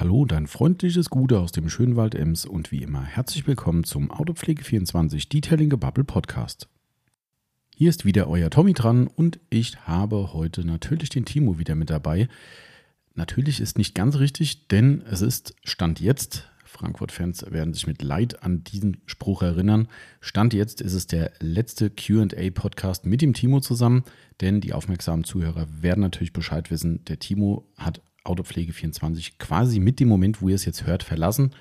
Hallo, dein freundliches Gude aus dem Schönwald Ems und wie immer herzlich willkommen zum Autopflege24 Detailing Gebubble Podcast. Hier ist wieder euer Tommy dran und ich habe heute natürlich den Timo wieder mit dabei. Natürlich ist nicht ganz richtig, denn es ist Stand jetzt, Frankfurt-Fans werden sich mit Leid an diesen Spruch erinnern, Stand jetzt ist es der letzte QA-Podcast mit dem Timo zusammen, denn die aufmerksamen Zuhörer werden natürlich Bescheid wissen, der Timo hat Autopflege24 quasi mit dem Moment, wo ihr es jetzt hört, verlassen.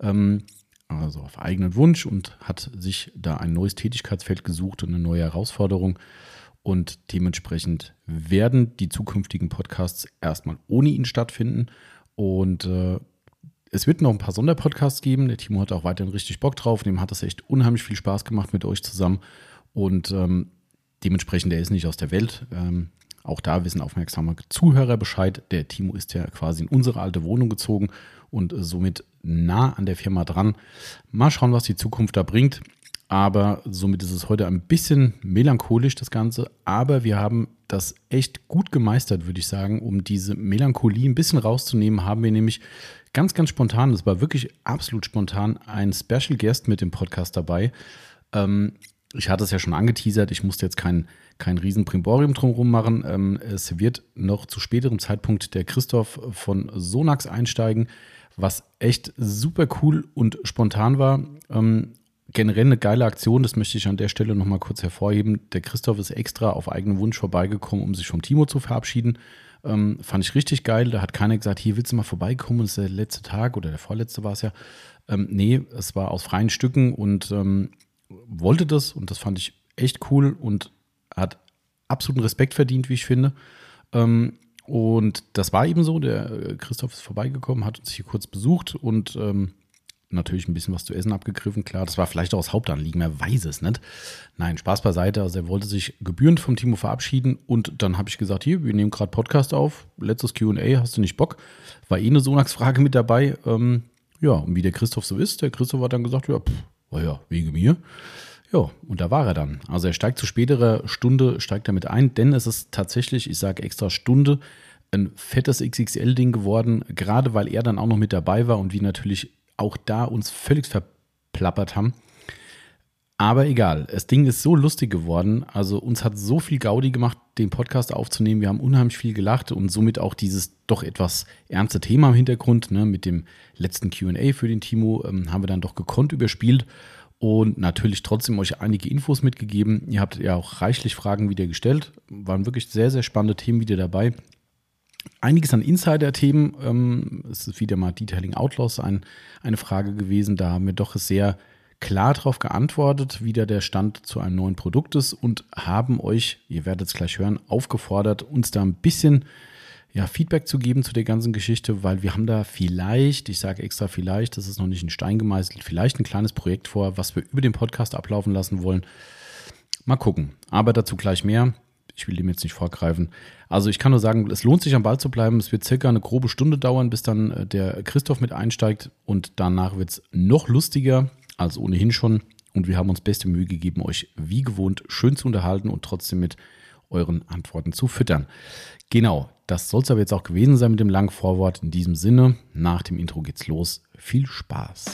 Ähm, also auf eigenen Wunsch und hat sich da ein neues Tätigkeitsfeld gesucht und eine neue Herausforderung. Und dementsprechend werden die zukünftigen Podcasts erstmal ohne ihn stattfinden. Und äh, es wird noch ein paar Sonderpodcasts geben. Der Timo hat auch weiterhin richtig Bock drauf. Dem hat es echt unheimlich viel Spaß gemacht mit euch zusammen. Und ähm, dementsprechend, der ist nicht aus der Welt. Ähm, auch da wissen aufmerksame Zuhörer Bescheid. Der Timo ist ja quasi in unsere alte Wohnung gezogen und somit nah an der Firma dran. Mal schauen, was die Zukunft da bringt. Aber somit ist es heute ein bisschen melancholisch, das Ganze. Aber wir haben das echt gut gemeistert, würde ich sagen. Um diese Melancholie ein bisschen rauszunehmen, haben wir nämlich ganz, ganz spontan, das war wirklich absolut spontan, einen Special Guest mit dem Podcast dabei. Ähm, ich hatte es ja schon angeteasert, ich musste jetzt kein, kein Riesenprimborium drumherum machen. Ähm, es wird noch zu späterem Zeitpunkt der Christoph von Sonax einsteigen, was echt super cool und spontan war. Ähm, generell eine geile Aktion, das möchte ich an der Stelle nochmal kurz hervorheben. Der Christoph ist extra auf eigenen Wunsch vorbeigekommen, um sich vom Timo zu verabschieden. Ähm, fand ich richtig geil. Da hat keiner gesagt, hier willst du mal vorbeikommen, das ist der letzte Tag oder der vorletzte war es ja. Ähm, nee, es war aus freien Stücken und ähm, wollte das und das fand ich echt cool und hat absoluten Respekt verdient, wie ich finde. Ähm, und das war eben so. Der äh, Christoph ist vorbeigekommen, hat uns hier kurz besucht und ähm, natürlich ein bisschen was zu essen abgegriffen. Klar, das war vielleicht auch das Hauptanliegen, er weiß es nicht. Nein, Spaß beiseite. Also er wollte sich gebührend vom Timo verabschieden und dann habe ich gesagt, hier, wir nehmen gerade Podcast auf, letztes Q&A, hast du nicht Bock? War eh eine Sonax-Frage mit dabei. Ähm, ja, und wie der Christoph so ist, der Christoph hat dann gesagt, ja, pff, war ja, wegen mir. Ja, und da war er dann. Also er steigt zu späterer Stunde, steigt damit ein, denn es ist tatsächlich, ich sage extra Stunde, ein fettes XXL-Ding geworden, gerade weil er dann auch noch mit dabei war und wir natürlich auch da uns völlig verplappert haben. Aber egal, das Ding ist so lustig geworden. Also uns hat so viel Gaudi gemacht, den Podcast aufzunehmen. Wir haben unheimlich viel gelacht und somit auch dieses doch etwas ernste Thema im Hintergrund. Ne, mit dem letzten QA für den Timo ähm, haben wir dann doch gekonnt überspielt und natürlich trotzdem euch einige Infos mitgegeben. Ihr habt ja auch reichlich Fragen wieder gestellt. Waren wirklich sehr, sehr spannende Themen wieder dabei. Einiges an Insider-Themen. Ähm, es ist wieder mal Detailing Outlaws ein, eine Frage gewesen. Da haben wir doch sehr klar darauf geantwortet, wie der Stand zu einem neuen Produkt ist und haben euch, ihr werdet es gleich hören, aufgefordert, uns da ein bisschen ja, Feedback zu geben zu der ganzen Geschichte, weil wir haben da vielleicht, ich sage extra vielleicht, das ist noch nicht in Stein gemeißelt, vielleicht ein kleines Projekt vor, was wir über den Podcast ablaufen lassen wollen. Mal gucken. Aber dazu gleich mehr. Ich will dem jetzt nicht vorgreifen. Also ich kann nur sagen, es lohnt sich am Ball zu bleiben. Es wird circa eine grobe Stunde dauern, bis dann äh, der Christoph mit einsteigt und danach wird es noch lustiger als ohnehin schon. Und wir haben uns beste Mühe gegeben, euch wie gewohnt schön zu unterhalten und trotzdem mit euren Antworten zu füttern. Genau, das soll es aber jetzt auch gewesen sein mit dem langen Vorwort. In diesem Sinne, nach dem Intro geht's los. Viel Spaß.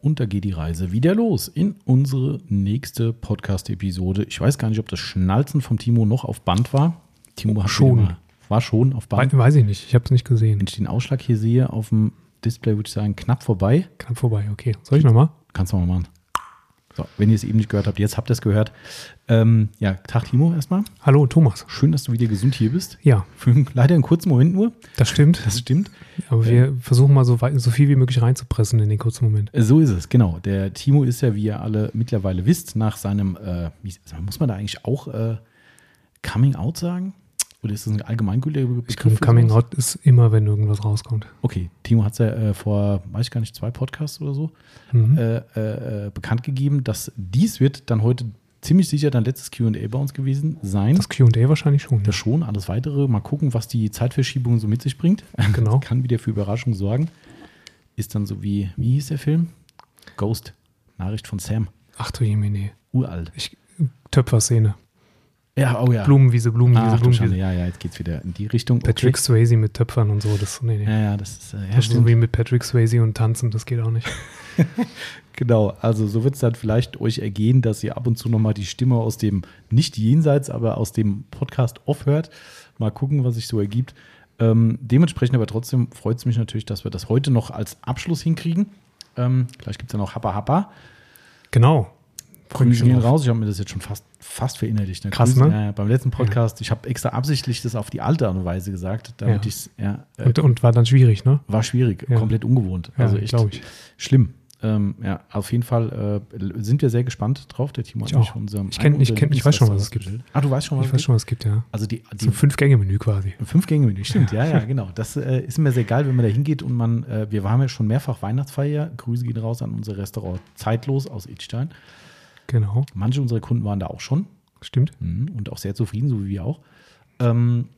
Und da geht die Reise wieder los in unsere nächste Podcast-Episode. Ich weiß gar nicht, ob das Schnalzen vom Timo noch auf Band war. Timo hat schon. War schon auf Band. Weiß ich nicht, ich habe es nicht gesehen. Wenn ich den Ausschlag hier sehe auf dem Display, würde ich sagen, knapp vorbei. Knapp vorbei, okay. Soll ich nochmal? Kannst du mal machen. So, wenn ihr es eben nicht gehört habt, jetzt habt ihr es gehört. Ähm, ja, Tag Timo erstmal. Hallo Thomas. Schön, dass du wieder gesund hier bist. Ja. Für leider einen kurzen Moment nur. Das stimmt. Das stimmt. Aber wir versuchen mal so, weit, so viel wie möglich reinzupressen in den kurzen Moment. So ist es, genau. Der Timo ist ja, wie ihr alle mittlerweile wisst, nach seinem, äh, muss man da eigentlich auch äh, Coming Out sagen? Oder ist das ein allgemeingültiger Begriff? Ich glaube, Coming Out ist immer, wenn irgendwas rauskommt. Okay, Timo hat es ja äh, vor, weiß ich gar nicht, zwei Podcasts oder so mhm. äh, äh, bekannt gegeben, dass dies wird dann heute ziemlich sicher dein letztes QA bei uns gewesen sein. Das QA wahrscheinlich schon. Das schon, alles weitere. Mal gucken, was die Zeitverschiebung so mit sich bringt. Genau. Kann wieder für Überraschung sorgen. Ist dann so wie, wie hieß der Film? Ghost. Nachricht von Sam. Ach du Jemine. Uralt. Ich, Töpferszene. Ja, oh ja. Blumenwiese, Blumenwiese, Ach, Blumenwiese. Schande, ja, ja, jetzt geht's wieder in die Richtung. Patrick Swayze mit Töpfern und so. Das, nee, nee. Ja, ja, das ist, äh, ja, das ist so wie mit Patrick Swayze und tanzen, das geht auch nicht. Genau, also so wird es dann vielleicht euch ergehen, dass ihr ab und zu nochmal die Stimme aus dem, nicht jenseits, aber aus dem Podcast off hört. Mal gucken, was sich so ergibt. Ähm, dementsprechend aber trotzdem freut es mich natürlich, dass wir das heute noch als Abschluss hinkriegen. Ähm, vielleicht gibt es ja noch Happa Happa. Genau. Grüße gehen raus. Ich habe mir das jetzt schon fast, fast verinnerlicht. Ne? Krass, Grüße, ne? Ja, ja, beim letzten Podcast, ich habe extra absichtlich das auf die alte Art und Weise gesagt, damit Ja. ich es, ja, äh, Und, und war dann schwierig, ne? war schwierig, Ja. komplett ungewohnt. Ja, also echt ich. schlimm. Ähm, ja, auf jeden Fall äh, sind wir sehr gespannt drauf. Der Timo Ich hat mich auch. unserem Ich kenn- ich kenn- ich weiß schon, was es bestellt. Ah, du weißt schon, was Ich es weiß gibt? schon, was es gibt, ja. Also die, So die ein Fünf-Gänge-Menü quasi. Fünf-Gänge-Menü, stimmt. Ja, ja, genau. Das äh, ist immer sehr geil, wenn man da hingeht und man, äh, wir waren ja schon mehrfach Weihnachtsfeier. Grüße gehen raus an unser Restaurant Zeitlos aus Idstein. Genau. Manche unserer Kunden waren da auch schon. Stimmt. Mhm, und auch sehr zufrieden, so wie wir auch. Ähm,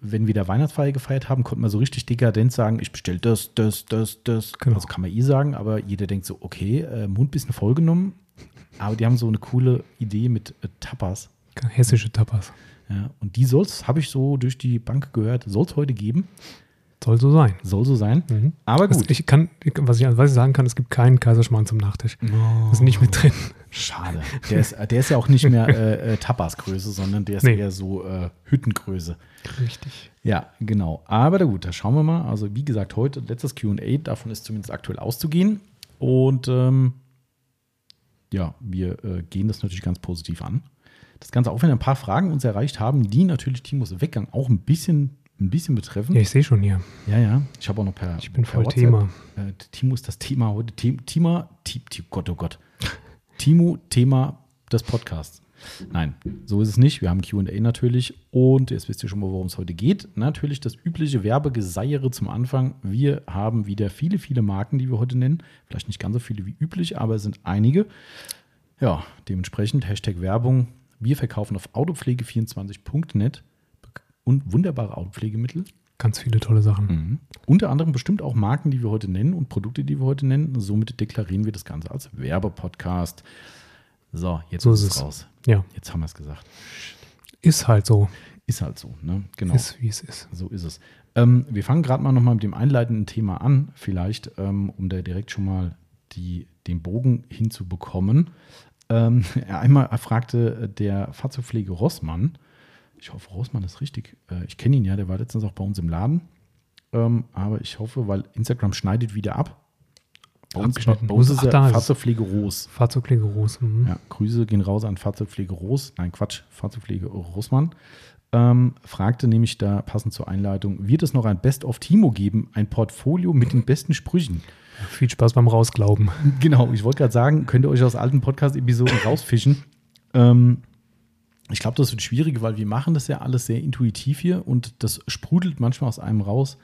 wenn wir da Weihnachtsfeier gefeiert haben, konnte man so richtig dekadent sagen, ich bestelle das, das, das, das. Genau. Also kann man eh sagen, aber jeder denkt so, okay, äh, Mund bisschen vollgenommen. Aber die haben so eine coole Idee mit äh, Tapas. Hessische Tapas. Ja, und die soll's, habe ich so durch die Bank gehört, soll es heute geben. Soll so sein. Soll so sein. Mhm. Aber gut. ich kann, was ich, was ich sagen kann, es gibt keinen Kaiserschmarrn zum Nachtisch. Das ist nicht mit drin. Schade. Der ist, der ist ja auch nicht mehr äh, äh, Tapasgröße, sondern der ist Nee. eher so äh, Hüttengröße. Richtig. Ja, genau. Aber na gut, da schauen wir mal. Also wie gesagt, heute letztes QA, davon ist zumindest aktuell auszugehen. Und ähm, ja, wir äh, gehen das natürlich ganz positiv an. Das Ganze auch, wenn ein paar Fragen uns erreicht haben, die natürlich Timos Weggang auch ein bisschen, ein bisschen betreffen. Ja, ich sehe schon hier. Ja, ja. Ich habe auch noch per. Ich bin per voll WhatsApp, Thema. Äh, Timo ist das Thema heute. The Thema, Gott, oh Gott. Timo, Thema des Podcasts. Nein, so ist es nicht. Wir haben QA natürlich und jetzt wisst ihr schon mal, worum es heute geht. Natürlich das übliche Werbegeseiere zum Anfang. Wir haben wieder viele, viele Marken, die wir heute nennen. Vielleicht nicht ganz so viele wie üblich, aber es sind einige. Ja, dementsprechend Hashtag Werbung. Wir verkaufen auf autopflege24.net und wunderbare Autopflegemittel. Ganz viele tolle Sachen. Mhm. Unter anderem bestimmt auch Marken, die wir heute nennen und Produkte, die wir heute nennen. Somit deklarieren wir das Ganze als Werbepodcast. So, jetzt So ist es es. raus. Ja, Jetzt haben wir es gesagt. ist halt so. Ist halt so, ne? Genau. Ist, wie es ist. So ist es. Ähm, wir fangen gerade mal nochmal mit dem einleitenden Thema an, vielleicht, ähm, um da direkt schon mal die, den Bogen hinzubekommen. Ähm, einmal fragte der Fahrzeugpflege Rossmann, ich hoffe, Rossmann ist richtig. Äh, ich kenne ihn ja, der war letztens auch bei uns im Laden. Ähm, aber ich hoffe, weil Instagram schneidet wieder ab. Bei uns, bei uns Ach, ist da ist es. Fahrzeugpflege Roos. Fahrzeugpflege Groß. Mhm. Ja, Grüße gehen raus an Fahrzeugpflege Roos. Nein, Quatsch, Fahrzeugpflege Rossmann. Ähm, fragte nämlich da passend zur Einleitung, wird es noch ein Best of Timo geben, ein Portfolio mit den besten Sprüchen? Viel Spaß beim Rausglauben. Genau, ich wollte gerade sagen, könnt ihr euch aus alten Podcast-Episoden rausfischen. Ähm, ich glaube, das wird schwierig, weil wir machen das ja alles sehr intuitiv hier und das sprudelt manchmal aus einem raus.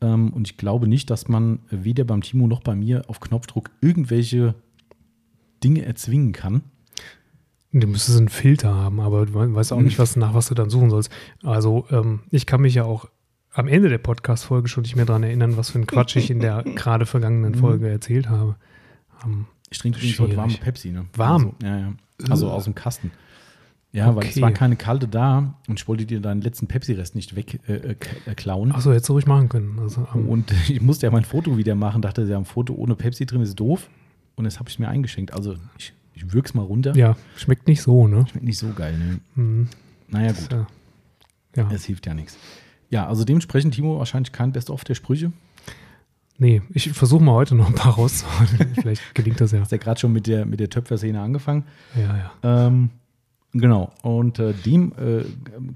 Ähm, und ich glaube nicht, dass man weder beim Timo noch bei mir auf Knopfdruck irgendwelche Dinge erzwingen kann. Du müsstest einen Filter haben, aber du weißt auch nicht, was, nach was du dann suchen sollst. Also, ähm, ich kann mich ja auch am Ende der Podcast-Folge schon nicht mehr daran erinnern, was für ein Quatsch ich in der gerade vergangenen Folge erzählt habe. Ähm, Ich trinke übrigens heute warme Pepsi. Ne? Warm? Also, ja, ja. Also aus dem Kasten. Ja, weil es Okay. war keine kalte da und ich wollte dir deinen letzten Pepsi-Rest nicht wegklauen. Äh, äh, klauen. Achso, hättest du ruhig machen können. Also, ähm, Und ich musste ja mein Foto wieder machen, dachte, ja, ein Foto ohne Pepsi drin ist doof. Und jetzt habe ich mir eingeschenkt. Also ich, ich würg's mal runter. ja, schmeckt nicht so, ne? Schmeckt nicht so geil, ne? Mhm. Naja, gut. äh, ja, Es hilft ja nichts. Ja, also dementsprechend, Timo, wahrscheinlich kein Best-of der Sprüche. nee, ich versuche mal heute noch ein paar rauszuholen. Vielleicht gelingt das ja. Hast ja gerade schon mit der, mit der Töpferszene angefangen. Ja, ja. Ähm, genau. Und äh, dem äh,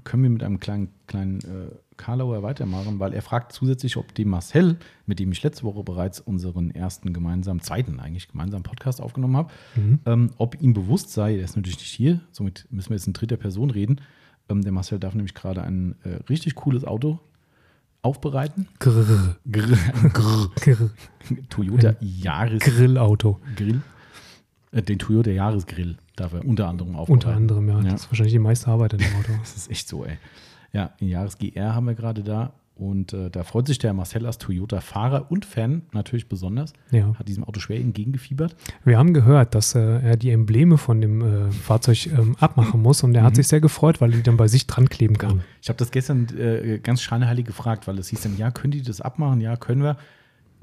können wir mit einem kleinen, kleinen äh, Karlauer weitermachen, weil er fragt zusätzlich, ob dem Marcel, mit dem ich letzte Woche bereits unseren ersten gemeinsamen, zweiten eigentlich gemeinsamen Podcast aufgenommen habe, Mhm. ähm, ob ihm bewusst sei, er ist natürlich nicht hier, somit müssen wir jetzt in dritter Person reden. Ähm, der Marcel darf nämlich gerade ein äh, richtig cooles Auto aufbereiten. Grrr, Grr, grr, grrr, Toyota Jahres Grillauto. Grill. Äh, den Toyota Jahresgrill darf er unter anderem aufbereiten. Unter anderem, ja. Ja. Das ist wahrscheinlich die meiste Arbeit in dem Auto. Das ist echt so, ey. Ja, den Jahres GR haben wir gerade da. Und äh, da freut sich der Marcel als Toyota-Fahrer und Fan natürlich besonders. Ja. Hat diesem Auto schwer entgegengefiebert. Wir haben gehört, dass äh, er die Embleme von dem äh, Fahrzeug ähm, abmachen muss und er hat Mhm. sich sehr gefreut, weil er die dann bei sich dran kleben kann. Ich habe das gestern äh, ganz scheinheilig gefragt, weil es hieß dann, ja, können die das abmachen? Ja, können wir.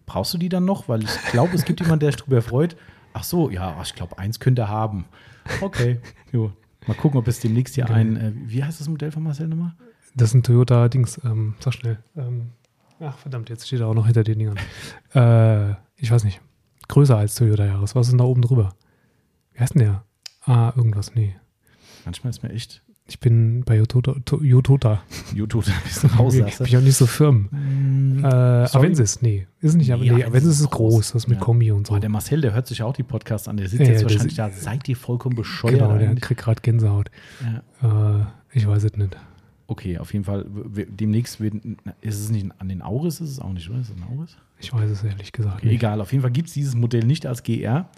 Brauchst du die dann noch? Weil ich glaube, es gibt jemanden, der sich drüber freut. Ach so, ja, ich glaube, eins könnte er haben. Okay, jo. Mal gucken, ob es demnächst hier ein, äh, wie heißt das Modell von Marcel nochmal? Das ist ein Toyota Dings, ähm, sag schnell. Ähm, ach verdammt, jetzt steht er auch noch hinter den Dingern. Äh, ich weiß nicht. Größer als Toyota Yaris. Was ist denn da oben drüber? Wie heißt denn der? Ah, irgendwas, nee. Manchmal ist mir echt Ich bin bei. To- Yotota. YouTube ein bisschen raus. ich du? bin auch nicht so firm. Mm, Äh. Avensis, nee. Ist nicht, aber Nee, nee, Avensis ist ist groß, das mit Ja. Kombi und so. Boah, der Marcel, der hört sich ja auch die Podcasts an. Der sitzt Ja, jetzt ja, der wahrscheinlich da. Seid ihr vollkommen bescheuert? genau, der eigentlich? kriegt gerade Gänsehaut. Ja. Äh, ich weiß es nicht. Okay, auf jeden Fall. Demnächst wird, ist es nicht an den Auris, ist es auch nicht, oder? Ist es ein Auris? Ich weiß es ehrlich gesagt Okay, nicht. egal, auf jeden Fall gibt es dieses Modell nicht als GR.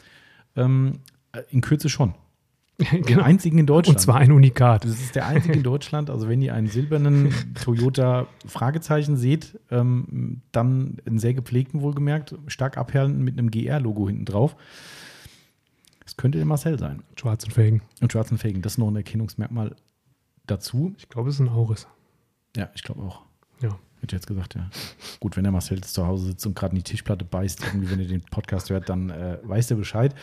Ähm, äh, in Kürze schon. Den genau. einzigen in Deutschland. Und zwar ein Unikat. Das ist der einzige in Deutschland. Also wenn ihr einen silbernen Toyota Fragezeichen seht, ähm, dann einen sehr gepflegten wohlgemerkt, stark abperlenden mit einem GR-Logo hinten drauf. Das könnte der Marcel sein. Schwarzen Felgen. Und schwarzen Felgen, das ist noch ein Erkennungsmerkmal dazu. Ich glaube, es ist ein Auris. Ja, ich glaube auch. Ja. Hätte jetzt gesagt, ja. Gut, wenn der Marcel jetzt zu Hause sitzt und gerade in die Tischplatte beißt, irgendwie, wenn ihr den Podcast hört, dann äh, weiß der Bescheid.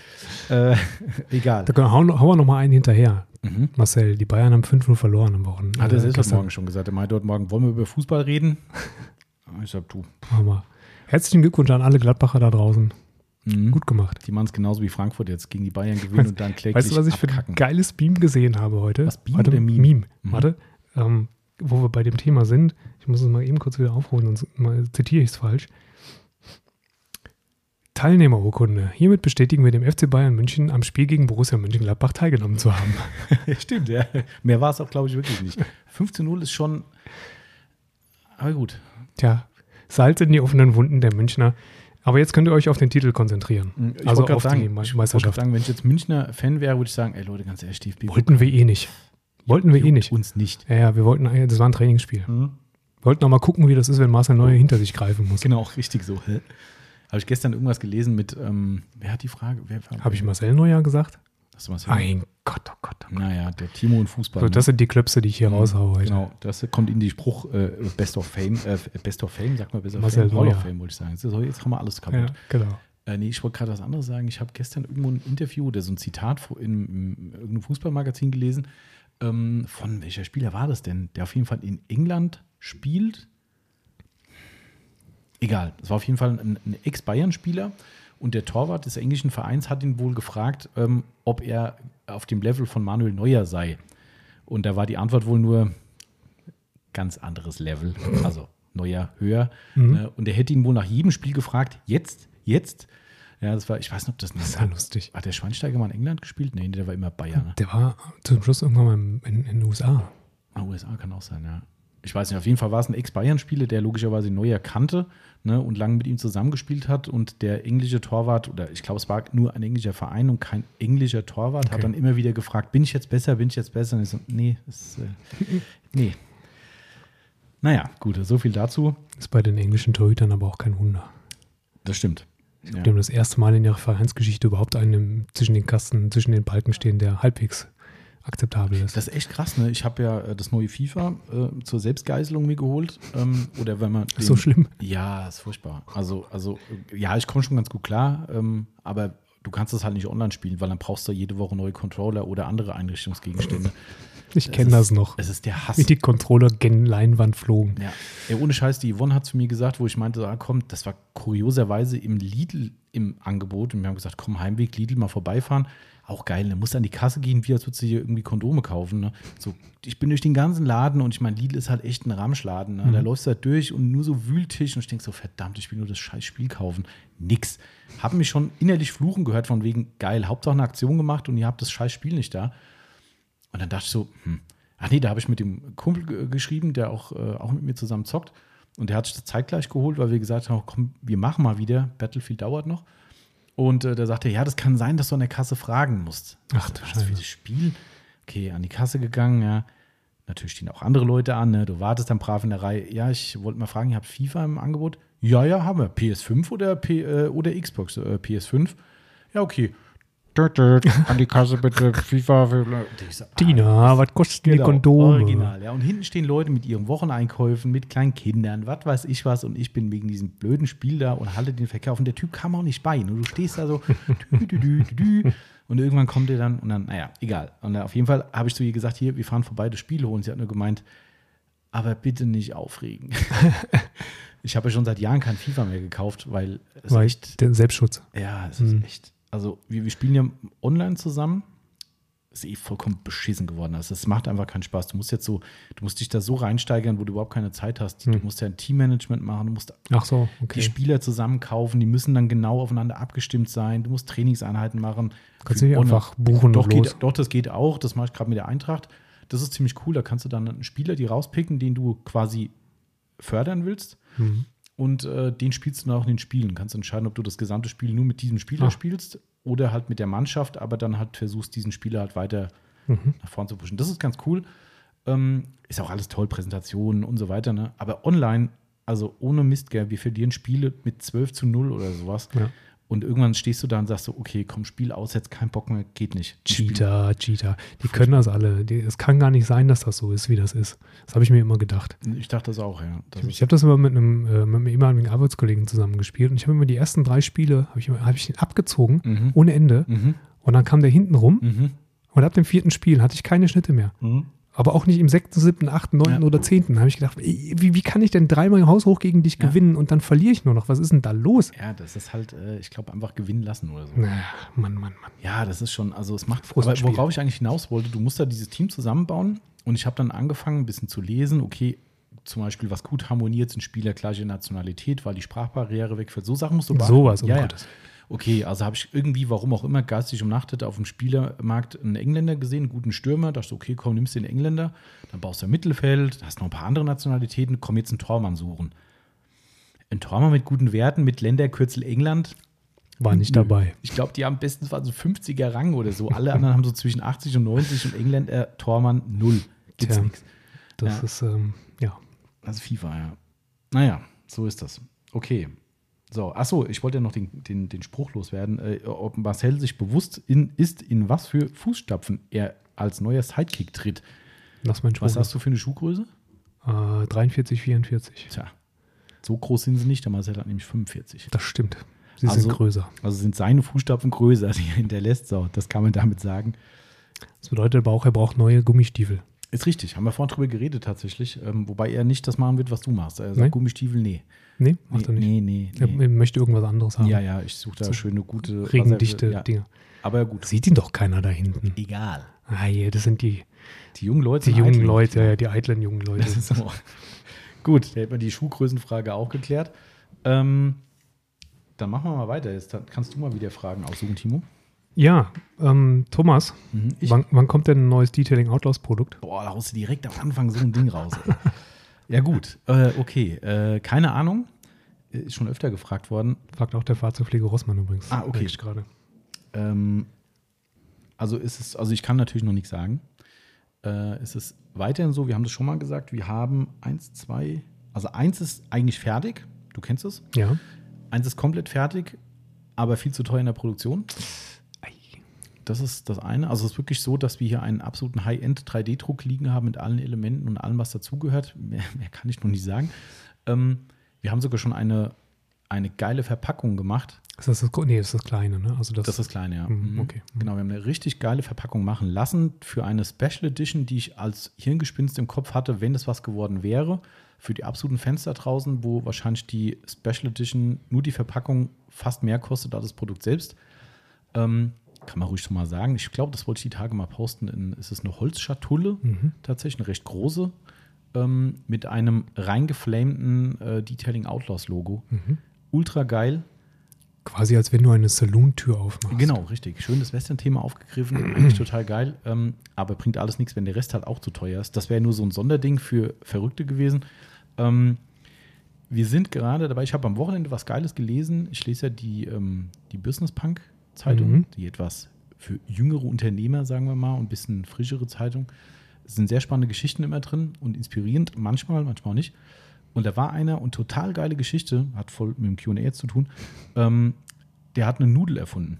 Äh, egal. Da können- hauen, hauen wir noch mal einen hinterher. Mhm. Marcel, die Bayern haben 5-0 verloren am Wochenende. Hat er selbst heute. Morgen schon gesagt. Er meinte heute Morgen, wollen wir über Fußball reden? Ich sag, du. Wir. Herzlichen Glückwunsch an alle Gladbacher da draußen. Mhm. Gut gemacht. Die machen es genauso wie Frankfurt jetzt gegen die Bayern gewinnen und dann kläglich Weißt du, was ich für abkacken. ein geiles Meme gesehen habe heute? Was, Beam Warte, oder Meme? Meme. Mhm. Warte, ähm, wo wir bei dem Thema sind. Ich muss es mal eben kurz wieder aufholen, sonst mal zitiere ich es falsch. Teilnehmerurkunde. Hiermit bestätigen wir dem FC Bayern München, am Spiel gegen Borussia Mönchengladbach teilgenommen zu haben. Stimmt, ja. Mehr war es auch, glaube ich, wirklich nicht. 15-0 ist schon. Aber gut. Tja, Salz in die offenen Wunden der Münchner. Aber jetzt könnt ihr euch auf den Titel konzentrieren. Mhm. Ich also auf gerade die sagen, Me- ich Meisterschaft. sagen, wenn ich jetzt Münchner Fan wäre, würde ich sagen, ey Leute, ganz ehrlich, Steve Wollten wir eh nicht. Wollten wir eh nicht. Uns nicht. Ja, ja, wir wollten, das war ein Trainingsspiel. Wir wollten auch mal gucken, wie das ist, wenn Marcel Neuer hinter sich greifen muss. Genau, richtig so. Hä? Habe ich gestern irgendwas gelesen mit, ähm, wer hat die Frage? Habe ich Marcel Neuer gesagt? Hast du was Mein Gott, oh Gott. Oh Gott. Naja, der Timo und Fußball. So, ne? das sind die Klöpse, die ich hier raushaue heute. Genau, das kommt in die Spruch äh, Best of Fame, äh, Best of Fame, sagt man besser Marcel Fame, Hall of. Fame, wollte ich sagen. Jetzt, ist- jetzt haben wir alles Ja, kaputt. genau. Äh, nee, ich wollte gerade was anderes sagen. Ich habe gestern irgendwo ein Interview oder so ein Zitat in irgendeinem Fußballmagazin gelesen. Ähm, von welcher Spieler war das denn? Der auf jeden Fall in England spielt. Egal, es war auf jeden Fall ein, ein Ex-Bayern-Spieler und der Torwart des englischen Vereins hat ihn wohl gefragt, ähm, ob er auf dem Level von Manuel Neuer sei. Und da war die Antwort wohl nur ganz anderes Level, also Neuer höher. Mhm. Äh, und er hätte ihn wohl nach jedem Spiel gefragt, jetzt, jetzt. Ja, das war, ich weiß nicht, ob das Das ist ja lustig. Hat der Schweinsteiger mal in England gespielt? Nee, der war immer Bayern. Ne? Der war zum Schluss irgendwann mal in, in, in den USA. Ah, USA kann auch sein, ja. Ich weiß nicht, auf jeden Fall war es ein Ex-Bayern-Spieler, der logischerweise Neuer kannte ne, und lange mit ihm zusammengespielt hat. Und der englische Torwart, oder ich glaube, es war nur ein englischer Verein und kein englischer Torwart, Okay. hat dann immer wieder gefragt: Bin ich jetzt besser, bin ich jetzt besser? Und ich so: Nee, das, äh, nee. Naja, gut, so viel dazu. Ist bei den englischen Torhütern aber auch kein Wunder. Das stimmt. Ja. Die haben das erste Mal in ihrer Vereinsgeschichte überhaupt einen zwischen den Kasten, zwischen den Balken stehen, der halbwegs akzeptabel ist. Das ist echt krass, ne? Ich habe ja äh, das neue FIFA äh, zur Selbstgeißelung mir geholt. Ähm, oder wenn man. Ist so den- schlimm. Ja, ist furchtbar. Also, also ja, ich komme schon ganz gut klar, ähm, aber du kannst das halt nicht online spielen, weil dann brauchst du jede Woche neue Controller oder andere Einrichtungsgegenstände. Ich kenne das noch. Es ist der Hass. Wie die Controller gen Leinwand flogen. Ja. Ey, ohne Scheiß, die Yvonne hat zu mir gesagt, wo ich meinte, ah, komm, das war kurioserweise im Lidl im Angebot. Und wir haben gesagt, komm, Heimweg, Lidl mal vorbeifahren. Auch geil, ne? Musst an die Kasse gehen, wie als würdest du hier irgendwie Kondome kaufen. Ne? So, ich bin durch den ganzen Laden und ich meine, Lidl ist halt echt ein Ramschladen. Ne? Da läufst du halt durch und nur so Wühltisch und ich denk so, verdammt, ich will nur das scheiß Spiel kaufen. Nix. Hab mich schon innerlich fluchen gehört von wegen, geil, Hauptsache eine Aktion gemacht und ihr habt das scheiß Spiel nicht da. Und dann dachte ich so, hm. ach nee, da habe ich mit dem Kumpel ge- geschrieben, der auch, äh, auch mit mir zusammen zockt. Und der hat sich das zeitgleich geholt, weil wir gesagt haben, komm, wir machen mal wieder. Battlefield dauert noch. Und äh, der sagte, ja, das kann sein, dass du an der Kasse fragen musst. Ach du Was Scheiße. für das Spiel? Okay, an die Kasse gegangen, ja. Natürlich stehen auch andere Leute an. Ne? Du wartest dann brav in der Reihe. Ja, ich wollte mal fragen, ihr habt FIFA im Angebot? Ja, ja, haben wir. PS5 oder, P, äh, oder Xbox? Äh, PS5? Ja, okay. An die Kasse bitte, FIFA. So, Tina, was kosten genau, die Kondome? Original, ja. Und hinten stehen Leute mit ihren Wocheneinkäufen, mit kleinen Kindern, was weiß ich was. Und ich bin wegen diesem blöden Spiel da und halte den Verkauf. Und der Typ kam auch nicht bei. Und du stehst da so, dü, dü, dü, dü, und irgendwann kommt er dann und dann, naja, egal. Und auf jeden Fall habe ich zu ihr gesagt, hier, wir fahren vorbei, das Spiel holen. Und sie hat nur gemeint, aber bitte nicht aufregen. ich habe ja schon seit Jahren kein FIFA mehr gekauft, weil es weil echt, der Selbstschutz. Ja, es ist mhm. echt. Also wir, wir spielen ja online zusammen ist eh vollkommen beschissen geworden. Also es macht einfach keinen Spaß. Du musst jetzt so, du musst dich da so reinsteigern, wo du überhaupt keine Zeit hast. Hm. Du musst ja ein Teammanagement machen, du musst Ach so, okay. die Spieler zusammenkaufen, die müssen dann genau aufeinander abgestimmt sein. Du musst Trainingseinheiten machen. Kannst du nicht einfach buchen doch, geht, doch, das geht auch. Das mache ich gerade mit der Eintracht. Das ist ziemlich cool. Da kannst du dann einen Spieler, die rauspicken, den du quasi fördern willst. Mhm. Und äh, den spielst du dann auch in den Spielen. Kannst entscheiden, ob du das gesamte Spiel nur mit diesem Spieler ah. spielst oder halt mit der Mannschaft, aber dann halt versuchst, diesen Spieler halt weiter mhm. nach vorne zu pushen. Das ist ganz cool. Ähm, ist auch alles toll, Präsentationen und so weiter, ne? Aber online, also ohne Mist, gell, wir verlieren Spiele mit 12 zu 0 oder sowas. Ja. Und irgendwann stehst du da und sagst so, okay, komm, Spiel aus, jetzt kein Bock mehr, geht nicht. Cheater, Cheater. Die können das alle. Es kann gar nicht sein, dass das so ist, wie das ist. Das habe ich mir immer gedacht. Ich dachte das auch, ja. Das ich, ich habe das immer mit einem, äh, mit einem ehemaligen Arbeitskollegen zusammengespielt und ich habe immer die ersten drei Spiele, habe ich, hab ich abgezogen, mhm. ohne Ende. Mhm. Und dann kam der hinten rum mhm. und ab dem vierten Spiel hatte ich keine Schnitte mehr. Aber auch nicht im sechsten, siebten, achten, neunten ja. oder zehnten. Da habe ich gedacht, wie, wie kann ich denn dreimal im Haus hoch gegen dich ja. gewinnen und dann verliere ich nur noch? Was ist denn da los? Ja, das ist halt, äh, ich glaube, einfach gewinnen lassen oder so. Na, Mann, Mann, Mann. Ja, das ist schon, also es macht, aber worauf ich eigentlich hinaus wollte, du musst da dieses Team zusammenbauen und ich habe dann angefangen, ein bisschen zu lesen, okay, zum Beispiel, was gut harmoniert, sind Spieler gleiche Nationalität, weil die Sprachbarriere wegfällt. So Sachen musst du beachten. Sowas, um ja, Gottes. Ja okay, also habe ich irgendwie, warum auch immer, geistig umnachtet auf dem Spielermarkt einen Engländer gesehen, einen guten Stürmer. Da dachte okay, komm, nimmst den Engländer, dann baust du ein Mittelfeld, hast noch ein paar andere Nationalitäten, komm jetzt einen Tormann suchen. Ein Tormann mit guten Werten, mit Länderkürzel England. War nicht dabei. Ich glaube, die haben bestens war so 50er Rang oder so. Alle anderen haben so zwischen 80 und 90 und Engländer, äh, Tormann null. Gibt's nichts. Das ja. ist, ähm, ja. Also FIFA, ja. Naja, so ist das. Okay. So, achso, ich wollte ja noch den, den, den Spruch loswerden, äh, ob Marcel sich bewusst in, ist, in was für Fußstapfen er als neuer Sidekick tritt. Was, mein was hast du für eine Schuhgröße? Äh, 43, 44. Tja, so groß sind sie nicht, der Marcel hat nämlich 45. Das stimmt. Sie also, sind größer. Also sind seine Fußstapfen größer, die er hinterlässt. So, das kann man damit sagen. Das bedeutet aber auch, er braucht neue Gummistiefel. Ist richtig, haben wir vorhin drüber geredet tatsächlich. Ähm, wobei er nicht das machen wird, was du machst. Er sagt nee? Gummistiefel, nee. Nee, macht nee, er nicht. Nee, nee, nee. Er möchte irgendwas anderes haben. Ja, ja, ich suche da so schöne, gute, regendichte ja. Dinge. Aber gut. Sieht ihn doch keiner da hinten. Egal. Ah, ja, das sind die, die jungen Leute. Die jungen eitlen. Leute, ja, die eitlen jungen Leute. Das ist so. gut, da hätten wir die Schuhgrößenfrage auch geklärt. Ähm, dann machen wir mal weiter. Jetzt kannst du mal wieder Fragen aussuchen, Timo. Ja, ähm, Thomas, mhm, wann, wann, kommt denn ein neues Detailing Outlaws Produkt? Boah, da haust du direkt am Anfang so ein Ding raus. ja, gut, äh, okay. Äh, keine Ahnung. Ist schon öfter gefragt worden. Fragt auch der Fahrzeugpflege Rossmann übrigens. Ah, okay. gerade. Ähm, also ist es, also ich kann natürlich noch nichts sagen. Äh, ist es weiterhin so, wir haben das schon mal gesagt, wir haben eins, zwei, also eins ist eigentlich fertig, du kennst es. Ja. Eins ist komplett fertig, aber viel zu teuer in der Produktion. Das ist das eine. Also es ist wirklich so, dass wir hier einen absoluten High-End 3D-Druck liegen haben mit allen Elementen und allem, was dazugehört. Mehr, mehr, kann ich noch nicht sagen. Ähm, wir haben sogar schon eine, eine geile Verpackung gemacht. Ist das das, nee, das ist das Kleine, ne? Also das, das ist das Kleine, ja. Mhm, okay. Genau, wir haben eine richtig geile Verpackung machen lassen für eine Special Edition, die ich als Hirngespinst im Kopf hatte, wenn das was geworden wäre. Für die absoluten Fans da draußen, wo wahrscheinlich die Special Edition nur die Verpackung fast mehr kostet als das Produkt selbst. Ähm, kann man ruhig schon mal sagen. Ich glaube, das wollte ich die Tage mal posten. In, ist es eine Holzschatulle, mhm. tatsächlich eine recht große, ähm, mit einem reingeflamten äh, Detailing Outlaws Logo. Mhm. Ultra geil. Quasi als wenn du eine Saloon-Tür aufmachst. Genau, richtig. Schön das Western-Thema aufgegriffen. Eigentlich total geil. Ähm, aber bringt alles nichts, wenn der Rest halt auch zu teuer ist. Das wäre nur so ein Sonderding für Verrückte gewesen. Ähm, wir sind gerade dabei, ich habe am Wochenende was Geiles gelesen. Ich lese ja die, ähm, die Business Punk Zeitung, mhm. die etwas für jüngere Unternehmer, sagen wir mal, und ein bisschen frischere Zeitung. Es sind sehr spannende Geschichten immer drin und inspirierend, manchmal, manchmal auch nicht. Und da war einer und total geile Geschichte, hat voll mit dem QA jetzt zu tun. Ähm, der hat eine Nudel erfunden.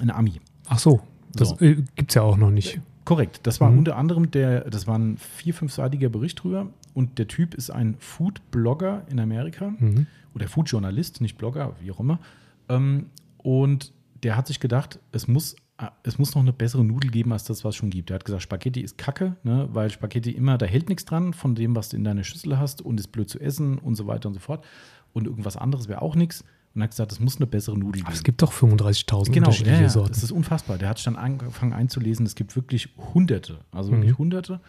Eine Ami. Ach so, das So. äh, gibt es ja auch noch nicht. Korrekt. Das war Mhm. unter anderem der, das war ein vier-, fünfseitiger Bericht drüber. Und der Typ ist ein Food-Blogger in Amerika Mhm. oder Food-Journalist, nicht Blogger, wie auch immer. Ähm, und der hat sich gedacht, es muss, äh, es muss noch eine bessere Nudel geben als das, was es schon gibt. Er hat gesagt, Spaghetti ist Kacke, ne, weil Spaghetti immer, da hält nichts dran von dem, was du in deiner Schüssel hast und ist blöd zu essen und so weiter und so fort. Und irgendwas anderes wäre auch nichts. Und er hat gesagt, es muss eine bessere Nudel Aber geben. es gibt doch 35.000 Genau, unterschiedliche ja, Sorten. das ist unfassbar. Der hat sich dann angefangen einzulesen. Es gibt wirklich Hunderte, also wirklich Mhm. Hunderte.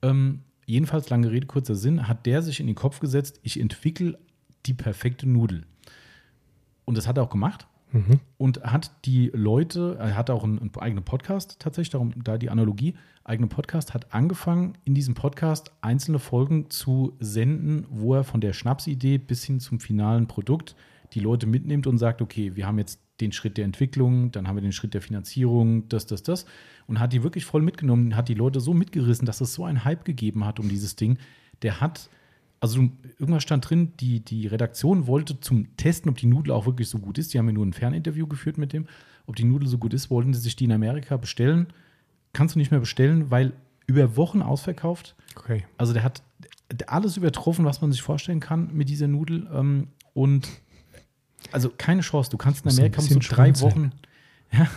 Ähm, jedenfalls, lange Rede, kurzer Sinn, hat der sich in den Kopf gesetzt, ich entwickle die perfekte Nudel. Und das hat er auch gemacht Mhm. und hat die Leute, er hat auch einen, einen eigenen Podcast tatsächlich, darum da die Analogie, eigenen Podcast, hat angefangen, in diesem Podcast einzelne Folgen zu senden, wo er von der Schnapsidee bis hin zum finalen Produkt die Leute mitnimmt und sagt, okay, wir haben jetzt den Schritt der Entwicklung, dann haben wir den Schritt der Finanzierung, das, das, das. Und hat die wirklich voll mitgenommen, hat die Leute so mitgerissen, dass es so einen Hype gegeben hat um dieses Ding. Der hat, also irgendwas stand drin, die, die Redaktion wollte zum Testen, ob die Nudel auch wirklich so gut ist. Die haben ja nur ein Ferninterview geführt mit dem. Ob die Nudel so gut ist, wollten sie sich die in Amerika bestellen. Kannst du nicht mehr bestellen, weil über Wochen ausverkauft. Okay. Also der hat alles übertroffen, was man sich vorstellen kann mit dieser Nudel. Ähm, und also keine Chance. Du kannst in Amerika musst du bisschen drei. Wochen.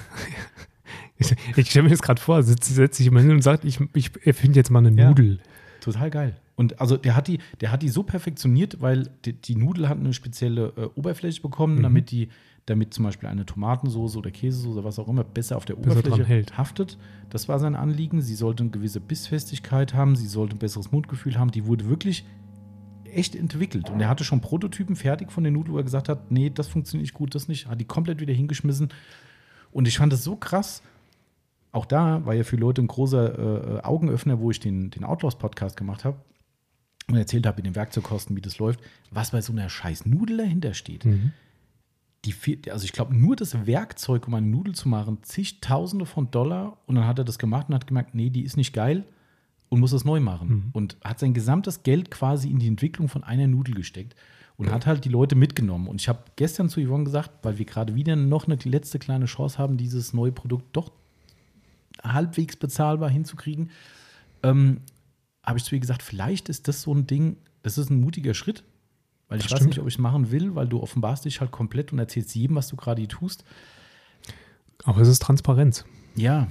Ich, ich stelle mir das gerade vor, setzt sich jemand hin und sagt, ich, ich erfinde jetzt mal eine Ja. Nudel. Total geil. Und also der hat die, der hat die so perfektioniert, weil die, die Nudel hat eine spezielle äh, Oberfläche bekommen, Mhm. damit die, damit zum Beispiel eine Tomatensoße oder Käsesoße was auch immer besser auf der Besser Oberfläche hält. haftet. Das war sein Anliegen. Sie sollte eine gewisse Bissfestigkeit haben, sie sollte ein besseres Mundgefühl haben. Die wurde wirklich echt entwickelt. Und er hatte schon Prototypen fertig von den Nudeln, wo er gesagt hat, nee, das funktioniert nicht gut, das nicht. Hat die komplett wieder hingeschmissen. Und ich fand das so krass. Auch da war ja für Leute ein großer äh, Augenöffner, wo ich den, den Outlaws-Podcast gemacht habe und erzählt habe in den Werkzeugkosten, wie das läuft, was bei so einer scheiß Nudel dahinter steht. Mhm. Die, also ich glaube, nur das Werkzeug, um eine Nudel zu machen, zigtausende von Dollar. Und dann hat er das gemacht und hat gemerkt, nee, die ist nicht geil und muss das neu machen. Mhm. Und hat sein gesamtes Geld quasi in die Entwicklung von einer Nudel gesteckt und hat halt die Leute mitgenommen. Und ich habe gestern zu Yvonne gesagt, weil wir gerade wieder noch eine letzte kleine Chance haben, dieses neue Produkt doch halbwegs bezahlbar hinzukriegen, ähm, habe ich zu ihr gesagt, vielleicht ist das so ein Ding, das ist ein mutiger Schritt. Weil ich Das weiß stimmt. nicht, ob ich es machen will, weil du offenbarst dich halt komplett und erzählst jedem, was du gerade hier tust. Aber es ist Transparenz. Ja,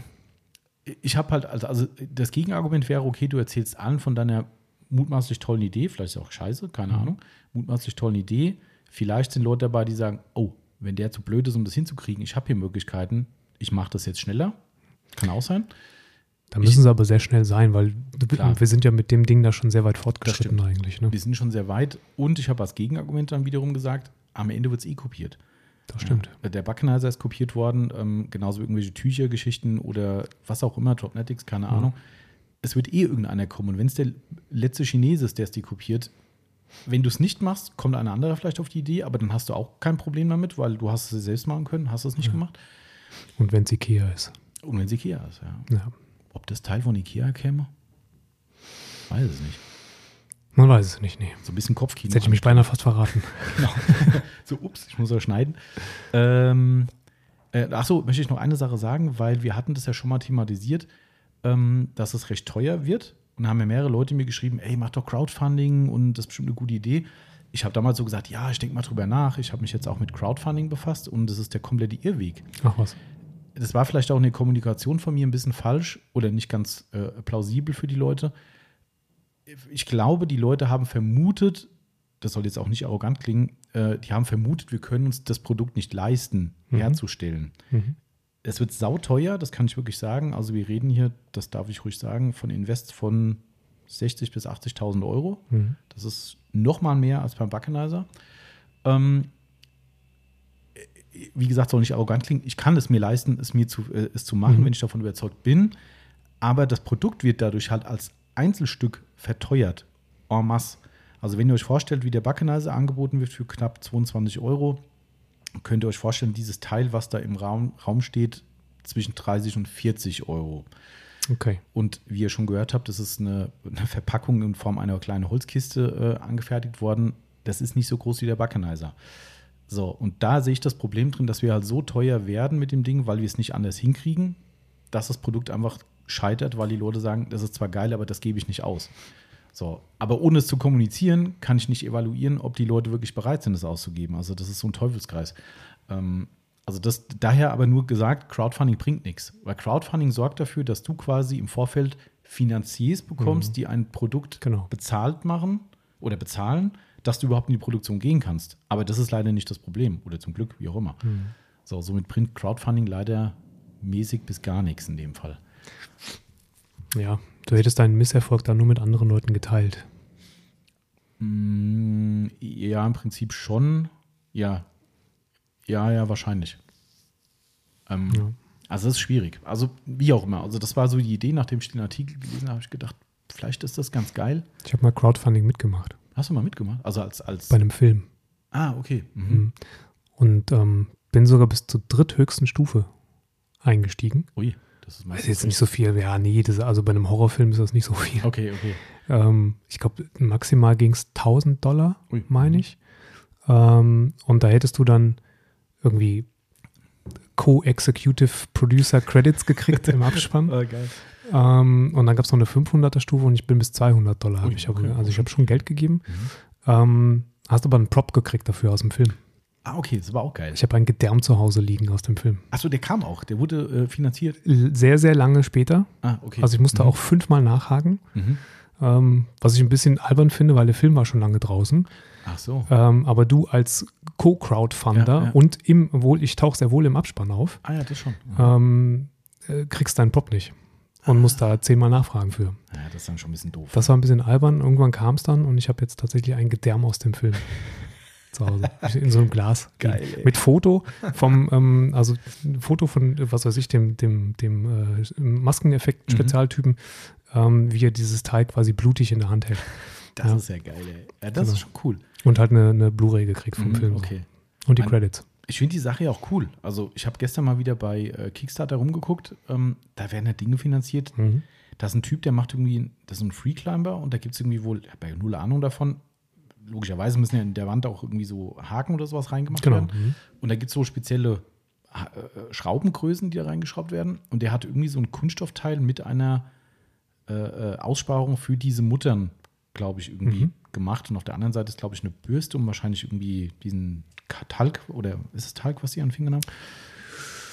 ich habe halt, also, also das Gegenargument wäre, okay, du erzählst allen von deiner mutmaßlich tollen Idee, vielleicht ist auch scheiße, keine Mhm. Ahnung, mutmaßlich tollen Idee. Vielleicht sind Leute dabei, die sagen, oh, wenn der zu blöd ist, um das hinzukriegen, ich habe hier Möglichkeiten, ich mache das jetzt schneller. Kann auch sein. Da müssen sie aber sehr schnell sein, weil Klar. wir sind ja mit dem Ding da schon sehr weit fortgeschritten eigentlich. Ne? Wir sind schon sehr weit und ich habe als Gegenargument dann wiederum gesagt, am Ende wird es eh kopiert. Das stimmt. Ja, der Backenizer ist kopiert worden, ähm, genauso wie irgendwelche Tüchergeschichten oder was auch immer, Dropnetics, keine Ahnung. Es wird eh irgendeiner kommen. Und wenn es der letzte Chinese ist, der es die kopiert, wenn du es nicht machst, kommt ein anderer vielleicht auf die Idee, aber dann hast du auch kein Problem damit, weil du hast es selbst machen können, hast es nicht gemacht. Und wenn es Ikea ist. Und wenn es Ikea ist, ja. Ja. Ob das Teil von Ikea käme? Weiß es nicht. Man weiß es nicht, nee. So ein bisschen Kopfkino. Jetzt hätte ich mich beinahe fast verraten. Genau. so, ups, ich muss ja schneiden. Ähm, äh, achso, möchte ich noch eine Sache sagen, weil wir hatten das ja schon mal thematisiert, ähm, dass es recht teuer wird. Und da haben ja mehrere Leute mir geschrieben, ey, mach doch Crowdfunding und das ist bestimmt eine gute Idee. Ich habe damals so gesagt, ja, ich denke mal drüber nach. Ich habe mich jetzt auch mit Crowdfunding befasst und das ist der komplette Irrweg. Ach was. Das war vielleicht auch eine Kommunikation von mir ein bisschen falsch oder nicht ganz äh, plausibel für die Leute. Ich glaube, die Leute haben vermutet, das soll jetzt auch nicht arrogant klingen, äh, die haben vermutet, wir können uns das Produkt nicht leisten, Mhm. herzustellen. Mhm. Es wird sauteuer, das kann ich wirklich sagen. Also wir reden hier, das darf ich ruhig sagen, von Invest von 60.000 bis 80.000 Euro. Mhm. Das ist noch mal mehr als beim Backenizer. Ähm, wie gesagt, soll nicht arrogant klingen. Ich kann es mir leisten, es mir zu, äh, es zu machen, Mhm. wenn ich davon überzeugt bin. Aber das Produkt wird dadurch halt als Einzelstück verteuert. En masse. Also, wenn ihr euch vorstellt, wie der Backenizer angeboten wird für knapp 22 Euro, könnt ihr euch vorstellen, dieses Teil, was da im Raum, Raum steht, zwischen 30 und 40 Euro. Okay. Und wie ihr schon gehört habt, das ist eine, eine Verpackung in Form einer kleinen Holzkiste äh, angefertigt worden. Das ist nicht so groß wie der Backenizer. So, und da sehe ich das Problem drin, dass wir halt so teuer werden mit dem Ding, weil wir es nicht anders hinkriegen, dass das Produkt einfach scheitert, weil die Leute sagen, das ist zwar geil, aber das gebe ich nicht aus. So, aber ohne es zu kommunizieren, kann ich nicht evaluieren, ob die Leute wirklich bereit sind, es auszugeben. Also das ist so ein Teufelskreis. Ähm, also das daher aber nur gesagt, Crowdfunding bringt nichts, weil Crowdfunding sorgt dafür, dass du quasi im Vorfeld Finanziers bekommst, Mhm. die ein Produkt Genau. bezahlt machen oder bezahlen, dass du überhaupt in die Produktion gehen kannst. Aber das ist leider nicht das Problem oder zum Glück, wie auch immer. Mhm. So, somit bringt Crowdfunding leider mäßig bis gar nichts in dem Fall. Ja, du hättest deinen Misserfolg dann nur mit anderen Leuten geteilt. Mm, Ja, im Prinzip schon. Ja. Ja, ja, wahrscheinlich. Ähm, Ja. Also es ist schwierig. Also wie auch immer. Also das war so die Idee, nachdem ich den Artikel gelesen habe, habe ich gedacht, vielleicht ist das ganz geil. Ich habe mal Crowdfunding mitgemacht Hast du mal mitgemacht? Also als, als bei einem Film Ah, okay. Mhm. Mhm. und ähm, bin sogar bis zur dritthöchsten Stufe eingestiegen. Ui, das ist Das meistens ist jetzt nicht so viel. Ja, nee, das, also bei einem Horrorfilm ist das nicht so viel. Okay, okay. Ähm, ich glaube, maximal ging es 1000 Dollar, meine ich. Ähm, und da hättest du dann irgendwie Co-Executive Producer Credits gekriegt im Abspann. Ah, geil. Ähm, und dann gab es noch eine 500er Stufe und ich bin bis 200 Dollar. Ui, ich okay. Also ich habe schon Geld gegeben. Mhm. Ähm, hast aber einen Prop gekriegt dafür aus dem Film. Ah, okay, das war auch geil. Ich habe einen Gedärm zu Hause liegen aus dem Film. Achso, der kam auch. Der wurde äh, finanziert. Sehr, sehr lange später. Ah, okay. Also ich musste Mhm. auch fünfmal nachhaken. Mhm. Ähm, was ich ein bisschen albern finde, weil der Film war schon lange draußen. Ach so. Ähm, aber du als Co-Crowdfunder Ja, ja. und im wohl, ich tauche sehr wohl im Abspann auf, Ah ja, das schon. ähm, äh, kriegst deinen Prop nicht. Und musst da zehnmal nachfragen für. Ja, das ist dann schon ein bisschen doof. Das war ein bisschen albern. Irgendwann kam es dann und ich habe jetzt tatsächlich ein Gedärm aus dem Film zu Hause. In so einem Glas. Geil, ey. Mit Foto vom, ähm, also Foto von, was weiß ich, dem, dem, dem äh, Maskeneffekt-Spezialtypen, ähm, wie er dieses Teil quasi blutig in der Hand hält. das ja. ist ja geil, ey. Ja, das Genau. ist schon cool. Und halt eine, eine Blu-ray gekriegt vom Mhm, Film. Okay. Und die Credits. Ich finde die Sache ja auch cool. Also, ich habe gestern mal wieder bei äh, Kickstarter rumgeguckt. Ähm, da werden ja Dinge finanziert. Mhm. Da ist ein Typ, der macht irgendwie, das ist ein Freeclimber und da gibt es irgendwie wohl, ich habe ja null Ahnung davon. Logischerweise müssen ja in der Wand auch irgendwie so Haken oder sowas reingemacht Genau. werden. Mhm. Und da gibt es so spezielle äh, Schraubengrößen, die da reingeschraubt werden. Und der hat irgendwie so ein Kunststoffteil mit einer äh, äh, Aussparung für diese Muttern, glaube ich, irgendwie Mhm. gemacht. Und auf der anderen Seite ist, glaube ich, eine Bürste, um wahrscheinlich irgendwie diesen Talg oder ist es Talg, was sie an den Fingern haben?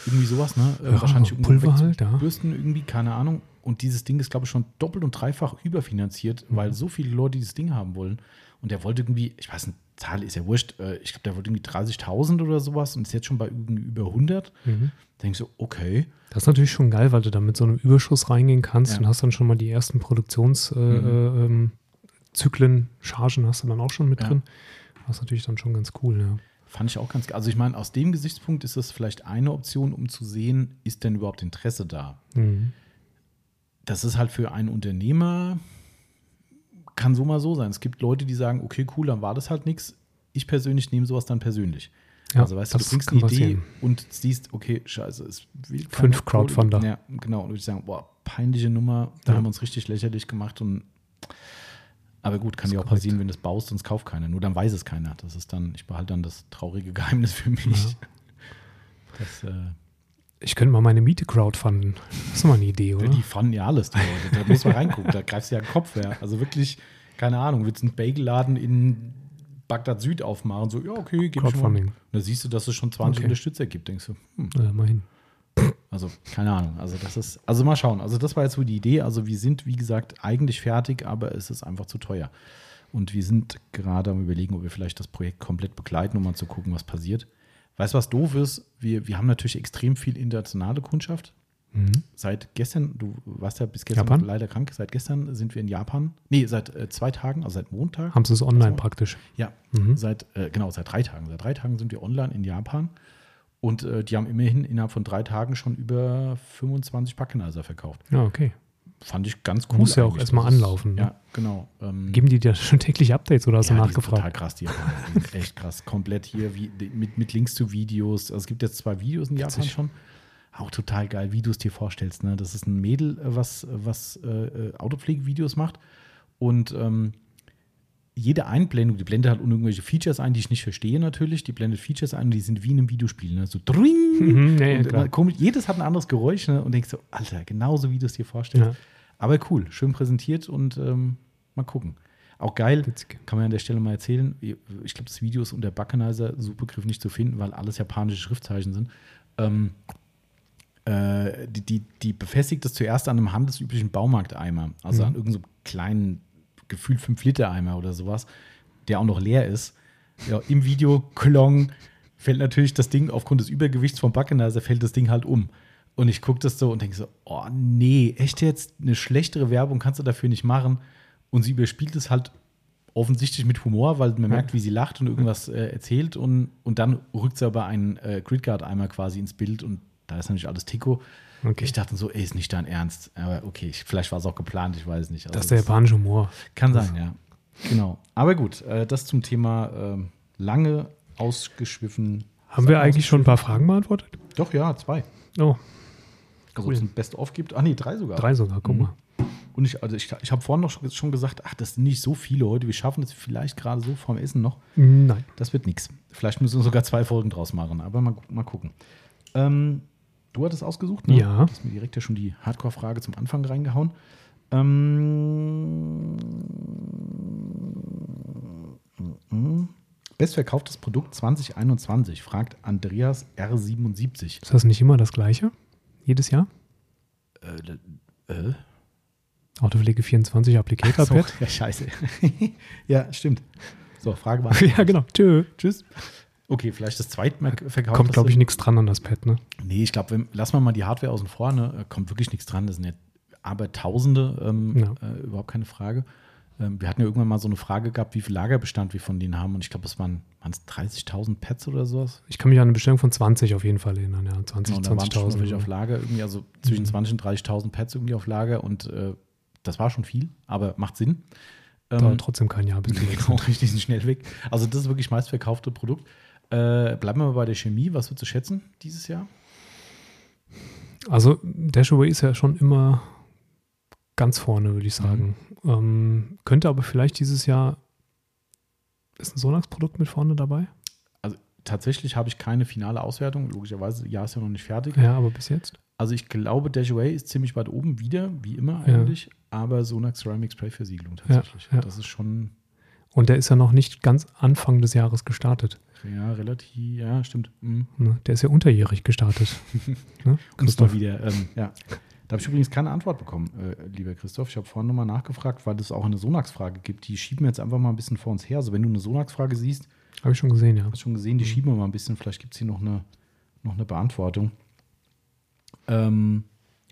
Irgendwie sowas, ne? Äh, Ja, wahrscheinlich irgendwo Pulver halt, ja. Bürsten irgendwie, keine Ahnung. Und dieses Ding ist, glaube ich, schon doppelt und dreifach überfinanziert, Mhm. weil so viele Leute dieses Ding haben wollen. Und der wollte irgendwie, ich weiß nicht, Zahl ist ja wurscht, äh, ich glaube, der wollte irgendwie 30.000 oder sowas und ist jetzt schon bei irgendwie über 100. Mhm. Da denke ich so, okay. Das ist natürlich schon geil, weil du da mit so einem Überschuss reingehen kannst Ja. und hast dann schon mal die ersten Produktionszyklen, äh, ähm, Zyklen, Chargen hast du dann auch schon mit Ja. drin. Das ist natürlich dann schon ganz cool, ja. Fand ich auch ganz geil. Also ich meine, aus dem Gesichtspunkt ist das vielleicht eine Option, um zu sehen, ist denn überhaupt Interesse da? Mhm. Das ist halt für einen Unternehmer, kann so mal so sein. Es gibt Leute, die sagen, okay, cool, dann war das halt nichts. Ich persönlich nehme sowas dann persönlich. Ja, also weißt du, du kann eine Idee passieren. und siehst, okay, scheiße, es will Fünf Crowdfunder. Ja, genau. Und würde ich sagen, boah, peinliche Nummer, da Ja. haben wir uns richtig lächerlich gemacht und aber gut, kann ist auch passieren, wenn du es baust, sonst kauft keiner. Nur dann weiß es keiner. Das ist dann, ich behalte dann das traurige Geheimnis für mich. Ja. Das, äh, Ich könnte mal meine Miete crowdfunden. Das ist mal eine Idee, oder? die fanden ja alles, die Leute. Da muss man reingucken, da greifst du ja den Kopf her. Also wirklich, keine Ahnung, willst einen Bagelladen in Bagdad Süd aufmachen, so, ja, okay, gib mal. Crowdfunding. Und da siehst du, dass es schon 20 Okay. Unterstützer gibt. Denkst du, hm, Ja, mal hin. Also keine Ahnung. Also das ist, also mal schauen. Also das war jetzt so die Idee. Also wir sind, wie gesagt, eigentlich fertig, aber es ist einfach zu teuer. Und wir sind gerade am überlegen, ob wir vielleicht das Projekt komplett begleiten, um mal zu gucken, was passiert. Weißt du, was doof ist? Wir, wir haben natürlich extrem viel internationale Kundschaft. Mhm. Seit gestern, du warst ja bis gestern Japan? leider krank, seit gestern sind wir in Japan. Nee, seit äh, zwei Tagen, also seit Montag. Haben sie es online praktisch. Ja, Mhm. seit, äh, genau, seit drei Tagen. Seit drei Tagen sind wir online in Japan. Und äh, die haben immerhin innerhalb von drei Tagen schon über 25 Backenizer verkauft. Ja, okay. Fand ich ganz cool. Muss ja auch erstmal anlaufen, ne? Ja, genau. Ähm, Geben die dir schon täglich Updates oder hast ja, du nachgefragt? total krass, die sind echt krass. Komplett hier wie, mit, mit Links zu Videos. Also es gibt jetzt zwei Videos in Japan schon. auch total geil, wie du es dir vorstellst. Ne? Das ist ein Mädel, äh, was, was äh, äh, Autopflegevideos macht und ähm, jede Einblendung, die blendet halt irgendwelche Features ein, die ich nicht verstehe natürlich. Die blendet Features ein und die sind wie in einem Videospiel. Ne? So dring! Mhm, ja, ja, klar. komisch, jedes hat ein anderes Geräusch ne? und denkst so, Alter, genauso wie du es dir vorstellst. Ja. Aber cool, schön präsentiert und ähm, mal gucken. Auch geil, Witzig. kann man an der Stelle mal erzählen. Ich glaube, das Video ist unter Buckenizer Suchbegriff nicht zu finden, weil alles japanische Schriftzeichen sind. Ähm, äh, die, die, die befestigt das zuerst an einem handelsüblichen Baumarkteimer, also Mhm. an irgendeinem kleinen, gefühlt 5-Liter-Eimer oder sowas, der auch noch leer ist. Ja, Im Video, klong, fällt natürlich das Ding aufgrund des Übergewichts vom Buckenizer, fällt das Ding halt um. Und ich gucke das so und denke so, oh nee, echt jetzt eine schlechtere Werbung kannst du dafür nicht machen. Und sie überspielt es halt offensichtlich mit Humor, weil man merkt, wie sie lacht und irgendwas äh, erzählt. Und, und dann rückt sie aber einen äh, Gridguard-Eimer quasi ins Bild und da ist natürlich alles Tico. Okay. Ich dachte so, ey, ist nicht dein Ernst. Aber okay, ich, vielleicht war es auch geplant, ich weiß nicht. Also Das ist der japanische Humor. kann sein, ja. Genau. Aber gut, äh, das zum Thema ähm, lange ausgeschwiffen. Haben wir eigentlich schon ein paar Fragen beantwortet? Doch, ja, zwei. Oh, Also Cool. ob es ein Best-of gibt. Ah, nee, drei sogar. drei sogar, guck Mhm. mal. Und ich, also ich, ich habe vorhin noch schon- schon gesagt, ach, das sind nicht so viele heute. Wir schaffen es vielleicht gerade so vorm Essen noch. Nein. Das wird nichts. Vielleicht müssen wir sogar zwei Folgen draus machen, aber mal, mal gucken. Ähm, du hattest ausgesucht, ne? Ja. Du hast mir direkt ja schon die Hardcore-Frage zum Anfang reingehauen. Ähm, Bestverkauftes Produkt 2021, fragt Andreas R77. Ist das nicht immer das gleiche? Jedes Jahr? Äh, äh? Autopflege 24 Applicator So, Pad? ja, scheiße. ja, stimmt. So, Frage war. ja, genau. Tschö. Tschüss. Okay, vielleicht das zweitverkaufte. Kommt, glaube ich, nichts dran an das Pad, ne? Nee, ich glaube, lassen wir mal die Hardware außen vor, ne? äh, kommt wirklich nichts dran. Das sind ja aber Tausende, ähm, Ja. äh, überhaupt keine Frage. Ähm, wir hatten ja irgendwann mal so eine Frage gehabt, wie viel Lagerbestand wir von denen haben. Und ich glaube, es waren waren's 30.000 Pads oder sowas. Ich kann mich an eine Bestellung von 20 auf jeden Fall erinnern, ja. 20, Genau, und da waren schon welche auf 20.000. Lager, irgendwie, also zwischen 20.000 und 30.000 Pads irgendwie auf Lager. Und äh, das war schon viel, aber macht Sinn. Dauert trotzdem kein Jahr, bis Genau, richtig sind schnell weg. Also das ist wirklich das meistverkaufte Produkt. Äh, bleiben wir mal bei der Chemie. Was würdest du schätzen dieses Jahr? Also Dashaway ist ja schon immer ganz vorne, würde ich sagen. Ähm, könnte aber vielleicht dieses Jahr, ist ein Sonax-Produkt mit vorne dabei? Tatsächlich habe ich keine finale Auswertung. Logischerweise, ja, ist ja noch nicht fertig. Ja, aber bis jetzt? Also ich glaube, Dashaway ist ziemlich weit oben wieder, wie immer Ja. eigentlich. Aber Sonax Ceramic Spray Versiegelung tatsächlich. Ja, ja. Das ist schon Und der ist ja noch nicht ganz Anfang des Jahres gestartet. Ja, relativ, ja, stimmt. Mhm. Ne? Der ist ja unterjährig gestartet. ne? Christoph. wieder, ähm, ja. Da habe ich übrigens keine Antwort bekommen, äh, lieber Christoph. Ich habe vorhin nochmal nachgefragt, weil es auch eine Sonax-Frage gibt. Die schieben wir jetzt einfach mal ein bisschen vor uns her. Also wenn du eine Sonax-Frage siehst, Habe ich schon gesehen, ja. hast schon gesehen, die schieben wir mal ein bisschen. Vielleicht gibt es hier noch eine, noch eine Beantwortung. Ähm,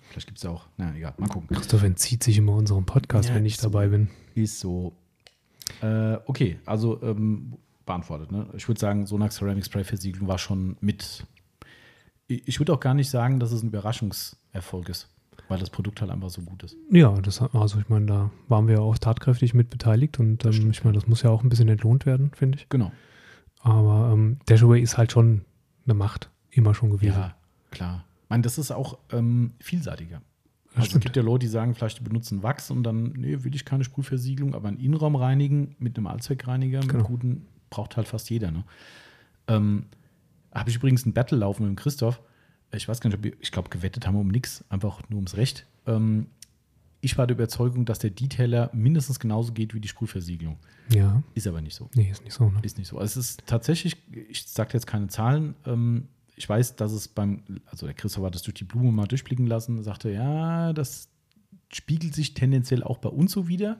vielleicht gibt es auch, na egal, mal gucken. Christoph entzieht sich immer unserem Podcast, Ja, wenn ich dabei bin. Ist so. Äh, okay, also ähm, beantwortet. Ne? Ich würde sagen, Sonax Ceramic Spray Versiegelung war schon mit. Ich würde auch gar nicht sagen, dass es ein Überraschungserfolg ist, weil das Produkt halt einfach so gut ist. Ja, das, also ich meine, da waren wir ja auch tatkräftig mit beteiligt und ähm, ich meine, das muss ja auch ein bisschen entlohnt werden, finde ich. Genau. Aber ähm, Dashaway ist halt schon eine Macht, immer schon gewesen. Ja, klar. Ich meine, das ist auch ähm, vielseitiger. Also es gibt ja Leute, die sagen, vielleicht benutzen Wachs und dann, nee, will ich keine Sprühversiegelung, aber einen Innenraum reinigen mit einem Allzweckreiniger, mit Genau. guten, braucht halt fast jeder. Ne? Ähm, Habe ich übrigens ein Battle laufen mit dem Christoph. Ich weiß gar nicht, ob wir, ich glaube, gewettet haben wir um nichts, einfach nur ums Recht. Ähm, ich war der Überzeugung, dass der Detailer mindestens genauso geht wie die Sprühversiegelung. Ja, Ist aber nicht so. nee, ist nicht so. Ne? Ist nicht so. Also es ist tatsächlich, ich sage jetzt keine Zahlen, ähm, ich weiß, dass es beim, also der Christoph hat das durch die Blume mal durchblicken lassen, sagte, ja, das spiegelt sich tendenziell auch bei uns so wieder.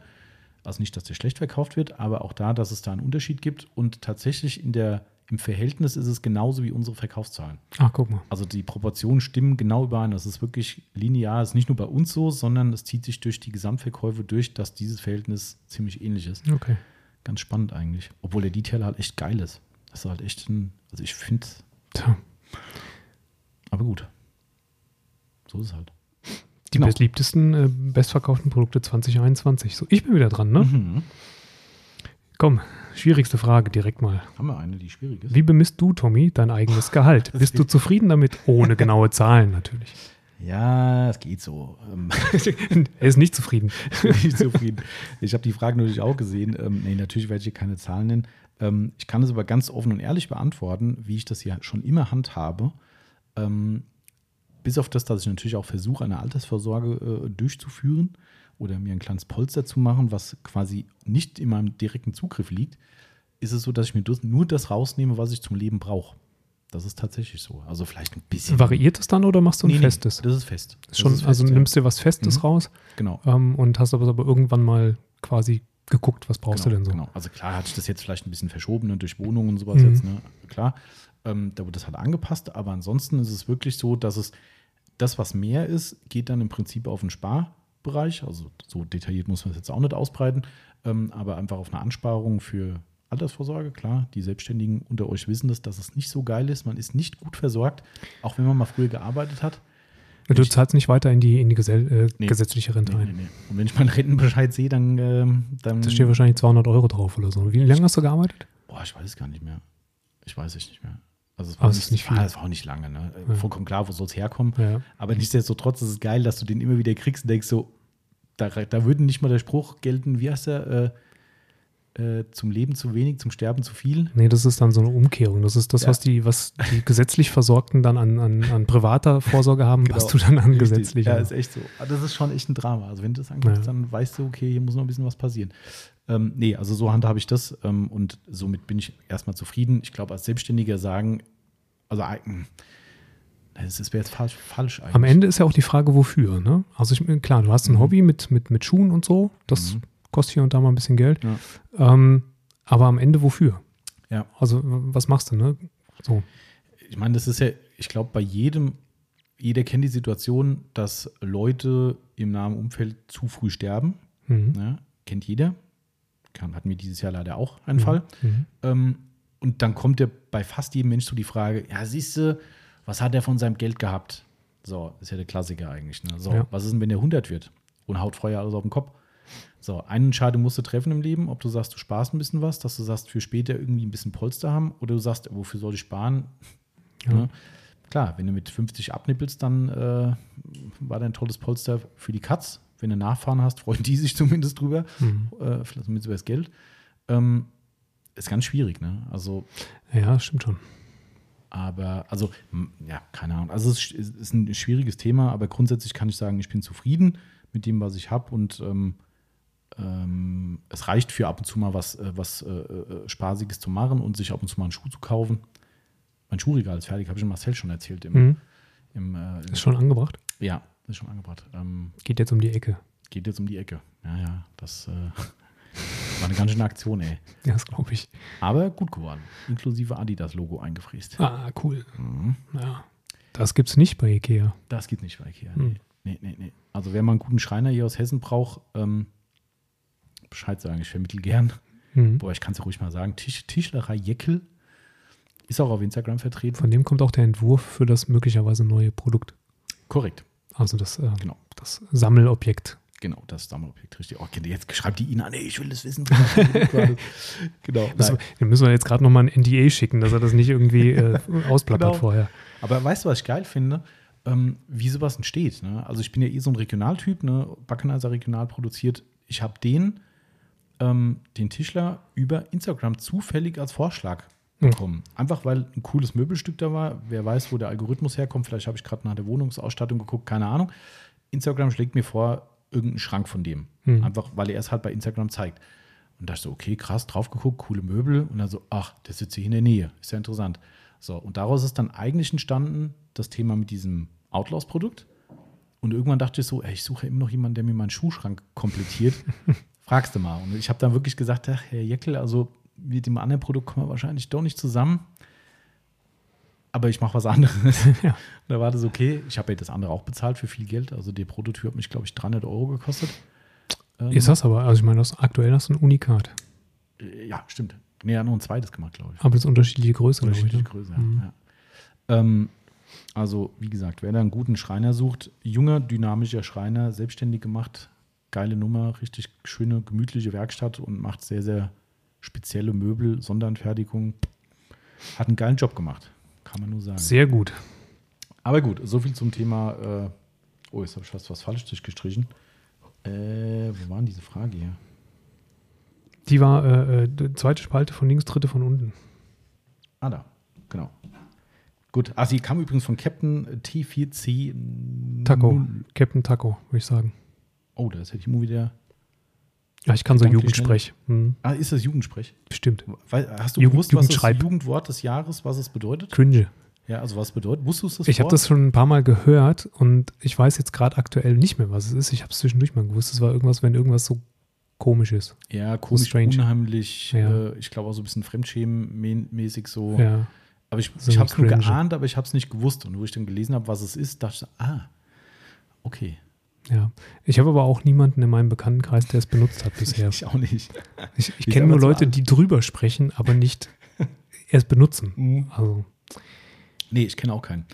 Also nicht, dass der schlecht verkauft wird, aber auch da, dass es da einen Unterschied gibt. Und tatsächlich in der, im Verhältnis ist es genauso wie unsere Verkaufszahlen. Ach, guck mal. Also die Proportionen stimmen genau überein. Das ist wirklich linear. Es ist nicht nur bei uns so, sondern es zieht sich durch die Gesamtverkäufe durch, dass dieses Verhältnis ziemlich ähnlich ist. Okay. Ganz spannend eigentlich. Obwohl der Detail halt echt geil ist. Das ist halt echt ein, also ich finde, Tja, aber gut. So ist es halt. Die Genau. beliebtesten, äh, bestverkauften Produkte 2021. So, ich bin wieder dran, ne? Mhm. Komm, Schwierigste Frage direkt mal. Haben wir eine, die schwierig ist? Wie bemisst du, Tommy, dein eigenes Gehalt? Bist du zufrieden damit? Ohne genaue Zahlen natürlich. Ja, es geht so. Ähm, er ist nicht zufrieden. nicht zufrieden. Ich habe die Frage natürlich auch gesehen. Ähm, nee, natürlich werde ich hier keine Zahlen nennen. Ähm, ich kann es aber ganz offen und ehrlich beantworten, wie ich das ja schon immer handhabe. Ähm, bis auf das, dass ich natürlich auch versuche, eine Altersvorsorge äh, durchzuführen oder mir ein kleines Polster zu machen, was quasi nicht in meinem direkten Zugriff liegt, ist es so, dass ich mir nur das rausnehme, was ich zum Leben brauche. Das ist tatsächlich so. Also vielleicht ein bisschen. Variiert es dann oder machst du ein Nee, nee, festes? das ist fest. Das Schon, ist fest, also ja. nimmst dir was Festes Mhm. raus Genau. ähm, und hast aber, aber irgendwann mal quasi geguckt, was brauchst genau, du denn so? Genau. Also klar hatte ich das jetzt vielleicht ein bisschen verschoben ne, durch Wohnungen und sowas Mhm. jetzt, ne? Klar. Ähm, da wird das halt angepasst, aber ansonsten ist es wirklich so, dass es das, was mehr ist, geht dann im Prinzip auf den Sparbereich. Also so detailliert muss man es jetzt auch nicht ausbreiten, ähm, aber einfach auf eine Ansparung für Altersvorsorge. Klar, die Selbstständigen unter euch wissen das, dass es nicht so geil ist. Man ist nicht gut versorgt, auch wenn man mal früher gearbeitet hat. Du zahlst nicht weiter in die, in die Gesell äh, Nee. gesetzliche Rente Nee, ein. nee. Und wenn ich meinen Rentenbescheid sehe, dann, ähm, dann Da steht wahrscheinlich 200 Euro drauf oder so. Wie lange hast du gearbeitet? Boah, ich weiß es gar nicht mehr. Ich weiß es nicht mehr. Also es war, nicht, nicht viel. ah, es war auch nicht lange. Ne? Ja. Vollkommen klar, wo soll es herkommen. Ja. Aber nichtsdestotrotz ist es geil, dass du den immer wieder kriegst und denkst so, da, da würde nicht mal der Spruch gelten, wie heißt der, äh, äh, zum Leben zu wenig, zum Sterben zu viel. Nee, das ist dann so eine Umkehrung. Das ist das, Ja. was die, was die gesetzlich Versorgten dann an, an, an privater Vorsorge haben, was du dann an Genau. Richtig. gesetzlicher. Ja, ist echt so. Aber Das ist schon echt ein Drama. Also wenn du das anguckst, Ja. dann weißt du, okay, hier muss noch ein bisschen was passieren. Ähm, nee, also so handhabe ich das ähm, und somit bin ich erstmal zufrieden. Ich glaube, als Selbstständiger sagen, also das das wäre jetzt falsch, falsch eigentlich. Am Ende ist ja auch die Frage, wofür. Ne? Also ich, klar, du hast ein Mhm. Hobby mit, mit, mit Schuhen und so. Das Mhm. Kostet hier und da mal ein bisschen Geld. Ja. Ähm, aber am Ende wofür? Ja. Also was machst du? Ne? So. ich meine, das ist ja, ich glaube, bei jedem, jeder kennt die Situation, dass Leute im nahen Umfeld zu früh sterben. Mhm. Ja, kennt jeder. Kann, hatten wir dieses Jahr leider auch einen Mhm. Fall. Mhm. Ähm, und dann kommt ja bei fast jedem Mensch so die Frage: Ja, siehst du, was hat er von seinem Geld gehabt? So, ist ja der Klassiker eigentlich. Ne? So, Ja. was ist denn, wenn der 100 wird und haut vorher alles auf den Kopf? So, eine Entscheidung musst du treffen im Leben, ob du sagst, du sparst ein bisschen was, dass du sagst, für später irgendwie ein bisschen Polster haben, oder du sagst, wofür soll ich sparen? Ja. Ne? Klar, wenn du mit 50 abnippelst, dann äh, war dein tolles Polster für die Katz. Wenn du Nachfahren hast, freuen die sich zumindest drüber, Mhm. äh, vielleicht zumindest über das Geld. Ähm, ist ganz schwierig, ne? Also, Ja, stimmt schon. aber, also, ja, keine Ahnung. Also, es ist, ist ein schwieriges Thema, aber grundsätzlich kann ich sagen, ich bin zufrieden mit dem, was ich habe und ähm, ähm, es reicht für ab und zu mal was, äh, was äh, äh, Spaßiges zu machen und sich ab und zu mal einen Schuh zu kaufen. Mein Schuhregal ist fertig, habe ich Marcel schon erzählt. Im, Mhm. im, äh, Ist schon angebracht. ja, ist schon angebracht. Ähm, Geht jetzt um die Ecke. geht jetzt um die Ecke. Ja, ja, das äh, war eine ganz schöne Aktion, ey. Ja, das glaube ich. Aber gut geworden. Inklusive Adidas-Logo eingefräst. Ah, cool. Mhm. Ja. Das gibt es nicht bei Ikea. Das geht nicht bei Ikea. Hm. Nee, nee, nee. Also wer mal einen guten Schreiner hier aus Hessen braucht, ähm, Bescheid sagen, ich vermittle gern. Mhm. Boah, ich kann es ja ruhig mal sagen. Tisch, Tischlerei Jeckel ist auch auf Instagram vertreten. Von dem kommt auch der Entwurf für das möglicherweise neue Produkt. Korrekt. Also das, äh, Genau. das Sammelobjekt. Genau, das Sammelobjekt, richtig. Oh, jetzt schreibt die ihn an, ey, ich will das wissen. genau. Das, den müssen wir jetzt gerade nochmal ein NDA schicken, dass er das nicht irgendwie äh, ausplappert Genau. vorher. Aber weißt du, was ich geil finde? Ähm, wie sowas entsteht. Ne? Also ich bin ja eh so ein Regionaltyp, ne? Backenheiser regional produziert. Ich habe den, ähm, den Tischler über Instagram zufällig als Vorschlag Hm. bekommen. Einfach weil ein cooles Möbelstück da war. Wer weiß, wo der Algorithmus herkommt. Vielleicht habe ich gerade nach der Wohnungsausstattung geguckt, keine Ahnung. Instagram schlägt mir vor, irgendeinen Schrank von dem. Hm. Einfach, weil er es halt bei Instagram zeigt. Und da ich so, okay, krass, drauf geguckt, coole Möbel. Und dann so, ach, der sitzt hier in der Nähe. Ist ja interessant. So, und daraus ist dann eigentlich entstanden das Thema mit diesem Outlaws-Produkt. Und irgendwann dachte ich so, ey, ich suche immer noch jemanden, der mir meinen Schuhschrank komplettiert. Fragst du mal. Und ich habe dann wirklich gesagt, ach, Herr Jeckel, also mit dem anderen Produkt kommen wir wahrscheinlich doch nicht zusammen. Aber ich mache was anderes. Ja. Da war das okay. Ich habe ja das andere auch bezahlt für viel Geld. Also der Prototyp hat mich, glaube ich, 300 Euro gekostet. Ähm, Ist das aber, also ich meine, das, aktuell hast du ein Unikat. äh, Ja, stimmt. Nee, er hat noch ein zweites gemacht, glaube ich. Aber das ist unterschiedliche Größe, glaube ich. Unterschiedliche Ne? Größe, Mhm. ja. ja. Ähm, also, wie gesagt, wer da einen guten Schreiner sucht, junger, dynamischer Schreiner, selbstständig gemacht, geile Nummer, richtig schöne, gemütliche Werkstatt und macht sehr, sehr spezielle Möbel, Sonderanfertigung. Hat einen geilen Job gemacht, kann man nur sagen. Sehr gut. Aber gut, so viel zum Thema. Äh, oh, jetzt habe ich fast was falsch durchgestrichen. Äh, wo war denn diese Frage hier? Die war äh, äh, zweite Spalte von links, dritte von unten. Ah, da, genau. Gut, ah, sie kam übrigens von Captain T4C. Taco. Captain Taco, würde ich sagen. Oh, da ist hätte ich immer wieder. Ja, ich kann so Jugendsprech. Hm, Ah, ist das Jugendsprech? bestimmt. Weil, hast du Jugend- gewusst, was das. Jugendwort des Jahres, was es bedeutet? Cringe. Ja, also was bedeutet? Wusstest du das? Ich habe das schon ein paar Mal gehört und ich weiß jetzt gerade aktuell nicht mehr, was es ist. Ich habe es zwischendurch mal gewusst. Es war irgendwas, wenn irgendwas so komisch ist. Ja, komisch, strange. unheimlich. Ja. Äh, ich glaube auch so ein bisschen Fremdschämen-mäßig so. Ja. Aber ich, So ich habe es nur geahnt, aber ich habe es nicht gewusst. Und wo ich dann gelesen habe, was es ist, dachte ich, so, ah, okay. Ja. Ich habe aber auch niemanden in meinem Bekanntenkreis, der es benutzt hat bisher. Ich auch nicht. Ich, ich kenne nur Leute, die drüber sprechen, aber nicht es benutzen. Also, Nee, ich kenne auch keinen.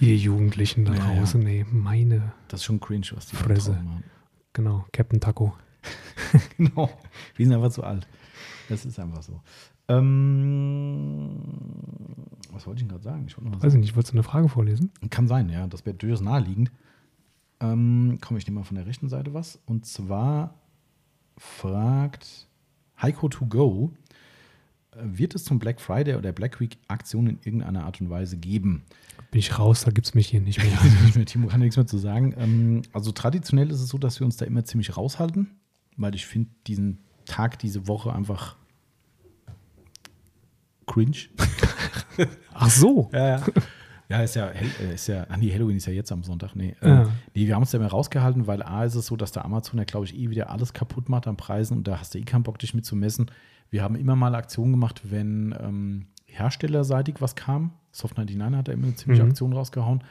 ihr Jugendlichen da Ja, ja. draußen, nee, meine, Das ist schon cringe, was die Fresse. draußen genau, Captain Taco. Genau. Wir sind einfach zu alt. Das ist einfach so. Ähm, was wollte ich denn gerade sagen? Ich wollte noch was Weiß ich nicht, wolltest du eine Frage vorlesen? Kann sein, ja. Das wäre durchaus naheliegend. Ähm, komm, ich nehme mal von der rechten Seite was. Und zwar fragt Heiko to go, äh, wird es zum Black Friday oder Black Week Aktion in irgendeiner Art und Weise geben? Bin ich raus, da gibt es mich hier nicht mehr. Nicht mehr, Timo kann nichts mehr zu sagen. Ähm, also traditionell ist es so, dass wir uns da immer ziemlich raushalten, weil ich finde diesen Tag, diese Woche einfach cringe. Ach so. Ja, ja. Ja, ist ja, äh, ist ja, ach nee, Halloween ist ja jetzt am Sonntag. Nee, Ja. ähm, nee wir haben uns da immer rausgehalten, weil A ist es so, dass der Amazon ja, glaube ich, eh wieder alles kaputt macht an Preisen und da hast du eh keinen Bock, dich mit zu messen. Wir haben immer mal Aktionen gemacht, wenn ähm, herstellerseitig was kam. Soft 99 hat da immer eine ziemliche Mhm. Aktion rausgehauen.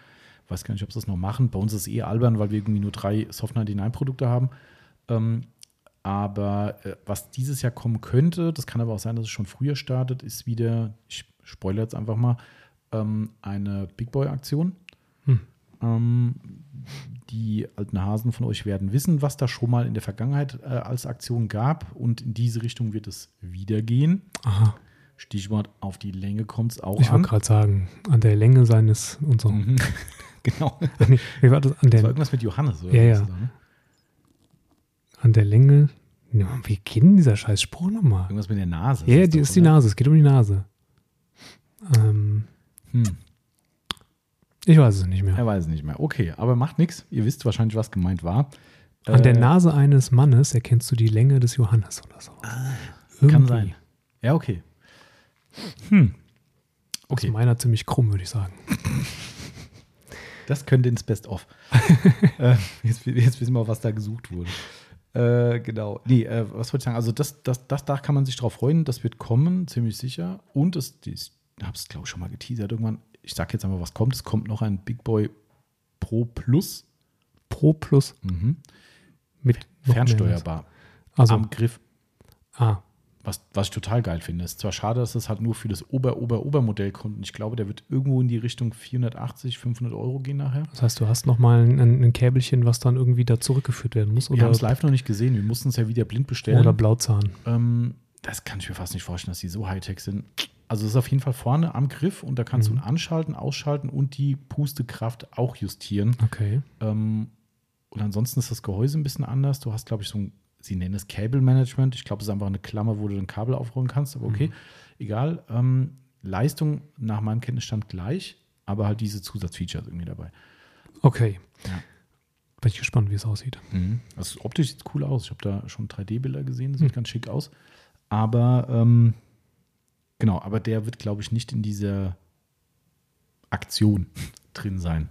Weiß gar nicht, ob sie das noch machen. Bei uns ist es eh albern, weil wir irgendwie nur drei Soft 99 Produkte haben. Ähm, aber äh, was dieses Jahr kommen könnte, das kann aber auch sein, dass es schon früher startet, ist wieder, ich spoilere jetzt einfach mal, ähm, eine Big Boy-Aktion. Hm. Ähm, die alten Hasen von euch werden wissen, was da schon mal in der Vergangenheit äh, als Aktion gab. Und in diese Richtung wird es wieder gehen. Aha. Stichwort auf die Länge kommt es auch Ich an. wollte gerade sagen, an der Länge seines und so. Mhm. genau. Nee, wie war das? An Das war der, irgendwas mit Johannes, oder? Ja, ja. ne? an der Länge. Ja, wie geht denn dieser scheiß Spruch nochmal? Irgendwas mit der Nase. Ja, das die ist die? Nase. Es geht um die Nase. Ähm, Hm. ich weiß es nicht mehr. Er weiß es nicht mehr. Okay, aber macht nichts. Ihr wisst wahrscheinlich, was gemeint war. An der Äh, Nase eines Mannes erkennst du die Länge des Johannes oder so. Ah, Kann sein. Ja, okay. Hm. Okay. Okay, meiner ziemlich krumm, würde ich sagen. das könnte ins Best-of. äh, jetzt, jetzt wissen wir, was da gesucht wurde. Äh, genau. Nee, äh, was wollte ich sagen? Also, das, das, das, da kann man sich drauf freuen. Das wird kommen, ziemlich sicher. Und es, ich habe es, glaube ich, schon mal geteasert irgendwann. Ich sage jetzt einfach, was kommt. Es kommt noch ein Big Boy Pro Plus. Pro plus Mhm. mit Fernsteuerbar. Also, Am Griff. ah, Was, was ich total geil finde. Es ist zwar schade, dass es halt nur für das Ober-Ober-Ober-Modell kommt. Und ich glaube, der wird irgendwo in die Richtung 480, 500 Euro gehen nachher. das heißt, du hast nochmal ein, ein, Käbelchen, was dann irgendwie da zurückgeführt werden muss. Wir haben Oder, es live noch nicht gesehen. Wir mussten es ja wieder blind bestellen. oder Blauzahn. ähm, das kann ich mir fast nicht vorstellen, dass die so Hightech sind. Also es ist auf jeden Fall vorne am Griff und da kannst Mhm. du ihn anschalten, ausschalten und die Pustekraft auch justieren. Okay. Ähm, und ansonsten ist das Gehäuse ein bisschen anders. Du hast, glaube ich, so ein, sie nennen es Cable Management. Ich glaube, es ist einfach eine Klammer, wo du ein Kabel aufrollen kannst, aber okay, egal. Ähm, Leistung nach meinem Kenntnisstand gleich, aber halt diese Zusatzfeatures irgendwie dabei. Okay. Ja. Bin ich gespannt, wie es aussieht. Also optisch sieht es cool aus. Ich habe da schon 3D-Bilder gesehen, das sieht ganz schick aus. Aber ähm, genau, aber der wird, glaube ich, nicht in dieser Aktion drin sein.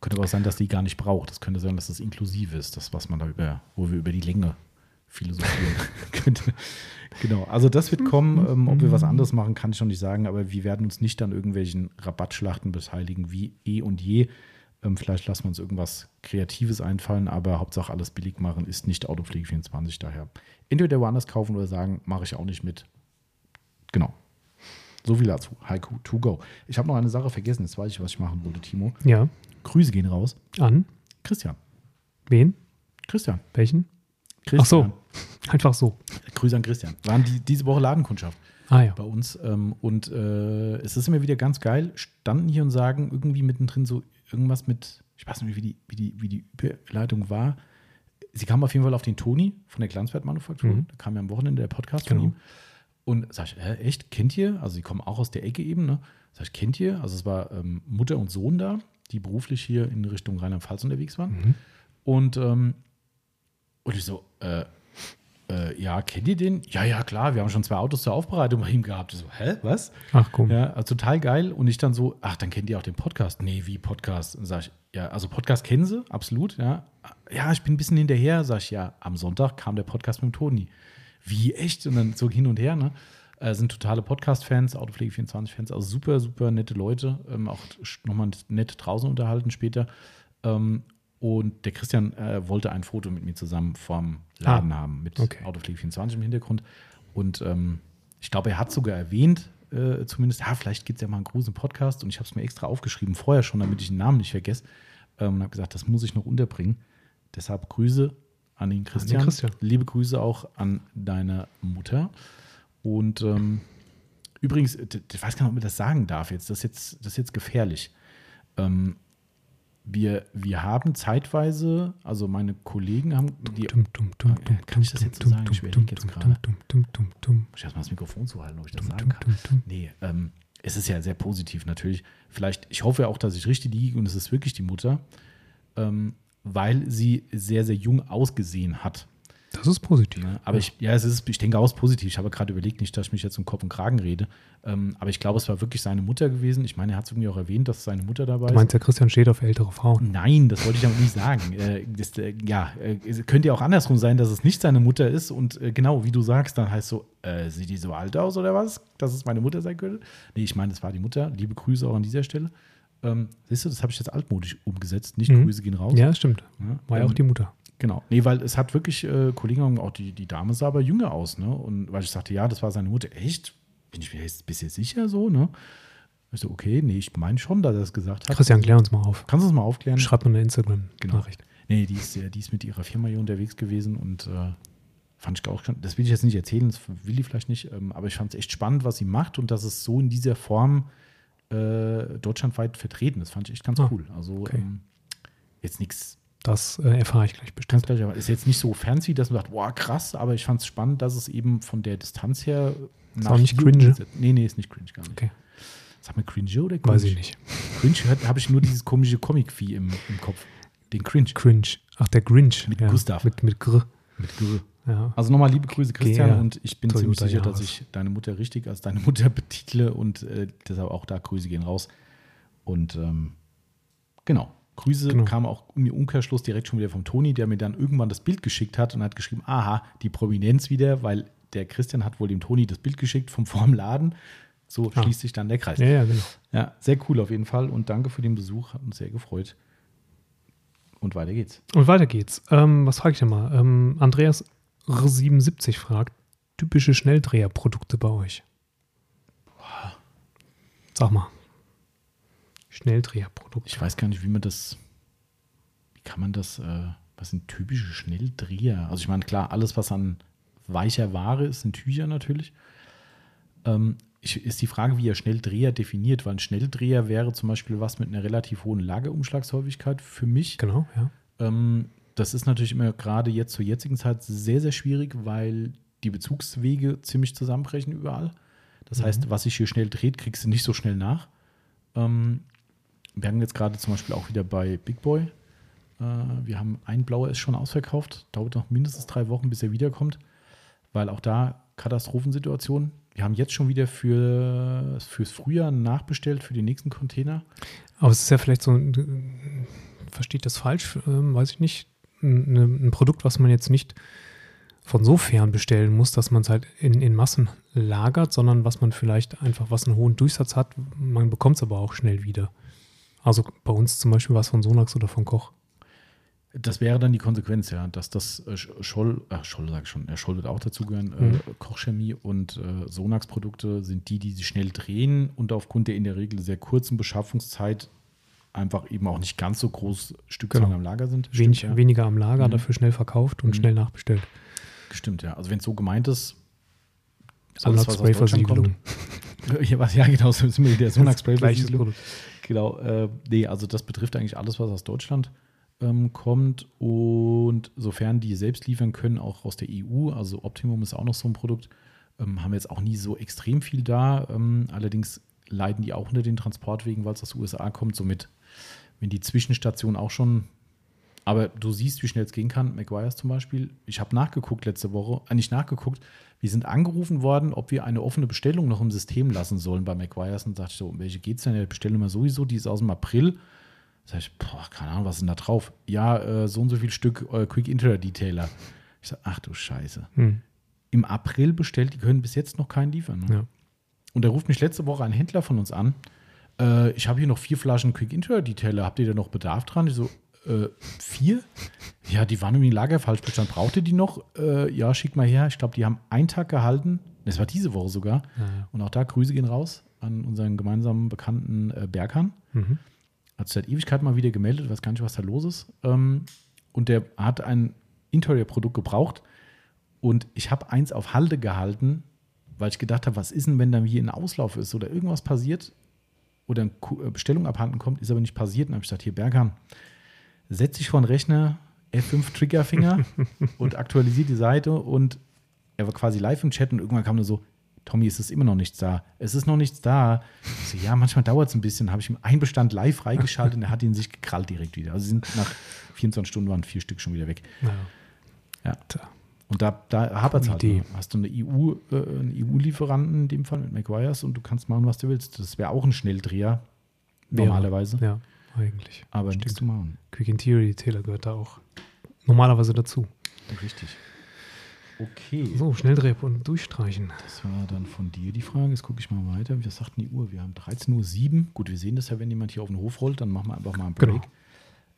Könnte aber auch sein, dass die gar nicht braucht. Das könnte sein, dass das inklusiv ist, das, was man da über, wo wir über die Länge philosophieren könnte. Genau, also das wird kommen. Ähm, ob wir was anderes machen, kann ich noch nicht sagen, aber wir werden uns nicht an irgendwelchen Rabattschlachten beteiligen wie eh und je. Ähm, vielleicht lassen wir uns irgendwas Kreatives einfallen, aber Hauptsache alles billig machen ist nicht Autopflege24 daher. Entweder woanders kaufen oder sagen, mache ich auch nicht mit. Genau. So viel dazu. Haiku to go. Ich habe noch eine Sache vergessen. Jetzt weiß ich, was ich machen wollte, Timo. Ja. Grüße gehen raus. An? Christian. Wen? Christian. Welchen? Christian. Ach so. Einfach so. Grüße an Christian. Waren die, diese Woche Ladenkundschaft Ah ja. bei uns. Ähm, und äh, es ist immer wieder ganz geil, standen hier und sagen irgendwie mittendrin so irgendwas mit, ich weiß nicht, wie die, wie die, wie die Überleitung war. Sie kam auf jeden Fall auf den Toni von der Glanzwertmanufaktur. Mhm. Da kam ja am Wochenende der Podcast Genau. von ihm. Und sag ich, hä, echt, kennt ihr? Also, sie kommen auch aus der Ecke eben, ne? Sag ich, kennt ihr? Also, es war ähm, Mutter und Sohn da, die beruflich hier in Richtung Rheinland-Pfalz unterwegs waren. Mhm. Und, ähm, und ich so, äh, äh, ja, kennt ihr den? Ja, ja, klar, wir haben schon zwei Autos zur Aufbereitung bei ihm gehabt. Ich so, hä, was? Ach komm. Ja, also total geil. Und ich dann so, ach, dann kennt ihr auch den Podcast. Nee, wie Podcast? Und sag ich, ja, also Podcast kennen sie, absolut, ja. Ja, ich bin ein bisschen hinterher, sag ich, ja, am Sonntag kam der Podcast mit dem Toni. Wie, echt? Und dann so hin und her, ne? Äh, sind totale Podcast-Fans, Autopflege24-Fans, also super, super nette Leute. Ähm, auch nochmal nett draußen unterhalten später. Ähm, und der Christian äh, wollte ein Foto mit mir zusammen vorm Laden haben, mit okay. Autopflege24 im Hintergrund. Und ähm, ich glaube, er hat sogar erwähnt, äh, zumindest, ja, vielleicht gibt es ja mal einen großen Podcast. Und ich habe es mir extra aufgeschrieben, vorher schon, damit ich den Namen nicht vergesse. Ähm, und habe gesagt, das muss ich noch unterbringen. Deshalb Grüße an den Christian. Christian. Liebe Grüße auch an deine Mutter. Und ähm, übrigens, äh, ich weiß gar nicht, ob man das sagen darf jetzt. Das ist jetzt, das ist jetzt gefährlich. Ähm, wir, wir haben zeitweise, also meine Kollegen haben die. Tum, tum, tum, Ja, tum, kann ich das jetzt so sagen? Ich überlege tum, jetzt gerade. Ich muss mal das Mikrofon zuhalten, ob ich das sagen kann. Nee, ähm, es ist ja sehr positiv natürlich. Vielleicht, ich hoffe ja auch, dass ich richtig liege und es ist wirklich die Mutter, ähm, weil sie sehr, sehr jung ausgesehen hat. Das ist positiv. Aber ich, ja, es ist, ich denke auch es ist positiv. Ich habe gerade überlegt, nicht, dass ich mich jetzt um Kopf und Kragen rede. Ähm, aber ich glaube, es war wirklich seine Mutter gewesen. Ich meine, er hat es irgendwie auch erwähnt, dass seine Mutter dabei Du ist. meinst, der Christian steht auf ältere Frauen. Nein, das wollte ich damit nicht sagen. Äh, das, äh, ja, äh, es könnte ja auch andersrum sein, dass es nicht seine Mutter ist und äh, genau, wie du sagst, dann heißt so, äh, sieht die so alt aus oder was? Dass es meine Mutter sein könnte? Nee, ich meine, es war die Mutter. Liebe Grüße auch an dieser Stelle. Ähm, siehst du, das habe ich jetzt altmodisch umgesetzt. Nicht Mhm. Grüße gehen raus. Ja, das stimmt. Ja, War ja ähm, auch die Mutter. Genau. Nee, weil es hat wirklich, äh, Kollegen auch die, die Dame sah aber jünger aus, ne? Und weil ich sagte, ja, das war seine Mutter. Echt? Bin ich mir jetzt bisschen sicher so, ne? Ich so, okay, nee, ich meine schon, dass er es gesagt hat. Christian, klär uns mal auf. Kannst du es mal aufklären? Schreib mal eine Instagram-Nachricht. Nee, die ist, die ist mit ihrer Firma hier unterwegs gewesen und äh, fand ich auch schon, das will ich jetzt nicht erzählen, das will die vielleicht nicht, ähm, aber ich fand es echt spannend, was sie macht und dass es so in dieser Form äh, deutschlandweit vertreten ist. Fand ich echt ganz Ah, cool. Also okay. ähm, jetzt nichts Das äh, erfahre ich gleich bestimmt. Gleich, aber ist jetzt nicht so fancy, dass man sagt, wow, krass, aber ich fand es spannend, dass es eben von der Distanz her Ist auch nicht cringe? Nee, nee, ist nicht cringe, gar nicht. Okay. Sag mal cringe oder cringe? Weiß ich nicht. Cringe habe ich nur dieses komische Comic-Vieh im, im Kopf. Den Cringe. Cringe. Ach, der Grinch. Mit Gustav. Mit, mit Gr. Mit Gr. Ja. Also nochmal liebe Grüße, Christian, Gea, und ich bin Toyota ziemlich sicher, dass ich deine Mutter richtig als deine Mutter betitle und äh, deshalb auch da Grüße gehen raus. Und ähm, genau. Grüße Genau. kamen auch im Umkehrschluss direkt schon wieder vom Toni, der mir dann irgendwann das Bild geschickt hat und hat geschrieben, aha, die Prominenz wieder, weil der Christian hat wohl dem Toni das Bild geschickt vom vorm Laden. So Ah. schließt sich dann der Kreis. ja, ja, genau. Ja, sehr cool auf jeden Fall und danke für den Besuch, hat uns sehr gefreut. Und weiter geht's. Und weiter geht's. Ähm, was frage ich denn mal? Ähm, Andreas R77 fragt, typische Schnelldreherprodukte bei euch. Sag mal. Schnelldreherprodukte. Ich weiß gar nicht, wie man das, wie kann man das, äh, was sind typische Schnelldreher? Also ich meine, klar, alles, was an weicher Ware ist, sind Tücher natürlich. Ähm, ich, ist die Frage, wie er Schnelldreher definiert, weil ein Schnelldreher wäre zum Beispiel was mit einer relativ hohen Lagerumschlagshäufigkeit für mich. Genau, ja. Ähm, das ist natürlich immer gerade jetzt zur jetzigen Zeit sehr, sehr schwierig, weil die Bezugswege ziemlich zusammenbrechen überall. Das heißt, was sich hier schnell dreht, kriegst du nicht so schnell nach. Ähm, wir haben jetzt gerade zum Beispiel auch wieder bei Big Boy. Äh, wir haben ein blauer ist schon ausverkauft. Dauert noch mindestens drei Wochen, bis er wiederkommt, weil auch da Katastrophensituation. Wir haben jetzt schon wieder für, fürs Frühjahr nachbestellt für die nächsten Container. Aber es ist ja vielleicht so, versteht das falsch, ähm, weiß ich nicht, ein, ein Produkt, was man jetzt nicht von so fern bestellen muss, dass man es halt in, in Massen lagert, sondern was man vielleicht einfach, was einen hohen Durchsatz hat, man bekommt es aber auch schnell wieder. Also bei uns zum Beispiel was von Sonax oder von Koch. Das wäre dann die Konsequenz, ja, dass das äh, Sch- Scholl, ach Scholl sag ich schon, ja, Scholl wird auch dazugehören, Mhm. äh, Kochchemie und äh, Sonax-Produkte sind die, die sich schnell drehen und aufgrund der in der Regel sehr kurzen Beschaffungszeit einfach eben auch nicht ganz so groß Stückzahlen Genau. am Lager sind. Wenig, Stimmt, ja. Weniger am Lager, Mhm. dafür schnell verkauft und Mhm. schnell nachbestellt. Stimmt, ja. Also wenn es so gemeint ist, Sonax-Spray-Versiegelung. Ja, genau, so sind wir Gleiches Sonax-Spray-Versiegelung. Genau, äh, nee, also das betrifft eigentlich alles, was aus Deutschland ähm, kommt. Und sofern die selbst liefern können, auch aus der EU, also Optimum ist auch noch so ein Produkt, ähm, haben wir jetzt auch nie so extrem viel da. Ähm, allerdings leiden die auch unter den Transportwegen, weil es aus den USA kommt. Somit, wenn die Zwischenstation auch schon. Aber du siehst, wie schnell es gehen kann. McGuire's zum Beispiel. Ich habe nachgeguckt letzte Woche, äh, nicht nachgeguckt. Wir sind angerufen worden, ob wir eine offene Bestellung noch im System lassen sollen bei McGuire's. Und dachte ich so, um welche geht es denn? Die Bestellnummer sowieso, die ist aus dem April. Sag ich, boah, keine Ahnung, was ist denn da drauf? Ja, äh, so und so viel Stück äh, Quick Inter Detailer. Ich sag, ach du Scheiße. Hm. Im April bestellt, die können bis jetzt noch keinen liefern. Ne? Ja. Und da ruft mich letzte Woche ein Händler von uns an. Äh, ich habe hier noch vier Flaschen Quick Inter Detailer. Habt ihr da noch Bedarf dran? Ich so, äh, vier? Ja, die waren irgendwie im Lagerfallbestand. Braucht ihr die noch? Äh, ja, schick mal her. Ich glaube, die haben einen Tag gehalten. Das war diese Woche sogar. Ja, ja. Und auch da Grüße gehen raus an unseren gemeinsamen Bekannten äh, Berghahn. Mhm. Hat sich seit Ewigkeit mal wieder gemeldet, weiß gar nicht, was da los ist. Ähm, und der hat ein Interior-Produkt gebraucht. Und ich habe eins auf Halde gehalten, weil ich gedacht habe, was ist denn, wenn dann hier ein Auslauf ist oder irgendwas passiert oder eine äh, Bestellung abhanden kommt, ist aber nicht passiert. Und habe ich gesagt, hier Berghahn, setz dich vor den Rechner, F5 Triggerfinger und aktualisiert die Seite. Und er war quasi live im Chat und irgendwann kam nur so, Tommy, es ist immer noch nichts da. Es ist noch nichts da. So, ja, manchmal dauert es ein bisschen. Habe ich ihm einen Bestand live freigeschaltet und er hat ihn sich gekrallt direkt wieder. Also sind nach 24 Stunden waren vier Stück schon wieder weg. Ja. Ja. Und da, da hapert es halt. Idee. Hast du eine EU, äh, einen EU-Lieferanten in dem Fall mit McGuire's und du kannst machen, was du willst. Das wäre auch ein Schnelldreher, normalerweise. Ja, eigentlich. Aber Stimmt. nichts zu machen. Quick Interior Detailer gehört da auch normalerweise dazu. Richtig. Okay. So, Schnelldreh und durchstreichen. Das war dann von dir die Frage. Jetzt gucke ich mal weiter. Was sagt denn die Uhr? Wir haben 13.07 Uhr. Gut, wir sehen das ja, wenn jemand hier auf den Hof rollt, dann machen wir einfach mal einen Break. Genau.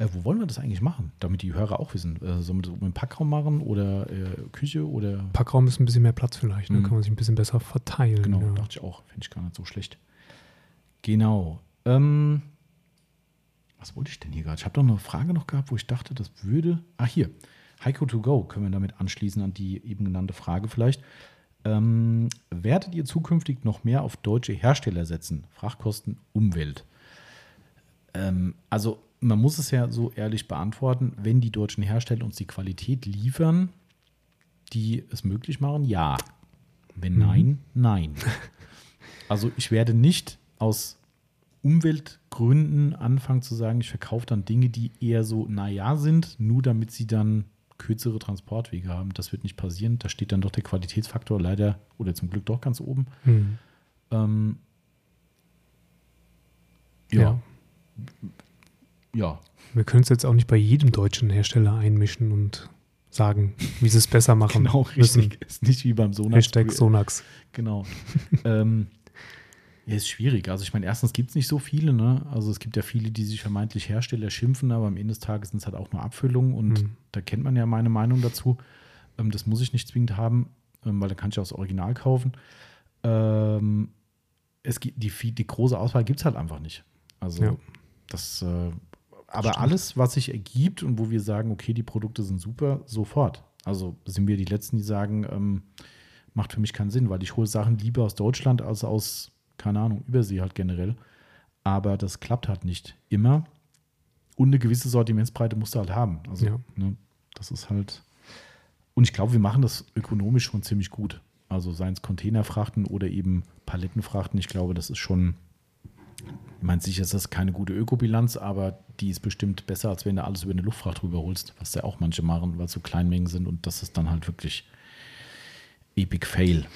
Äh, wo wollen wir das eigentlich machen? Damit die Hörer auch wissen. Äh, sollen wir das oben im Packraum machen oder äh, Küche oder. Packraum ist ein bisschen mehr Platz vielleicht. Dann Mhm. kann man sich ein bisschen besser verteilen. Genau, ja. dachte ich auch. Finde ich gar nicht so schlecht. Genau. Ähm, was wollte ich denn hier gerade? Ich habe doch eine Frage noch gehabt, wo ich dachte, das würde. Ach, hier. Heiko to go können wir damit anschließen an die eben genannte Frage vielleicht. Ähm, werdet ihr zukünftig noch mehr auf deutsche Hersteller setzen? Frachtkosten, Umwelt. Ähm, also, man muss es ja so ehrlich beantworten, wenn die deutschen Hersteller uns die Qualität liefern, die es möglich machen, ja. Wenn nein, nein. Also ich werde nicht aus Umweltgründen anfangen zu sagen, ich verkaufe dann Dinge, die eher so naja sind, nur damit sie dann kürzere Transportwege haben. Das wird nicht passieren. Da steht dann doch der Qualitätsfaktor leider oder zum Glück doch ganz oben. Hm. Ähm, Ja. ja. Ja. Wir können es jetzt auch nicht bei jedem deutschen Hersteller einmischen und sagen, wie sie es besser machen Genau, müssen. richtig. Ist nicht wie beim Sonax. Hashtag Sonax. Genau. ähm, ja, ist schwierig. Also ich meine, erstens gibt es nicht so viele, ne? Also es gibt ja viele, die sich vermeintlich Hersteller schimpfen, aber am Ende des Tages sind es halt auch nur Abfüllungen und Mhm. da kennt man ja meine Meinung dazu. Ähm, das muss ich nicht zwingend haben, ähm, weil da kann ich auch das Original kaufen. Ähm, es gibt die, die große Auswahl gibt es halt einfach nicht. Also Ja. das, äh, aber Stimmt. alles, was sich ergibt und wo wir sagen, okay, die Produkte sind super, sofort. Also sind wir die Letzten, die sagen, ähm, macht für mich keinen Sinn, weil ich hole Sachen lieber aus Deutschland als aus, keine Ahnung, Übersee halt generell. Aber das klappt halt nicht immer. Und eine gewisse Sortimentsbreite musst du halt haben. Also, Ja. ne, das ist halt. Und ich glaube, wir machen das ökonomisch schon ziemlich gut. Also seien es Containerfrachten oder eben Palettenfrachten. Ich glaube, das ist schon. Ich meine, sicher ist das keine gute Ökobilanz, aber die ist bestimmt besser, als wenn du alles über eine Luftfracht rüberholst, was ja auch manche machen, weil es so Kleinmengen sind und das ist dann halt wirklich Epic Fail.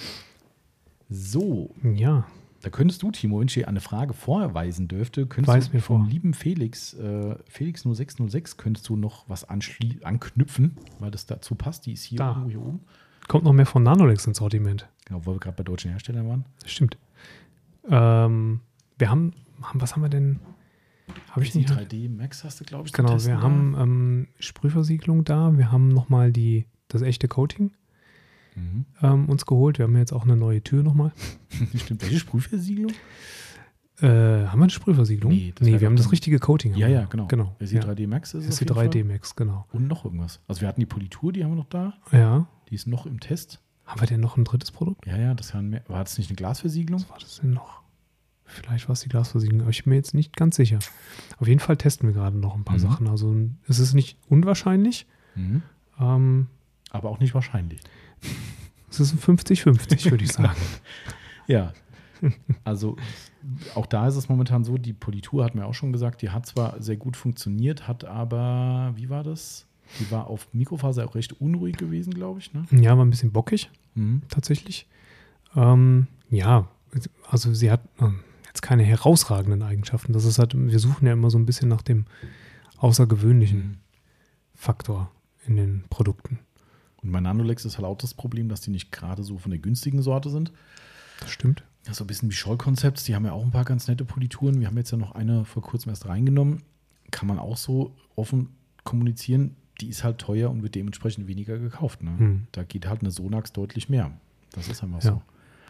So, Ja, da könntest du, Timo, wenn ich dir eine Frage vorweisen dürfte, könntest Weis du mir vom vor. lieben Felix, äh, Felix 0606, könntest du noch was anknüpfen, weil das dazu passt. Die ist hier Da. irgendwo hier oben. kommt noch mehr von Nanolex ins Sortiment. Genau, wo wir gerade bei deutschen Herstellern waren. Das stimmt. Ähm, wir haben, haben, was haben wir denn? Habe ich nicht? 3D Max hast du, glaube ich, Genau, Testen wir haben ähm, Sprühversiegelung da. Wir haben nochmal die, das echte Coating Mhm. ähm, uns geholt. Wir haben jetzt auch eine neue Tür nochmal. Stimmt, welche Sprühversiegelung? Äh, haben wir eine Sprühversiegelung? Nee, nee wir haben das richtige Coating. Ja, ja, genau. genau. SE ja. 3D Max ist es auf SC jeden Fall. 3D Max, genau. Und noch irgendwas. Also wir hatten die Politur, die haben wir noch da. Ja, Die ist noch im Test. Haben wir denn noch ein drittes Produkt? Ja, ja, das mehr. War das nicht eine Glasversiegelung? Was war das denn noch? Vielleicht war es die Glasversiegelung, aber ich bin mir jetzt nicht ganz sicher. Auf jeden Fall testen wir gerade noch ein paar Mhm. Sachen. Also es ist nicht unwahrscheinlich. Mhm. Ähm, Aber auch nicht wahrscheinlich. es ist ein 50-50, würde ich sagen. Ja. Also auch da ist es momentan so, die Politur hat mir auch schon gesagt, die hat zwar sehr gut funktioniert, hat aber, wie war das? Die war auf Mikrofaser auch recht unruhig gewesen, glaube ich. Ne? Ja, war ein bisschen bockig. Mhm. tatsächlich. Ähm, ja, also sie hat ähm, keine herausragenden Eigenschaften. Das ist halt, wir suchen ja immer so ein bisschen nach dem außergewöhnlichen Faktor in den Produkten. Und bei Nanolex ist halt auch das Problem, dass die nicht gerade so von der günstigen Sorte sind. Das stimmt. Das ist so ein bisschen wie Scholl-Konzepts. Die haben ja auch ein paar ganz nette Polituren. Wir haben jetzt ja noch eine vor kurzem erst reingenommen. Kann man auch so offen kommunizieren. Die ist halt teuer und wird dementsprechend weniger gekauft. Ne? Hm. Da geht halt eine Sonax deutlich mehr. Das ist einfach Ja. so.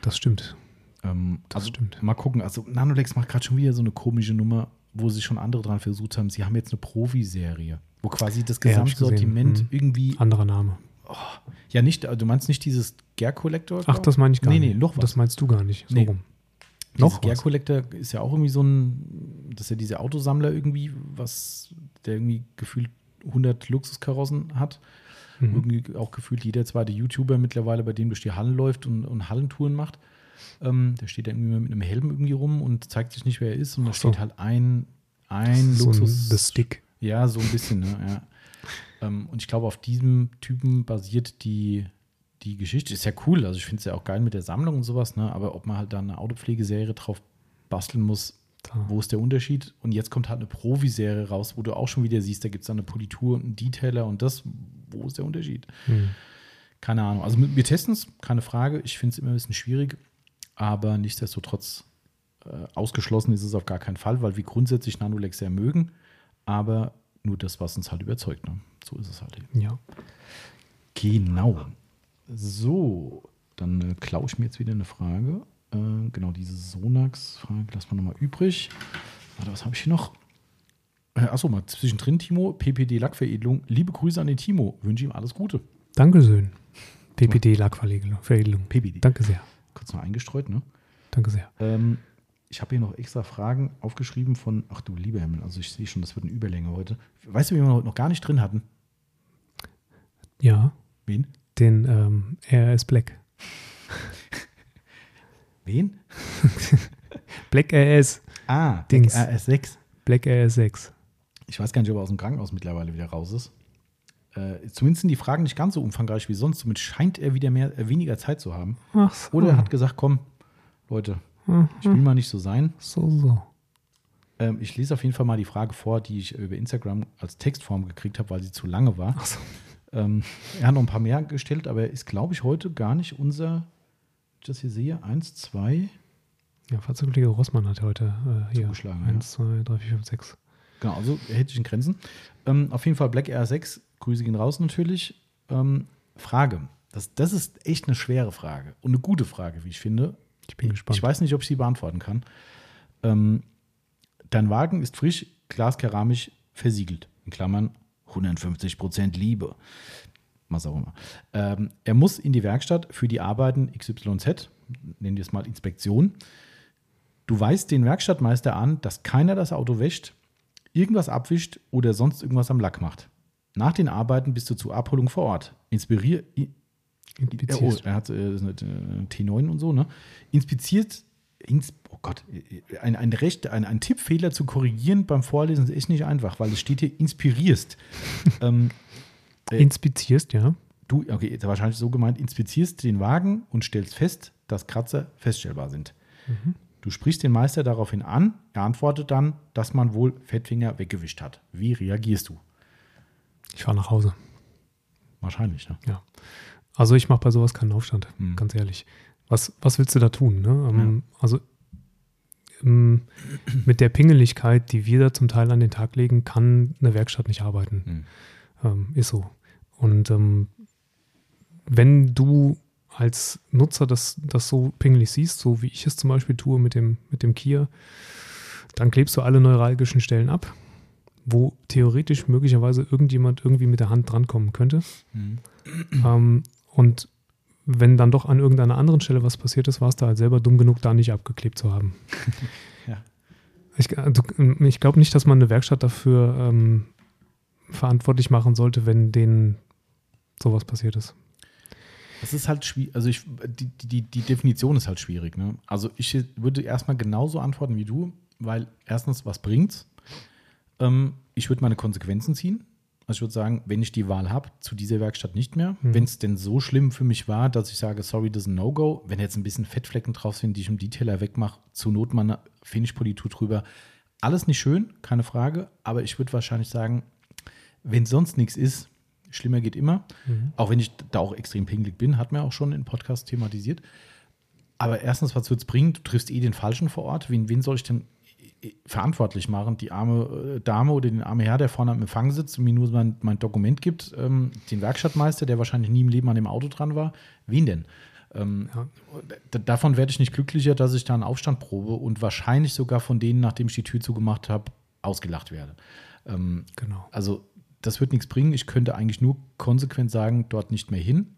Das stimmt. Ähm, Das also stimmt. mal gucken. Also Nanolex macht gerade schon wieder so eine komische Nummer, wo sich schon andere dran versucht haben. Sie haben jetzt eine Profi-Serie, wo quasi das Ja. Gesamtsortiment Hm. irgendwie. Anderer Name. Ja, nicht, du meinst nicht dieses Gear Collector? Ach, das meine ich gar nee, nicht. Nee, noch was. Das meinst du gar nicht. So Nee. rum. Noch Gear was. Collector ist ja auch irgendwie so ein, das ist ja dieser Autosammler irgendwie, was der irgendwie gefühlt 100 Luxuskarossen hat. Mhm. Irgendwie auch gefühlt jeder zweite YouTuber mittlerweile, bei dem durch die Hallen läuft und, und Hallentouren macht. Ähm, der steht da irgendwie mit einem Helm irgendwie rum und zeigt sich nicht, wer er ist. Und da so. steht halt ein, ein so ein Luxus. The Stick. Ja, so ein bisschen, ne? Ja. Ähm, und ich glaube, auf diesem Typen basiert die, die Geschichte. Ist ja cool. Also ich finde es ja auch geil mit der Sammlung und sowas, ne? Aber ob man halt da eine Autopflegeserie drauf basteln muss, Da. wo ist der Unterschied? Und jetzt kommt halt eine Profiserie raus, wo du auch schon wieder siehst, da gibt es dann eine Politur und einen Detailer und das, wo ist der Unterschied? Hm. Keine Ahnung. Also wir testen es, keine Frage. Ich finde es immer ein bisschen schwierig, aber nichtsdestotrotz äh, ausgeschlossen ist es auf gar keinen Fall, weil wir grundsätzlich Nanolex sehr mögen, aber nur das, was uns halt überzeugt. Ne? So ist es halt eben. Ja. Genau. So, dann äh, klaue ich mir jetzt wieder eine Frage. Äh, genau, diese Sonax-Frage lassen wir nochmal übrig. Warte, was habe ich hier noch? Äh, achso, mal zwischendrin, Timo. PPD Lackveredelung. Liebe Grüße an den Timo. Wünsche ihm alles Gute. Dankeschön. PPD Lackveredelung. Veredelung. PPD. Danke sehr. Kurz noch eingestreut, ne? Danke sehr. Ähm, ich habe hier noch extra Fragen aufgeschrieben von, ach du lieber Himmel, also ich sehe schon, das wird eine Überlänge heute. Weißt du, wie wir heute noch gar nicht drin hatten? Ja, Wen? den ähm, RS Black. Wen? Black RS. Ah, Dings. RS6. Black RS 6. Ich weiß gar nicht, ob er aus dem Krankenhaus mittlerweile wieder raus ist. Äh, zumindest sind die Fragen nicht ganz so umfangreich wie sonst. Zumindest scheint er wieder mehr, äh, weniger Zeit zu haben. Ach so. Oder er hat gesagt, komm, Leute, ich will mal nicht so sein. So, so. Ähm, ich lese auf jeden Fall mal die Frage vor, die ich über Instagram als Textform gekriegt habe, weil sie zu lange war. Ach so. Ähm, er hat noch ein paar mehr gestellt, aber er ist, glaube ich, heute gar nicht unser, ich das hier sehe, eins, zwei, Ja, Fahrzeugkollege Rossmann hat heute äh, hier Zugeschlagen, 1, 2, 3, 4, 5, 6. Genau, also hält sich in Grenzen. Ähm, auf jeden Fall Black Air 6, Grüße gehen raus natürlich. Ähm, Frage, das, das ist echt eine schwere Frage und eine gute Frage, wie ich finde. Ich bin gespannt. Ich weiß nicht, ob ich sie beantworten kann. Ähm, dein Wagen ist frisch, glaskeramisch versiegelt. In Klammern 150% Liebe. Was auch immer. Ähm, er muss in die Werkstatt für die Arbeiten XYZ, nennen wir es mal Inspektion. Du weist den Werkstattmeister an, dass keiner das Auto wäscht, irgendwas abwischt oder sonst irgendwas am Lack macht. Nach den Arbeiten bist du zur Abholung vor Ort. Inspirier, oh, Inspizierst. er hat äh, so eine, äh, T9 und so, ne? Inspiziert, ins, oh Gott, äh, ein, ein, Recht, ein, ein Tippfehler zu korrigieren beim Vorlesen ist echt nicht einfach, weil es steht hier inspirierst. ähm, äh, Inspizierst, ja. du, okay, ist wahrscheinlich so gemeint, inspizierst den Wagen und stellst fest, dass Kratzer feststellbar sind. Du sprichst den Meister daraufhin an, er antwortet dann, dass man wohl Fettfinger weggewischt hat. Wie reagierst du? Ich fahre nach Hause. Wahrscheinlich, ne? Ja. Also ich mache bei sowas keinen Aufstand, Hm. ganz ehrlich. Was, was willst du da tun? Ne? Ähm, Also ähm, mit der Pingeligkeit, die wir da zum Teil an den Tag legen, kann eine Werkstatt nicht arbeiten. Hm. Ähm, ist so. Und wenn du als Nutzer das, das so pingelig siehst, so wie ich es zum Beispiel tue mit dem, mit dem Kia, dann klebst du alle neuralgischen Stellen ab, wo theoretisch möglicherweise irgendjemand irgendwie mit der Hand drankommen könnte. Hm. Ähm, Und wenn dann doch an irgendeiner anderen Stelle was passiert ist, warst du halt selber dumm genug, da nicht abgeklebt zu haben. Ja. Ich, also, ich glaube nicht, dass man eine Werkstatt dafür ähm, verantwortlich machen sollte, wenn denen sowas passiert ist. Das ist halt schwierig, also ich, die, die, die Definition ist halt schwierig. Ne? Also ich würde erstmal genauso antworten wie du, weil erstens, was bringt's? Ähm, ich würde meine Konsequenzen ziehen. Also ich würde sagen, wenn ich die Wahl habe, zu dieser Werkstatt nicht mehr. Mhm. Wenn es denn so schlimm für mich war, dass ich sage, sorry, das ist ein No-Go. Wenn jetzt ein bisschen Fettflecken drauf sind, die ich im Detailer wegmache, zur Not mal eine Finish-Politur drüber. Alles nicht schön, keine Frage. Aber ich würde wahrscheinlich sagen, wenn sonst nichts ist, schlimmer geht immer. Mhm. Auch wenn ich da auch extrem pingelig bin, hat man auch schon im Podcast thematisiert. Aber erstens, was wird es bringen? Du triffst eh den Falschen vor Ort. Wen, wen soll ich denn verantwortlich machen? Die arme äh, Dame oder den armen Herr, der vorne am Empfang sitzt und mir nur mein, mein Dokument gibt, ähm, den Werkstattmeister, der wahrscheinlich nie im Leben an dem Auto dran war. Wen denn? Ähm, Ja. davon werde ich nicht glücklicher, dass ich da einen Aufstand probe und wahrscheinlich sogar von denen, nachdem ich die Tür zugemacht habe, ausgelacht werde. Ähm, Genau. also das wird nichts bringen. Ich könnte eigentlich nur konsequent sagen, dort nicht mehr hin.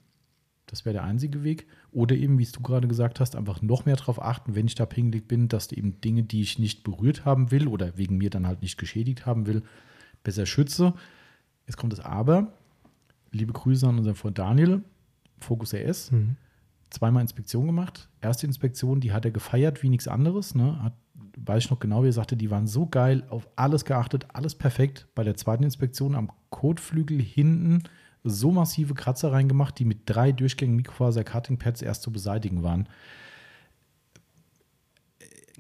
Das wäre der einzige Weg. Oder eben, wie es du gerade gesagt hast, einfach noch mehr darauf achten, wenn ich da pingelig bin, dass eben Dinge, die ich nicht berührt haben will oder wegen mir dann halt nicht geschädigt haben will, besser schütze. Jetzt kommt das Aber. Liebe Grüße an unseren Freund Daniel, Focus RS Mhm. zweimal Inspektion gemacht. Erste Inspektion, die hat er gefeiert wie nichts anderes. Ne? Hat, weiß ich noch genau, wie er sagte, die waren so geil, auf alles geachtet, alles perfekt. Bei der zweiten Inspektion am Kotflügel hinten so massive Kratzer reingemacht, die mit drei Durchgängen Mikrofaser-Cutting-Pads erst zu beseitigen waren.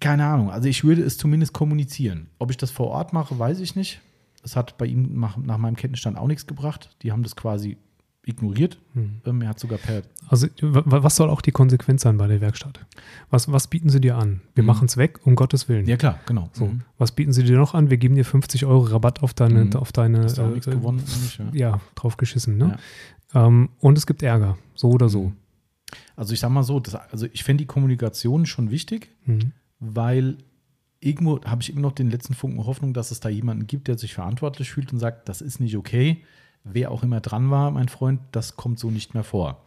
Keine Ahnung, also ich würde es zumindest kommunizieren. Ob ich das vor Ort mache, weiß ich nicht. Es hat bei ihm nach meinem Kenntnisstand auch nichts gebracht. Die haben das quasi ignoriert. Mhm. Ähm, er hat sogar per Also, wa- wa- was soll auch die Konsequenz sein bei der Werkstatt? Was, was bieten sie dir an? Wir Mhm. machen es weg, um Gottes Willen. Ja, klar, genau. So, Mhm. was bieten sie dir noch an? Wir geben dir 50 Euro Rabatt auf deine, Mhm. auf deine Hast du auch äh, nichts äh, gewonnen? Nicht, ja. Ja, drauf geschissen, ne? Ähm, und es gibt Ärger, so oder so. Also ich sag mal so, das, also ich fände die Kommunikation schon wichtig, Mhm. weil irgendwo habe ich immer noch den letzten Funken Hoffnung, dass es da jemanden gibt, der sich verantwortlich fühlt und sagt, das ist nicht okay. Wer auch immer dran war, mein Freund, das kommt so nicht mehr vor.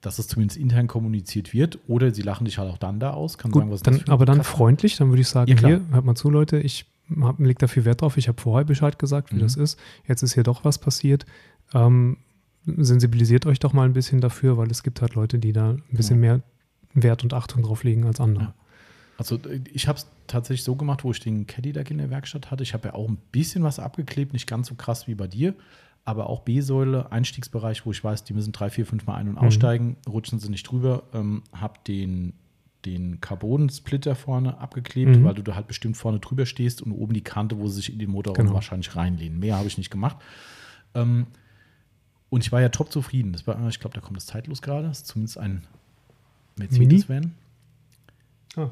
Dass es zumindest intern kommuniziert wird oder sie lachen dich halt auch dann da aus, kann Gut, sagen, was dann, aber dann Kack? freundlich, dann würde ich sagen, Ja, hier, hört mal zu, Leute, ich hab, leg da viel Wert drauf, ich habe vorher Bescheid gesagt, wie Mhm. das ist. Jetzt ist hier doch was passiert. Ähm, sensibilisiert euch doch mal ein bisschen dafür, weil es gibt halt Leute, die da ein bisschen mehr Wert und Achtung drauf legen als andere. Ja. Also äh, ich habe es tatsächlich so gemacht, wo ich den Cadillac in der Werkstatt hatte. Ich habe ja auch ein bisschen was abgeklebt, nicht ganz so krass wie bei dir, aber auch B-Säule, Einstiegsbereich, wo ich weiß, die müssen drei, vier, fünf Mal ein- und Mhm. aussteigen, rutschen sie nicht drüber. Ähm, habe den, den Carbon-Splitter vorne abgeklebt, Mhm. weil du da halt bestimmt vorne drüber stehst und oben die Kante, wo sie sich in den Motorraum Genau. wahrscheinlich reinlehnen. Mehr habe ich nicht gemacht. Ähm, und ich war ja top zufrieden. Das war, ich glaube, da kommt das zeitlos gerade. Das ist zumindest ein Mercedes-Van. Ah.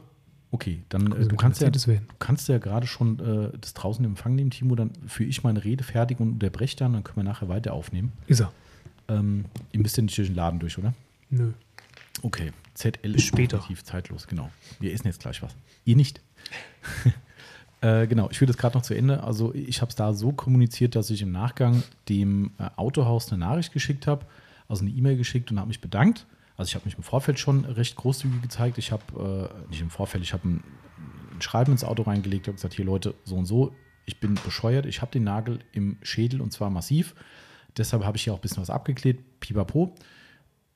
Okay, dann Also du kannst ja, du kannst ja gerade schon äh, das draußen im Empfang nehmen, Timo. Dann führe ich meine Rede fertig und unterbreche dann, dann können wir nachher weiter aufnehmen. Ist er. Ähm, ihr müsst ja nicht durch den Laden durch, oder? Nö. Okay, ZL ist später. definitiv zeitlos, genau. Wir essen jetzt gleich was. Ihr nicht. äh, genau, ich führe das gerade noch zu Ende. Also ich habe es da so kommuniziert, dass ich im Nachgang dem äh, Autohaus eine Nachricht geschickt habe, also eine E-Mail geschickt und habe mich bedankt. Also ich habe mich im Vorfeld schon recht großzügig gezeigt. Ich habe, äh, nicht im Vorfeld, ich habe ein, ein Schreiben ins Auto reingelegt, habe gesagt, hier Leute, so und so, ich bin bescheuert, ich habe den Nagel im Schädel und zwar massiv. Deshalb habe ich hier auch ein bisschen was abgeklebt, pipapo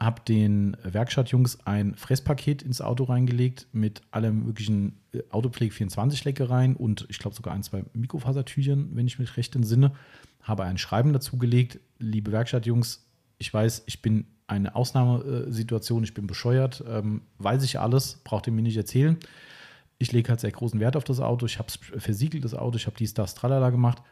habe den Werkstattjungs ein Fresspaket ins Auto reingelegt mit allem möglichen äh, Autopflege 24 Leckereien und ich glaube sogar ein, zwei Mikrofasertüchern, wenn ich mich recht entsinne. Habe ein Schreiben dazu gelegt, liebe Werkstattjungs, ich weiß, ich bin eine Ausnahmesituation, ich bin bescheuert, ähm, weiß ich alles, braucht ihr mir nicht erzählen. Ich lege halt sehr großen Wert auf das Auto, ich habe es versiegelt, das Auto, ich habe dies, das, tralala gemacht.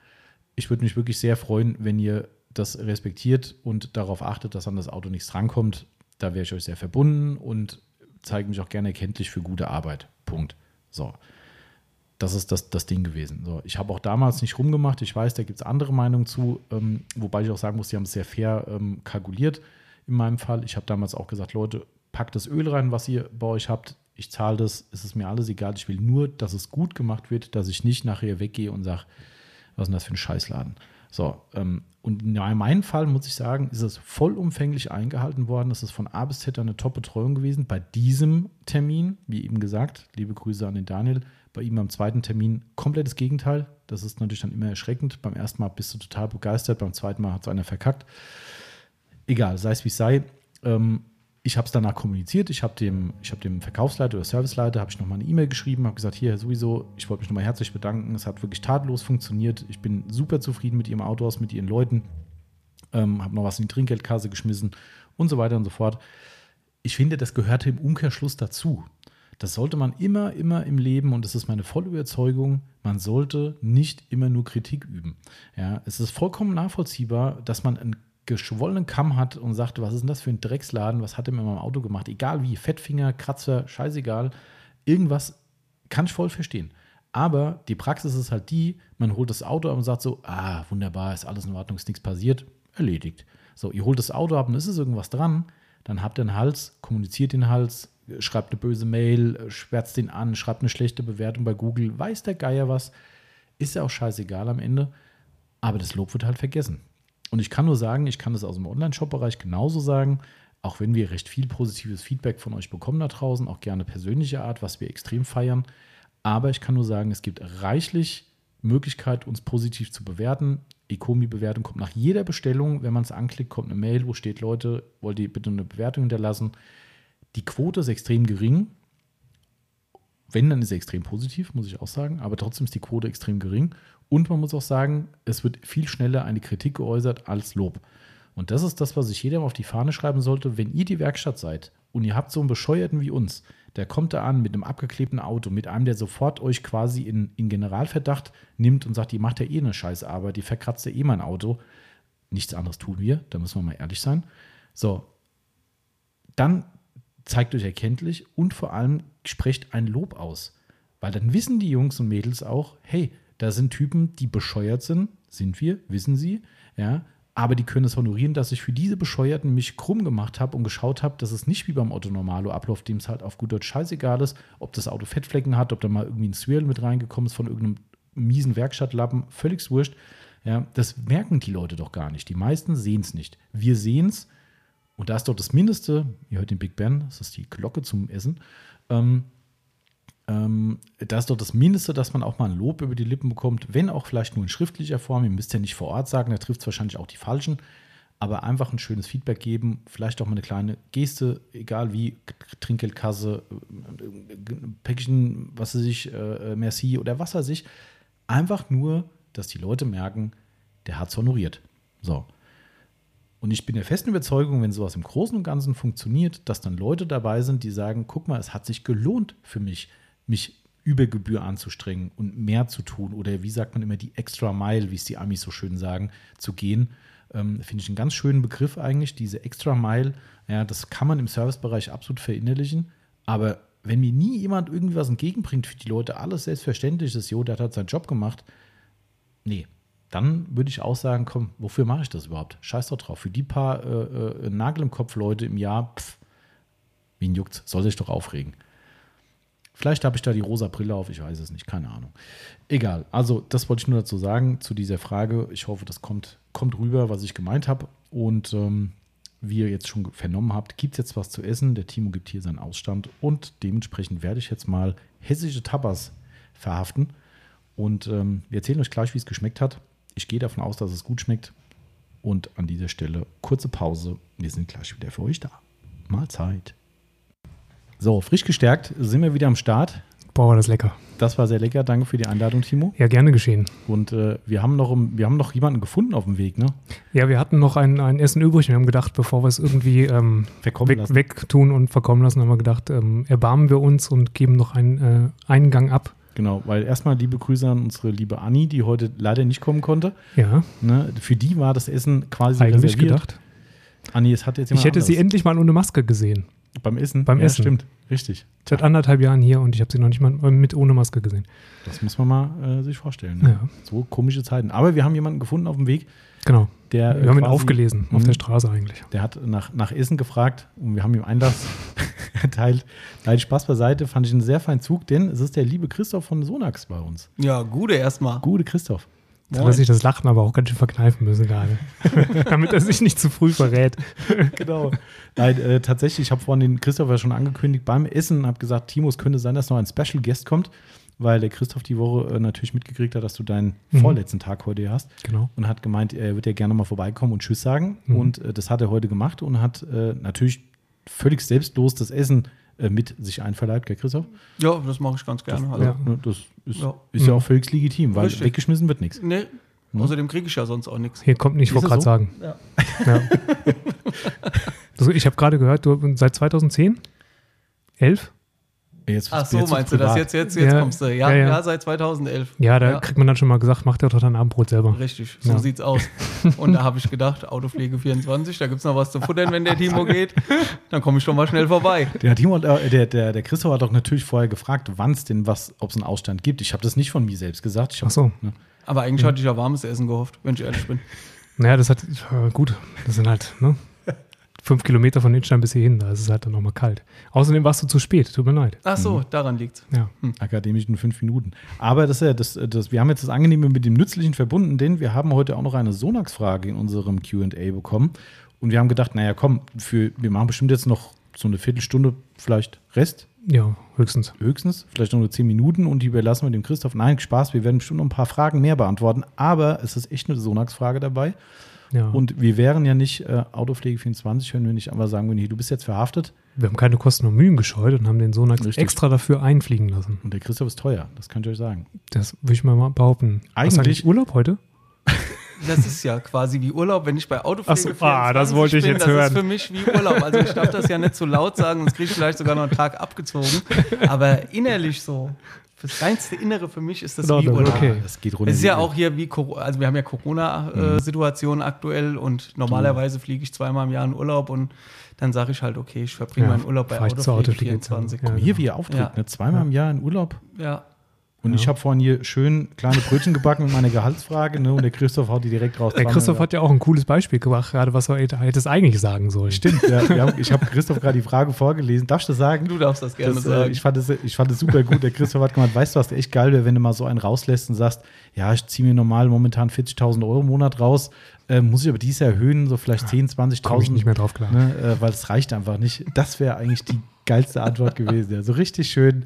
Ich würde mich wirklich sehr freuen, wenn ihr das respektiert und darauf achtet, dass an das Auto nichts drankommt. Da wäre ich euch sehr verbunden und zeige mich auch gerne erkenntlich für gute Arbeit. Punkt. So. Das ist das, das Ding gewesen. So, ich habe auch damals nicht rumgemacht. Ich weiß, da gibt es andere Meinungen zu, ähm, wobei ich auch sagen muss, die haben es sehr fair ähm, kalkuliert in meinem Fall. Ich habe damals auch gesagt, Leute, packt das Öl rein, was ihr bei euch habt. Ich zahle das, es ist mir alles egal. Ich will nur, dass es gut gemacht wird, dass ich nicht nachher weggehe und sage, was ist denn das für ein Scheißladen? So, ähm, und in meinem Fall muss ich sagen, ist es vollumfänglich eingehalten worden. Es ist von A bis Z eine Top-Betreuung gewesen. Bei diesem Termin, wie eben gesagt, liebe Grüße an den Daniel, bei ihm am zweiten Termin komplettes Gegenteil. Das ist natürlich dann immer erschreckend. Beim ersten Mal bist du total begeistert, beim zweiten Mal hat es einer verkackt. Egal, sei es wie es sei. Ähm, ich habe es danach kommuniziert. Ich habe dem, hab dem Verkaufsleiter oder Serviceleiter habe ich nochmal eine E-Mail geschrieben, habe gesagt, hier sowieso, ich wollte mich nochmal herzlich bedanken. Es hat wirklich tadellos funktioniert. Ich bin super zufrieden mit Ihrem Autos, mit Ihren Leuten. Ähm, habe noch was in die Trinkgeldkasse geschmissen und so weiter und so fort. Ich finde, das gehörte im Umkehrschluss dazu. Das sollte man immer, immer im Leben, und das ist meine volle Überzeugung, man sollte nicht immer nur Kritik üben. Ja, es ist vollkommen nachvollziehbar, dass man einen geschwollenen Kamm hat und sagt, was ist denn das für ein Drecksladen, was hat er mit meinem Auto gemacht? Egal wie, Fettfinger, Kratzer, scheißegal, irgendwas kann ich voll verstehen. Aber die Praxis ist halt die, man holt das Auto ab und sagt so, ah, wunderbar, ist alles in Ordnung, ist nichts passiert, erledigt. So, ihr holt das Auto ab und ist es irgendwas dran, dann habt ihr einen Hals, kommuniziert den Hals, schreibt eine böse Mail, schwärzt den an, schreibt eine schlechte Bewertung bei Google, weiß der Geier was, ist ja auch scheißegal am Ende, aber das Lob wird halt vergessen. Und ich kann nur sagen, ich kann das aus dem Online-Shop-Bereich genauso sagen, auch wenn wir recht viel positives Feedback von euch bekommen da draußen, auch gerne persönliche Art, was wir extrem feiern. Aber ich kann nur sagen, es gibt reichlich Möglichkeit, uns positiv zu bewerten. Ecomi-Bewertung kommt nach jeder Bestellung. Wenn man es anklickt, kommt eine Mail, wo steht, Leute, wollt ihr bitte eine Bewertung hinterlassen. Die Quote ist extrem gering. Wenn, dann ist sie extrem positiv, muss ich auch sagen. Aber trotzdem ist die Quote extrem gering. Und man muss auch sagen, es wird viel schneller eine Kritik geäußert als Lob. Und das ist das, was sich jeder auf die Fahne schreiben sollte. Wenn ihr die Werkstatt seid und ihr habt so einen Bescheuerten wie uns, der kommt da an mit einem abgeklebten Auto, mit einem, der sofort euch quasi in, in Generalverdacht nimmt und sagt, die macht ja eh eine Scheißarbeit, die verkratzt ja eh mein Auto. Nichts anderes tun wir, da müssen wir mal ehrlich sein. So, dann zeigt euch erkenntlich und vor allem sprecht ein Lob aus. Weil dann wissen die Jungs und Mädels auch, hey, da sind Typen, die bescheuert sind, sind wir, wissen sie, ja, aber die können es honorieren, dass ich für diese Bescheuerten mich krumm gemacht habe und geschaut habe, dass es nicht wie beim Otto Normalo abläuft, dem es halt auf gut Deutsch scheißegal ist, ob das Auto Fettflecken hat, ob da mal irgendwie ein Swirl mit reingekommen ist von irgendeinem miesen Werkstattlappen, völlig wurscht. Ja, das merken die Leute doch gar nicht. Die meisten sehen es nicht. Wir sehen es und da ist doch das Mindeste, ihr hört den Big Ben, das ist die Glocke zum Essen, ähm, das ist doch das Mindeste, dass man auch mal ein Lob über die Lippen bekommt, wenn auch vielleicht nur in schriftlicher Form. Ihr müsst ja nicht vor Ort sagen, da trifft es wahrscheinlich auch die Falschen. Aber einfach ein schönes Feedback geben, vielleicht auch mal eine kleine Geste, egal wie, Trinkgeldkasse, Päckchen, was weiß ich, äh, Merci oder was weiß ich. Einfach nur, dass die Leute merken, der hat es honoriert. So. Und ich bin der festen Überzeugung, wenn sowas im Großen und Ganzen funktioniert, dass dann Leute dabei sind, die sagen, guck mal, es hat sich gelohnt für mich, mich über Gebühr anzustrengen und mehr zu tun oder wie sagt man immer die Extra Mile, wie es die Amis so schön sagen, zu gehen. Ähm, Finde ich einen ganz schönen Begriff eigentlich, diese Extra Mile. Ja, das kann man im Servicebereich absolut verinnerlichen. Aber wenn mir nie jemand irgendwas entgegenbringt, für die Leute alles selbstverständlich ist, jo, der hat seinen Job gemacht. Nee, dann würde ich auch sagen, komm, wofür mache ich das überhaupt? Scheiß doch drauf. Für die paar äh, äh, Nagel im Kopf Leute im Jahr, pff, wen juckt's? Soll sich doch aufregen. Vielleicht habe ich da die rosa Brille auf, ich weiß es nicht, keine Ahnung. Egal, also das wollte ich nur dazu sagen, zu dieser Frage. Ich hoffe, das kommt, kommt rüber, was ich gemeint habe. Und ähm, wie ihr jetzt schon vernommen habt, gibt es jetzt was zu essen. Der Timo gibt hier seinen Ausstand und dementsprechend werde ich jetzt mal hessische Tapas verhaften. Und ähm, wir erzählen euch gleich, wie es geschmeckt hat. Ich gehe davon aus, dass es gut schmeckt. Und an dieser Stelle kurze Pause. Wir sind gleich wieder für euch da. Mahlzeit. So, frisch gestärkt sind wir wieder am Start. Boah, war das lecker. Das war sehr lecker. Danke für die Einladung, Timo. Ja, gerne geschehen. Und äh, wir, haben noch, wir haben noch jemanden gefunden auf dem Weg, ne? Ja, wir hatten noch ein, ein Essen übrig. Wir haben gedacht, bevor wir es irgendwie ähm, weg, wegtun und verkommen lassen, haben wir gedacht, ähm, erbarmen wir uns und geben noch einen, äh, einen Gang ab. Genau, weil erstmal liebe Grüße an unsere liebe Anni, die heute leider nicht kommen konnte. Ja. Ne, für die war das Essen quasi Eigentlich reserviert. gedacht. Anni, es hat jetzt Ich hätte anderes. sie endlich mal ohne Maske gesehen. Beim Essen? Beim ja, Essen. Stimmt, richtig. Seit anderthalb Jahren hier und ich habe sie noch nicht mal mit ohne Maske gesehen. Das muss man mal äh, sich vorstellen. Ne? Ja. So komische Zeiten. Aber wir haben jemanden gefunden auf dem Weg. Genau. Der, wir äh, haben ihn aufgelesen, auf der mhm. Straße eigentlich. Der hat nach, nach Essen gefragt und wir haben ihm Einlass erteilt. Nein, Spaß beiseite, fand ich einen sehr feinen Zug, denn es ist der liebe Christoph von Sonax bei uns. Ja, gute erstmal. Gute Christoph. Jetzt hat er sich das Lachen aber auch ganz schön verkneifen müssen gerade. Damit er sich nicht zu früh verrät. genau. Nein, äh, tatsächlich, ich habe vorhin den Christopher schon angekündigt beim Essen, habe gesagt, Timo, es könnte sein, dass noch ein Special Guest kommt, weil der Christoph die Woche äh, natürlich mitgekriegt hat, dass du deinen Mhm. vorletzten Tag heute hast. Genau. Und hat gemeint, er wird ja gerne mal vorbeikommen und Tschüss sagen. Mhm. Und äh, das hat er heute gemacht und hat äh, natürlich völlig selbstlos das Essen mit sich einverleibt, gell, Christoph? Ja, das mache ich ganz gerne. Also, Ja. Ne, Das ist Ja. ist ja auch völlig legitim, weil Richtig. weggeschmissen wird nichts. Nee, außerdem kriege ich ja sonst auch nichts. Hier kommt nicht, ich wollte das gerade so? sagen. Ja. Ja. also ich habe gerade gehört, du seit 2010? 11? Jetzt, Ach so, jetzt meinst du das? privat. Jetzt, jetzt, jetzt Ja. kommst du. Ja, Ja, ja, ja. seit 2011. Ja, da kriegt man dann schon mal gesagt, mach dir doch dein Abendbrot selber. Richtig, so sieht's aus. Und da habe ich gedacht, Autopflege 24, da gibt's noch was zu futtern, wenn der Timo geht. Dann komme ich schon mal schnell vorbei. Der, Timo, äh, der, der, der Christoph hat doch natürlich vorher gefragt, wann es denn was, ob es einen Ausstand gibt. Ich habe das nicht von mir selbst gesagt. Hab, Ach so. Ne? Aber eigentlich hatte ich ja warmes Essen gehofft, wenn ich ehrlich bin. Naja, das hat, äh, gut, das sind halt, ne? Fünf Kilometer von Innstein bis hierhin, da ist es halt dann nochmal kalt. Außerdem warst du zu spät, tut mir leid. Ach so, daran liegt's. Ja. Akademischen fünf Minuten. Aber das, ist ja das, das, wir haben jetzt das Angenehme mit dem Nützlichen verbunden, denn wir haben heute auch noch eine Sonax-Frage in unserem QA bekommen. Und wir haben gedacht, naja, komm, für, wir machen bestimmt jetzt noch so eine Viertelstunde, vielleicht Rest, Ja, höchstens. höchstens, vielleicht noch nur zehn Minuten und die überlassen wir dem Christoph. Nein, Spaß, wir werden bestimmt noch ein paar Fragen mehr beantworten, aber es ist echt eine Sonax-Frage dabei. Ja. Und wir wären ja nicht äh, Autopflege 24, wenn wir nicht einfach sagen würden, hier, du bist jetzt verhaftet wir haben keine Kosten und Mühen gescheut und haben den Sonax Richtig. extra dafür einfliegen lassen. und der Christoph ist teuer, das kann ich euch sagen. Das würde ich mal mal behaupten. Du Eigentlich- Urlaub heute? Das ist ja quasi wie Urlaub, wenn ich bei Autopflege so, ah, das 24 wollte ich bin, jetzt das hören. ist für mich wie Urlaub. Also ich darf das ja nicht zu laut sagen, sonst kriege ich vielleicht sogar noch einen Tag abgezogen. Aber innerlich so, fürs reinste Innere für mich ist das In wie Urlaub. okay. Das geht runter. Es ist ja auch hier wie, Coro- also wir haben ja Mhm. Corona-Situation aktuell und normalerweise fliege ich zweimal im Jahr in Urlaub und dann sage ich halt, okay, ich verbringe Ja, meinen Urlaub bei Autopflege 24. Ja. Hier, wie er auftritt, Ja. ne? zweimal im Jahr in Urlaub. Ja. Und ich habe vorhin hier schön kleine Brötchen gebacken mit meiner Gehaltsfrage ne? und der Christoph haut die direkt raus. Der Christoph hat ja auch ein cooles Beispiel gebracht, gerade was er hätte eigentlich sagen sollen. Stimmt, ja, haben, ich habe Christoph gerade die Frage vorgelesen. Darfst du das sagen? Du darfst das gerne Das, äh, sagen. ich, fand es, ich fand es super gut. Der Christoph hat gemeint, weißt du, was echt geil wäre, wenn du mal so einen rauslässt und sagst, ja, ich ziehe mir normal momentan 40.000 Euro im Monat raus, äh, muss ich aber dies erhöhen, so vielleicht 10.000, Komme ich 20.000, nicht mehr drauf klar. ne, äh, weil es reicht einfach nicht. Das wäre eigentlich die geilste Antwort gewesen. Ja, so richtig schön.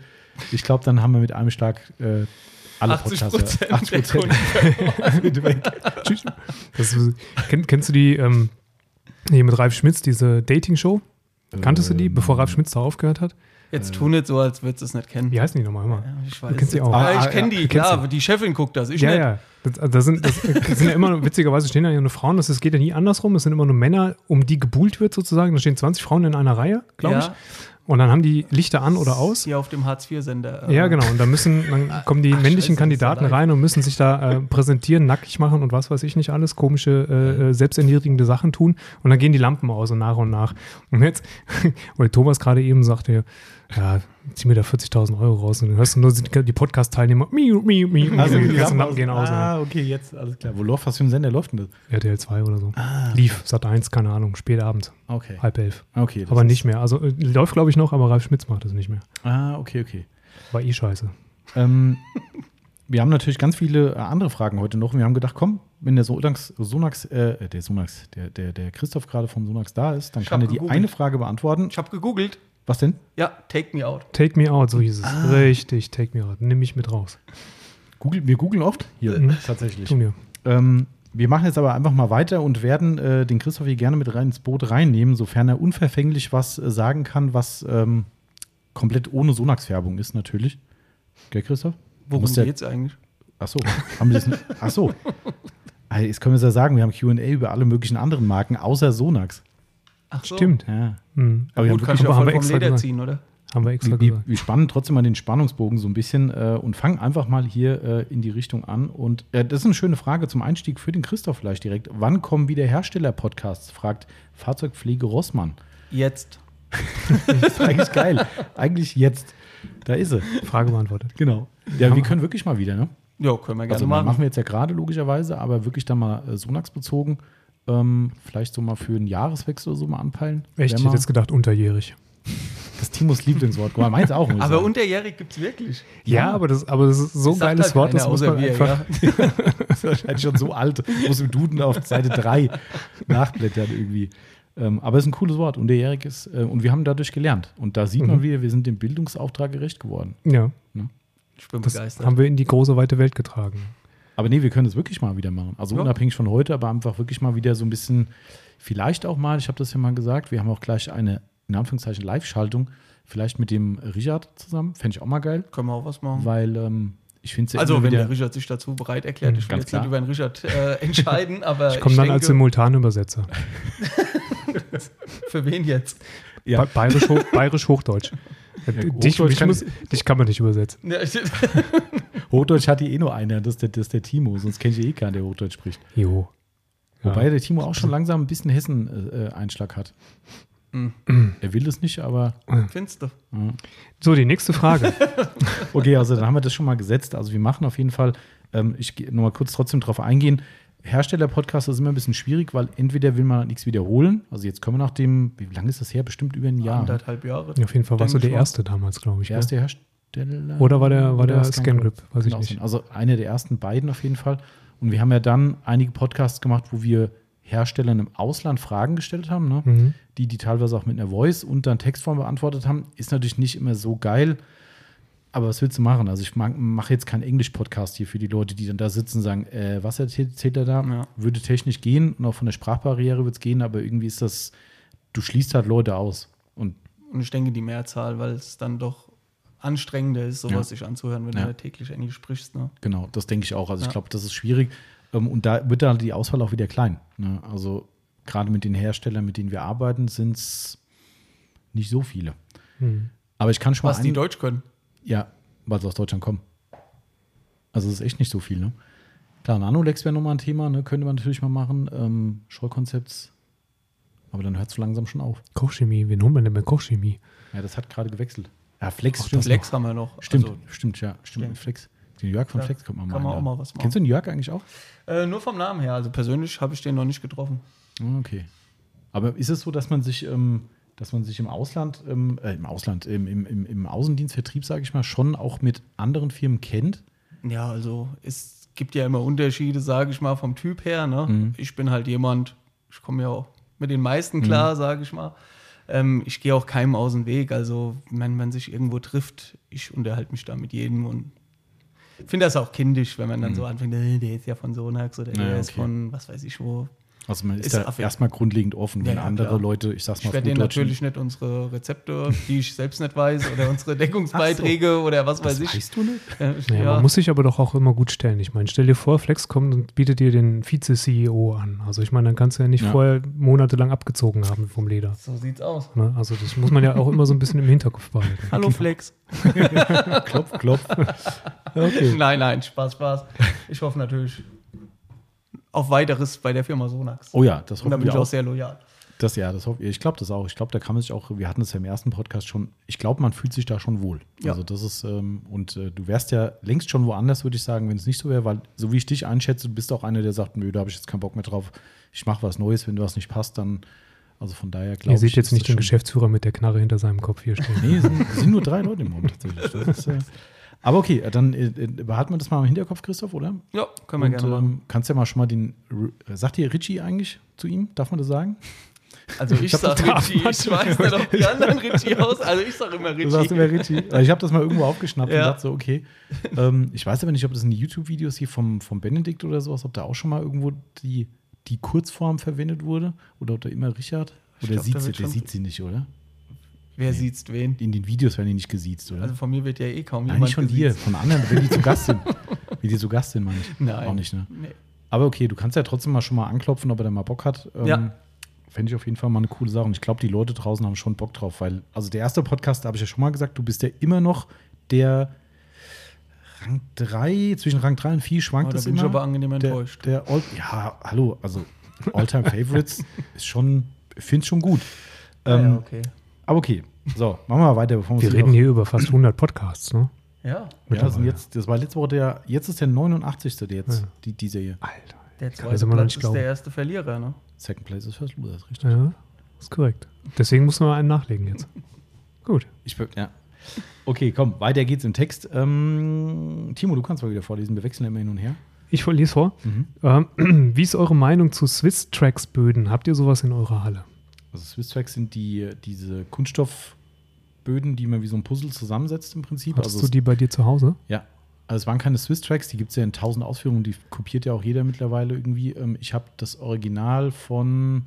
Ich glaube, dann haben wir mit einem Schlag äh, alle 80 Podcaster. Prozent der 80 Kunden. Sind weg. Tschüss. Das kenn, kennst du die ähm, hier mit Ralf Schmitz, diese Dating-Show? Kanntest du die, Ähm, bevor Ralf Schmitz da aufgehört hat? Jetzt tu nicht so, als würdest du es nicht kennen. Wie heißen die nochmal immer? Ja, ich weiß Du kennst die auch. Ah, Ah, ich kenne ja, die, kennst klar. Die Chefin guckt das, ich Ja, nicht. ja. Das, das, sind, das, das sind ja immer, witzigerweise stehen da ja nur Frauen, das, geht ja nie andersrum. Es sind immer nur Männer, um die gebuhlt wird sozusagen. Da stehen 20 Frauen in einer Reihe, glaube ich. Ja. Und dann haben die Lichter an oder aus. Hier auf dem Hartz-IV-Sender. Ja, genau. Und da müssen, dann kommen die Ach, männlichen scheiße, Kandidaten ja rein und müssen sich da äh, präsentieren, nackig machen und was weiß ich nicht alles, komische, äh, äh, selbsterniedrigende Sachen tun. Und dann gehen die Lampen aus und nach und nach. Und jetzt, weil Thomas gerade eben sagte, ja, zieh mir da 40.000 Euro raus. Und dann hörst du nur die Podcast-Teilnehmer, miu, miu, miu, Also, die ganzen Lampen gehen aus. Ah, okay, jetzt alles klar. Wo läuft, was für ein Sender läuft denn das? RTL 2 oder so. Ah. Lief, Sat 1, keine Ahnung, spät abends, Okay. halb elf. Okay. Aber nicht mehr. Also äh, läuft, glaube ich, noch, aber Ralf Schmitz macht das nicht mehr. Ah, okay, okay. War eh scheiße. Ähm, wir haben natürlich ganz viele äh, andere Fragen heute noch. Und wir haben gedacht, komm, wenn der Sonax, Sonax äh, der Sonax, der, der, der Christoph gerade von Sonax da ist, dann Ich kann er die gegoogelt. eine Frage beantworten. Ich habe gegoogelt. Was denn? Ja, take me out. Take me out, so hieß es. Ah. Richtig, take me out. Nimm mich mit raus. Google, wir googeln oft hier, Mhm. tatsächlich. Tun wir. Ähm, wir machen jetzt aber einfach mal weiter und werden äh, den Christoph hier gerne mit rein ins Boot reinnehmen, sofern er unverfänglich was äh, sagen kann, was ähm, komplett ohne Sonax-Färbung ist, natürlich. Gell, Christoph? Worum geht's eigentlich? Ach so, haben wir das nicht? Ach so. Jetzt können wir es ja sagen, wir haben QA über alle möglichen anderen Marken, außer Sonax. Ach so. Stimmt. Ja. Mhm. Aber wir haben Gut, kann ich ja haben voll wir vom extra Leder gesagt. ziehen, oder? Haben wir extra wir, wir, gesagt. wir spannen trotzdem mal den Spannungsbogen so ein bisschen äh, und fangen einfach mal hier äh, in die Richtung an. Und äh, das ist eine schöne Frage zum Einstieg für den Christoph vielleicht direkt. Wann kommen wieder Hersteller-Podcasts? fragt Fahrzeugpflege Rossmann. Jetzt. Das ist eigentlich geil. eigentlich jetzt. Da ist sie. Frage beantwortet. Genau. Ja, wir können wirklich mal wieder, ne? Ja, können wir gerne Also machen. machen wir jetzt ja gerade logischerweise, aber wirklich dann mal äh, Sonax bezogen. Ähm, vielleicht so mal für einen Jahreswechsel oder so mal anpeilen. Echt, ich hätte jetzt gedacht, unterjährig. das Timos Lieblingswort. Guck mal, meins auch. muss Aber sagen. unterjährig gibt es wirklich. Ja, aber das, aber das ist so ein geiles halt Wort, das muss man wir, einfach. ja. Das ist wahrscheinlich schon so alt. Muss im Duden auf Seite 3 nachblättern irgendwie. Ähm, aber es ist ein cooles Wort. Unterjährig ist, äh, und wir haben dadurch gelernt. Und da sieht man Mhm. wieder, wir sind dem Bildungsauftrag gerecht geworden. Ja, Ich bin das begeistert. haben wir in die große, weite Welt getragen. Aber nee, wir können es wirklich mal wieder machen. Also Ja. unabhängig von heute, aber einfach wirklich mal wieder so ein bisschen, vielleicht auch mal, ich habe das ja mal gesagt, wir haben auch gleich eine, in Anführungszeichen, Live-Schaltung, vielleicht mit dem Richard zusammen. Fände ich auch mal geil, Können wir auch was machen. weil ähm, ich finde es ja Also, wenn der Richard sich dazu bereit erklärt, ich will jetzt klar. nicht über den Richard äh, entscheiden, aber Ich komme dann als denke, Simultanübersetzer. für wen jetzt? Ja. Ba- Bayerisch, Hoch, Bayerisch Hochdeutsch. dich, Hochdeutsch dich, kann- muss, dich kann man nicht übersetzen. Ja, ich- Hochdeutsch hat die eh nur einer, das ist der, das ist der Timo, sonst kenne ich eh keinen, der Hochdeutsch spricht. Jo. Wobei der Timo auch schon langsam ein bisschen Hessen-Einschlag hat. Mhm. Er will es nicht, aber Findest du? So, die nächste Frage. Okay, also dann haben wir das schon mal gesetzt. Also wir machen auf jeden Fall, ähm, ich gehe nochmal kurz trotzdem drauf eingehen. Hersteller-Podcast ist immer ein bisschen schwierig, weil entweder will man nichts wiederholen. Also jetzt können wir nach dem, wie lange ist das her? Bestimmt über ein Jahr. Anderthalb Jahre. Auf jeden Fall warst du der. Erste damals, glaube ich. Der erste Hersteller. Oder war der- war der Oder Scangrip? Weiß Kann ich auch nicht. Also einer der ersten beiden auf jeden Fall. Und wir haben ja dann einige Podcasts gemacht, wo wir Herstellern im Ausland Fragen gestellt haben, ne? Mhm. die die teilweise auch mit einer Voice und dann Textform beantwortet haben. Ist natürlich nicht immer so geil. Aber was willst du machen? Also ich mache jetzt keinen Englisch-Podcast hier für die Leute, die dann da sitzen und sagen, äh, was erzählt er da? Ja. Würde technisch gehen und auch von der Sprachbarriere wird es gehen, aber irgendwie ist das, du schließt halt Leute aus. Und Und ich denke die Mehrzahl, weil es dann doch anstrengender ist, sowas Ja. sich anzuhören, wenn Ja. du da täglich Englisch sprichst. Ne? genau, das denke ich auch. Also ich glaube, das ist schwierig. Ähm, Und da wird dann die Auswahl auch wieder klein. Ne? Also gerade mit den Herstellern, mit denen wir arbeiten, sind es nicht so viele. Mhm. Aber ich kann schon Was mal die ein- Deutsch können. Ja, weil sie aus Deutschland kommen. Also es ist echt nicht so viel, ne? Klar, Nanolex wäre nochmal ein Thema, ne? Könnte man natürlich mal machen. Ähm, Schrollkonzepts. Aber dann hört es so langsam schon auf. Kochchemie, wen holen wir denn bei Kochchemie? Ja, das hat gerade gewechselt. Ja, Flex, Ach, stimmt. Flex haben wir noch. Stimmt, Also, stimmt, ja. Stimmt, denke- Flex. Den Jörg von Ja, Flex kommt man mal kann man auch mal was machen. Kennst du den Jörg eigentlich auch? äh, nur vom Namen her. Also persönlich habe ich den noch nicht getroffen. Okay. Aber ist es so, dass man sich, ähm, dass man sich im Ausland, ähm, äh, im Ausland, im, im, im, Außendienstvertrieb, sage ich mal, schon auch mit anderen Firmen kennt? Ja, also es gibt ja immer Unterschiede, sage ich mal, vom Typ her. Ne? Mhm. Ich bin halt jemand, ich komme ja auch mit den meisten klar, sage ich mal. Ähm, ich gehe auch keinem aus dem Weg. Also wenn man sich irgendwo trifft, ich unterhalte mich da mit jedem und finde das auch kindisch, wenn man dann so anfängt, äh, der ist ja von Sonax oder der Mhm. Ja, ist okay. von was weiß ich wo. Also man ist, Ist da affig. erstmal grundlegend offen, wenn Ja, ja, andere klar. Leute, ich sag's mal, Ich werde denen natürlich nicht unsere Rezepte, die ich selbst nicht weiß, oder unsere Deckungsbeiträge oder was weiß Das ich. weißt du nicht? Äh, Ja, Man muss sich aber doch auch immer gut stellen. Ich meine, stell dir vor, Flex kommt und bietet dir den Vize-CEO an. Also ich meine, dann kannst du ja nicht Ja. vorher monatelang abgezogen haben vom Leder. so sieht's aus. Ne? Also das muss man ja auch immer so ein bisschen im Hinterkopf behalten. Hallo Flex. klopf, klopf. Okay. Nein, nein, Spaß, Spaß. Ich hoffe natürlich auf weiteres bei der Firma Sonax. Oh ja, das Und da bin ich auch auch. sehr loyal. Das, ja, das hoff, ich glaube das auch. Ich glaube, da kann man sich auch, wir hatten es ja im ersten Podcast schon, ich glaube, man fühlt sich da schon wohl. Ja. Also das ist, ähm, und äh, du wärst ja längst schon woanders, würde ich sagen, wenn es nicht so wäre, weil so wie ich dich einschätze, du bist auch einer, der sagt, nö, da habe ich jetzt keinen Bock mehr drauf. Ich mache was Neues, wenn was nicht passt, dann, also von daher glaube Ihr ich. seht jetzt nicht den schon- Geschäftsführer mit der Knarre hinter seinem Kopf hier stehen. Nee, es sind, es sind nur drei Leute im Raum tatsächlich. Das ist, äh, aber okay, äh, dann äh, äh, behalten wir das mal im Hinterkopf, Christoph, oder? Ja, können wir Und, gerne machen. ähm, kannst ja mal schon mal den. R- Sagt ihr Richie eigentlich zu ihm? Darf man das sagen? Also ich glaub, sag das darf Richie, ich weiß nicht, ob die anderen Richie aus, also ich sag immer Du sagst Richie. immer Richie. Ich habe das mal irgendwo aufgeschnappt und Ja. dachte so, okay. Ähm, ich weiß aber nicht, ob das in den YouTube-Videos hier vom, vom Benedikt oder sowas, ob da auch schon mal irgendwo die, die Kurzform verwendet wurde. Oder ob da immer Richard. Ich Oder glaub, sieht sie, der sieht sie nicht, oder? Wer sieht's wen? In den Videos werden die nicht gesiezt, oder? Also von mir wird ja eh kaum Nein, jemand nicht von dir, gesiezt. von anderen, wenn die zu Gast sind. Wie die zu Gast sind, meine ich. Nein. Auch nicht, ne? Nee. Aber okay, du kannst ja trotzdem mal schon mal anklopfen, ob er da mal Bock hat. Ähm, Ja. Fände ich auf jeden Fall mal eine coole Sache. Und ich glaube, die Leute draußen haben schon Bock drauf, weil, also der erste Podcast, da habe ich ja schon mal gesagt, du bist ja immer noch der Rang 3, zwischen Rang 3 und 4 schwankt Oh, da es bin immer. ich aber angenehm der, enttäuscht. der All, ja, hallo, also All-Time Favorites ist schon, ich finde es schon gut. Ähm, ja, okay. Aber okay, so, machen wir mal weiter, bevor Wir uns reden noch- hier über fast 100 Podcasts, ne? Ja, Ja, das, sind mittlerweile. jetzt, das war letzte Woche der, jetzt ist der 89. der jetzt, Ja. die, dieser hier. Alter. der zweite Platz nicht ist glauben. der erste Verlierer, ne? Second Place ist First Loser, ist richtig. Ja, ist korrekt. Deswegen muss man einen nachlegen jetzt. Gut. Ich, ja. Okay, komm, weiter geht's im Text. Ähm, Timo, du kannst mal wieder vorlesen. Wir wechseln immer hin und her. Ich lese vor. Mhm. Ähm, wie ist eure Meinung zu Swiss Tracks Böden? Habt ihr sowas in eurer Halle? Also Swiss Tracks sind die, diese Kunststoffböden, die man wie so ein Puzzle zusammensetzt im Prinzip. Hattest also du die bei dir zu Hause? Ja, also es waren keine Swiss Tracks, die gibt es ja in tausend Ausführungen, die kopiert ja auch jeder mittlerweile irgendwie. Ähm, Ich habe das Original von,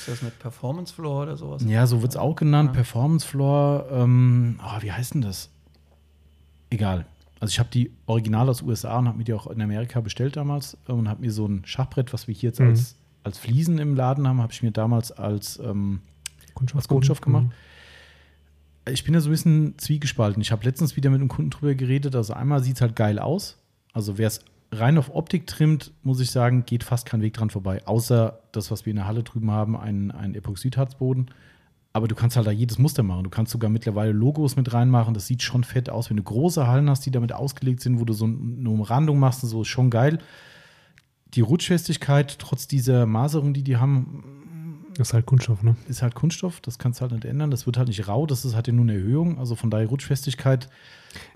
Ist das mit Performance Floor oder sowas? ja, so wird es auch genannt, Ja. Performance Floor. Ähm, ah, wie heißt denn das? Egal. Also ich habe die Original aus USA und habe mir die auch in Amerika bestellt damals äh, und habe mir so ein Schachbrett, was wir hier jetzt Mhm. als, als Fliesen im Laden haben, habe ich mir damals als ähm, Kunststoff, aus Kunststoff gemacht. Ich bin da so ein bisschen zwiegespalten. Ich habe letztens wieder mit einem Kunden drüber geredet. Also einmal sieht es halt geil aus. Also wer es rein auf Optik trimmt, muss ich sagen, geht fast kein Weg dran vorbei. Außer das, was wir in der Halle drüben haben, ein, ein Epoxidharzboden. Aber du kannst halt da jedes Muster machen. Du kannst sogar mittlerweile Logos mit reinmachen. Das sieht schon fett aus. Wenn du große Hallen hast, die damit ausgelegt sind, wo du so eine Umrandung machst, und so ist schon geil. Die Rutschfestigkeit, trotz dieser Maserung, die die haben, Das ist halt Kunststoff, ne? ist halt Kunststoff, das kannst du halt nicht ändern. Das wird halt nicht rau, das ist halt ja nur eine Erhöhung. Also von daher Rutschfestigkeit.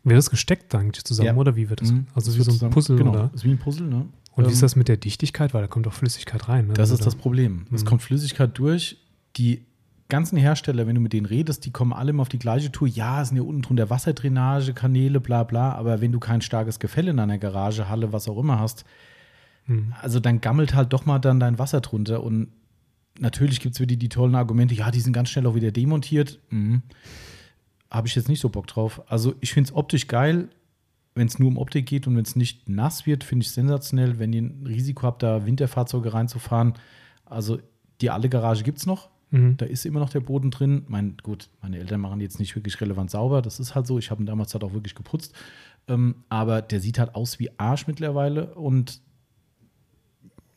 Wird das gesteckt eigentlich zusammen Ja. oder wie wird das? Mhm. Also Das wie so ein zusammen- Puzzle genau, oder? ist wie ein Puzzle, ne? Und wie Ähm, ist das mit der Dichtigkeit? Weil da kommt auch Flüssigkeit rein. Ne? Das Also ist das da- Problem. Es Mhm. kommt Flüssigkeit durch. Die ganzen Hersteller, wenn du mit denen redest, die kommen alle immer auf die gleiche Tour. Ja, es sind ja unten drunter Wasserdrainage, Kanäle, bla bla. Aber wenn du kein starkes Gefälle in deiner Garage, Halle, was auch immer hast, Mhm. also dann gammelt halt doch mal dann dein Wasser drunter. Und natürlich gibt es wieder die tollen Argumente, ja, die sind ganz schnell auch wieder demontiert. Mhm. Habe ich jetzt nicht so Bock drauf. Also ich finde es optisch geil, wenn es nur um Optik geht und wenn es nicht nass wird, finde ich es sensationell. Wenn ihr ein Risiko habt, da Winterfahrzeuge reinzufahren, also die alte Garage gibt es noch. Mhm. Da ist immer noch der Boden drin. Mein, gut, meine Eltern machen die jetzt nicht wirklich relevant sauber. Das ist halt so. Ich habe ihn damals halt auch wirklich geputzt. Ähm, aber der sieht halt aus wie Arsch mittlerweile. Und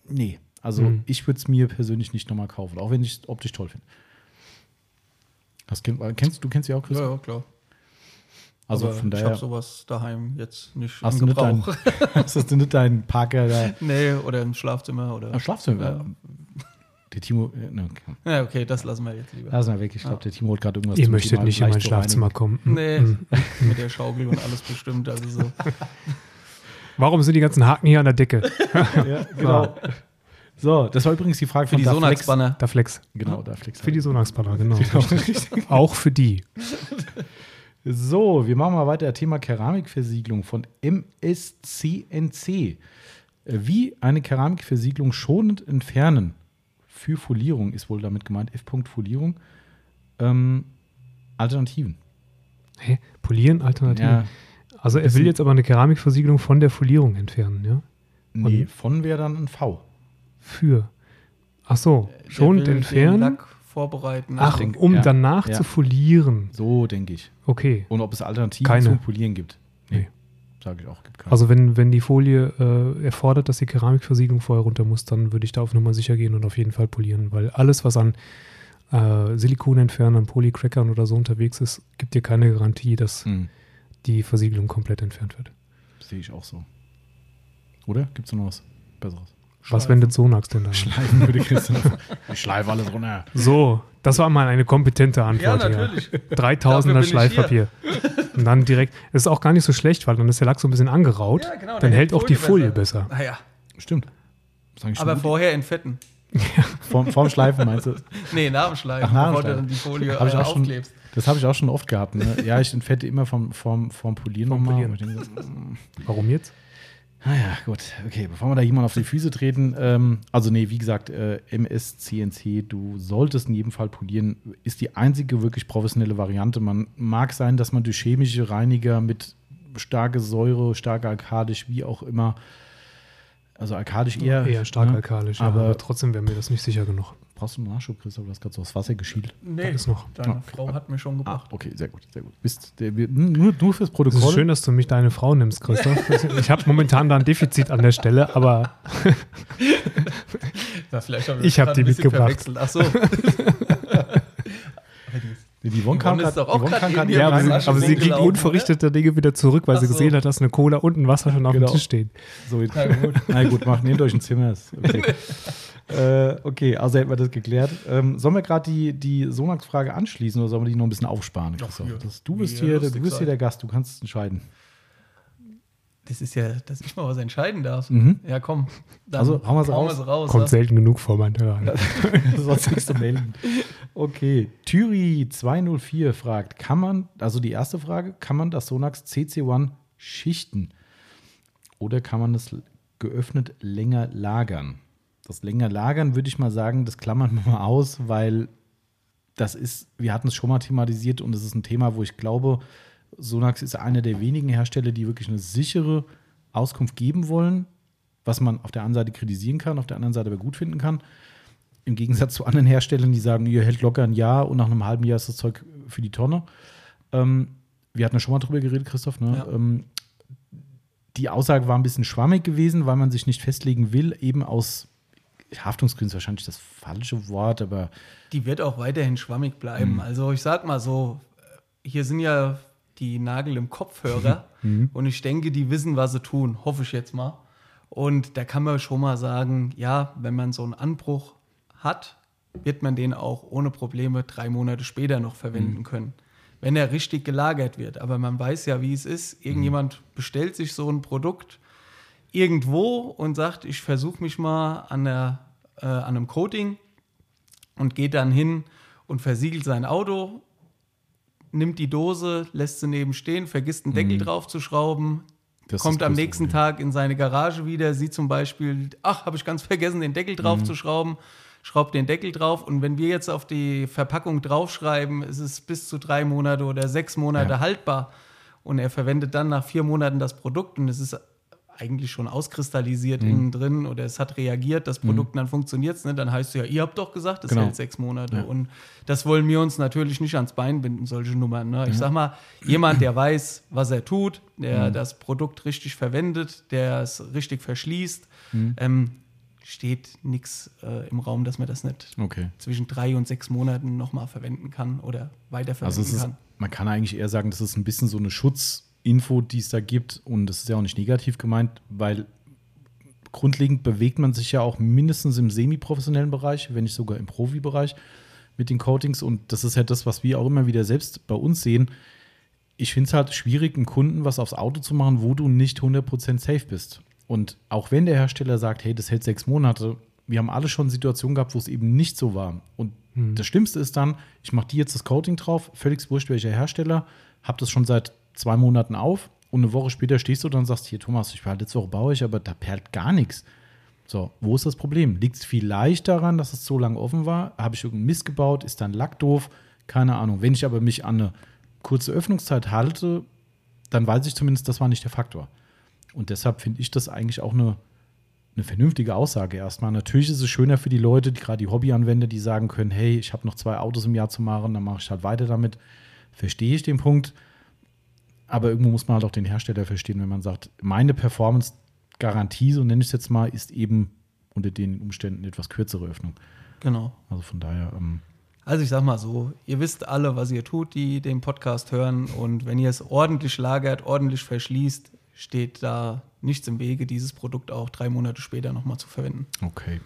nee, also Mhm. ich würde es mir persönlich nicht nochmal kaufen, auch wenn ich es optisch toll finde. Das kenn, kennst du kennst du ja auch, Chris? Ja, ja, klar. Also Aber von ich daher habe sowas daheim jetzt nicht hast im du nicht deinen, Gebrauch. hast du nicht deinen Parker da nee, oder im Schlafzimmer oder. am Schlafzimmer? Ja. Der Timo, äh, ne, okay. Ja, okay, das lassen wir jetzt lieber. lass mal weg. Ich glaube, Ja. der Timo hat gerade irgendwas Ihr möchtet Thema nicht in mein Schlafzimmer reinigen. kommen. Nee, Mhm. mit der Schaukel und alles bestimmt. Also so. Warum sind die ganzen Haken hier an der Decke? Ja, genau. So, das war übrigens die Frage Für von die. Sonax-Banner. Da Flex. Genau, da Flex. Für die Sonax-Banner, genau. Genau. Auch für die. So, wir machen mal weiter. Thema Keramikversiegelung von MSCNC. Wie eine Keramikversiegelung schonend entfernen für Folierung ist wohl damit gemeint. F. Folierung. Ähm, Alternativen. Hä? Polieren, Alternativen. Ja, also er will jetzt aber eine Keramikversiegelung von der Folierung entfernen, ja? nee, Und- von wäre dann ein V. Für. Ach so, Der schonend will Den entfernen. Lack vorbereiten. Ach, denk- um ja, danach ja. zu folieren. So denke ich. Okay. Und ob es Alternativen Keine. zum Polieren gibt. Nee. Sage ich auch. Gibt keine. Also wenn, wenn die Folie äh, erfordert, dass die Keramikversiegelung vorher runter muss, dann würde ich da auf Nummer sicher gehen und auf jeden Fall polieren, weil alles, was an äh, Silikonentfernern, Polycrackern oder so unterwegs ist, gibt dir keine Garantie, dass Hm, die Versiegelung komplett entfernt wird. Sehe ich auch so. Oder? Gibt es noch was Besseres? Was wendet Sonax denn da? an? Schleifen würde Christian. Ich schleife alles runter. So, das war mal eine kompetente Ja, Antwort. hier. natürlich. 3000er bin ich Schleifpapier. Und dann direkt, das ist auch gar nicht so schlecht, weil dann ist der Lack so ein bisschen angeraut. Ja, genau, dann hält auch die Folie besser. Stimmt. Das ist eigentlich schon aber gut. vorher entfetten. vorm, vorm Schleifen meinst du? Nee, nach dem Schleifen, Ach, nach dem bevor du Schleifen. dann die Folie Hab ich äh, auch schon- aufklebst. Das habe ich auch schon oft gehabt. Ne? Ja, ich entfette immer vom, vom, vom Polieren nochmal. Warum jetzt? Naja, gut. Okay, bevor wir da jemand auf die Füße treten. Ähm, also, nee, wie gesagt, äh, MSCNC, du solltest in jedem Fall polieren. Ist die einzige wirklich professionelle Variante. Man mag sein, dass man durch chemische Reiniger mit starke Säure, starke alkalisch, wie auch immer, also alkalisch eher. Eher stark ne? alkalisch, ja, Aber- aber trotzdem wäre mir das nicht sicher genug. Brauchst du einen Nachschub, Christoph? Du hast gerade so das Wasser geschielt. Nee, Da ist noch. deine Ah, Frau hat mir schon Ah, gebracht. okay, sehr gut, sehr gut. Bist, der, wir- nur, nur fürs Es Protokoll. ist schön, dass du mich deine Frau nimmst, Christoph. Ich habe momentan da ein Defizit an der Stelle, aber Ja, vielleicht haben Ich hab gerade die mitgebracht. Ach so. Die Yvonne kam grad eben ja, aber, sie, aber sie ging unverrichteter Dinge wieder zurück, weil sie Ach so. gesehen hat, dass eine Cola und ein Wasser schon auf Genau. dem Tisch stehen. So, Na gut, mach, nehmt euch ein Zimmer. Okay. Äh, okay, also hätten wir das geklärt. Ähm, sollen wir gerade die, die Sonax-Frage anschließen oder sollen wir die noch ein bisschen aufsparen? Christoph? hier. Das, du bist, hier, du bist hier der Gast, du kannst es entscheiden. Das ist ja, dass ich mal was entscheiden darf. Mhm. Ja, komm. Dann Also, hauen wir sie raus. raus. Kommt ja. selten genug vor, mein Hörer. Sonst nichts zu melden. Okay, Thüri204 fragt, kann man, also die erste Frage, kann man das Sonax CC1 schichten? Oder kann man es geöffnet länger lagern? Das länger lagern würde ich mal sagen, das klammern wir mal aus, weil das ist, wir hatten es schon mal thematisiert und es ist ein Thema, wo ich glaube, Sonax ist einer der wenigen Hersteller, die wirklich eine sichere Auskunft geben wollen, was man auf der einen Seite kritisieren kann, auf der anderen Seite aber gut finden kann. Im Gegensatz zu anderen Herstellern, die sagen, ihr hält locker ein Jahr und nach einem halben Jahr ist das Zeug für die Tonne. Ähm, wir hatten ja schon mal drüber geredet, Christoph. Ne? Ja. Ähm, die Aussage war ein bisschen schwammig gewesen, weil man sich nicht festlegen will, eben aus Haftungsgründen ist wahrscheinlich das falsche Wort, aber Die wird auch weiterhin schwammig bleiben. Mhm. Also ich sag mal so, hier sind ja die Nagel im Kopfhörer Mhm. und ich denke, die wissen, was sie tun, hoffe ich jetzt mal. Und da kann man schon mal sagen, ja, wenn man so einen Anbruch hat, wird man den auch ohne Probleme drei Monate später noch Mhm. verwenden können. Wenn er richtig gelagert wird. Aber man weiß ja, wie es ist. Irgendjemand Mhm. bestellt sich so ein Produkt irgendwo und sagt, ich versuche mich mal an, der, äh, an einem Coating und geht dann hin und versiegelt sein Auto, nimmt die Dose, lässt sie neben stehen, vergisst einen Deckel drauf zu schrauben, Mhm. Das kommt am nächsten Problem. Tag in seine Garage wieder, sieht zum Beispiel, ach, habe ich ganz vergessen, den Deckel drauf Mhm. zu schrauben, schraubt den Deckel drauf und wenn wir jetzt auf die Verpackung draufschreiben, ist es bis zu drei Monate oder sechs Monate Ja. haltbar und er verwendet dann nach vier Monaten das Produkt und es ist eigentlich schon auskristallisiert Mhm. innen drin oder es hat reagiert, das Produkt, und dann funktioniert es nicht, dann heißt es ja, ihr habt doch gesagt, es Genau. hält sechs Monate Ja. und das wollen wir uns natürlich nicht ans Bein binden, solche Nummern. Ne? Ich sag mal, jemand, der weiß, was er tut, der das Produkt richtig verwendet, der es richtig verschließt, ähm, steht nichts äh, im Raum, dass man das nicht okay. zwischen drei und sechs Monaten nochmal verwenden kann oder weiterverwenden Also es ist, kann. man kann eigentlich eher sagen, das ist ein bisschen so eine Schutzinfo, die es da gibt. Und das ist ja auch nicht negativ gemeint, weil grundlegend bewegt man sich ja auch mindestens im semi-professionellen Bereich, wenn nicht sogar im Profibereich mit den Coatings. Und das ist ja das, was wir auch immer wieder selbst bei uns sehen. Ich finde es halt schwierig, einem Kunden was aufs Auto zu machen, wo du nicht 100% safe bist. Und auch wenn der Hersteller sagt, hey, das hält sechs Monate, wir haben alle schon Situationen gehabt, wo es eben nicht so war. Und das Schlimmste ist dann, ich mache dir jetzt das Coating drauf, völlig wurscht welcher Hersteller, habe das schon seit zwei Monaten auf und eine Woche später stehst du dann und sagst, hier Thomas, ich war letzte Woche bei euch, aber da perlt gar nichts. So, wo ist das Problem? Liegt es vielleicht daran, dass es so lange offen war? Habe ich irgendeinen Mist gebaut? Ist dann Lack doof? Keine Ahnung. Wenn ich aber mich an eine kurze Öffnungszeit halte, dann weiß ich zumindest, das war nicht der Faktor. Und deshalb finde ich das eigentlich auch eine, eine vernünftige Aussage erstmal. Natürlich ist es schöner für die Leute, die gerade die Hobbyanwender, die sagen können, hey, ich habe noch zwei Autos im Jahr zu machen, dann mache ich halt weiter damit. Verstehe ich den Punkt. Aber irgendwo muss man halt auch den Hersteller verstehen, wenn man sagt, meine Performance-Garantie, so nenne ich es jetzt mal, ist eben unter den Umständen eine etwas kürzere Öffnung. Genau. Also von daher, ähm, Also ich sag mal so, ihr wisst alle, was ihr tut, die den Podcast hören. Und wenn ihr es ordentlich lagert, ordentlich verschließt, steht da nichts im Wege, dieses Produkt auch drei Monate später nochmal zu verwenden. Okay.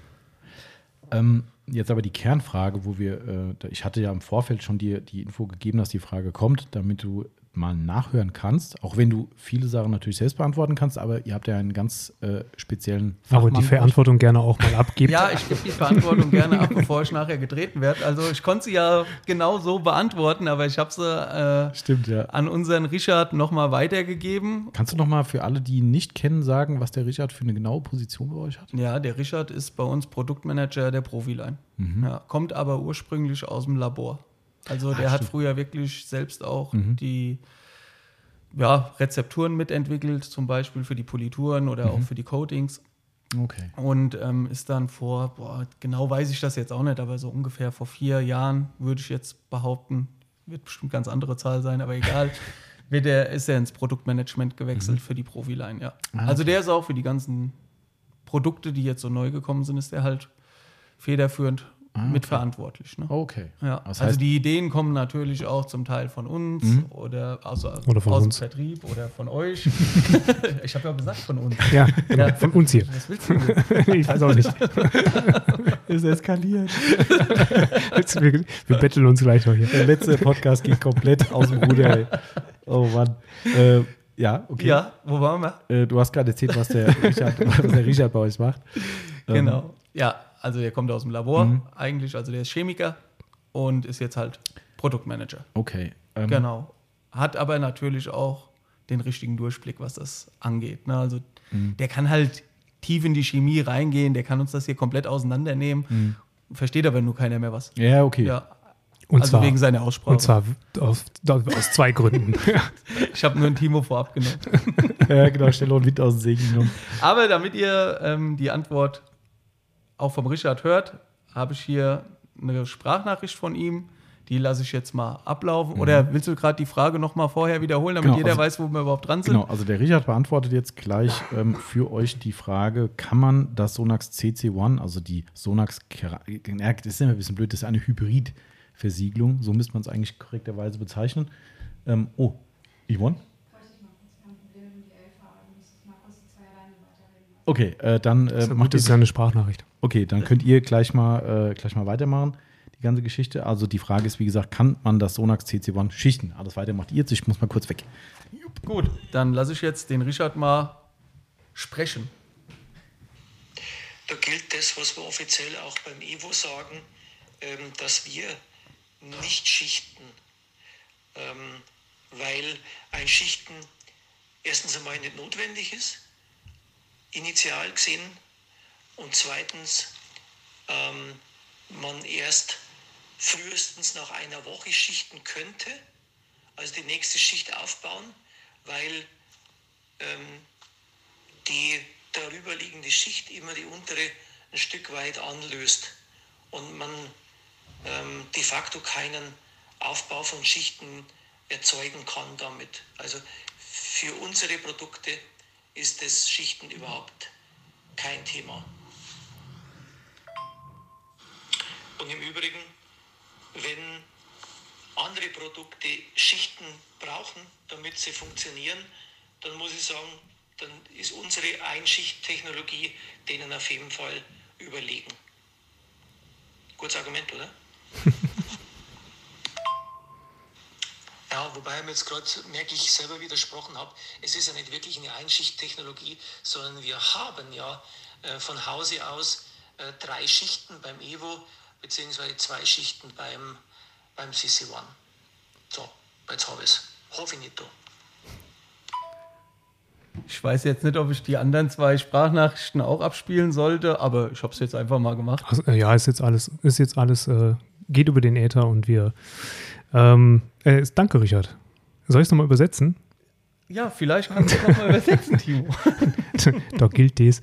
Ähm, jetzt aber die Kernfrage, wo wir, äh, ich hatte ja im Vorfeld schon dir die Info gegeben, dass die Frage kommt, damit du mal nachhören kannst, auch wenn du viele Sachen natürlich selbst beantworten kannst, aber ihr habt ja einen ganz äh, speziellen Aber Fachmann die bei euch. Verantwortung gerne auch mal abgibt. Ja, ich gebe die Verantwortung gerne ab, bevor ich nachher getreten werde. Also ich konnte sie ja genau so beantworten, aber ich habe sie äh, Stimmt, ja. an unseren Richard nochmal weitergegeben. Kannst du noch mal für alle, die ihn nicht kennen, sagen, was der Richard für eine genaue Position bei euch hat? Ja, der Richard ist bei uns Produktmanager der Profiline. Ja, kommt aber ursprünglich aus dem Labor. Also der hat früher wirklich selbst auch die ja, Rezepturen mitentwickelt, zum Beispiel für die Polituren oder auch für die Coatings. Okay. Und ähm, ist dann vor, boah, genau weiß ich das jetzt auch nicht, aber so ungefähr vor vier Jahren würde ich jetzt behaupten, wird bestimmt ganz andere Zahl sein, aber egal, wird er, ist er ins Produktmanagement gewechselt für die Profiline, ja. Ah, Also der ist auch für die ganzen Produkte, die jetzt so neu gekommen sind, ist der halt federführend Ah, mitverantwortlich. Ne? Okay. Ja. Das also heißt- die Ideen kommen natürlich auch zum Teil von uns Mhm. oder, also Oder von aus uns. dem Vertrieb oder von euch. ich habe ja gesagt von uns. Ja, genau, Ja. von uns hier. Was willst du denn? ich weiß auch nicht. Ist eskaliert. Wir, wir betteln uns gleich noch hier. Der letzte Podcast geht komplett aus dem Ruder. Ey. Oh Mann. Äh, ja, okay. Ja, wo waren wir? Äh, du hast gerade erzählt, was der, Richard, was der Richard bei euch macht. Ähm, Genau. Ja, also der kommt aus dem Labor Mhm. eigentlich, also der ist Chemiker und ist jetzt halt Produktmanager. Okay. Ähm, Genau. Hat aber natürlich auch den richtigen Durchblick, was das angeht. Ne? Also Mhm. der kann halt tief in die Chemie reingehen, der kann uns das hier komplett auseinandernehmen, versteht aber nur keiner mehr was. Mhm. Ja, okay. Ja, Und also zwar, wegen seiner Aussprache. und zwar aus, aus zwei Gründen. ich habe nur ein Timo vorab genommen. Ja, genau. Stelle und Wind aus dem Segen genommen. Aber damit ihr ähm, die Antwort auch vom Richard hört, habe ich hier eine Sprachnachricht von ihm. Die lasse ich jetzt mal ablaufen. Oder willst du gerade die Frage noch mal vorher wiederholen, damit Genau, jeder also- weiß, wo wir überhaupt dran sind? Genau, also der Richard beantwortet jetzt gleich ähm, für euch die Frage, kann man das Sonax CC1, also die Sonax, das ist immer ein bisschen blöd, das ist eine Hybrid-Versiegelung, so müsste man es eigentlich korrekterweise bezeichnen. Ähm, oh, Yvonne? Okay, äh, dann äh, macht das eine Sprachnachricht. Okay, dann könnt ihr gleich mal, äh, gleich mal weitermachen, die ganze Geschichte. Also die Frage ist, wie gesagt, kann man das Sonax CC1 schichten? Alles weiter macht ihr jetzt, ich muss mal kurz weg. Gut, dann lasse ich jetzt den Richard mal sprechen. Da gilt das, was wir offiziell auch beim EVO sagen, ähm, dass wir nicht schichten, ähm, weil ein Schichten erstens einmal nicht notwendig ist, initial gesehen, und zweitens ähm, man erst frühestens nach einer Woche schichten könnte, also die nächste Schicht aufbauen, weil ähm, die darüber liegende Schicht immer die untere ein Stück weit anlöst und man ähm, de facto keinen Aufbau von Schichten erzeugen kann damit. Also für unsere Produkte ist das Schichten überhaupt kein Thema. Und im Übrigen, wenn andere Produkte Schichten brauchen, damit sie funktionieren, dann muss ich sagen, dann ist unsere Einschichttechnologie denen auf jeden Fall überlegen. Gutes Argument, oder? Ja, wobei ich mir jetzt gerade merke ich selber widersprochen habe, es ist ja nicht wirklich eine Einschichttechnologie, sondern wir haben ja äh, von Hause aus äh, drei Schichten beim Evo, beziehungsweise zwei Schichten beim, beim CC1. So, jetzt habe ich es. Hoffe ich nicht. da. Ich weiß jetzt nicht, ob ich die anderen zwei Sprachnachrichten auch abspielen sollte, aber ich habe es jetzt einfach mal gemacht. Also, äh, ja, ist jetzt alles, ist jetzt alles, äh, geht über den Äther und wir. Ähm, äh, danke, Richard. Soll ich es nochmal übersetzen? Ja, vielleicht kannst du es nochmal übersetzen, Timo. da gilt dies.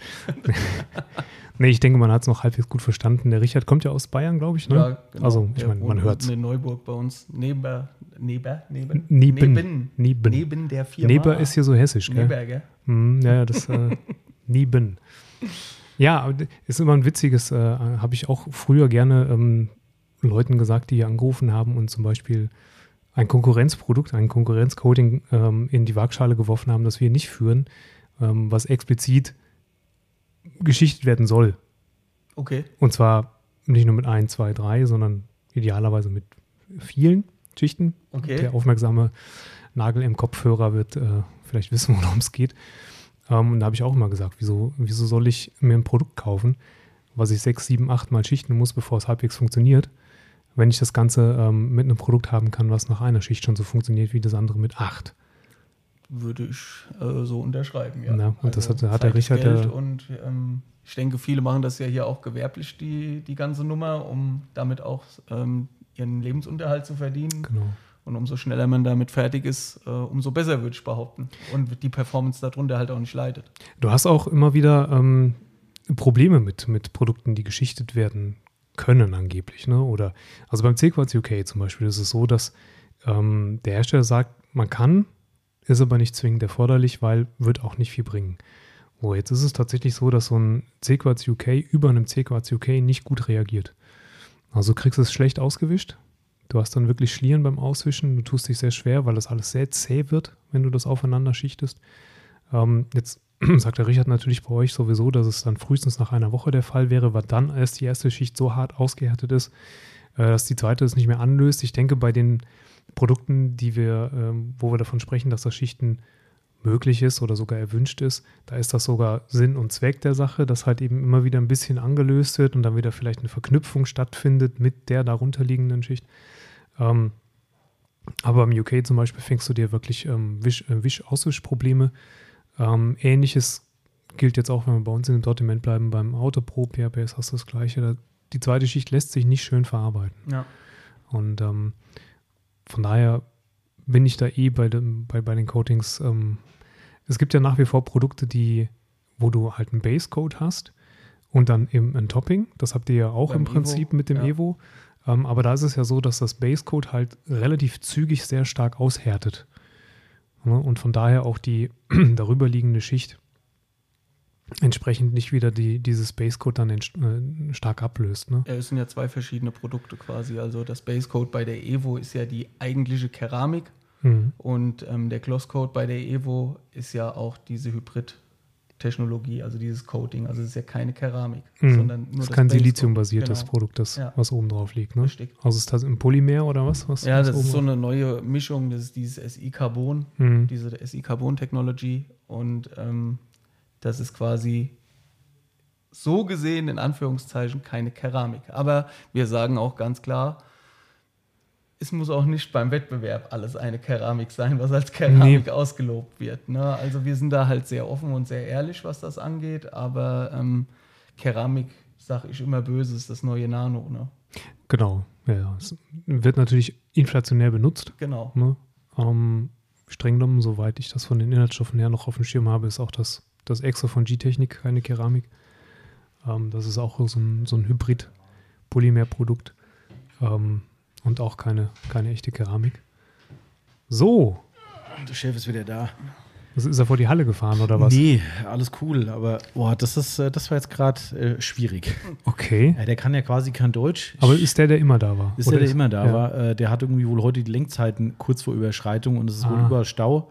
nee, ich denke, man hat es noch halbwegs gut verstanden. Der Richard kommt ja aus Bayern, glaube ich. Ne? Ja, genau. Also, ich meine, man hört es. In Neuburg bei uns. Neben, neben, neben, Neben. neben, Neben. der Firma. Neber ist hier so hessisch, gell? Neber, gell? Hm, ja, das äh, Neben. Ja, ist immer ein witziges, äh, habe ich auch früher gerne ähm, Leuten gesagt, die hier angerufen haben und zum Beispiel ein Konkurrenzprodukt, ein Konkurrenzcoding ähm, in die Waagschale geworfen haben, das wir nicht führen, ähm, was explizit geschichtet werden soll. Okay. Und zwar nicht nur mit ein, zwei, drei, sondern idealerweise mit vielen Schichten. Okay. Der aufmerksame Nagel im Kopfhörer wird äh, vielleicht wissen, worum es geht. Ähm, und da habe ich auch immer gesagt, wieso, wieso soll ich mir ein Produkt kaufen, was ich sechs, sieben, acht Mal schichten muss, bevor es halbwegs funktioniert, wenn ich das Ganze ähm, mit einem Produkt haben kann, was nach einer Schicht schon so funktioniert wie das andere mit acht. Würde ich äh, so unterschreiben, ja. Ja, und das hat- hat der Richard, Geld äh, und ähm, ich denke, viele machen das ja hier auch gewerblich, die, die ganze Nummer, um damit auch ähm, ihren Lebensunterhalt zu verdienen. Genau. Und umso schneller man damit fertig ist, äh, umso besser, würde ich behaupten. Und die Performance darunter halt auch nicht leidet. Du hast auch immer wieder ähm, Probleme mit, mit Produkten, die geschichtet werden können, angeblich. Ne? Oder also beim C-Quartz UK zum Beispiel ist es so, dass ähm, der Hersteller sagt, man kann, ist aber nicht zwingend erforderlich, weil wird auch nicht viel bringen. So, jetzt ist es tatsächlich so, dass so ein C-Quartz UK über einem C-Quartz UK nicht gut reagiert. Also du kriegst es schlecht ausgewischt. Du hast dann wirklich Schlieren beim Auswischen. Du tust dich sehr schwer, weil das alles sehr zäh wird, wenn du das aufeinander schichtest. Ähm, jetzt sagt der Richard natürlich bei euch sowieso, dass es dann frühestens nach einer Woche der Fall wäre, weil dann erst die erste Schicht so hart ausgehärtet ist, äh, dass die zweite es nicht mehr anlöst. Ich denke, bei den Produkten, die wir, ähm, wo wir davon sprechen, dass das Schichten möglich ist oder sogar erwünscht ist, da ist das sogar Sinn und Zweck der Sache, dass halt eben immer wieder ein bisschen angelöst wird und dann wieder vielleicht eine Verknüpfung stattfindet mit der darunterliegenden Schicht. Ähm, aber im UK zum Beispiel fängst du dir wirklich ähm, Wisch, äh, Wisch-Auswischprobleme. Ähm, Ähnliches gilt jetzt auch, wenn wir bei uns im Sortiment bleiben, beim Auto Pro PHPS hast du das Gleiche. Da, die zweite Schicht lässt sich nicht schön verarbeiten. Ja. Und ähm, von daher bin ich da eh bei, dem, bei, bei den Coatings. Ähm, es gibt ja nach wie vor Produkte, die, wo du halt einen Base-Coat hast und dann eben ein Topping. Das habt ihr ja auch Beim im Prinzip Evo, mit dem ja. Evo. Ähm, aber da ist es ja so, dass das Base-Coat halt relativ zügig sehr stark aushärtet. Ja, und von daher auch die darüberliegende Schicht entsprechend nicht wieder die, dieses Base-Coat dann ent- äh, stark ablöst. Ne? Ja, es sind ja zwei verschiedene Produkte quasi. Also das Base Coat bei der Evo ist ja die eigentliche Keramik Mhm. und ähm, der Gloss Coat bei der Evo ist ja auch diese Hybrid-Technologie, also dieses Coating. Also es ist ja keine Keramik, Mhm. sondern nur das ist das kein. Silizium-basiertes Genau. Produkt, das, Ja. was oben drauf liegt. Ne? Richtig. Also ist das im Polymer oder was? was Ja, was das ist so eine neue Mischung, das ist dieses SI-Carbon, Mhm. diese SI-Carbon-Technology und ähm, das ist quasi so gesehen in Anführungszeichen keine Keramik. Aber wir sagen auch ganz klar, es muss auch nicht beim Wettbewerb alles eine Keramik sein, was als Keramik Nee. ausgelobt wird. Ne? Also wir sind da halt sehr offen und sehr ehrlich, was das angeht, aber ähm, Keramik, sag ich immer böse, ist das neue Nano. Ne? Genau, ja. Es wird natürlich inflationär benutzt. Genau. Ne? Ähm, streng genommen, soweit ich das von den Inhaltsstoffen her noch auf dem Schirm habe, ist auch das, das Exo von G-Technik keine Keramik. Ähm, das ist auch so ein, so ein Hybrid-Polymer-Produkt ähm, und auch keine, keine echte Keramik. So, Der Chef ist wieder da. ist er vor die Halle gefahren oder was? Nee, alles cool, aber boah, das, ist, äh, das war jetzt gerade äh, schwierig. Okay. Ja, der kann ja quasi kein Deutsch. Aber ist der, der immer da war? Ist Oder der, der immer da ja. war? Äh, der hat irgendwie wohl heute die Lenkzeiten kurz vor Überschreitung und es ist wohl Ah. überall Stau.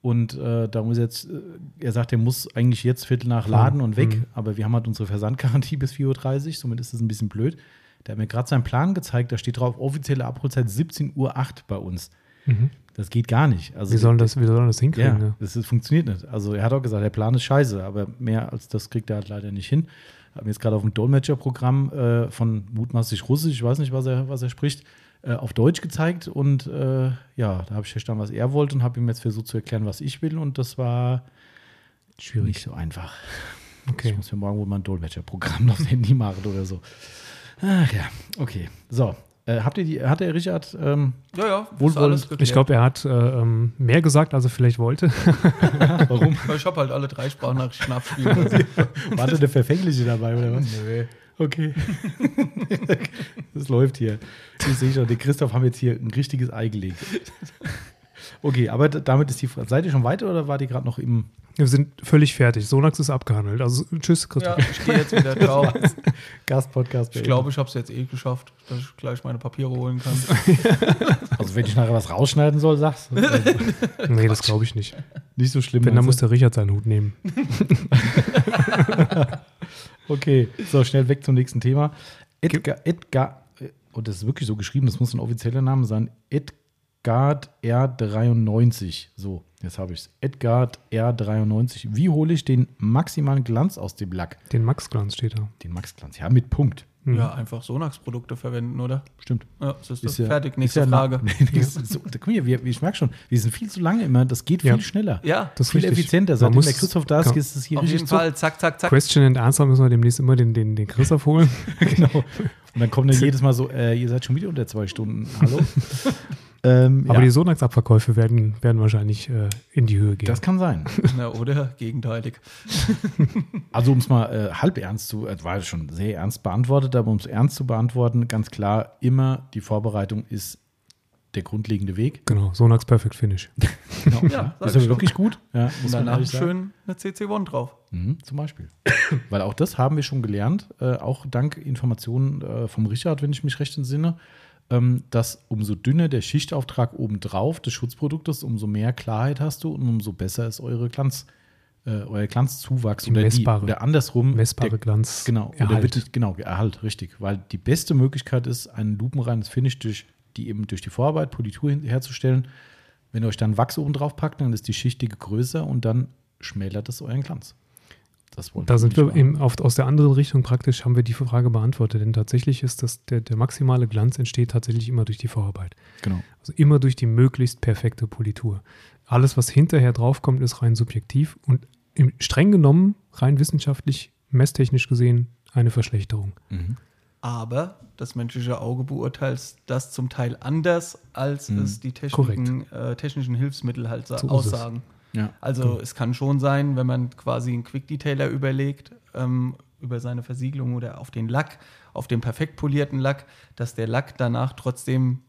Und äh, da muss jetzt, äh, er sagt, er muss eigentlich jetzt Viertel nach laden und weg, Mhm. aber wir haben halt unsere Versandgarantie bis 4.30 Uhr, somit ist das ein bisschen blöd. Der hat mir gerade seinen Plan gezeigt, da steht drauf, offizielle Abholzeit 17.08 Uhr bei uns. Mhm. Das geht gar nicht. Also Wie sollen das, wie sollen das hinkriegen? ja, ne? das ist, funktioniert nicht. Also er hat auch gesagt, der Plan ist scheiße, aber mehr als das kriegt er halt leider nicht hin. Haben jetzt gerade auf dem Dolmetscherprogramm äh, von mutmaßlich Russisch, ich weiß nicht, was er, was er spricht, äh, auf Deutsch gezeigt und äh, ja, da habe ich verstanden, was er wollte und habe ihm jetzt versucht zu erklären, was ich will und das war Schwierig. nicht so einfach. Okay. Ich muss mir morgen wohl mal ein Dolmetscherprogramm aufs Handy machen oder so. Ach ja, okay. So, äh, habt ihr die, hat der Richard ähm, Ja, ja, Wohlwollend. Ich glaube, er hat äh, ähm, mehr gesagt, als er vielleicht wollte. warum? Ich habe halt alle drei Sprachnachrichten abspielen lassen. War da der Verfängliche dabei oder was? Nö. Okay. das läuft hier. Ich sehe schon, den Christoph haben jetzt hier ein richtiges Ei gelegt. Okay, aber damit ist die Frage. Seid ihr schon weiter oder war die gerade noch im Wir sind völlig fertig. Sonax ist abgehandelt. Also tschüss, Christoph. Ja, ich gehe jetzt wieder. Ciao. Gastpodcast? Ich glaube, ich habe es jetzt eh geschafft, dass ich gleich meine Papiere holen kann. Also, wenn ich nachher was rausschneiden soll, sag's. Nee, das glaube ich nicht. Nicht so schlimm. Wenn, dann muss meinst der Richard seinen Hut nehmen. du? Okay, so schnell weg zum nächsten Thema. Edgar, Edgar, und das ist wirklich so geschrieben, das muss ein offizieller Name sein. Edgard R93. So, jetzt habe ich es. Edgard R93. Wie hole ich den maximalen Glanz aus dem Lack? Den Max-Glanz steht da. Den Max-Glanz, ja, mit Punkt. Mhm. Ja, einfach Sonax-Produkte verwenden, oder? Stimmt. Ja, das ist, Ist das. ja- fertig. ist Nächste ja Frage. Nee, ist so, da, guck mal, wir, ich merke schon, wir sind viel zu lange immer. Das geht viel Ja. schneller. Ja, Das ist viel richtig. effizienter. Seitdem muss- der Christoph da ist, ist es hier auf jeden richtig zu. Fall. Zack, zack, zack. Question and Answer müssen wir demnächst immer den, den, den Christoph holen. genau. Und dann kommt dann jedes Mal so, äh, ihr seid schon wieder unter zwei Stunden. Hallo? Ähm, Aber ja, die Sonax-Abverkäufe werden, werden wahrscheinlich äh, in die Höhe gehen. das kann sein. Na, oder? Gegenteilig. Also um es mal äh, halb ernst zu, äh, war schon sehr ernst beantwortet, aber um es ernst zu beantworten, ganz klar, immer die Vorbereitung ist der grundlegende Weg. Genau, Sonax Perfect Finish. Genau. Ja, sag ist wirklich gut. Ja, muss Und man danach schön eine CC1 drauf. Mhm, zum Beispiel. Weil auch das haben wir schon gelernt, äh, auch dank Informationen äh, vom Richard, wenn ich mich recht entsinne, dass umso dünner der Schichtauftrag obendrauf des Schutzproduktes, umso mehr Klarheit hast du und umso besser ist eure Glanz, äh, euer Glanzzuwachs Die oder, messbare- die, oder andersrum. Messbare der, Glanz. Genau, Erhalt. wird, genau, Erhalt, richtig. Weil die beste Möglichkeit ist, ein lupenreines Finish durch die eben durch die Vorarbeit, Politur herzustellen. Wenn ihr euch dann Wachs oben drauf packt, dann ist die Schichtige größer und dann schmälert es euren Glanz. Da sind wir eben auf, aus der anderen Richtung praktisch, haben wir die Frage beantwortet. Denn tatsächlich ist das, der, der maximale Glanz entsteht tatsächlich immer durch die Vorarbeit. Genau. Also immer durch die möglichst perfekte Politur. Alles, was hinterher draufkommt, ist rein subjektiv und im, streng genommen, rein wissenschaftlich, messtechnisch gesehen, eine Verschlechterung. Mhm. Aber das menschliche Auge beurteilt das zum Teil anders, als Mhm. es die Techniken, äh, technischen Hilfsmittel halt So aussagen. Ja. Also es kann schon sein, wenn man quasi einen Quick-Detailer überlegt, ähm, über seine Versiegelung oder auf den Lack, auf den perfekt polierten Lack, dass der Lack danach trotzdem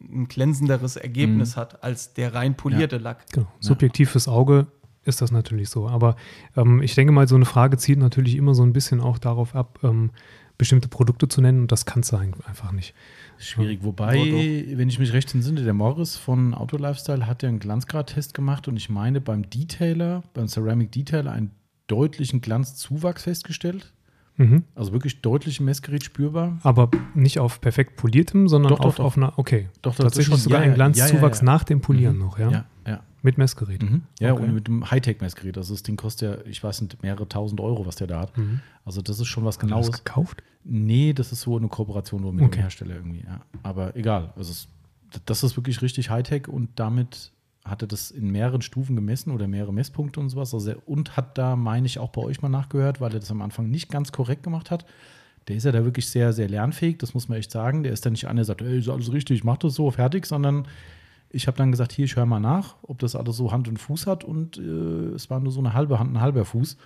ein glänzenderes Ergebnis hat als der rein polierte Lack. Genau. Subjektiv fürs Auge ist das natürlich so. Aber ähm, ich denke mal, so eine Frage zielt natürlich immer so ein bisschen auch darauf ab, ähm, bestimmte Produkte zu nennen und das kann es sein, einfach nicht. Schwierig. Wobei, Doch, wenn ich mich recht entsinne, der Morris von Auto Lifestyle hat ja einen Glanzgrad-Test gemacht und ich meine, beim Detailer, beim Ceramic Detailer, einen deutlichen Glanzzuwachs festgestellt. Mhm. Also wirklich deutlich im Messgerät spürbar. Aber nicht auf perfekt poliertem, sondern Doch, auf, doch. auf einer, okay. Doch, Tatsächlich sogar ja, ein Glanzzuwachs ja, ja. nach dem Polieren Mhm. noch, ja? Ja, ja. Mit Messgerät. Mhm. Ja, Okay. und mit dem Hightech-Messgerät. Also das Ding kostet ja, ich weiß nicht, mehrere tausend Euro, was der da hat. Mhm. Also das ist schon was Hast du das Genaues. gekauft? Nee, das ist so eine Kooperation nur mit Okay. dem Hersteller irgendwie. Ja. Aber egal. Also es, das ist wirklich richtig Hightech und damit hat er das in mehreren Stufen gemessen oder mehrere Messpunkte und sowas. Also er, und hat da, meine ich, auch bei euch mal nachgehört, weil er das am Anfang nicht ganz korrekt gemacht hat. Der ist ja da wirklich sehr, sehr lernfähig, das muss man echt sagen. Der ist da nicht einer, der sagt, ey, ist alles richtig, ich mach das so, fertig, sondern ich habe dann gesagt, hier, ich höre mal nach, ob das alles so Hand und Fuß hat und äh, es war nur so eine halbe Hand, ein halber Fuß.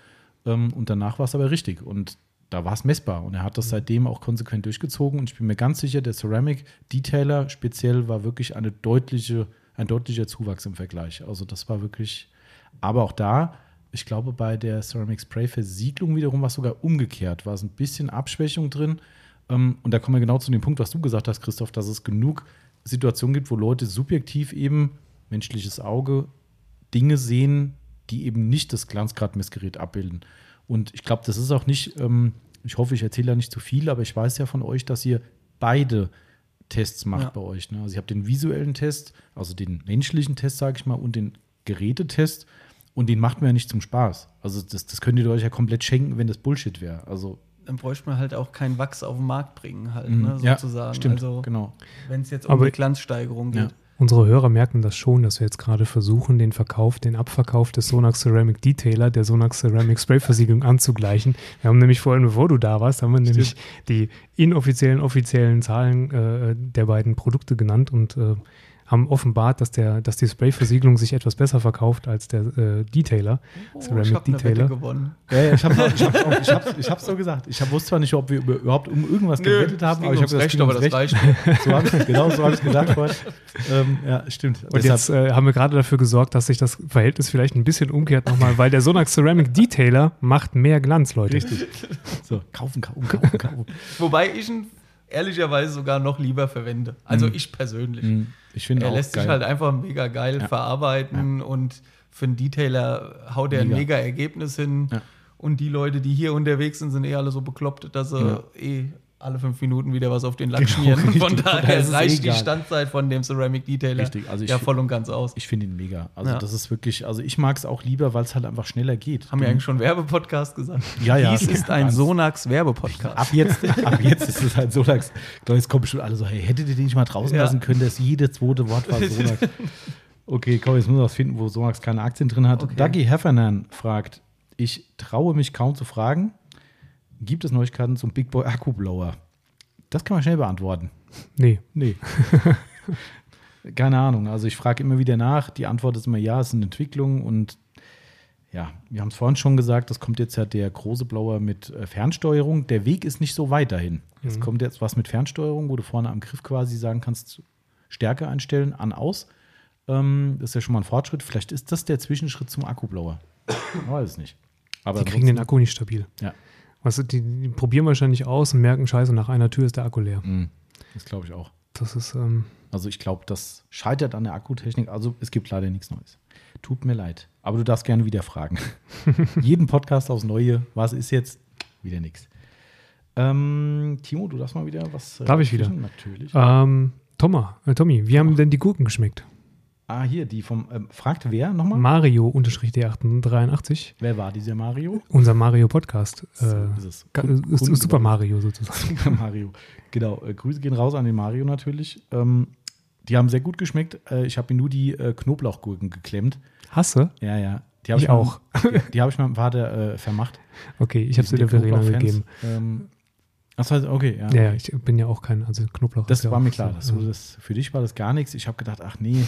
Ähm, und danach war es aber richtig. Und da war es messbar. Und er hat das seitdem auch konsequent durchgezogen. Und ich bin mir ganz sicher, der Ceramic Detailer speziell war wirklich eine deutliche, ein deutlicher Zuwachs im Vergleich. Also das war wirklich, aber auch da, ich glaube, bei der Ceramic Spray Versiegelung wiederum war es sogar umgekehrt. War es ein bisschen Abschwächung drin. Ähm, und da kommen wir genau zu dem Punkt, was du gesagt hast, Christoph, dass es genug Situationen gibt, wo Leute subjektiv eben, menschliches Auge, Dinge sehen, die eben nicht das Glanzgradmessgerät abbilden. Und ich glaube, das ist auch nicht, ähm, ich hoffe, ich erzähle da nicht zu viel, aber ich weiß ja von euch, dass ihr beide Tests macht Ja. bei euch. Ne? Also ihr habt den visuellen Test, also den menschlichen Test, sage ich mal, und den Gerätetest. Und den macht man ja nicht zum Spaß. Also das, das könnt ihr euch ja komplett schenken, wenn das Bullshit wäre. Also Dann bräuchte man halt auch keinen Wachs auf den Markt bringen, halt, Mhm. ne, Ja, sozusagen. stimmt, also, genau. wenn es jetzt um Aber- die Glanzsteigerung Ja. geht. Unsere Hörer merken das schon, dass wir jetzt gerade versuchen, den Verkauf, den Abverkauf des Sonax Ceramic Detailer, der Sonax Ceramic Spray Versiegelung anzugleichen. Wir haben nämlich vorhin, bevor du da warst, haben wir nämlich die inoffiziellen, offiziellen Zahlen äh, der beiden Produkte genannt und äh, haben offenbart, dass, der, dass die Spray-Versiegelung sich etwas besser verkauft als der äh, Detailer, Oh, Ceramic ich habe eine Wette Detailer. gewonnen. Ja, ja, ich habe auch- ich hab's, ich so gesagt. Ich hab, wusste zwar nicht, ob wir über, überhaupt um irgendwas gewettet haben, aber ich habe Recht, aber das reicht. So hab ich, genau so habe ich es gesagt vorhin. Ähm, ja, stimmt. Und jetzt äh, haben wir gerade dafür gesorgt, dass sich das Verhältnis vielleicht ein bisschen umkehrt nochmal, weil der Sonax Ceramic Detailer macht mehr Glanz, Leute. richtig. So, kaufen, kaufen, kaufen, kaufen. Wobei ich ihn ehrlicherweise sogar noch lieber verwende. Also Mhm. ich persönlich. Hm, Ich finde Er lässt geil. sich halt einfach mega geil Ja. verarbeiten und für einen Detailer haut er ein Mega. Ergebnis hin. Ja. Und die Leute, die hier unterwegs sind, sind eh alle so bekloppt, dass sie Ja. eh alle fünf Minuten wieder was auf den Lack Genau, schmieren. richtig. Von daher reicht die. Standzeit von dem Ceramic Detailer Richtig, also ich ja voll und ganz aus. Ich finde ihn mega. Also Ja. das ist wirklich, also ich mag es auch lieber, weil es halt einfach schneller geht. Haben wir eigentlich schon Werbepodcast gesagt? Ja, ja. Dies ist ein Sonax Werbepodcast. Ab jetzt, ab jetzt ist es halt so lang. Jetzt kommen bestimmt alle so, hey, hättet ihr den nicht mal draußen Ja. lassen können, dass jede zweite Wort war Sonax. Okay, komm, jetzt müssen wir was finden, wo Sonax keine Aktien drin hat. Okay. Dougie Heffernan fragt, ich traue mich kaum zu fragen, gibt es Neuigkeiten zum Big Boy Akkublower? Das kann man schnell beantworten. Nee. Nee. Keine Ahnung. Also ich frage immer wieder nach. Die Antwort ist immer ja, es sind Entwicklungen und ja, wir haben es vorhin schon gesagt, das kommt jetzt ja der große Blower mit äh, Fernsteuerung. Der Weg ist nicht so weit dahin. Es kommt jetzt was mit Fernsteuerung, wo du vorne am Griff quasi sagen kannst, Stärke einstellen, an, aus. Ähm, das ist ja schon mal ein Fortschritt. Vielleicht ist das der Zwischenschritt zum Akkublower. Ich weiß es nicht. Aber Die kriegen den Akku nicht stabil. Ja, Weißt du, die, die probieren wahrscheinlich aus und merken, scheiße, nach einer Tür ist der Akku leer. mm, das glaube ich auch. Das ist, ähm, Also ich glaube, das scheitert an der Akkutechnik. Also es gibt leider nichts Neues. Tut mir leid. Aber du darfst gerne wieder fragen. Jeden Podcast aufs Neue. Was ist jetzt? Wieder nichts. Ähm, Timo, du darfst mal wieder was. äh, Darf ich wieder? Natürlich. ähm, Thomas, äh, Tommy, wie haben denn die Gurken geschmeckt? Ah, hier, die vom. Ähm, fragt wer nochmal? Mario-D883, wer war dieser Mario? unser Mario-Podcast. So Äh, ist es. Ist, ist Super. Mario sozusagen. Super Mario. Genau. Äh, Grüße gehen raus an den Mario natürlich. Ähm, die haben sehr gut geschmeckt. Äh, ich habe mir nur die äh, Knoblauchgurken geklemmt. Hasse? Ja, ja. Die habe Ich ich, auch. Mit, die, die habe ich meinem Vater äh, vermacht. Okay, ich habe sie der Verena gegeben. Ähm, Achso, okay, ja. Ja, ja, ich bin ja auch kein, also Knoblauch. Das war mir klar. so, Das, ja. das, für dich war das gar nichts. Ich habe gedacht, ach nee.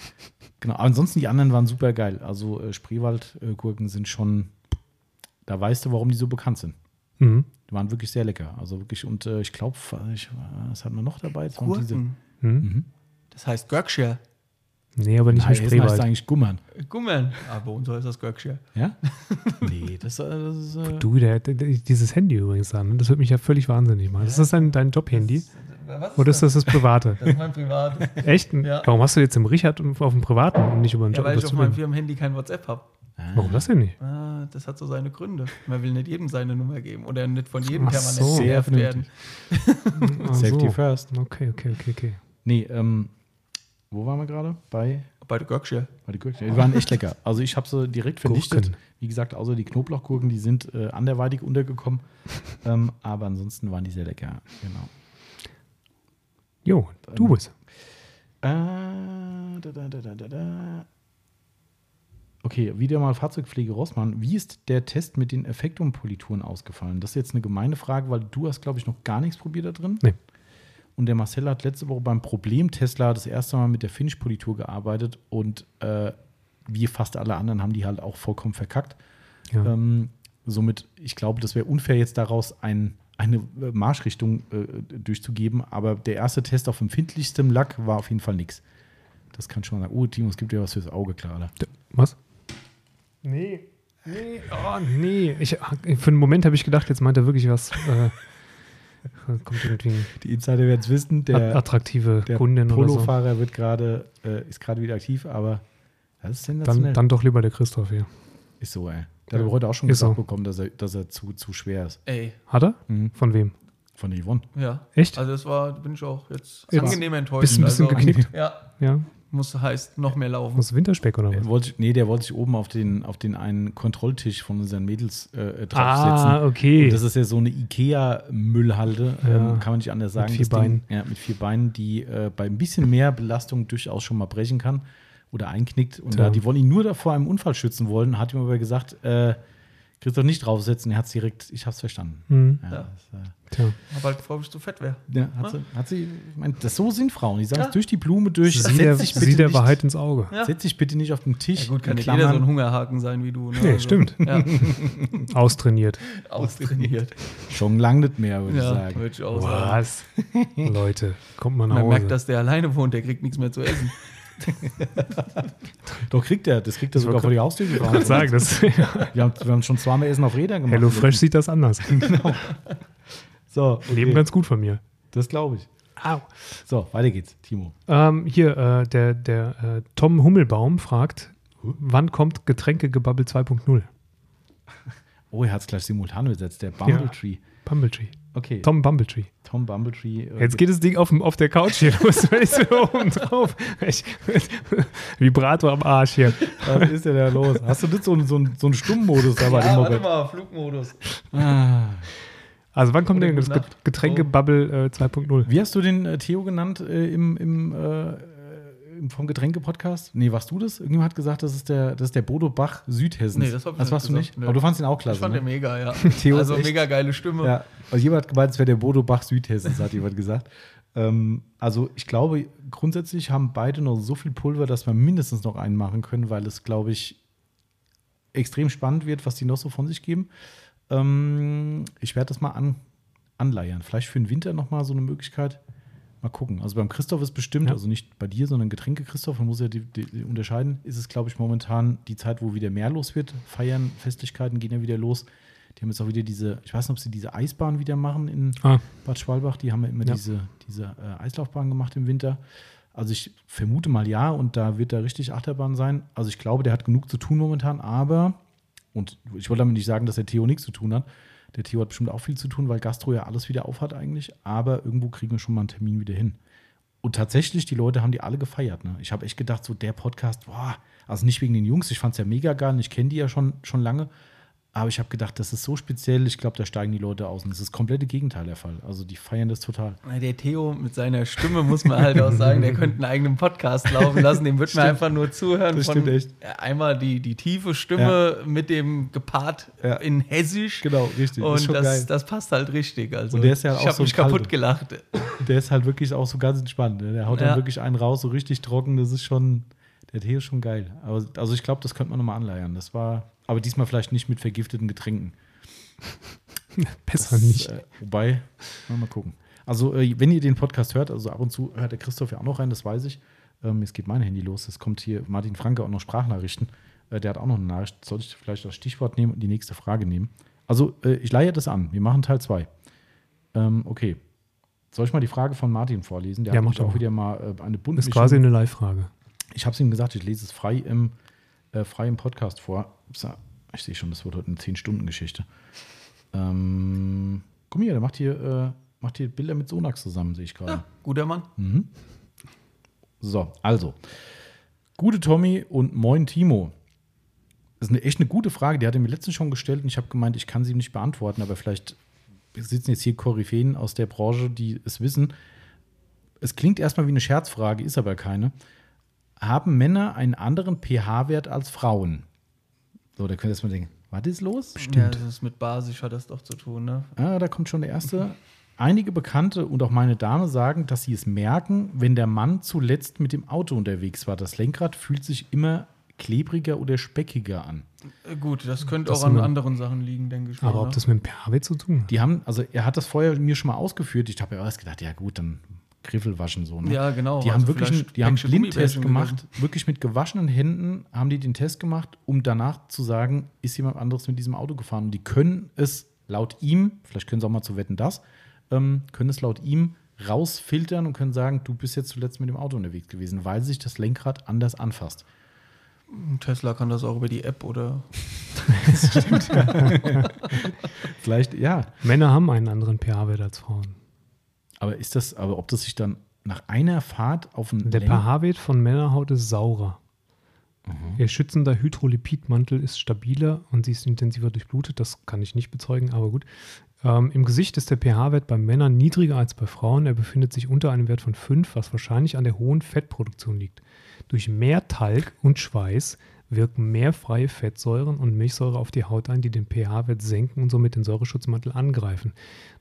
genau. Aber ansonsten die anderen waren super geil. Also äh, Spreewaldgurken sind schon, da weißt du, warum die so bekannt sind. Mhm. Die waren wirklich sehr lecker. Also wirklich, und äh, ich glaube, was hatten wir noch dabei? Das Gurken. Mhm. Mhm. Das heißt Görkshire. Nee, aber nicht Nein, mit Hessen heißt Spreewald. eigentlich Gummern. Gummern. Ah, bei uns heißt das Görkshire. Ja? nee, das, äh, das ist. Äh, Du, der, der, dieses Handy übrigens an, das wird mich ja völlig wahnsinnig machen. Ist das dein, dein Job-Handy? Was Oder ist das das private? Das ist mein privates. Echt? Ja. Warum hast du jetzt im Richard auf dem privaten und nicht über den Ja, Job? weil ich auf meinem? Firmenhandy kein WhatsApp habe. Warum das denn nicht? Ah, das hat so seine Gründe. Man will nicht jedem seine Nummer geben oder nicht von jedem Ach permanent so. genervt werden. Safety first. Okay, okay, okay, okay. Nee, ähm, wo waren wir gerade? Bei, Bei der Görkshire. bei den Gurken. Die waren echt lecker. Also ich habe sie direkt vernichtet. Gurken. Wie gesagt, außer die Knoblauchgurken, die sind äh, anderweitig untergekommen. ähm, aber ansonsten waren die sehr lecker. Genau. Jo, du Ähm, bist. Äh, da, da, da, da, da, da. Okay, wieder mal Fahrzeugpflege Rossmann. Wie ist der Test mit den Effektumpolituren ausgefallen? Das ist jetzt eine gemeine Frage, weil du hast, glaube ich, noch gar nichts probiert da drin. Nee. Und der Marcel hat letzte Woche beim Problem Tesla das erste Mal mit der Finish-Politur gearbeitet und äh, wie fast alle anderen haben die halt auch vollkommen verkackt. Ja. Ähm, somit, ich glaube, das wäre unfair, jetzt daraus ein, eine äh, Marschrichtung äh, durchzugeben. Aber der erste Test auf empfindlichstem Lack war auf jeden Fall nichts. Das kann schon mal sagen. Oh, Timo, es gibt ja was fürs Auge, klar. Was? Nee. Nee, oh nee. Ich, für einen Moment habe ich gedacht, jetzt meint er wirklich was. Äh, kommt irgendwie Die Insider werden es wissen. Der, attraktive der Kundin oder so. Polofahrer wird gerade, äh, ist gerade wieder aktiv, aber das ist Dann, sensationell. dann doch lieber der Christoph hier. ist so, ey. Der hat heute auch schon Ist gesagt so. bekommen, dass er, dass er zu, zu schwer ist. Ey, Hat er? Mhm. Von wem? Von der Yvonne. ja. Echt? Also das war, da bin ich auch jetzt, Jetzt angenehm enttäuscht. bist ein bisschen also, geknickt? Ja, Ja. Muss heißt noch mehr laufen. Aus Winterspeck oder Der was? wollte, nee, der wollte sich oben auf den, auf den einen Kontrolltisch von unseren Mädels äh, draufsetzen. Ah, okay. Und das ist ja so eine Ikea-Müllhalde, Ja. ähm, kann man nicht anders sagen. vier Das Ding- Beinen. Ja, mit vier Beinen, die äh, bei ein bisschen mehr Belastung durchaus schon mal brechen kann oder einknickt. Und Tja. da, die wollen ihn nur davor einem Unfall schützen wollen, hat ihm aber gesagt, äh, kriegst doch nicht draufsetzen. Er hat es direkt, ich habe es verstanden. Hm, Ja, Ja. Das, äh, tja. Hab halt bevor ich zu fett wäre. ja, hat, sie, hat sie, ich mein, das so sind Frauen. Die sagen es Ja. durch die Blume durch. Sieh der, setz dich bitte sieh der nicht, Wahrheit ins Auge. Ja. Setz dich bitte nicht auf den Tisch. Ja gut, kann nicht jeder so ein Hungerhaken sein wie du. Ne? Nee, stimmt. Ja, Austrainiert. austrainiert. Schon lang nicht mehr, würde ich Ja, sagen. würde ich auch sagen. Was? Leute, kommt mal nach Man Hause. merkt, dass der alleine wohnt, der kriegt nichts mehr zu essen. Doch kriegt er, das kriegt er sogar vor die Haustür Ich gefahren. wollte sagen, das Wir haben, wir haben schon zweimal Essen auf Rädern gemacht. Hello Fresh sieht das anders. So, okay. Leben ganz gut von mir. Das glaube ich. Au. So, weiter geht's, Timo. Ähm, hier, äh, der, der äh, Tom Hummelbaum fragt, wann kommt Getränkegebabbel 2.0? Oh, er hat es gleich simultan übersetzt, der Bumbletree. Bumbletree. Okay, Tom Bumbletree. Tom Bumbletree. äh, Jetzt geht das Ding auf, dem- auf der Couch hier los, wenn ich so oben drauf. Ich, Vibrator am Arsch hier. Was ist denn da los? Hast du nicht so, einen- so, so einen Stummmodus da bei dem Moped? mal, Flugmodus. Ah. Also wann kommt Gute denn das Nacht. Getränkebabbel äh, 2.0? Wie hast du den äh, Theo genannt äh, im, im, äh, im vom Getränke-Podcast? Nee, warst du das? Irgendjemand hat gesagt, das ist der, das ist der Bodo Bach Südhessens. Nee, das hab ich das nicht warst du gesagt. nicht? Nö. Aber du fandst ihn auch klasse. Ich fand ne? den mega, ja. Theo also mega geile Stimme. Ja, also jemand hat gemeint, es wäre der Bodo Bach Südhessens, hat jemand gesagt. Ähm, also ich glaube, grundsätzlich haben beide noch so viel Pulver, dass wir mindestens noch einen machen können, weil es, glaube ich, extrem spannend wird, was die noch so von sich geben. Ähm, ich werde das mal an, anleiern. Vielleicht für den Winter noch mal so eine Möglichkeit. Mal gucken. Also beim Christoph ist bestimmt, Ja. also nicht bei dir, sondern Getränke Christoph, man muss ja die, die, unterscheiden, ist es, glaube ich, momentan die Zeit, wo wieder mehr los wird. Feiern, Festlichkeiten gehen ja wieder los. Die haben jetzt auch wieder diese, ich weiß nicht, ob sie diese Eisbahn wieder machen in Ah, Bad Schwalbach. Die haben ja immer Ja. diese, diese äh, Eislaufbahn gemacht im Winter. Also ich vermute mal ja und da wird da richtig Achterbahn sein. Also ich glaube, der hat genug zu tun momentan, aber, und ich wollte damit nicht sagen, dass der Theo nichts zu tun hat. Der Theo hat bestimmt auch viel zu tun, weil Gastro ja alles wieder aufhat eigentlich, aber irgendwo kriegen wir schon mal einen Termin wieder hin. Und tatsächlich, die Leute haben die alle gefeiert. Ne? Ich habe echt gedacht, so der Podcast, boah, also nicht wegen den Jungs, ich fand es ja mega geil ich kenne die ja schon, schon lange. Aber ich habe gedacht, das ist so speziell, ich glaube, da steigen die Leute aus. Und das ist das komplette Gegenteil der Fall. Also die feiern das total. Der Theo mit seiner Stimme muss man halt auch sagen, der könnte einen eigenen Podcast laufen lassen. Dem wird man einfach nur zuhören. Das von stimmt echt. Einmal die, die tiefe Stimme mit dem gepaart Ja. in Hessisch. Genau, richtig. Und das, das passt halt richtig. Also Und der ist ja ich auch habe so mich Kalte. kaputt gelacht. Der ist halt wirklich auch so ganz entspannt. Ne? Der haut Ja. dann wirklich einen raus, so richtig trocken. Das ist schon, der Tee ist schon geil. Aber, also ich glaube, das könnte man nochmal anleiern. Das war, aber diesmal vielleicht nicht mit vergifteten Getränken. besser Das, nicht. Äh, wobei, na, mal gucken. Also, äh, wenn ihr den Podcast hört, also ab und zu hört der Christoph ja auch noch rein, das weiß ich. Ähm, jetzt geht mein Handy los. Es kommt hier Martin Franke auch noch Sprachnachrichten. Äh, der hat auch noch eine Nachricht. Sollte ich vielleicht das Stichwort nehmen und die nächste Frage nehmen? Also, äh, ich leihe das an. Wir machen Teil 2. Ähm, okay. Soll ich mal die Frage von Martin vorlesen? Der Ja, hat mach mich doch auch wieder mal äh, eine bunte Das ist quasi eine Live-Frage. ich habe es ihm gesagt, ich lese es frei im, äh, frei im Podcast vor. Ich sehe schon, das wird heute eine 10-Stunden-Geschichte. Ähm, guck mal hier, der macht hier, äh, macht hier Bilder mit Sonax zusammen, sehe ich gerade. Ja, guter Mann. So, also. Gute Tommy und moin Timo. Das ist eine, echt eine gute Frage, die hat er mir letztens schon gestellt und ich habe gemeint, ich kann sie ihm nicht beantworten, aber vielleicht sitzen jetzt hier Koryphäen aus der Branche, die es wissen. Es klingt erstmal wie eine Scherzfrage, ist aber keine. Haben Männer einen anderen pH-Wert als Frauen? So, da könnt ihr erstmal denken, was ist los? Ja, das ist mit Basisch hat das doch zu tun, ne? Ah, da kommt schon der erste. Einige Bekannte und auch meine Dame sagen, dass sie es merken, wenn der Mann zuletzt mit dem Auto unterwegs war. Das Lenkrad fühlt sich immer klebriger oder speckiger an. Äh, Gut, das könnte Das auch an anderen Sachen liegen, denke ich. mal, Aber ob ne? das mit dem pH-Wert zu tun hat? Die haben, also er hat das vorher mir schon mal ausgeführt. Ich habe ja erst gedacht, ja gut, dann Griffel waschen so. Ne? Ja, genau. Die haben Also wirklich einen, die haben einen Blindtest gemacht, wirklich mit gewaschenen Händen haben die den Test gemacht, um danach zu sagen, ist jemand anderes mit diesem Auto gefahren. Und die können es laut ihm, vielleicht können sie auch mal zu wetten das, ähm, können es laut ihm rausfiltern und können sagen, du bist jetzt zuletzt mit dem Auto unterwegs gewesen, weil sich das Lenkrad anders anfasst. Tesla kann das auch über die App oder. Vielleicht, ja. Männer haben einen anderen pH-Wert als Frauen. Aber ist das, aber ob das sich dann nach einer Fahrt auf ein Der pH-Wert von Männerhaut ist saurer. Ihr schützender Hydrolipidmantel ist stabiler und sie ist intensiver durchblutet. Das kann ich nicht bezeugen, aber gut. Ähm, Im Gesicht ist der pH-Wert bei Männern niedriger als bei Frauen. Er befindet sich unter einem Wert von 5, was wahrscheinlich an der hohen Fettproduktion liegt. Durch mehr Talg und Schweiß wirken mehr freie Fettsäuren und Milchsäure auf die Haut ein, die den pH-Wert senken und somit den Säureschutzmantel angreifen.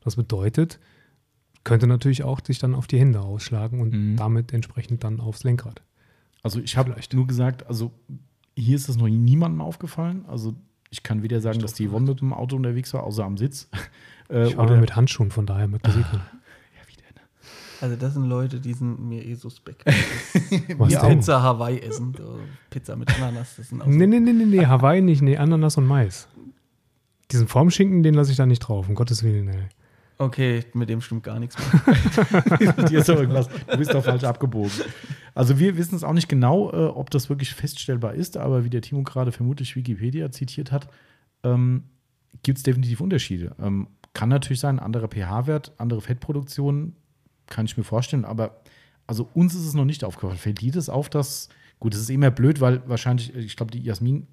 Das bedeutet, könnte natürlich auch sich dann auf die Hände ausschlagen und Mhm. damit entsprechend dann aufs Lenkrad. Also ich habe nur gesagt, also hier ist das noch niemandem aufgefallen. Also ich kann weder sagen, dass die Yvonne mit dem Auto unterwegs war, außer am Sitz. Äh, Ich war mit Handschuhen, von daher mag das eh keiner. Also, das sind Leute, die sind mir eh suspekt. Was denn? Pizza Hawaii essen. Pizza mit Ananas. Das sind auch so Nee, nee, nee, nee, nee, Hawaii nicht, nee, Ananas und Mais. Diesen Formschinken, den lasse ich da nicht drauf, um Gottes Willen, ey. Okay, mit dem stimmt gar nichts mehr. dir ist irgendwas. Du bist doch falsch abgebogen. Also wir wissen es auch nicht genau, äh, ob das wirklich feststellbar ist, aber wie der Timo gerade vermutlich Wikipedia zitiert hat, ähm, gibt es definitiv Unterschiede. Ähm, kann natürlich sein, anderer pH-Wert, andere Fettproduktion, kann ich mir vorstellen, aber also uns ist es noch nicht aufgefallen. Fällt dir das auf, dass, gut, das ist immer blöd, weil wahrscheinlich, ich glaube, die Jasmin,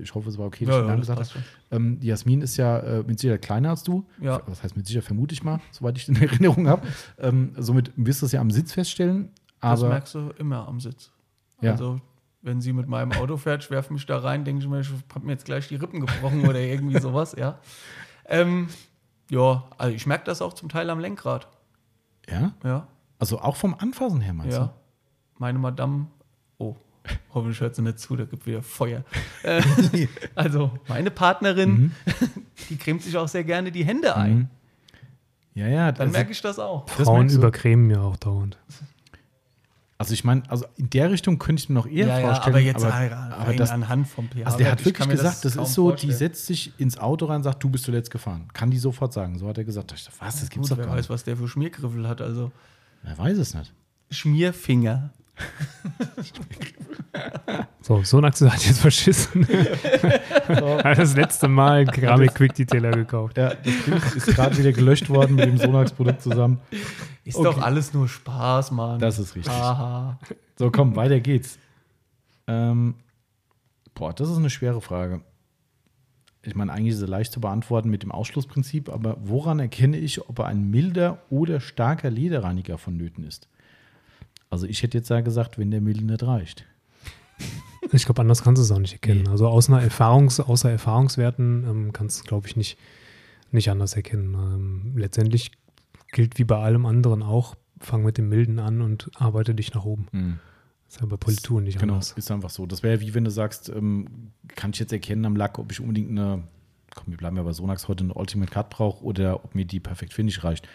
ich hoffe, es war okay, dass Ja, ich den ja, Namen gesagt habe. Ähm, die Jasmin ist ja äh, mit Sicherheit kleiner als du. Ja. Das heißt mit Sicherheit vermute ich mal, soweit ich in Erinnerung habe. Ähm, somit wirst du es ja am Sitz feststellen. Das merkst du immer am Sitz. Ja. Also, wenn sie mit meinem Auto fährt, ich werfe mich da rein, denke ich mir, ich habe mir jetzt gleich die Rippen gebrochen oder irgendwie sowas, ja. Ähm, ja, also ich merke das auch zum Teil am Lenkrad. ja, Ja, also auch vom Anfassen her meinst ja. Meine Madame, oh, hoffentlich hört sie nicht zu, da gibt wieder Feuer. Äh, also, meine Partnerin, die cremt sich auch sehr gerne die Hände ein. Mhm. Ja, ja. Dann also, merke ich das auch. Das Frauen du? übercremen ja auch dauernd. also ich meine, also in der Richtung könnte ich mir noch eher ja, ja, vorstellen. aber jetzt aber, aber das, anhand vom pH. also der hat ich wirklich gesagt, das, kaum ist so, die vorstellen. setzt sich ins Auto rein und sagt, du bist zuletzt gefahren. Kann die sofort sagen. So hat er gesagt. Ich dachte, was, das gibt's Gut, doch wer gar weiß, nicht. was der für Schmiergriffel hat. Also Er weiß es nicht. Schmierfinger. So, so ein Axel hat jetzt verschissen. hat das letzte Mal einen Keramik Quick Detailer gekauft. Ja, das ist gerade wieder gelöscht worden mit dem Sonax-Produkt zusammen. Ist Okay. doch alles nur Spaß, Mann. Das ist richtig. Aha. So, komm, weiter geht's. Ähm, boah, das ist eine schwere Frage. Ich meine, eigentlich ist sie leicht zu beantworten mit dem Ausschlussprinzip, aber woran erkenne ich, ob ein milder oder starker Lederreiniger vonnöten ist? Also ich hätte jetzt ja gesagt, wenn der milde nicht reicht. Ich glaube, anders kannst du es auch nicht erkennen. Nee. Also aus einer Erfahrungs-, außer Erfahrungswerten ähm, kannst du es, glaube ich, nicht, nicht anders erkennen. Ähm, letztendlich gilt wie bei allem anderen auch, fang mit dem Milden an und arbeite dich nach oben. Das ist ja bei Politur nicht Genau, anders. ist einfach so. Das wäre wie wenn du sagst, ähm, kann ich jetzt erkennen am Lack, ob ich unbedingt eine, komm, wir bleiben ja bei Sonax heute eine Ultimate Cut brauche oder ob mir die Perfect Finish reicht.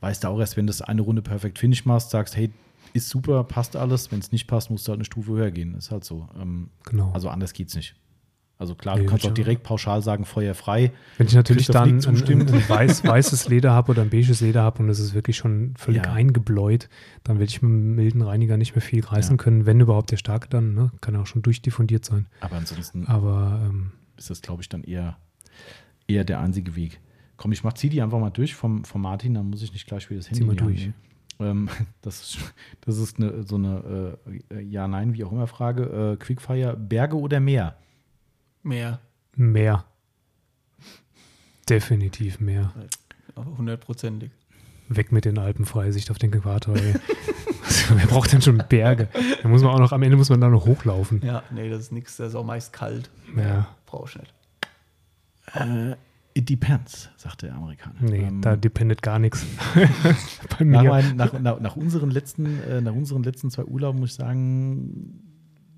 Weißt du auch erst, wenn du das eine Runde Perfect Finish machst, sagst, hey, ist super, passt alles. Wenn es nicht passt, musst du halt eine Stufe höher gehen. Ist halt so. Ähm, Genau. also anders geht's nicht. Also klar, Nee, du kannst auch direkt pauschal sagen, feuerfrei. Wenn ich natürlich dann ein, ein, weiß, weißes Leder habe oder ein beiges Leder habe und es ist wirklich schon völlig Ja. eingebläut, dann werde ich mit einem milden Reiniger nicht mehr viel reißen Ja. können, wenn überhaupt der starke dann, ne? kann ja auch schon durchdiffundiert sein. Aber ansonsten Aber ähm, ist das, glaube ich, dann eher, eher der einzige Weg. Komm, ich mach, zieh die einfach mal durch vom, vom Martin, dann muss ich nicht gleich wieder das Handy Zieh mal durch. nehmen. Ähm, das ist, das ist eine, so eine äh, Ja-Nein, wie auch immer Frage. Äh, Quickfire, Berge oder Meer? Mehr. mehr. Definitiv mehr. Aber hundertprozentig. Weg mit den Alpen, freie Sicht auf den Äquator. Wer braucht denn schon Berge? Da muss man auch noch, am Ende muss man da noch hochlaufen. Ja, nee, das ist nichts. Das ist auch meist kalt. Ja. Brauche ich nicht. Äh, it depends, sagt der Amerikaner. Nee, Ähm, da dependet gar nichts. Bei nach, mir. mein, nach, nach, nach, unseren letzten, äh, nach unseren letzten zwei Urlauben muss ich sagen,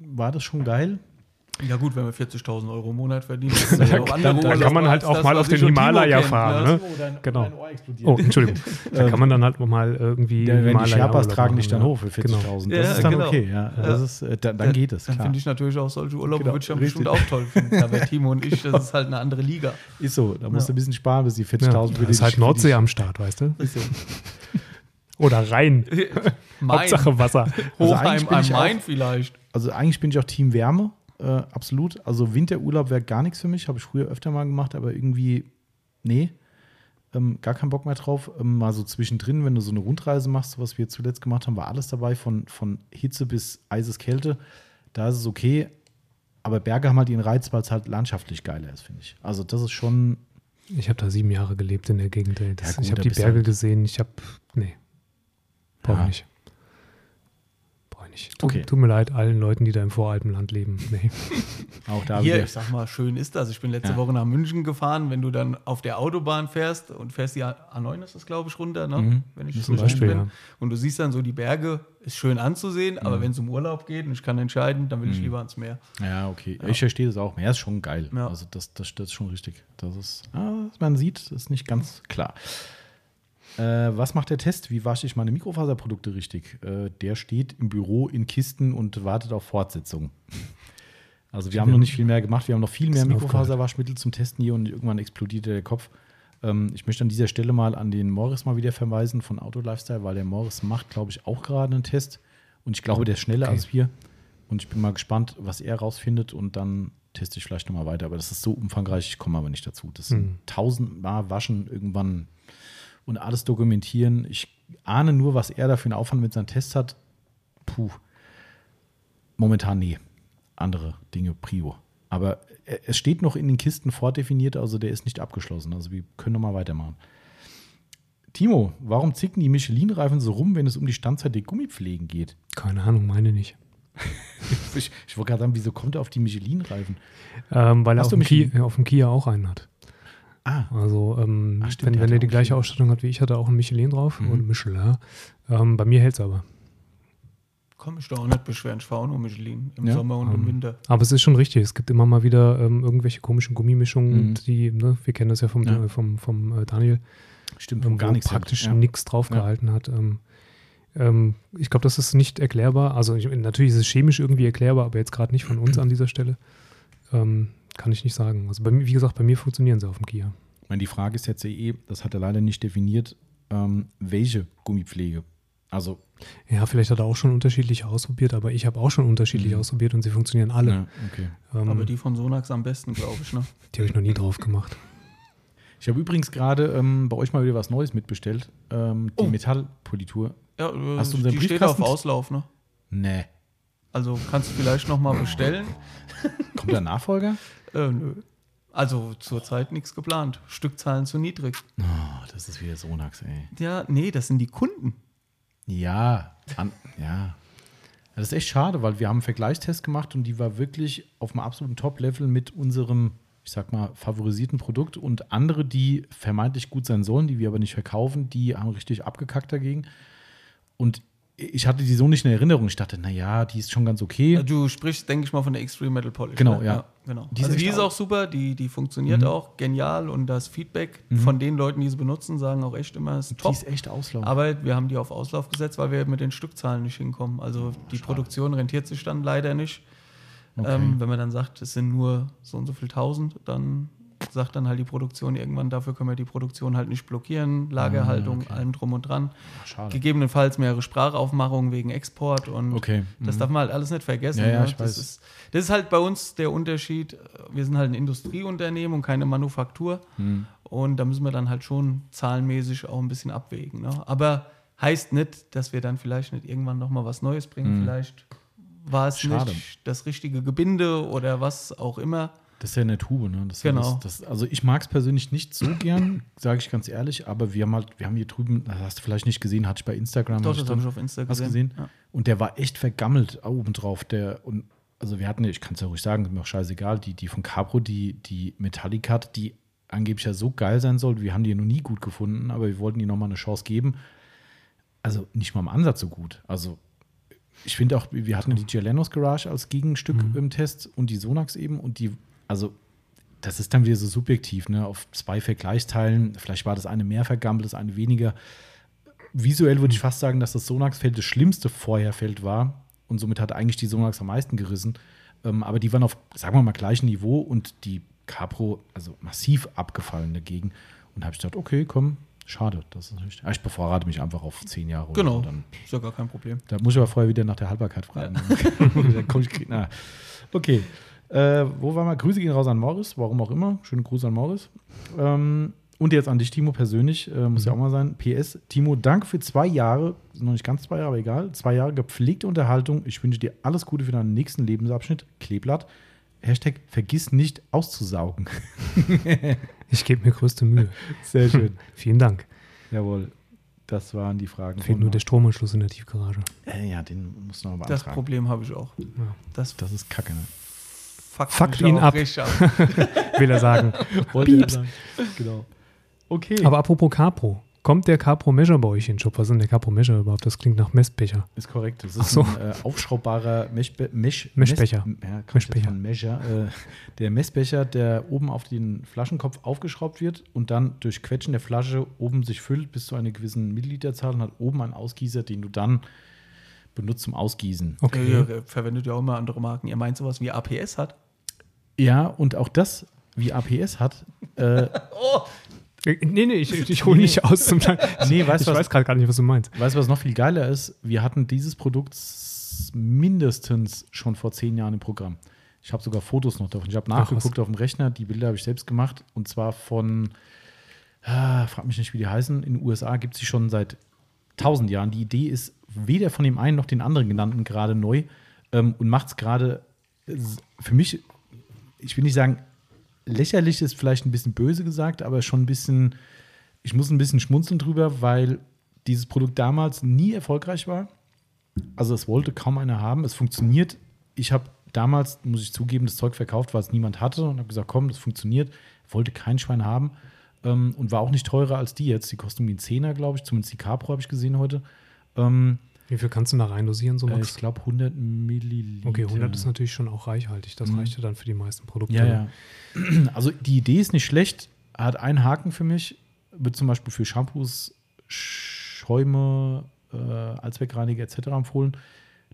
war das schon geil. Ja gut, wenn man 40.000 Euro im Monat verdient, das ist ja auch andere dann kann man halt auch das, mal auf den Himalaya kennt, fahren, ne? ne? Genau. Oh, Entschuldigung. Da kann man dann halt mal irgendwie. Der, wenn die Himalaya Sherpas Urlaub tragen dich dann ja. hoch für 40.000. Genau. Das Ja, ist dann genau. okay. Ja. Das ist, äh, dann, dann geht es, Dann finde ich natürlich auch solche Urlaube, Genau, würde ich dann richtig. bestimmt auch toll finden. Da wäre Timo und ich, das ist halt eine andere Liga. Ist so, da musst du Ja. ein bisschen sparen, bis die Ja, 40.000 das für ist die- halt Nordsee die- am Start, weißt du? Ist so. Oder Rhein. Hauptsache Wasser. Also eigentlich Hochheim bin am Main vielleicht. Also eigentlich bin ich auch Team Wärme, äh, absolut. Also Winterurlaub wäre gar nichts für mich, habe ich früher öfter mal gemacht, aber irgendwie, nee, ähm, gar keinen Bock mehr drauf. Ähm, mal so zwischendrin, wenn du so eine Rundreise machst, was wir zuletzt gemacht haben, war alles dabei, von, von Hitze bis eises Kälte. Da ist es okay, aber Berge haben halt ihren Reiz, weil es halt landschaftlich geiler ist, finde ich. Also das ist schon, Ich habe da sieben Jahre gelebt in der Gegend. Das, Ja, gut, ich habe die Berge halt- gesehen. Ich habe. Nee. Brauche Ja. ich nicht. Nicht. Tut, Okay. tut mir leid, allen Leuten, die da im Voralpenland leben. Nee. auch da Hier, wieder. ich sag mal, schön ist das. Ich bin letzte Ja. Woche nach München gefahren. Wenn du dann auf der Autobahn fährst und fährst die A9 ist das, glaube ich, runter, ne? Mhm. wenn ich Zum richtig Beispiel, bin. ja. Und du siehst dann so die Berge, ist schön anzusehen, Mhm. aber wenn es um Urlaub geht und ich kann entscheiden, dann will ich lieber ans Meer. Ja, okay. Ich verstehe das auch. Meer ist schon geil. Ja. Also das, das, das ist schon richtig. Das ist, ah, man sieht, ist nicht ganz klar. Äh, was macht der Test? Wie wasche ich meine Mikrofaserprodukte richtig? Äh, der steht im Büro in Kisten und wartet auf Fortsetzung. Also wir haben noch nicht viel mehr gemacht. Wir haben noch viel mehr Mikrofaserwaschmittel zum Testen hier und irgendwann explodierte der Kopf. Ähm, ich möchte an dieser Stelle mal an den Morris mal wieder verweisen von Auto Lifestyle, weil der Morris macht, glaube ich, auch gerade einen Test. Und ich glaube, der ist schneller Okay. als wir. Und ich bin mal gespannt, was er rausfindet und dann teste ich vielleicht nochmal weiter. Aber das ist so umfangreich, ich komme aber nicht dazu. Das sind Hm. tausendmal waschen irgendwann und alles dokumentieren. Ich ahne nur, was er da für einen Aufwand mit seinen Tests hat. Puh. Momentan nee. Andere Dinge Prio. Aber es steht noch in den Kisten vordefiniert, also der ist nicht abgeschlossen. Also wir können nochmal weitermachen. Timo, warum zicken die Michelin-Reifen so rum, wenn es um die Standzeit der Gummipflegen geht? Keine Ahnung, meine nicht. Ich, ich wollte gerade sagen, wieso kommt er auf die Michelin-Reifen? Ähm, weil er Hast auf du dem? Kia, auf dem Kia auch einen hat. Ah, Also, ähm, Ach, stimmt, wenn, wenn er die gleiche Michelin. Ausstattung hat wie ich, hat er auch ein Michelin drauf Mhm. und Michelin. Ähm, bei mir hält es aber. Komm ich da auch nicht beschweren. Ich fahre auch nur Michelin im Ja? Sommer und im Ähm, Winter. Aber es ist schon richtig. Es gibt immer mal wieder ähm, irgendwelche komischen Gummimischungen, Mhm. die, ne, wir kennen das ja vom, Ja. äh, vom, vom äh, Daniel. Stimmt, ähm, gar wo nichts praktisch ja. nichts draufgehalten hat. Ähm, ähm, ich glaube, das ist nicht erklärbar. Also ich, natürlich ist es chemisch irgendwie erklärbar, aber jetzt gerade nicht von uns an dieser Stelle. Ähm, kann ich nicht sagen. Also bei mir, wie gesagt, bei mir funktionieren sie auf dem Kia. Ich meine, die Frage ist jetzt ja eh, das hat er leider nicht definiert, ähm, welche Gummipflege. Also, Ja, vielleicht hat er auch schon unterschiedlich ausprobiert, aber ich habe auch schon unterschiedlich Mhm. ausprobiert und sie funktionieren alle. ja, okay. Ähm, Aber die von Sonax am besten, glaube ich. Ne? die habe ich noch nie drauf gemacht. Ich habe übrigens gerade ähm, bei euch mal wieder was Neues mitbestellt. Ähm, die Oh. Metallpolitur. Ja, äh, Hast du unseren die steht auf Briefkasten? Auslauf. Ne? Nee. Also kannst du vielleicht noch mal bestellen. Kommt der Nachfolger? Äh, nö. Also zurzeit nichts geplant. Stückzahlen zu niedrig. Oh, das ist wieder Sonax, ey. Ja, nee, das sind die Kunden. Ja, an, ja. Das ist echt schade, weil wir haben einen Vergleichstest gemacht und die war wirklich auf einem absoluten Top-Level mit unserem, ich sag mal, favorisierten Produkt und andere, die vermeintlich gut sein sollen, die wir aber nicht verkaufen, die haben richtig abgekackt dagegen. Und ich hatte die so nicht in Erinnerung. Ich dachte, naja, die ist schon ganz okay. Du sprichst, denke ich mal, von der Extreme Metal Polish. Genau, ne? ja. genau. Die ist also die ist auch- auch super, die, die funktioniert Mhm. auch genial und das Feedback von den Leuten, die sie benutzen, sagen auch echt immer, ist Die top. ist echt Auslauf. Aber wir haben die auf Auslauf gesetzt, weil wir mit den Stückzahlen nicht hinkommen. Also die Produktion rentiert sich dann leider nicht. Okay. Ähm, wenn man dann sagt, es sind nur so und so viel tausend, dann sagt dann halt die Produktion irgendwann, dafür können wir die Produktion halt nicht blockieren, Lagerhaltung, Ah, okay. allem drum und dran. Schade. Gegebenenfalls mehrere Sprachaufmachungen wegen Export und Okay. das Mhm. darf man halt alles nicht vergessen. Ja, ja, ne? das, ist, das ist halt bei uns der Unterschied. Wir sind halt ein Industrieunternehmen und keine Manufaktur. Hm. Und da müssen wir dann halt schon zahlenmäßig auch ein bisschen abwägen. Ne? Aber heißt nicht, dass wir dann vielleicht nicht irgendwann nochmal was Neues bringen. Hm. Vielleicht war es Schade. nicht das richtige Gebinde oder was auch immer. Das ist ja eine Tube, ne? Das Genau. Das, das, also ich mag es persönlich nicht so gern, sage ich ganz ehrlich, aber wir haben halt, wir haben hier drüben, das hast du vielleicht nicht gesehen, hatte ich bei Instagram. Doch, das habe ich auf Insta Hast gesehen. gesehen? Ja. Und der war echt vergammelt obendrauf. Der, und also wir hatten, ja, ich kann es ja ruhig sagen, ist mir auch scheißegal, die, die von Capro, die, die Metallicat, die angeblich ja so geil sein soll, wir haben die ja noch nie gut gefunden, aber wir wollten ihr nochmal eine Chance geben. Also nicht mal im Ansatz so gut. Also ich finde auch, wir hatten die Gialenos Garage als Gegenstück im Test und die Sonax eben und die, also das ist dann wieder so subjektiv, ne? Auf zwei Vergleichsteilen, vielleicht war das eine mehr vergammelt, das eine weniger. Visuell würde ich fast sagen, dass das Sonax-Feld das schlimmste Vorherfeld war und somit hat eigentlich die Sonax am meisten gerissen. Ähm, aber die waren auf, sagen wir mal, gleichem Niveau und die Capro, also massiv abgefallen dagegen. Und da habe ich gedacht, okay, komm, schade. Das ist nicht, ah, ich bevorrate mich einfach auf zehn Jahre. Genau, dann ist ja gar kein Problem. da muss ich aber vorher wieder nach der Haltbarkeit fragen. Dann komm ich, na. Okay. Äh, wo waren wir? Grüße gehen raus an Morris, warum auch immer. Schöne Grüße an Morris. Ähm, und jetzt an dich, Timo, persönlich. Äh, muss ja auch mal sein. PS, Timo, danke für zwei Jahre, noch nicht ganz zwei Jahre, aber egal. Zwei Jahre gepflegte Unterhaltung. Ich wünsche dir alles Gute für deinen nächsten Lebensabschnitt. Kleeblatt. Hashtag vergiss nicht auszusaugen. Ich gebe mir größte Mühe. Sehr schön. Vielen Dank. Jawohl. Das waren die Fragen. Fehlt nur der Stromanschluss in der Tiefgarage. äh, ja, den muss noch mal Das beantragen. Problem habe ich auch. Ja. Das Das ist kacke, ne? Fuckt, Fuckt ihn ab. Will er sagen. Wollte er sagen. Genau. Okay. Aber apropos Capro. Kommt der Capro Measure bei euch in den Shop? Was ist denn der Capro Measure überhaupt? Das klingt nach Messbecher. ist korrekt. Das Ach ist so. ein äh, aufschraubbarer Meshbe Mesh Meshbecher. Mess, ja, von Measure. Äh, der Messbecher, der oben auf den Flaschenkopf aufgeschraubt wird und dann durch Quetschen der Flasche oben sich füllt bis zu einer gewissen Milliliterzahl und hat oben einen Ausgießer, den du dann benutzt zum Ausgießen. Okay. Ihr, ihr verwendet ja auch immer andere Marken. Ihr meint sowas wie APS hat? Ja, und auch das, wie APS hat, äh, Äh, Nee, nee, ich, ich, hole nicht aus zum Teil. Nee, weißt ich was? weiß gerade gar nicht, was du meinst. Weißt du, was noch viel geiler ist? Wir hatten dieses Produkt mindestens schon vor zehn Jahren im Programm. Ich habe sogar Fotos noch davon. Ich habe Ach, nachgeguckt auf dem Rechner. Die Bilder habe ich selbst gemacht. Und zwar von, ah, frag mich nicht, wie die heißen. In den USA gibt es die schon seit tausend Jahren. Die Idee ist weder von dem einen noch den anderen genannten gerade neu ähm, und macht es gerade äh, für mich, ich will nicht sagen, lächerlich ist vielleicht ein bisschen böse gesagt, aber schon ein bisschen, ich muss ein bisschen schmunzeln drüber, weil dieses Produkt damals nie erfolgreich war. Also es wollte kaum einer haben. Es funktioniert. Ich habe damals, muss ich zugeben, das Zeug verkauft, was niemand hatte und habe gesagt, komm, das funktioniert. Wollte kein Schwein haben ähm, und war auch nicht teurer als die jetzt. Die kosten irgendwie einen Zehner, glaube ich. Zumindest die Capro habe ich gesehen heute. Ähm, Wie viel kannst du da reindosieren, so äh, ich glaube 100 Milliliter. Okay, 100 ist natürlich schon auch reichhaltig. Das Mhm. reicht ja dann für die meisten Produkte. Ja, ja. Also die Idee ist nicht schlecht, hat einen Haken für mich. wird zum Beispiel für Shampoos, Schäume, äh, Allzweckreiniger etc. empfohlen.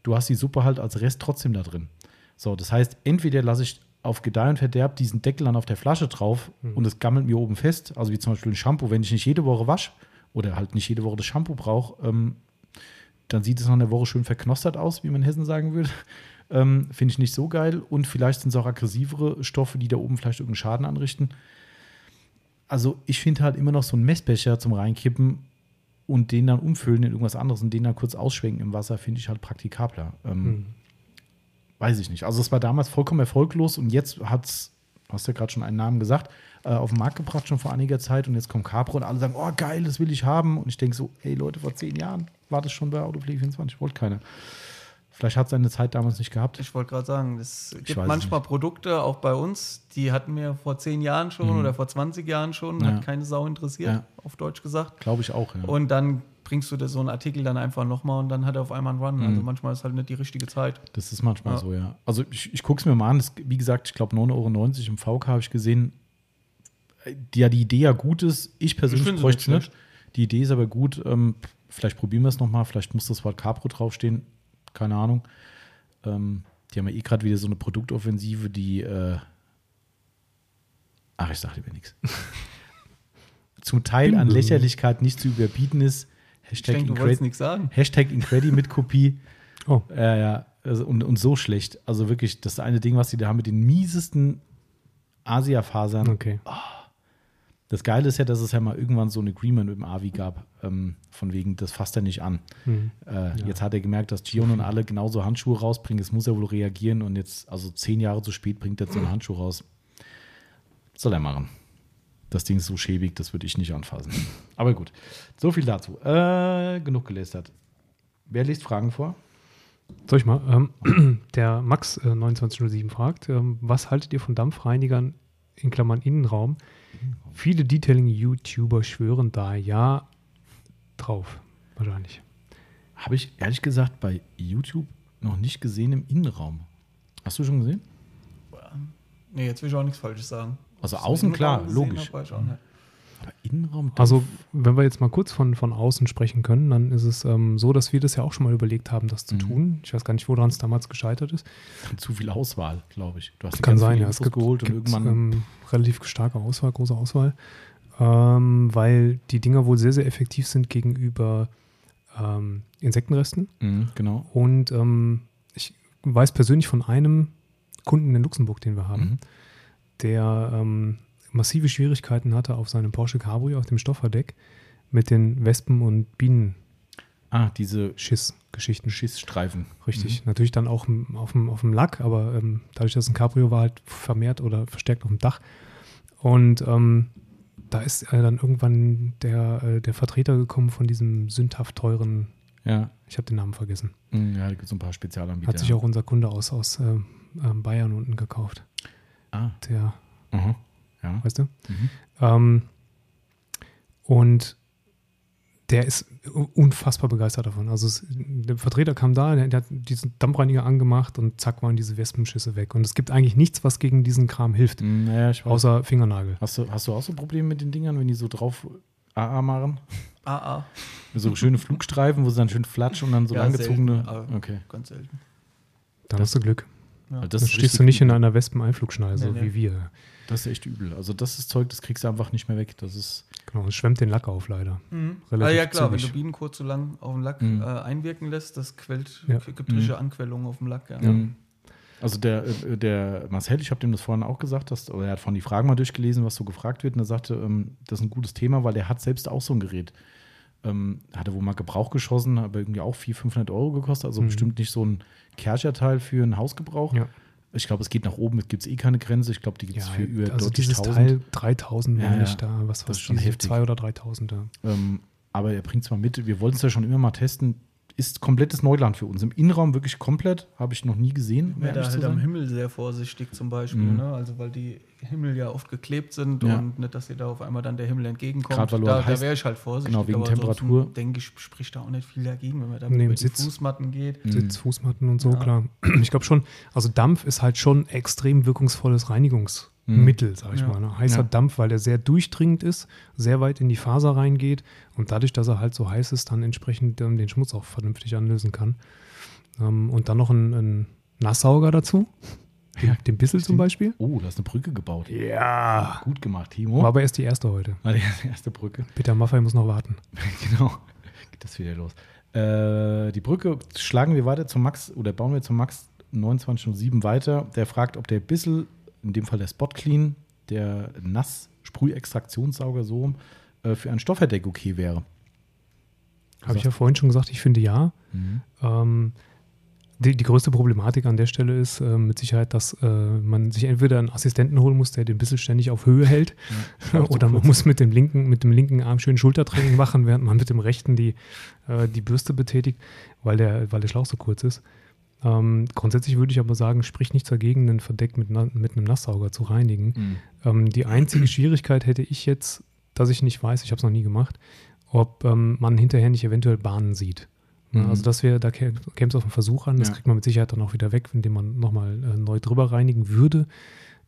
Du hast die Suppe halt als Rest trotzdem da drin. So, das heißt, entweder lasse ich auf Gedeih und Verderb diesen Deckel dann auf der Flasche drauf und es gammelt mir oben fest. Also wie zum Beispiel ein Shampoo, wenn ich nicht jede Woche wasche oder halt nicht jede Woche das Shampoo brauche, ähm, dann sieht es nach einer Woche schön verknostert aus, wie man in Hessen sagen würde. Ähm, Finde ich nicht so geil. Und vielleicht sind es auch aggressivere Stoffe, die da oben vielleicht irgendeinen Schaden anrichten. Also ich finde halt immer noch so einen Messbecher zum Reinkippen und den dann umfüllen in irgendwas anderes und den dann kurz ausschwenken im Wasser, finde ich halt praktikabler. Ähm, Hm. Weiß ich nicht. Also es war damals vollkommen erfolglos und jetzt hat es, hast ja gerade schon einen Namen gesagt, äh, auf den Markt gebracht schon vor einiger Zeit und jetzt kommt Capro und alle sagen, oh geil, das will ich haben. Und ich denke so, ey Leute, vor zehn Jahren war das schon bei Autopflege 24, wollte keiner. Vielleicht hat seine Zeit damals nicht gehabt. Ich wollte gerade sagen, es gibt es manchmal Produkte, auch bei uns, die hatten wir vor zehn Jahren schon oder vor 20 Jahren schon, Mhm. Ja. hat keine Sau interessiert, Ja. auf Deutsch gesagt. Glaube ich auch, ja. Und dann bringst du dir so einen Artikel dann einfach nochmal und dann hat er auf einmal einen Run. Mhm. Also manchmal ist halt nicht die richtige Zeit. Das ist manchmal so, ja. Also ich, ich gucke es mir mal an. Das, wie gesagt, ich glaube 9,90 Euro im VK habe ich gesehen. Ja, die Idee ja gut ist. Ich persönlich sie bräuchte es nicht nicht. Die Idee ist aber gut. Ähm, vielleicht probieren wir es nochmal. Vielleicht muss das Wort Capro draufstehen. Keine Ahnung. Ähm, die haben ja eh gerade wieder so eine Produktoffensive, die. Äh Ach, ich sage lieber nichts. Zum Teil an. Lächerlichkeit nicht zu überbieten ist. Ich Hashtag, denke, Incred- wolltest nichts sagen. Hashtag Incredi mit Kopie. Oh, Ja, ja. Also, und, und so schlecht. Also wirklich, das eine Ding, was die da haben mit den miesesten Asia-Fasern. okay. Das Geile ist ja, dass es ja mal irgendwann so ein Agreement mit dem Avi gab, ähm, von wegen, das fasst er nicht an. Hm. Äh, Jetzt hat er gemerkt, dass Gion und alle genauso Handschuhe rausbringen. Jetzt muss er wohl reagieren und jetzt, also zehn Jahre zu spät, bringt er so einen Handschuh raus. Soll er machen. Das Ding ist so schäbig, das würde ich nicht anfassen. Aber gut, so viel dazu. Äh, genug gelästert. Wer liest Fragen vor? Soll ich mal? Ähm, der Max äh, 2907 fragt, ähm, was haltet ihr von Dampfreinigern in Klammern Innenraum? Viele Detailing-YouTuber schwören da ja drauf. Wahrscheinlich. Habe ich ehrlich gesagt bei YouTube noch nicht gesehen im Innenraum. Hast du schon gesehen? Nee, jetzt will ich auch nichts Falsches sagen. Also außen klar, logisch. hab, Innenraum? Also, wenn wir jetzt mal kurz von, von außen sprechen können, dann ist es ähm, so, dass wir das ja auch schon mal überlegt haben, das zu Mhm. tun. Ich weiß gar nicht, woran es damals gescheitert ist. zu viel Auswahl, glaube ich. Du hast Kann sein, ja. Es gibt, geholt und gibt irgendwann. ähm, relativ starke Auswahl, große Auswahl, ähm, weil die Dinger wohl sehr, sehr effektiv sind gegenüber ähm, Insektenresten. Mhm, genau. Und ähm, ich weiß persönlich von einem Kunden in Luxemburg, den wir haben, Mhm. der ähm, massive Schwierigkeiten hatte auf seinem Porsche Cabrio auf dem Stofferdeck mit den Wespen- und Ah, diese Bienenschiss-Geschichten. Schissstreifen. Richtig. Natürlich dann auch auf dem, auf dem Lack, aber ähm, dadurch, dass ein Cabrio war, halt vermehrt oder verstärkt auf dem Dach. Und ähm, da ist äh, dann irgendwann der, äh, der Vertreter gekommen von diesem sündhaft teuren, Ja. ich habe den Namen vergessen. Mhm, Ja, da gibt es ein paar Spezialanbieter. Hat sich auch unser Kunde aus, aus äh, ähm, Bayern unten gekauft. Ah, Der, aha. Ja. weißt du? Mhm. Ähm, und der ist unfassbar begeistert davon. Also es, der Vertreter kam da, der, der hat diesen Dampfreiniger angemacht und zack waren diese Wespenschüsse weg. Und es gibt eigentlich nichts, was gegen diesen Kram hilft, Ja, ich weiß. außer Fingernagel. Hast du, hast du auch so Probleme mit den Dingern, wenn die so drauf AA machen? Ah, So schöne Flugstreifen, wo sie dann schön flatschen und dann so Ja, langgezogene. selten, okay. ganz selten. Dann Das- hast du Glück. Ja. Dann das ist stehst du nicht in einer Wespeneinflugschneise, Nee, nee. wie wir. Das ist echt übel. Also das ist Zeug, das kriegst du einfach nicht mehr weg. Das ist. Genau, es schwemmt den Lack auf leider. Mhm. Relativ Ah, ja, klar, zügig. wenn du Bienenkot zu lang auf den Lack Mhm. äh, einwirken lässt, das quält, Ja. gibt richtige Anquellungen auf dem Lack. Ja. Mhm. Also der, äh, der Marcel, ich habe dem das vorhin auch gesagt, dass, oder er hat von die Fragen mal durchgelesen, was so gefragt wird, und er sagte, ähm, das ist ein gutes Thema, weil er hat selbst auch so ein Gerät. Ähm, hatte wohl mal Gebrauch geschossen, aber irgendwie auch 400, 500 Euro gekostet, also Mhm. bestimmt nicht so ein Kercherteil für einen Hausgebrauch. Ja. Ich glaube, es geht nach oben, es gibt eh keine Grenze. Ich glaube, die gibt es Ja, für über also dieses 1000. Teil 3000 Ja, meine ja. ich da, was Das ist schon heftig. zwei oder 3000 da. Ähm, aber er bringt es mal mit. Wir wollten es ja schon immer mal testen. Ist komplettes Neuland für uns. Im Innenraum wirklich komplett. Habe ich noch nie gesehen. um Ich wäre da halt am. Himmel sehr vorsichtig zum Beispiel, Mhm. ne? also weil die Himmel ja oft geklebt sind Ja. und nicht, dass dir da auf einmal dann der Himmel entgegenkommt. Grad weil da halt da wäre ich halt vorsichtig. Genau, wegen Temperatur. denke ich, spricht da auch nicht viel dagegen, wenn man da über die Sitz. Fußmatten geht. Mhm. Sitz, Fußmatten und so, Ja. klar. Ich glaube schon, also Dampf ist halt schon extrem wirkungsvolles Mittel, sag ich Ja. mal. Ne? Heißer Ja. Dampf, weil er sehr durchdringend ist, sehr weit in die Faser reingeht und dadurch, dass er halt so heiß ist, dann entsprechend ähm, den Schmutz auch vernünftig anlösen kann. Ähm, und dann noch ein, ein Nasssauger dazu, den, Ja, den Bissel zum Beispiel. Oh, da ist eine Brücke gebaut. Ja. Gut gemacht, Timo. War aber erst die erste heute. War die erste Brücke. Peter Maffei muss noch warten. genau. Geht das wieder los. Äh, die Brücke schlagen wir weiter zum Max oder bauen wir zum Max 2907 weiter. Der fragt, ob der Bissel, in dem Fall der Spot Clean, der Nass-Sprühextraktionssauger so äh, für ein Stoffverdeck okay wäre. Habe ich ja vorhin schon gesagt, ich finde ja. Ähm, die, die größte Problematik an der Stelle ist äh, mit Sicherheit, dass äh, man sich entweder einen Assistenten holen muss, der den Bissel ständig auf Höhe hält, Ja, oder man muss mit dem linken, mit dem linken Arm schön Schultertraining machen, während man mit dem rechten die, äh, die Bürste betätigt, weil der, weil der Schlauch so kurz ist. Ähm, grundsätzlich würde ich aber sagen, spricht nichts dagegen, ein Verdeck mit, mit einem Nasssauger zu reinigen. Mhm. Ähm, die einzige Schwierigkeit hätte ich jetzt, dass ich nicht weiß, ich habe es noch nie gemacht, ob ähm, man hinterher nicht eventuell Bahnen sieht. Mhm. Also das wäre, da käme es auf einen Versuch an, das Ja. kriegt man mit Sicherheit dann auch wieder weg, indem man nochmal äh, neu drüber reinigen würde.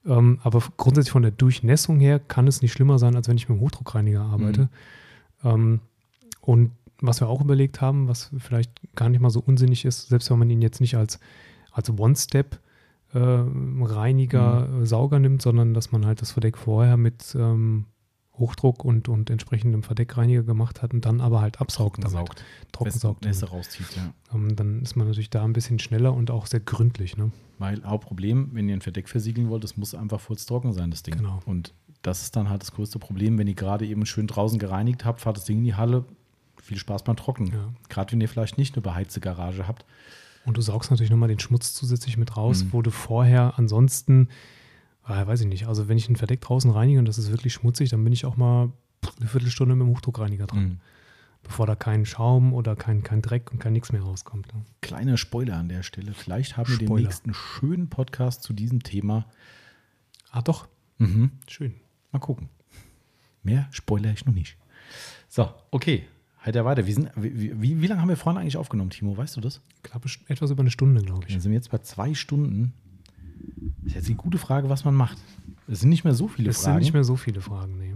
Ähm, aber grundsätzlich von der Durchnässung her kann es nicht schlimmer sein, als wenn ich mit dem Hochdruckreiniger arbeite. Ähm, und was wir auch überlegt haben, was vielleicht gar nicht mal so unsinnig ist, selbst wenn man ihn jetzt nicht als, als One-Step äh, Reiniger, äh, Sauger nimmt, sondern dass man halt das Verdeck vorher mit ähm, Hochdruck und, und entsprechendem Verdeckreiniger gemacht hat und dann aber halt absaugt damit. Saugt. Trocken saugt. Nässe rauszieht, ja. Ähm, dann ist man natürlich da ein bisschen schneller und auch sehr gründlich. Ne? Weil Hauptproblem, wenn ihr ein Verdeck versiegeln wollt, das muss einfach furztrocken sein, das Ding. Genau. Und das ist dann halt das größte Problem, wenn ihr gerade eben schön draußen gereinigt habt, fahrt das Ding in die Halle, viel Spaß beim Trocknen. Ja. Gerade wenn ihr vielleicht nicht eine beheizte Garage habt. Und du saugst natürlich nochmal den Schmutz zusätzlich mit raus, Mhm. wo du vorher ansonsten, äh, weiß ich nicht, also wenn ich ein Verdeck draußen reinige und das ist wirklich schmutzig, dann bin ich auch mal eine Viertelstunde mit dem Hochdruckreiniger dran, Mhm. bevor da kein Schaum oder kein, kein Dreck und kein nichts mehr rauskommt. Ne? Kleiner Spoiler an der Stelle. Vielleicht haben wir Spoiler. demnächst einen schönen Podcast zu diesem Thema. Ah, doch, Mhm. schön. Mal gucken. Mehr spoiler ich noch nicht. So, okay. Halt ja weiter. Wir sind, wie, wie, wie lange haben wir vorhin eigentlich aufgenommen, Timo? Weißt du das? Knappe, St- etwas über eine Stunde, glaube ich. Dann sind wir jetzt bei zwei Stunden. Das ist jetzt die gute Frage, was man macht. Es sind nicht mehr so viele Es sind Fragen. nicht mehr so viele Fragen, nee.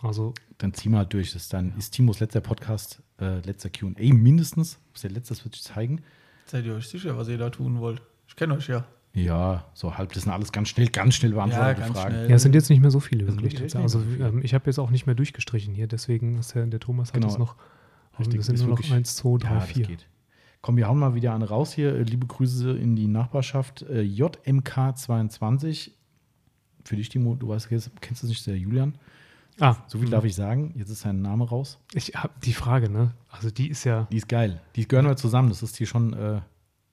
Also, dann ziehen wir halt durch. Das ist dann ist Timos letzter Podcast, äh, letzter QA mindestens. Das ist der letzte, das wird sich zeigen. Seid ihr euch sicher, was ihr da tun wollt? Ich kenne euch ja. Ja, so halb, das sind alles ganz schnell, ganz schnell beantwortete Ja, Fragen. schnell. ja, es sind jetzt nicht mehr so viele, wirklich. Also, nicht mehr so ähm, ich habe jetzt auch nicht mehr durchgestrichen hier, deswegen ist der, der Thomas hat Genau. es noch. Richtig, das sind nur noch wirklich- eins, zwei, drei, Ja, das vier. geht. Komm, wir hauen mal wieder eine raus hier. Äh, Liebe Grüße in die Nachbarschaft. Äh, JMK22. Für dich, Timo, du weißt, kennst kennst du es nicht, der Julian. Ah, So viel darf ich sagen. Jetzt ist sein Name raus. Ich habe die Frage, ne? Also die ist ja. Die ist geil. Die gehören wir zusammen. Das ist hier schon, äh,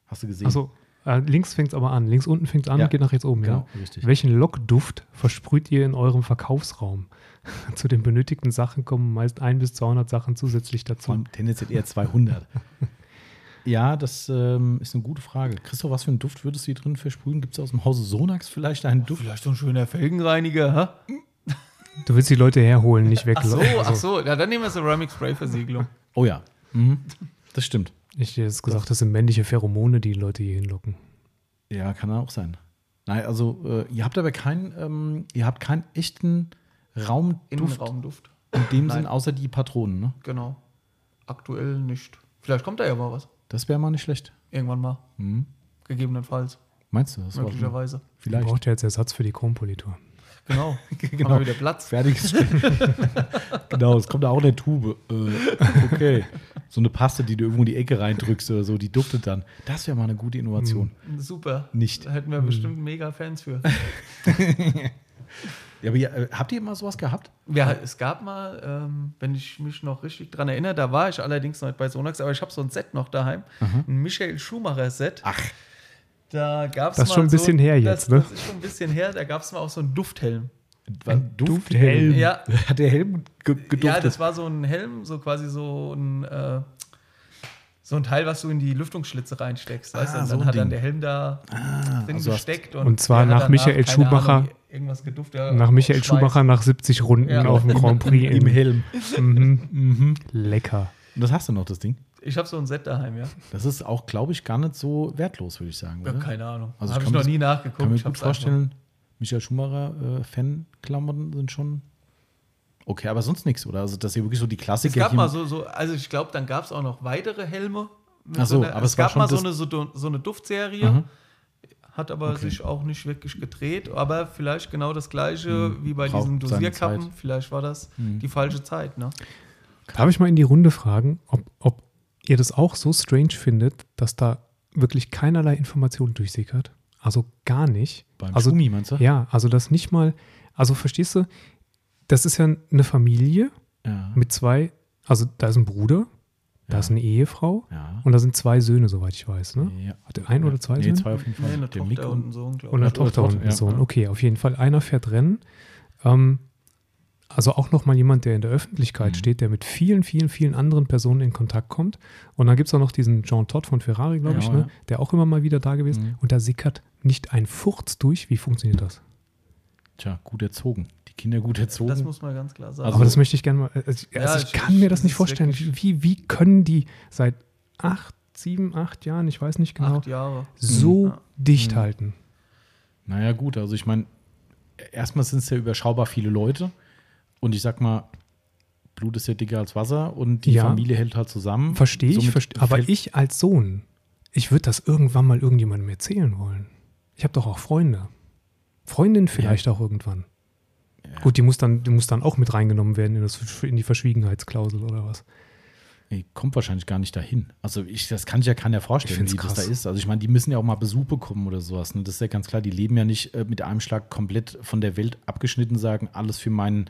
hast du gesehen. Also äh, links fängt es aber an. Links unten fängt es an Ja. und geht nach rechts oben, Genau, ja. richtig. Welchen Lockduft versprüht ihr in eurem Verkaufsraum? Zu den benötigten Sachen kommen meist ein bis 200 Sachen zusätzlich dazu. Von tendenziell eher 200. ja, das ähm, ist eine gute Frage. Christoph, was für einen Duft würdest du hier drin versprühen? Gibt es aus dem Hause Sonax vielleicht einen Duft? Vielleicht so ein schöner Felgenreiniger, hä? Du willst die Leute herholen, nicht weg. Ach so, Also, ach so. Ja, dann nehmen wir Ceramic Spray Versiegelung. Oh ja. Mhm. Das stimmt. Ich hätte jetzt gesagt, das sind männliche Pheromone, die die Leute hier hinlocken. Ja, kann auch sein. Nein, also äh, ihr habt aber keinen, ähm, ihr habt keinen echten Raumduft Innenraumduft. in dem Nein. Sinn, außer die Patronen, ne? Genau. Aktuell nicht. Vielleicht kommt da ja mal was. Das wäre mal nicht schlecht. Irgendwann mal. Mhm. Gegebenenfalls. Meinst du das? möglicherweise. Vielleicht. braucht ja jetzt Ersatz für die Chrompolitur. Genau. Genau. Haben wir wieder Platz. Fertiges Genau, es kommt da auch in der Tube. Äh, okay. So eine Paste, die du irgendwo in die Ecke reindrückst oder so, die duftet dann. Das wäre mal eine gute Innovation. Super. Nicht. Da hätten wir bestimmt mega Fans für. Ja, aber ja, äh, habt ihr immer sowas gehabt? Ja, es gab mal, ähm, wenn ich mich noch richtig dran erinnere, da war ich allerdings noch nicht bei Sonax, aber ich habe so ein Set noch daheim. Ein Michael Schumacher-Set. Ach. Da gab's Das ist mal schon ein bisschen so, her das, jetzt, ne? Das ist schon ein bisschen her. Da gab es mal auch so einen Dufthelm. Ein Dufthelm. Ja. Hat der Helm ge geduftet? Ja, das war so ein Helm, so quasi so ein, äh, so ein Teil, was du in die Lüftungsschlitze reinsteckst. Weißt du? Ah, Und so dann hat dann Ding. der Helm da drin also gesteckt. Und zwar der hat nach Michael Schumacher- Ahnung, irgendwas geduftet. ja, Nach Michael Schweiß. Schumacher nach 70 Runden Ja. auf dem Grand Prix Im Helm. Mhm. Mhm. Lecker. Und das hast du noch, das Ding? Ich habe so ein Set daheim, ja. Das ist auch, glaube ich, gar nicht so wertlos, würde ich sagen. ja keine Ahnung. Also habe ich ich noch mir nie nachgeguckt. kann mir Ich gut hab's einfach- vorstellen, Michael Schumacher äh, Fanklamotten sind schon okay, aber sonst nichts, oder? Also, dass hier wirklich so die Es Klassiker. gab hier- mal so, so also ich glaube, dann gab es auch noch weitere Helme. Ach so, einer- aber es es gab schon mal so das- eine, so, so eine Duftserie, Mhm. hat aber Okay. sich auch nicht wirklich gedreht. Aber vielleicht genau das gleiche Mhm. wie bei Braucht diesen Dosierkappen. Vielleicht war das Mhm. die falsche Zeit. Ne? Darf ich mal in die Runde fragen, ob, ob ihr das auch so strange findet, dass da wirklich keinerlei Information durchsickert? Also gar nicht. Beim also, Schumi, meinst du? Ja, also das nicht mal, also verstehst du, das ist ja eine Familie Ja. mit zwei, also da ist ein Bruder, da Ja. ist eine Ehefrau ja. und da sind zwei Söhne, soweit ich weiß. Ne? ja. Hat der ein oder zwei Nee, Söhne? zwei auf jeden Fall. Nee, eine Der Tochter Mick und ein Sohn, glaube Und eine Tochter und ein ja. Sohn. Okay, auf jeden Fall. Einer fährt Rennen. Ähm, also auch nochmal jemand, der in der Öffentlichkeit Mhm. steht, der mit vielen, vielen, vielen anderen Personen in Kontakt kommt. Und dann gibt es auch noch diesen Jean Todt von Ferrari, glaube Ja, ich, ne? ja. der auch immer mal wieder da gewesen. Mhm. Und da sickert nicht ein Furz durch. Wie funktioniert das? Tja, gut erzogen. Die Kinder gut erzogen. Das muss man ganz klar sagen. Also- Aber das möchte ich gerne mal. Also, also Ja, ich ich- kann mir das das nicht vorstellen. Wie, wie können die seit acht, sieben, acht Jahren, ich weiß nicht genau, Acht Jahre. so Ja. dicht Mhm. halten? Naja, gut, also ich meine, erstmal sind es ja überschaubar viele Leute. Und ich sag mal, Blut ist ja dicker als Wasser und die Ja. Familie hält halt zusammen. Verstehe ich, Somit verste aber ich als Sohn, ich würde das irgendwann mal irgendjemandem erzählen wollen. Ich habe doch auch Freunde. Freundin vielleicht auch irgendwann. Ja. Gut, die muss, dann, die muss dann auch mit reingenommen werden in, das, in die Verschwiegenheitsklausel oder was. Nee, kommt wahrscheinlich gar nicht dahin. Also ich, das kann sich ja keiner Ich vorstellen, wie das da krass. ist. Also ich meine, die müssen ja auch mal Besuch bekommen oder sowas. Ne? Das ist ja ganz klar, die leben ja nicht äh, mit einem Schlag komplett von der Welt abgeschnitten, sagen, alles für meinen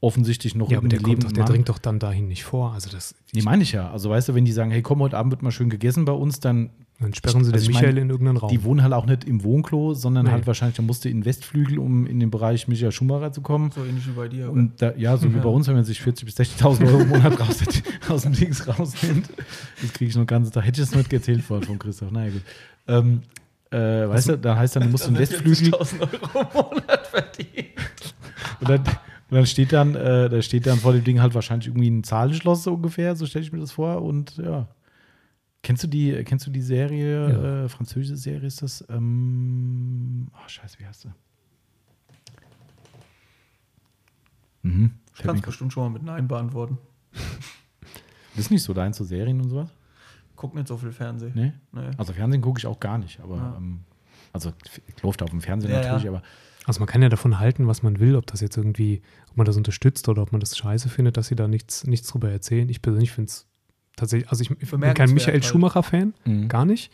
offensichtlich noch Ja, aber der, kommt doch, der dringt doch dann dahin nicht vor. Also das, Nee, meine ich ja. Also weißt du, wenn die sagen, hey komm, heute Abend wird mal schön gegessen bei uns, dann dann sperren sie Also den ich meine, Michael in irgendeinen Raum. die wohnen halt auch nicht im Wohnklo, sondern Nee. halt wahrscheinlich, da musste in Westflügel, um in den Bereich Michael Schumacher zu kommen. So ähnlich wie bei dir. Und da, ja, so wie Ja. bei uns, wenn man sich 40.000 bis 60.000 Euro im Monat raus, aus dem Dings rausnimmt. Das kriege ich noch ganz Tag. Hätte ich das nicht gezählt vorhin von Christoph. Naja, gut. Ähm, äh, weißt du, da heißt dann, du musst in den Westflügel 40.000 Euro im Monat verdient. und dann, und dann steht dann, äh, da steht dann vor dem Ding halt wahrscheinlich irgendwie ein Zahlenschloss so ungefähr, so stelle ich mir das vor. Und ja. Kennst du die, kennst du die Serie, Ja. äh, französische Serie ist das? Ähm, ach, scheiße, wie heißt sie? Mhm. Ich kann es bestimmt schon mal mit Nein beantworten. Das ist nicht so dein, so Serien und sowas? Guck nicht so viel Fernsehen. Nee? Nee. Also Fernsehen gucke ich auch gar nicht, aber Ja. ähm, also f- läuft auf dem Fernsehen Ja, natürlich, ja. aber Also man kann ja davon halten, was man will, ob das jetzt irgendwie, ob man das unterstützt oder ob man das scheiße findet, dass sie da nichts, nichts drüber erzählen. Ich persönlich finde es tatsächlich, also ich, ich bin kein Michael. Schumacher-Fan, Mhm. gar nicht.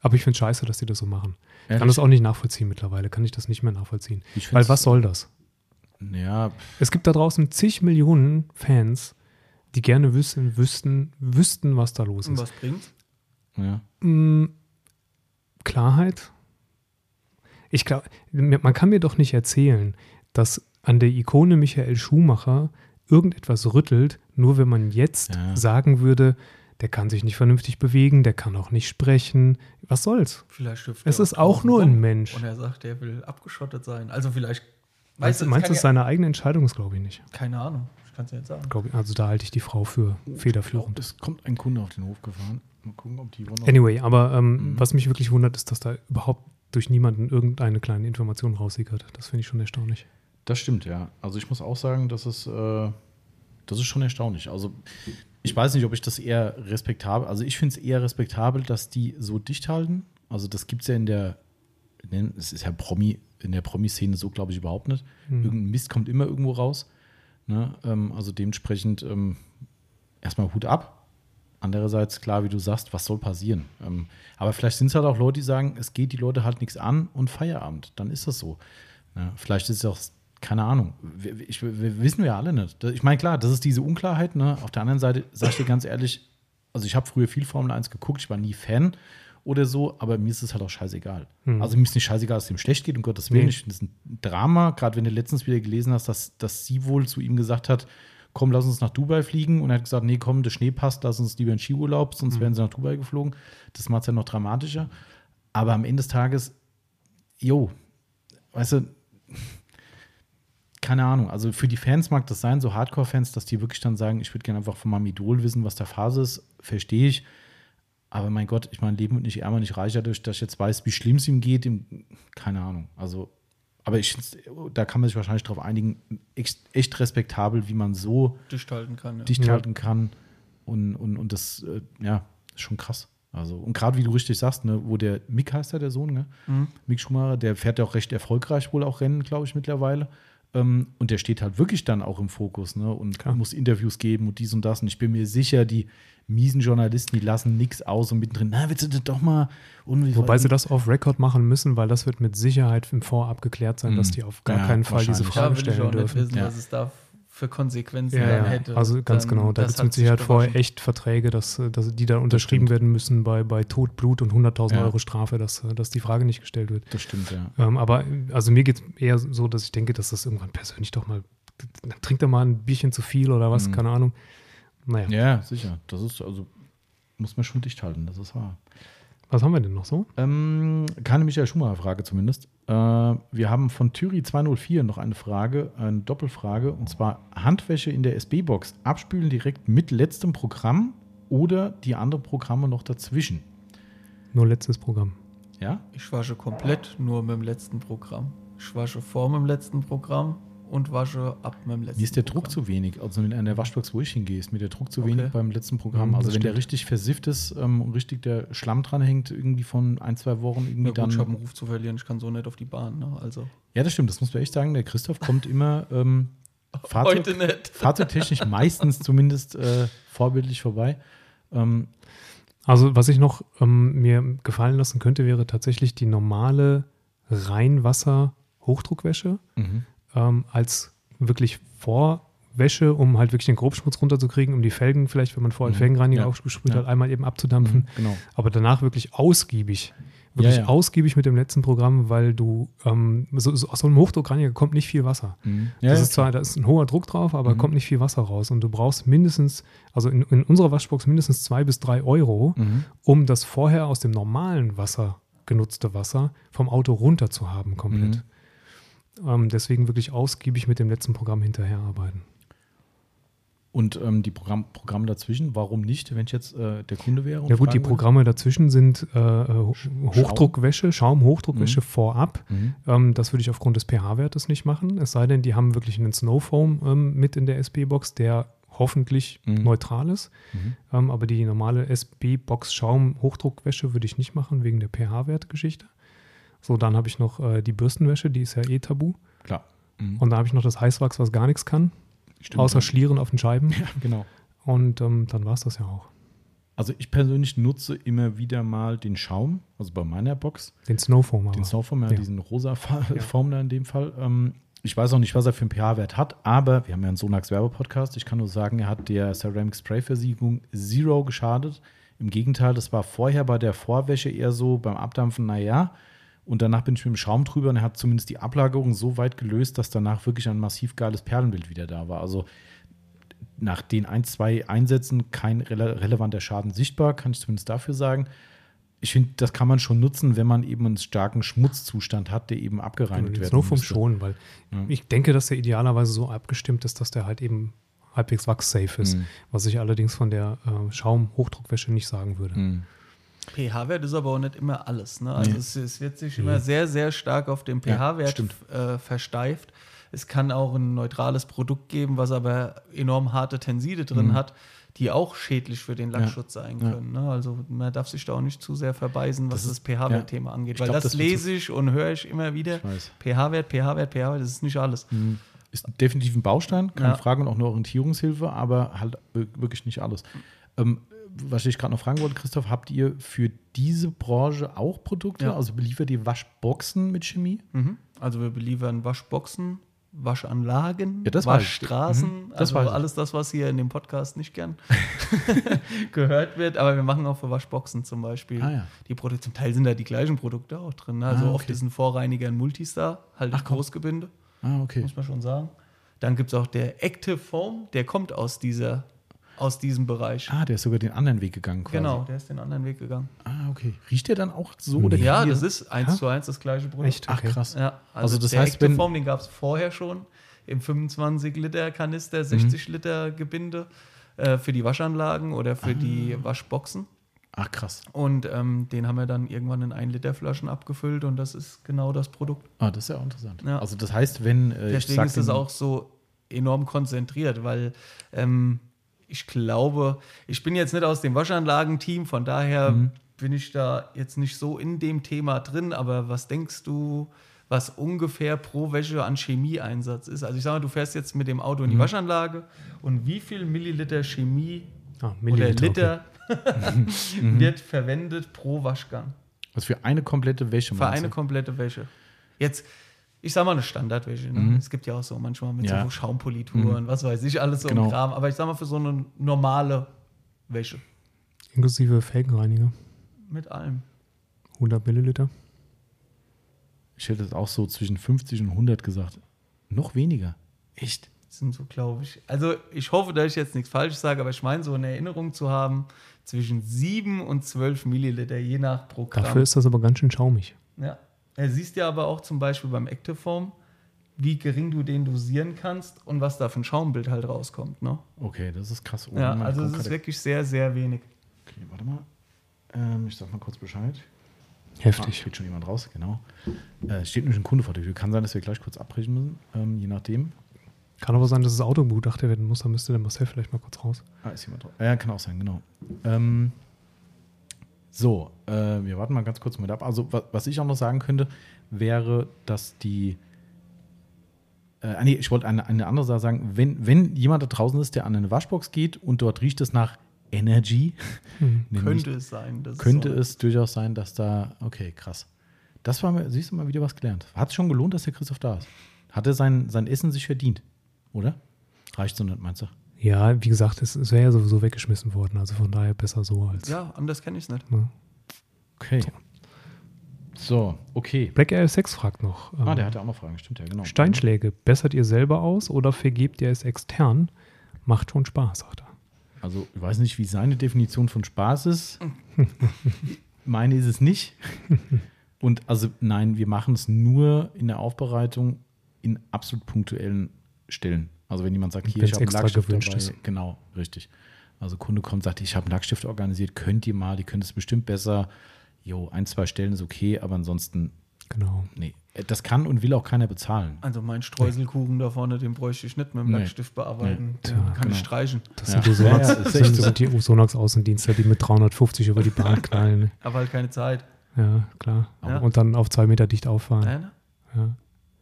Aber ich finde es scheiße, dass die das so machen. Ich kann Ehrlich? das auch nicht nachvollziehen mittlerweile, kann ich das nicht mehr nachvollziehen. Weil was soll das? Ja, Es gibt da draußen zig Millionen Fans, die gerne wissen, wüssten, wüssten, was da los Und ist. was bringt's? ja. Mm, Klarheit. Ich glaube, man kann mir doch nicht erzählen, dass an der Ikone Michael Schumacher irgendetwas rüttelt, nur wenn man jetzt Ja. sagen würde, der kann sich nicht vernünftig bewegen, der kann auch nicht sprechen. Was soll's? Vielleicht hüpft Es er ist auch nur ein Mensch. Und er sagt, er will abgeschottet sein. Also vielleicht. Meinst, es du, meinst du, es ist ja- seine eigene Entscheidung? Das glaube ich nicht. Keine Ahnung. Ich kann es nicht sagen. Glaub ich, also da halte ich die Frau für federführend. Es kommt ein Kunde auf den Hof gefahren. Mal gucken, ob die Wonne Anyway, aber ähm, Mhm. was mich wirklich wundert, ist, dass da überhaupt durch niemanden irgendeine kleine Information raussickert. Das finde ich schon erstaunlich. Das stimmt, ja. Also ich muss auch sagen, das ist, äh, das ist schon erstaunlich. Also ich weiß nicht, ob ich das eher respektabel, also ich finde es eher respektabel, dass die so dicht halten. Also das gibt es ja in der, ne, es ist ja Promi, in der Promi-Szene so, glaube ich, überhaupt nicht. Mhm. Irgendein Mist kommt immer irgendwo raus. Ne? Ähm, also dementsprechend ähm, erstmal Hut ab. Andererseits, klar, wie du sagst, was soll passieren? Ähm, aber vielleicht sind es halt auch Leute, die sagen, es geht die Leute halt nichts an und Feierabend. Dann ist das so. Ja, vielleicht ist es auch, keine Ahnung, wir, ich, wir wissen wir alle nicht. Ich meine, klar, das ist diese Unklarheit. Ne? Auf der anderen Seite, sag ich dir ganz ehrlich, also ich habe früher viel Formel 1 geguckt, ich war nie Fan oder so, aber mir ist es halt auch scheißegal. Hm. Also mir ist nicht scheißegal, dass es ihm schlecht geht, um Gottes Willen. Nee. Ich finde es ein Drama, gerade wenn du letztens wieder gelesen hast, dass, dass sie wohl zu ihm gesagt hat, komm, lass uns nach Dubai fliegen. Und er hat gesagt, nee, komm, der Schnee passt, lass uns lieber in Skiurlaub, sonst wären sie nach Dubai geflogen. Das macht es ja noch dramatischer. Aber am Ende des Tages, jo, weißt du, keine Ahnung, also für die Fans mag das sein, so Hardcore-Fans, dass die wirklich dann sagen, ich würde gerne einfach von meinem Idol wissen, was der Phase ist, verstehe ich. Aber mein Gott, ich meine, Leben wird nicht ärmer, nicht reicher, durch dass ich jetzt weiß, wie schlimm es ihm geht. Ihm, keine Ahnung. Also aber ich da kann man sich wahrscheinlich darauf einigen, echt, echt respektabel, wie man so Dicht halten kann. Ja. dicht Ja. halten kann. Und, und, und das, äh, ja, ist schon krass. Also, und gerade wie du richtig sagst, ne, wo der Mick heißt ja der Sohn, ne? Mhm. Mick Schumacher, der fährt ja auch recht erfolgreich wohl auch Rennen, glaube ich, mittlerweile. Ähm, und der steht halt wirklich dann auch im Fokus, ne? Und Klar. muss Interviews geben und dies und das. Und ich bin mir sicher, die miesen Journalisten, die lassen nichts aus und mittendrin, na, willst du das doch mal? Und Wobei sie das auf Record machen müssen, weil das wird mit Sicherheit im Vorab geklärt sein, dass Mhm. die auf gar Ja, keinen Fall diese Frage stellen dürfen. wissen, Ja. was es da für Konsequenzen Ja, dann ja. hätte. also ganz Dann- genau. Da gibt es mit sich Sicherheit vorher echt Verträge, dass, äh, dass die dann unterschrieben werden müssen bei, bei Tod, Blut und 100.000 Ja. Euro Strafe, dass, äh, dass die Frage nicht gestellt wird. Das stimmt, ja. Ähm, aber also mir geht es eher so, dass ich denke, dass das irgendwann persönlich doch mal, trinkt er mal ein Bierchen zu viel oder was, Mhm. keine Ahnung. Naja, Ja, sicher. Das ist, also, muss man schon dicht halten, das ist wahr. Was haben wir denn noch so? Ähm, keine Michael Schumacher-Frage zumindest. Äh, wir haben von Thüri 204 noch eine Frage, eine Doppelfrage, und zwar Handwäsche in der SB-Box. Abspülen direkt mit letztem Programm oder die anderen Programme noch dazwischen? Nur letztes Programm. Ja? Ich wasche komplett nur mit dem letzten Programm. Ich wasche vor dem letzten Programm und wasche ab mit dem letzten Mir ist der Druck Programm. zu wenig. Also in einer Waschbox, wo ich hingehe, ist mir der Druck zu Okay. wenig beim letzten Programm. Mhm, also wenn der stimmt. richtig versifft ist ähm, und richtig der Schlamm dran hängt, irgendwie von ein, zwei Wochen, irgendwie Ja, gut, ich habe dann. einen Ruf zu verlieren, ich kann so nicht auf die Bahn. Ne? Also Ja, das stimmt, das muss man echt sagen. Der Christoph kommt immer ähm, Fahrzeug, heute nicht. fahrzeugtechnisch meistens zumindest äh, vorbildlich vorbei. Ähm, Also, was ich noch ähm, mir gefallen lassen könnte, wäre tatsächlich die normale Reinwasser-Hochdruckwäsche mhm. Ähm, als wirklich Vorwäsche, um halt wirklich den Grobschmutz runterzukriegen, um die Felgen vielleicht, wenn man vorher Mhm. Felgenreiniger Ja. aufgesprüht Ja. hat, einmal eben abzudampfen. Mhm, genau. Aber danach wirklich ausgiebig. Wirklich Ja, ja. ausgiebig mit dem letzten Programm, weil du ähm, so, so, aus so einem Hochdruckreiniger kommt nicht viel Wasser. Mhm. das ja, ist zwar, da ist ein hoher Druck drauf, aber Mhm. kommt nicht viel Wasser raus. Und du brauchst mindestens, also in, in unserer Waschbox mindestens zwei bis drei Euro, Mhm. um das vorher aus dem normalen Wasser genutzte Wasser vom Auto runter zu haben, komplett. Mhm. Ähm, deswegen wirklich ausgiebig mit dem letzten Programm hinterherarbeiten. Und ähm, die Programm, Programme dazwischen, warum nicht, wenn ich jetzt äh, der Kunde wäre? und Ja gut, die fragen würde? Programme dazwischen sind äh, Ho- Hochdruckwäsche, Schaum-Hochdruckwäsche vorab. Mhm. Ähm, das würde ich aufgrund des pH-Wertes nicht machen. Es sei denn, die haben wirklich einen Snowfoam ähm, mit in der SB-Box, der hoffentlich Mhm. neutral ist. Mhm. Ähm, aber die normale SB-Box Schaum-Hochdruckwäsche würde ich nicht machen, wegen der pH-Wertgeschichte. So, dann habe ich noch äh, die Bürstenwäsche, die ist ja eh tabu. Klar. Mhm. Und da habe ich noch das Heißwachs, was gar nichts kann, Stimmt, außer ja. Schlieren auf den Scheiben. Ja, genau. Und ähm, dann war es das ja auch. Also ich persönlich nutze immer wieder mal den Schaum, also bei meiner Box, Den Snowfoam den Snowfoam, ja, Ja. diesen rosa. Form da in dem Fall. Ähm, ich weiß auch nicht, was er für einen pH-Wert hat, aber wir haben ja einen Sonax Werbepodcast. Ich kann nur sagen, er hat der Ceramic Spray Versiegelung Zero geschadet. Im Gegenteil, das war vorher bei der Vorwäsche eher so beim Abdampfen, naja. Und danach bin ich mit dem Schaum drüber und er hat zumindest die Ablagerung so weit gelöst, dass danach wirklich ein massiv geiles Perlenbild wieder da war. Also nach den ein, zwei Einsätzen kein rele relevanter Schaden sichtbar, kann ich zumindest dafür sagen. Ich finde, das kann man schon nutzen, wenn man eben einen starken Schmutzzustand hat, der eben abgereinigt den werden Snowfoam müsste. schon, weil Ja. ich denke, dass der idealerweise so abgestimmt ist, dass der halt eben halbwegs wachssafe ist. Mhm. Was ich allerdings von der äh, Schaum-Hochdruckwäsche nicht sagen würde. Mhm. pH-Wert ist aber auch nicht immer alles. Ne? Also Nee. es, es wird sich immer sehr, sehr stark auf den Ja, pH-Wert stimmt. äh, versteift. Es kann auch ein neutrales Produkt geben, was aber enorm harte Tenside drin Mhm. hat, die auch schädlich für den Lackschutz sein Ja. können. Ne? Also man darf sich da auch nicht zu sehr verbeißen, was Das das, pH-Wert-Thema angeht. Ich Weil glaub, das, das lese ich und höre ich immer wieder. PH-Wert, pH-Wert, pH-Wert, das ist nicht alles. Ist definitiv ein Baustein, keine Ja. Frage und auch eine Orientierungshilfe, aber halt wir- wirklich nicht alles. Ähm, was ich gerade noch fragen wollte, Christoph, habt ihr für diese Branche auch Produkte? Ja. Also beliefert ihr Waschboxen mit Chemie? Mhm. Also wir beliefern Waschboxen, Waschanlagen, Ja. Waschstraßen, Mhm, also alles das, was hier in dem Podcast nicht gern gehört wird. Aber wir machen auch für Waschboxen zum Beispiel Ah, ja. die Produkte. Zum Teil sind da die gleichen Produkte auch drin. ne? Also Ah, okay. oft ist ein Vorreiniger ein Multistar, halt Ach. Großgebinde, Ah, okay. muss man schon sagen. Dann gibt es auch der Active Foam, der kommt aus, dieser, aus diesem Bereich. Ah, der ist sogar den anderen Weg gegangen quasi. Genau, der ist den anderen Weg gegangen. Ah, okay. Riecht der dann auch so? Oder Ja, das ist eins Ja? zu eins das gleiche Produkt. Echt? Ach, Okay. krass. Ja, also, Also das der heißt, wenn- Foam, den gab es vorher schon im 25 Liter Kanister, 60 Liter Gebinde äh, für die Waschanlagen oder für die Waschboxen. Ach krass. Und ähm, den haben wir dann irgendwann in 1 Liter Flaschen abgefüllt und das ist genau das Produkt. Ah, das ist ja auch interessant. Ja. Also das heißt, wenn äh, ich Deswegen sag ist es auch so enorm konzentriert, weil ähm, ich glaube, ich bin jetzt nicht aus dem Waschanlagenteam, von daher Mhm. bin ich da jetzt nicht so in dem Thema drin, aber was denkst du, was ungefähr pro Wäsche an Chemieeinsatz ist? Also ich sage mal, du fährst jetzt mit dem Auto in Mhm. die Waschanlage und wie viel Milliliter Chemie Ah, oder Milliliter, Liter Mhm. wird verwendet pro Waschgang? was für eine komplette Wäsche Für eine komplette Wäsche. Jetzt, ich sag mal eine Standardwäsche. Ne? Es gibt ja auch so manchmal mit Mhm. Ja. so Schaumpolituren, was weiß ich, alles so Genau. im Kram. Aber ich sag mal für so eine normale Wäsche. Inklusive Felgenreiniger. Mit allem. 100 Milliliter. Ich hätte es auch so zwischen 50 und 100 gesagt. Noch weniger. Echt? Das sind so, glaube ich. Also ich hoffe, dass ich jetzt nichts Falsches sage, aber ich meine, so eine Erinnerung zu haben, zwischen 7 und 12 Milliliter, je nach Programm. Dafür ist das aber ganz schön schaumig. Ja. Er siehst ja aber auch zum Beispiel beim Activeform, wie gering du den dosieren kannst und was da für ein Schaumbild halt rauskommt. Ne? Okay, das ist krass. Oh, Ja, also es ist wirklich sehr, sehr wenig. Okay, warte mal. Ähm, ich sag mal kurz Bescheid. Ah, Heftig. steht schon jemand raus, genau. Äh, steht nämlich ein Kunde vor der Tür. Kann sein, dass wir gleich kurz abbrechen müssen, ähm, je nachdem. Kann aber sein, dass das Auto begutachtet werden muss. Da müsste der Marcel vielleicht mal kurz raus. Ah, ist jemand drauf. Ja, kann auch sein, genau. Ähm, so, äh, wir warten mal ganz kurz mit ab. Also, was, was ich auch noch sagen könnte, wäre, dass die. Äh, ah, nee, ich wollte eine, eine andere Sache sagen. Wenn, wenn jemand da draußen ist, der an eine Waschbox geht und dort riecht es nach Energy, nämlich Könnte es sein. dass könnte so es durchaus sein, dass da. Okay, krass. Das war mir, siehst du mal wieder was gelernt. Hat es schon gelohnt, dass der Christoph da ist? Hat er sein, sein Essen sich verdient, oder? Reicht so nicht, meinst du? Ja, wie gesagt, es, es wäre ja sowieso weggeschmissen worden. Also von daher besser so als. Ja, anders kenne ich es nicht. Ne? Okay. So, okay. Black Air 6 fragt noch. Ah, ähm, der hatte auch noch Fragen, stimmt ja, genau. Steinschläge, bessert ihr selber aus oder vergebt ihr es extern? Macht schon Spaß, sagt er. Also, ich weiß nicht, wie seine Definition von Spaß ist. Meine ist es nicht. Und also, nein, wir machen es nur in der Aufbereitung in absolut punktuellen Stellen. Also, wenn jemand sagt, hier, Wenn's ich habe einen extra Lackstift gewünscht dabei. ist. Genau, richtig. Also, Kunde kommt, sagt, ich habe einen Lackstift organisiert, könnt ihr mal, die könnt es bestimmt besser. Jo, ein, zwei Stellen ist okay, aber ansonsten, Genau. nee. Das kann und will auch keiner bezahlen. Also mein Streuselkuchen da vorne, den bräuchte ich nicht mit dem Nee. Lackstift bearbeiten. Nee. Den Tja, kann genau. ich streichen. Das Ja. sind die Sonax, Ja, ja, das echt sind, die Sonax-Außendienste, die mit 350 über die Bahn knallen. Aber halt keine Zeit. Ja, klar. Ja. Und dann auf zwei Meter dicht auffahren. Nein? Ja.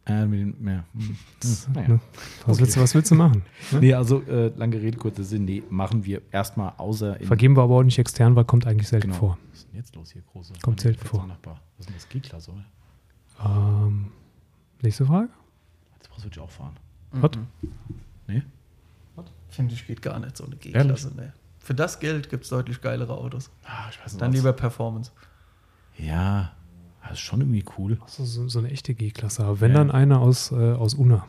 Äh, mit den, ja. hm. Das, Naja. ne? was, willst du, was willst du machen? Ne? Nee, also äh, lange Rede, kurzer Sinn. Nee, machen wir erstmal außer in. Vergeben wir aber auch nicht extern, weil kommt eigentlich selten Genau. vor. Was ist denn jetzt los hier, große? Kommt selten vor. Nachbar. Was ist denn das? G-Klasse, oder? Ähm, nächste Frage? Jetzt brauchst du dich auch fahren. Was? Nee? Finde ich geht gar nicht so eine G-Klasse. Nee. Für das Geld gibt es deutlich geilere Autos. Ah, ich weiß nicht. Dann was. lieber Performance. Ja, das ist schon irgendwie cool. So, so, so eine echte G-Klasse. Aber wenn Ja. dann einer aus, äh, aus Unna.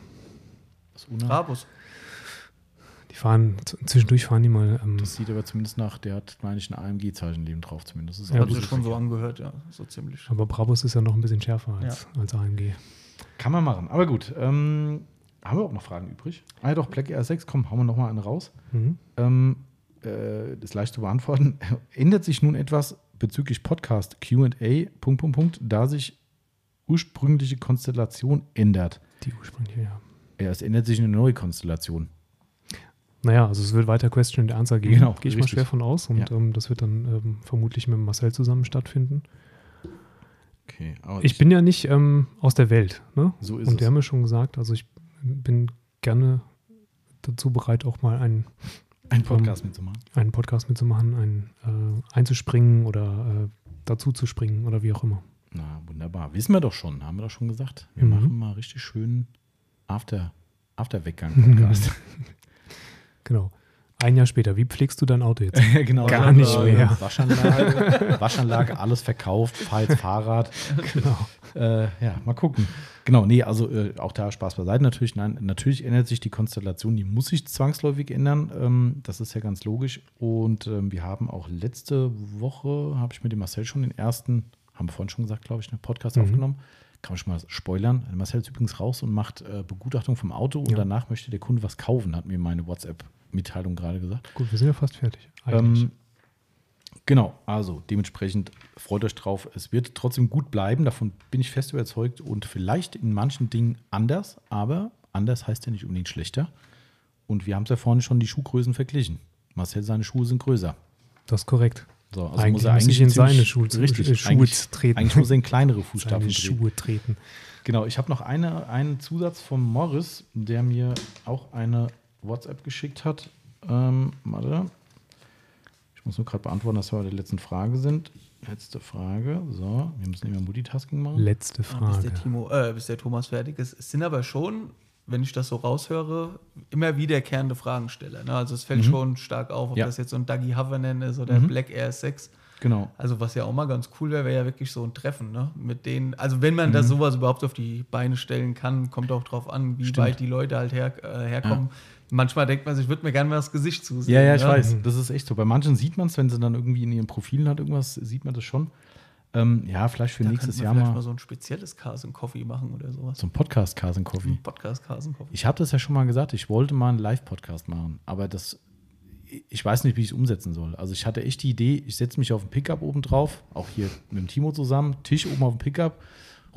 Das, Una, Brabus. Die fahren, zwischendurch fahren die mal. Ähm, das sieht aber zumindest nach, der hat, meine ich, ein AMG-Zeichen neben drauf zumindest. Das ist Ja, auch Hat sich schon so angehört, ja. So ziemlich. aber Brabus ist ja noch ein bisschen schärfer als, als AMG. Kann man machen. Aber gut. Ähm, haben wir auch noch Fragen übrig? Ah ja, doch, Black Air 6, komm, hauen wir noch mal eine raus. Mhm. Ähm, äh, das ist leicht zu beantworten. Ändert sich nun etwas bezüglich Podcast QA, Punkt, Punkt, Punkt, da sich ursprüngliche Konstellation ändert? Die ursprüngliche, ja. Ja, es ändert sich eine neue Konstellation. Naja, also es wird weiter Question and Answer geben. Genau, Gehe ich mal schwer von aus. Und Ja. ähm, das wird dann ähm, vermutlich mit Marcel zusammen stattfinden. Okay, aber Ich bin ja nicht ähm, aus der Welt. Ne? So ist Und es. wir haben ja schon gesagt, also ich bin gerne dazu bereit, auch mal einen, einen Podcast mitzumachen. einen Podcast mitzumachen, einen, äh, einzuspringen oder äh, dazu zu springen oder wie auch immer. Na, wunderbar. Wissen wir doch schon, haben wir doch schon gesagt. Wir Mhm. machen mal richtig schön After, After-Weggang-Podcast. Genau. Ein Jahr später, wie pflegst du dein Auto jetzt? genau. Gar nicht mehr. Waschanlage, Waschanlage, alles verkauft, fahr jetzt Fahrrad. genau. Äh, ja, mal gucken. Genau, nee, also äh, auch da Spaß beiseite natürlich. Nein, natürlich ändert sich die Konstellation, die muss sich zwangsläufig ändern. Ähm, das ist ja ganz logisch. Und ähm, wir haben auch letzte Woche, habe ich mit dem Marcel schon den ersten, haben wir vorhin schon gesagt, glaube ich, einen Podcast Mhm. aufgenommen. Kann man schon mal spoilern. Marcel ist übrigens raus und macht äh, Begutachtung vom Auto und Ja. danach möchte der Kunde was kaufen, hat mir meine WhatsApp-Mitteilung gerade gesagt. Gut, wir sind ja fast fertig. Ähm, Genau, also dementsprechend freut euch drauf. Es wird trotzdem gut bleiben, davon bin ich fest überzeugt und vielleicht in manchen Dingen anders, aber anders heißt ja nicht unbedingt schlechter. Und wir haben es ja vorhin schon die Schuhgrößen verglichen. Marcel, seine Schuhe sind größer. Das ist korrekt. So, also eigentlich muss er muss ich eigentlich in seine Schuhe, richtig, äh, Schuhe eigentlich, treten. Eigentlich muss er in kleinere Seine Fußstapfen treten. Schuhe treten. Genau, ich habe noch eine, einen Zusatz von Morris, der mir auch eine WhatsApp geschickt hat. Ähm, warte. Ich muss nur gerade beantworten, dass wir bei der letzten Frage sind. Letzte Frage. So, wir müssen immer Multitasking machen. Letzte Ah, bis, der Frage. Timo, äh, bis der Thomas fertig ist. Es sind aber schon, wenn ich das so raushöre, immer wiederkehrende Fragensteller. Ne? Also es fällt schon stark auf, ob Ja. das jetzt so ein Dougie Havanen ist oder Black Air 6. Genau. Also was ja auch mal ganz cool wäre, wäre ja wirklich so ein Treffen, ne? Mit denen, also wenn man das sowas überhaupt auf die Beine stellen kann, kommt auch drauf an, wie Stimmt. weit die Leute halt her, äh, herkommen. Manchmal denkt man sich, ich würde mir gerne mal das Gesicht zusehen. Ja, ja, ich ne? weiß. Das ist echt so. Bei manchen sieht man es, wenn sie dann irgendwie in ihren Profilen hat, irgendwas, sieht man das schon. Ähm, ja, vielleicht für Da nächstes Jahr mal, mal so ein spezielles Cars Coffee machen oder sowas. so ein Podcast Cars Coffee. Podcast Cars Coffee. Ich habe das ja schon mal gesagt, ich wollte mal einen Live-Podcast machen, aber das, ich weiß nicht, wie ich es umsetzen soll. Also ich hatte echt die Idee, ich setze mich auf den Pickup oben drauf, auch hier mit dem Timo zusammen, Tisch oben auf dem Pickup.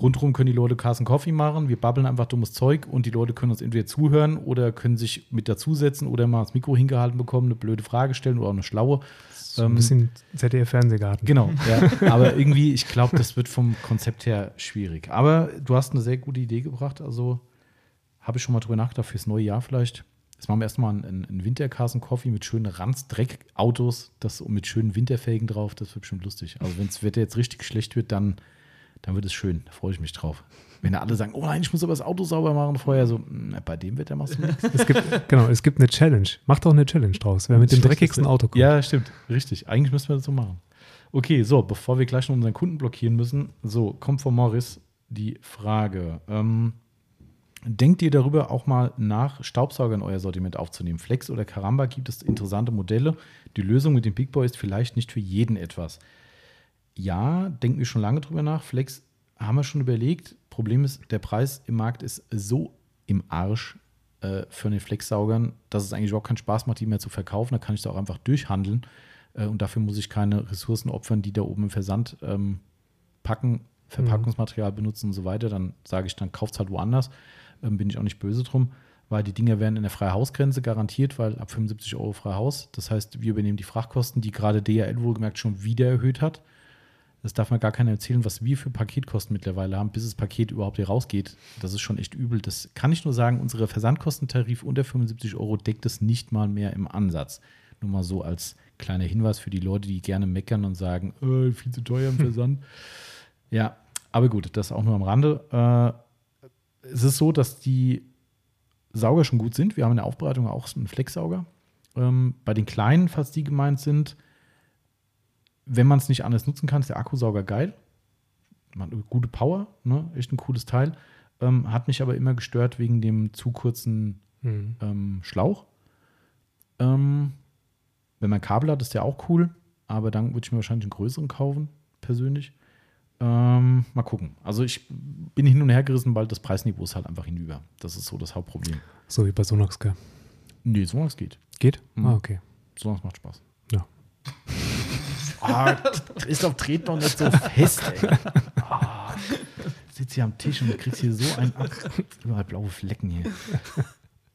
Rundherum können die Leute Carson Coffee machen, wir babbeln einfach dummes Zeug und die Leute können uns entweder zuhören oder können sich mit dazusetzen oder mal das Mikro hingehalten bekommen, eine blöde Frage stellen oder auch eine schlaue. So ein bisschen ZDF-Fernsehgarten. Genau, ja. aber irgendwie, ich glaube, das wird vom Konzept her schwierig. Aber du hast eine sehr gute Idee gebracht, also habe ich schon mal drüber nachgedacht, fürs neue Jahr vielleicht. Jetzt machen wir erstmal einen, einen Wintercarson Coffee mit schönen Ranz-Dreck-Autos, das mit schönen Winterfelgen drauf, das wird bestimmt lustig. Also wenn das Wetter jetzt richtig schlecht wird, dann, dann wird es schön, da freue ich mich drauf. Wenn da alle sagen, oh nein, ich muss aber das Auto sauber machen vorher, so, "Mm, bei dem Wetter machst du nichts. Es gibt, genau, es gibt eine Challenge. Mach doch eine Challenge draus. Wer mit dem dreckigsten Auto kommt. Ja, stimmt. Richtig. Eigentlich müssen wir das so machen. Okay, so, bevor wir gleich noch unseren Kunden blockieren müssen, so, kommt von Morris die Frage. Ähm, denkt ihr darüber auch mal nach, Staubsauger in euer Sortiment aufzunehmen? Flex oder Caramba gibt es interessante Modelle. Die Lösung mit dem Big Boy ist vielleicht nicht für jeden etwas. Ja, denken wir schon lange drüber nach. Flex haben wir schon überlegt. Problem ist, der Preis im Markt ist so im Arsch äh, für den Flex-Saugern, dass es eigentlich überhaupt keinen Spaß macht, die mehr zu verkaufen. Da kann ich da auch einfach durchhandeln. Äh, und dafür muss ich keine Ressourcen opfern, die da oben im Versand ähm, packen, Verpackungsmaterial benutzen und so weiter. Dann sage ich, dann kauft es halt woanders. Ähm, bin ich auch nicht böse drum, weil die Dinger werden in der Freihausgrenze garantiert, weil ab 75 Euro Freihaus. Das heißt, wir übernehmen die Frachtkosten, die gerade DHL wohlgemerkt schon wieder erhöht hat. Das darf mir gar keiner erzählen, was wir für Paketkosten mittlerweile haben, bis das Paket überhaupt hier rausgeht. Das ist schon echt übel. Das kann ich nur sagen, unsere Versandkostentarif unter 75 Euro deckt es nicht mal mehr im Ansatz. Nur mal so als kleiner Hinweis für die Leute, die gerne meckern und sagen, äh, viel zu teuer im Versand. ja, aber gut, das auch nur am Rande. Äh, es ist so, dass die Sauger schon gut sind. Wir haben in der Aufbereitung auch einen Flexsauger. Ähm, bei den kleinen, falls die gemeint sind, wenn man es nicht anders nutzen kann, ist der Akkusauger geil. Man, hat gute Power, ne? echt ein cooles Teil. Ähm, hat mich aber immer gestört wegen dem zu kurzen Mhm. ähm, Schlauch. Ähm, wenn man Kabel hat, ist der auch cool, aber dann würde ich mir wahrscheinlich einen größeren kaufen, persönlich. Ähm, mal gucken. Also ich bin hin und her gerissen, weil das Preisniveau ist halt einfach hinüber. Das ist so das Hauptproblem. So wie bei Sonox, gell? Nee, so was geht. Geht? Mhm. Ah, okay. So was macht Spaß. Ja. Christoph, tret doch nicht so fest, ey. Ah, sitzt hier am Tisch und du kriegst hier so einen ab. Überall blaue Flecken hier.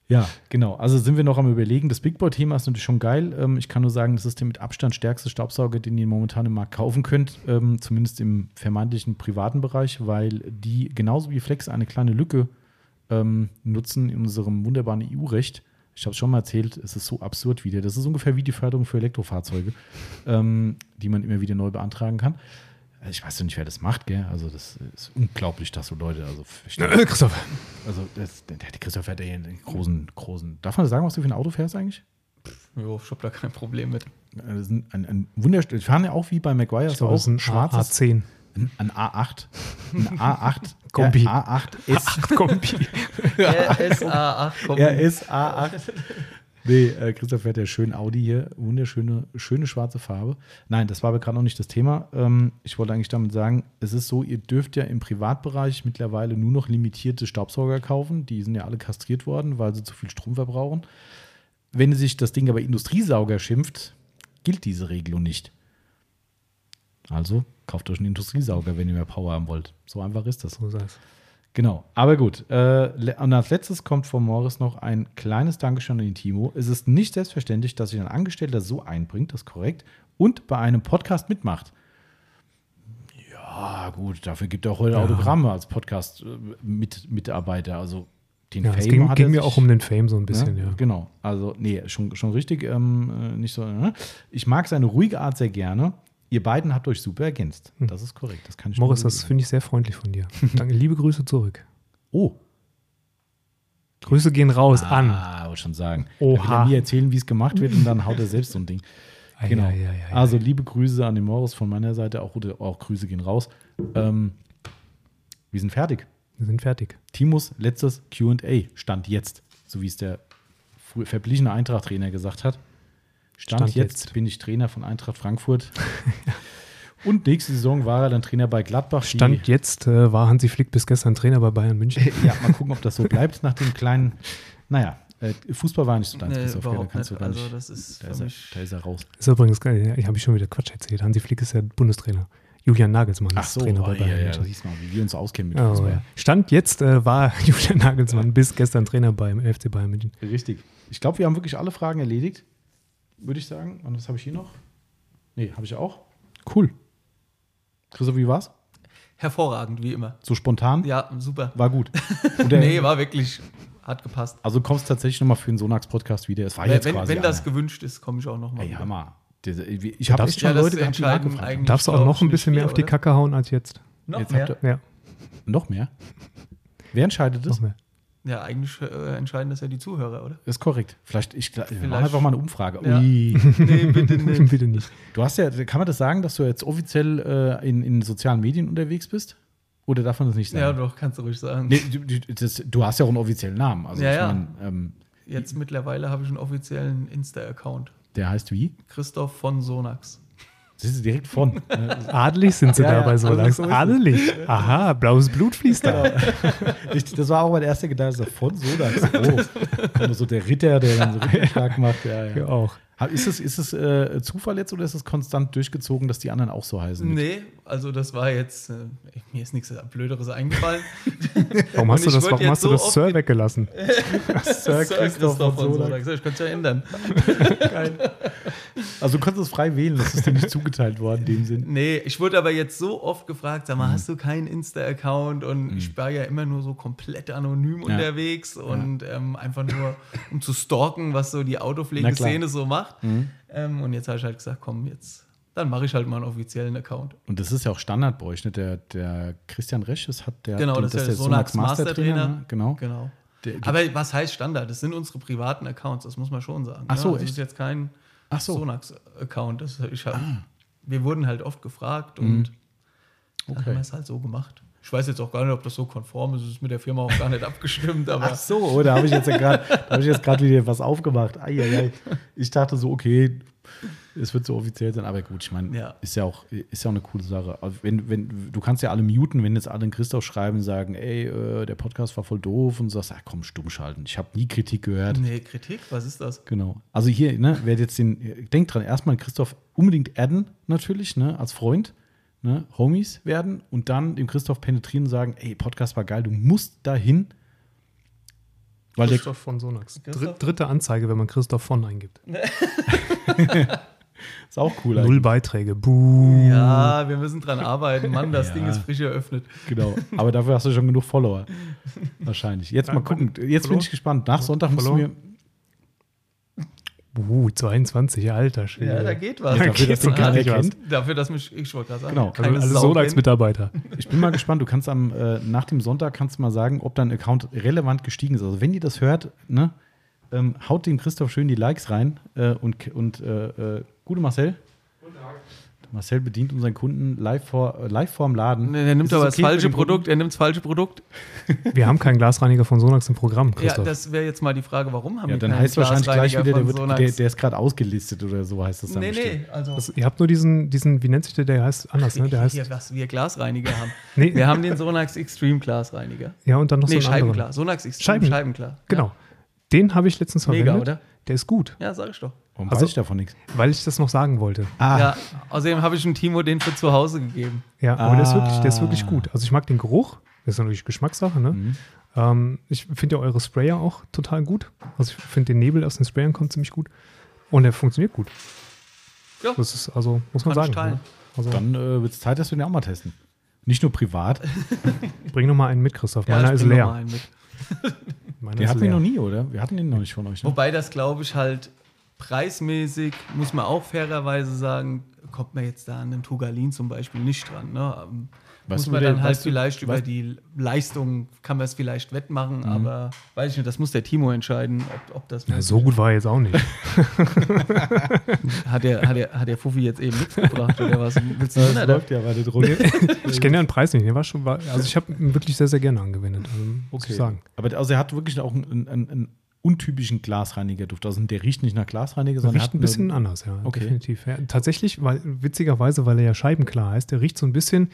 Ja, genau. Also sind wir noch am Überlegen. Das Big Boy-Thema ist natürlich schon geil. Ähm, ich kann nur sagen, das ist der mit Abstand stärkste Staubsauger, den ihr momentan im Markt kaufen könnt. Ähm, zumindest im vermeintlichen privaten Bereich, weil die genauso wie Flex eine kleine Lücke ähm, nutzen in unserem wunderbaren EU-Recht. Ich habe es schon mal erzählt, es ist so absurd wieder. Das ist ungefähr wie die Förderung für Elektrofahrzeuge, ähm, die man immer wieder neu beantragen kann. Äh, Ich weiß doch nicht, wer das macht, gell? Also, das ist unglaublich, dass so Leute, also, Christoph. also das, der, der Christoph hat ja hier einen großen, großen. Darf man sagen, was du für ein Auto fährst eigentlich? Jo, ich habe da kein Problem mit. Das ist ein, ein, ein wunderschön. Wir fahren ja auch wie bei Maguire, Ich so auch ist ein schwarzes. A10. Ein, ein A8. Ein A8. Kombi. Ja, A8 S. Kombi. RSA8 kommt. RS A8. Nee, äh, Christoph fährt ja schön Audi hier. Wunderschöne, schöne schwarze Farbe. Nein, das war aber gerade noch nicht das Thema. Ähm, ich wollte eigentlich damit sagen, es ist so, ihr dürft ja im Privatbereich mittlerweile nur noch limitierte Staubsauger kaufen. Die sind ja alle kastriert worden, weil sie zu viel Strom verbrauchen. Wenn sich das Ding aber Industriesauger schimpft, gilt diese Regelung nicht. Also kauft euch einen Industriesauger, wenn ihr mehr Power haben wollt. So einfach ist das. So sei. Genau, aber gut. Äh, und als letztes kommt von Morris noch ein kleines Dankeschön an den Timo. Es ist nicht selbstverständlich, dass sich ein Angestellter so einbringt, das ist korrekt, und bei einem Podcast Ja, gut, dafür gibt er auch heute Ja. Autogramme als Podcast-Mitarbeiter. Also den Ja, Fame es ging, hat ging mir auch um den Fame so ein bisschen, ja. Genau. Also, nee, schon, schon richtig. Ähm, äh, nicht so, ne? Ich mag seine ruhige Art sehr gerne. Ihr beiden habt euch super ergänzt. Das ist korrekt. Das kann ich Hm. Morris, nur das finde ich sehr freundlich von dir. Danke, liebe Grüße zurück. Oh, Grüße gehen raus an. Ah, wollte schon sagen. Oha. Er will er mir erzählen, wie es gemacht wird und dann haut er selbst so ein Ding. Genau. ei, ei, ei, Also liebe Grüße an den Morris von meiner Seite, auch, auch Grüße gehen raus. Ähm, wir sind fertig. Wir sind fertig. Timos letztes QA stand jetzt, so wie es der verblichene Eintracht-Trainer gesagt hat. Stand, Stand jetzt, jetzt. bin ich Trainer von Eintracht Frankfurt. Und nächste Saison war er dann Trainer bei Gladbach. Stand jetzt äh, war Hansi Flick bis gestern Trainer bei Bayern München. Ja, mal gucken, ob das so bleibt nach dem kleinen. Naja, äh, Fußball war nicht so deins, Nee, Christoph, da kannst du gar nicht. Also das ist da, ist er, da ist er raus. Ist übrigens geil. Ja, ich habe schon wieder Quatsch erzählt. Hansi Flick ist ja Bundestrainer. Julian Nagelsmann Ach ist so, Trainer oh, bei ja, Bayern ja, München. siehst mal, wie wir uns auskennen mit Oh, Fußball. ja. Stand jetzt äh, war Julian Nagelsmann bis gestern Trainer beim FC Bayern München. Richtig. Ich glaube, wir haben wirklich alle Fragen erledigt, würde ich sagen. Und was habe ich hier noch? Nee, habe ich auch. Cool. Christoph, wie war's? Hervorragend, wie immer. So spontan? Ja, super. War gut. Nee, war wirklich, hat gepasst. also du kommst tatsächlich nochmal für den Sonax-Podcast wieder. Es war Wenn, jetzt wenn, quasi wenn das einer. gewünscht ist, komme ich auch nochmal. Ey, Hammer. Diese- Ich habe echt schon Ja, das Leute die haben. eigentlich- Darfst du auch noch ein bisschen mehr auf die? Kacke hauen als jetzt? Noch Jetzt mehr? ihr- Ja, Noch mehr? Wer entscheidet das? noch mehr. Ja, eigentlich äh, entscheiden das ja die Zuhörer, oder? Ist korrekt. Vielleicht, ich, machen Vielleicht- einfach mal eine Umfrage. Ja. Ui. Nee, bitte nicht. Bitte nicht. Du hast ja, kann man das sagen, dass du jetzt offiziell äh, in, in sozialen Medien unterwegs bist? Oder darf man das nicht Ja, sagen? doch, kannst du ruhig sagen. Nee, du, das, du hast ja auch einen offiziellen Namen. Also Ja, ich ja. mein, ähm, Jetzt mittlerweile habe ich einen offiziellen Insta-Account. der heißt wie? Christoph von Sonax. Das ist direkt von. Adelig sind sie Ja, ja, dabei so also lang. Adelig. Aha, blaues Blut fließt da. ich, das war auch mein erster Gedanke, so von Sodax. Oh, so der Ritter, der dann so Ritterschlag macht. Ja, Ja, ja. auch. Ist es, ist es äh, Zufall jetzt oder ist es konstant durchgezogen, dass die anderen auch so heißen? Nee, also das war jetzt, äh, mir ist nichts Blöderes eingefallen. Warum hast du das, warum hast du so das Sir weggelassen? Sir Christoph von Sodax. Sonax. Ich könnte es ja ändern. Also du konntest es frei wählen, das ist dir nicht zugeteilt worden in dem Sinn. Nee, ich wurde aber jetzt so oft gefragt, Mhm. sag mal, hast du keinen Insta-Account? Und ich war ja immer nur so komplett anonym Ja. unterwegs und ähm, einfach nur, um zu stalken, was so die. Mhm. Autopflegeszene so macht. Ähm, und jetzt habe ich halt gesagt, komm, jetzt, dann mache ich halt mal einen offiziellen Account. Und das ist ja auch Standard bei euch, ne? Der, der Christian Resch, das hat der, Genau, den- das ist der Sonax Mastertrainer. ne? Genau. Genau. Der- Aber was heißt Standard? Das sind unsere privaten Accounts, das muss man schon sagen. Ach so, ne? Das echt? ist jetzt kein Ach so. Ah. Sonax-Account. Das- Ich hab, Wir wurden halt oft gefragt und dann haben wir es halt so gemacht. Ich weiß jetzt auch gar nicht, ob das so konform ist. Es ist mit der Firma auch gar nicht abgestimmt, aber Ach so, oh, da habe ich jetzt ja gerade hab wieder was aufgemacht. Ai. Ich dachte so, okay, es wird so offiziell sein, aber gut, ich meine, Ja. ist ja auch ist ja auch eine coole Sache. Wenn, wenn, du kannst ja alle muten, wenn jetzt alle einen Christoph schreiben und sagen, ey, äh, der Podcast war voll doof und du sagst, ah, komm, stumm schalten. Ich habe nie Kritik gehört. nee, Kritik, was ist das? Genau. Also hier, ne, wer jetzt den, denkt dran, erstmal Christoph unbedingt adden, natürlich, ne, als Freund, ne, Homies werden und dann dem Christoph penetrieren und sagen, ey, Podcast war geil, du musst dahin. Weil der, Christoph von Sonax. Christoph? Dr dritte Anzeige, wenn man Christoph von eingibt. ist auch cool. Null eigentlich. Beiträge. Buh. Ja, wir müssen dran arbeiten. Mann, das Ja. Ding ist frisch eröffnet. Genau. Aber dafür hast du schon genug Follower. Wahrscheinlich. Jetzt mal gucken. Jetzt bin ich gespannt. Nach Sonntag musst du Buh, 22, alter Schwede. Ja, da geht was. Da Dafür, dass geht den keiner wirklich was. kennt. Dafür, dass mich, ich wollte gerade sagen, Genau. Also keine alle Sau Sonax-Mitarbeiter. Ich bin mal gespannt. Du kannst am äh, nach dem Sonntag kannst du mal sagen, ob dein Account relevant gestiegen ist. Also wenn ihr das hört, ne, ähm, haut dem Christoph schön die Likes rein äh, und und äh, äh, gute Marcel. Marcel bedient unseren Kunden live vor äh, live vorm Laden. Nee, er nimmt Ist aber das okay für falsche? Produkt. Er nimmt das falsche Produkt. Wir haben keinen Glasreiniger von Sonax im Programm, Ja, Christoph. das wäre jetzt mal die Frage, warum haben Ja, wir dann keinen heißt wahrscheinlich gleich Glasreiniger wieder, der, von wird, Sonax? der, der ist gerade ausgelistet oder so heißt das dann Nee, bestimmt. nee, also das, ihr habt nur diesen, diesen, wie nennt sich der, der heißt anders, ne? Der heißt, hier, was wir Glasreiniger haben. Nee. Wir haben den Sonax Extreme Glasreiniger. ja, und dann noch Nee, so einen anderen. Scheibenklar. Sonax Extreme Scheiben- Scheibenklar. Genau. Den habe ich letztens Mega, verwendet. oder? Der ist gut. Ja, ja sag ich doch. Warum Also- weiß ich davon nichts? Weil ich das noch sagen wollte. Ah, Ja, außerdem habe ich dem Timo den für zu Hause gegeben. Ja, aber der ist wirklich, der ist wirklich Ah. gut. Also ich mag den Geruch. Das ist natürlich Geschmackssache, ne? Mhm. Ähm, ich finde ja eure Sprayer auch total gut. Also ich finde den Nebel aus den Sprayern kommt ziemlich gut. Und der funktioniert gut. Ja. Das ist, also, muss man Kann sagen. Ne? Also Dann äh, wird es Zeit, dass wir den auch mal testen. Nicht nur privat. bring noch mal einen mit, Christoph. Ja, Meiner ich ist bring noch leer. mal einen mit. Meiner Den hatten wir leer. noch nie, oder? Wir hatten den noch nicht von euch. Ne? Wobei das, glaube ich, halt preismäßig, muss man auch fairerweise sagen, kommt man jetzt da an den Tugalin zum Beispiel nicht dran. Ne? Ähm, Weißt muss man der- dann halt weißt du- vielleicht über Mhm. die Leistung, kann man es vielleicht wettmachen, aber weiß ich nicht, das muss der Timo entscheiden, ob, ob das Ja, so gut war er jetzt auch nicht. Hat der, hat, der, hat der Fuffi jetzt eben nichts gebracht oder was? Willst du Das wundern? läuft ja weiter drunter. ich kenne ja den Preis nicht. Der war schon, war, also ich habe ihn wirklich sehr, sehr gerne angewendet. Also, muss ich sagen. Aber also er hat wirklich auch einen, einen, einen untypischen Glasreinigerduft. Also der riecht nicht nach Glasreiniger, Der sondern riecht ein bisschen anders, ja. Okay. Definitiv. Ja, tatsächlich, weil, witzigerweise, weil er ja scheibenklar heißt, der riecht so ein bisschen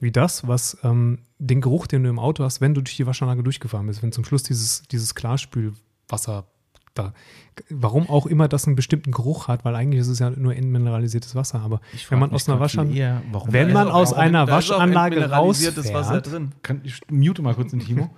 wie das, was ähm, den Geruch, den du im Auto hast, wenn du durch die Waschanlage durchgefahren bist, wenn zum Schluss dieses, dieses Klarspülwasser da, warum auch immer das einen bestimmten Geruch hat, weil eigentlich ist es ja nur entmineralisiertes Wasser, aber wenn man aus einer Waschanlage, wenn man aus einer Waschanlage entmineralisiertes Wasser rausfährt, drin. Kann, ich mute mal kurz den Timo.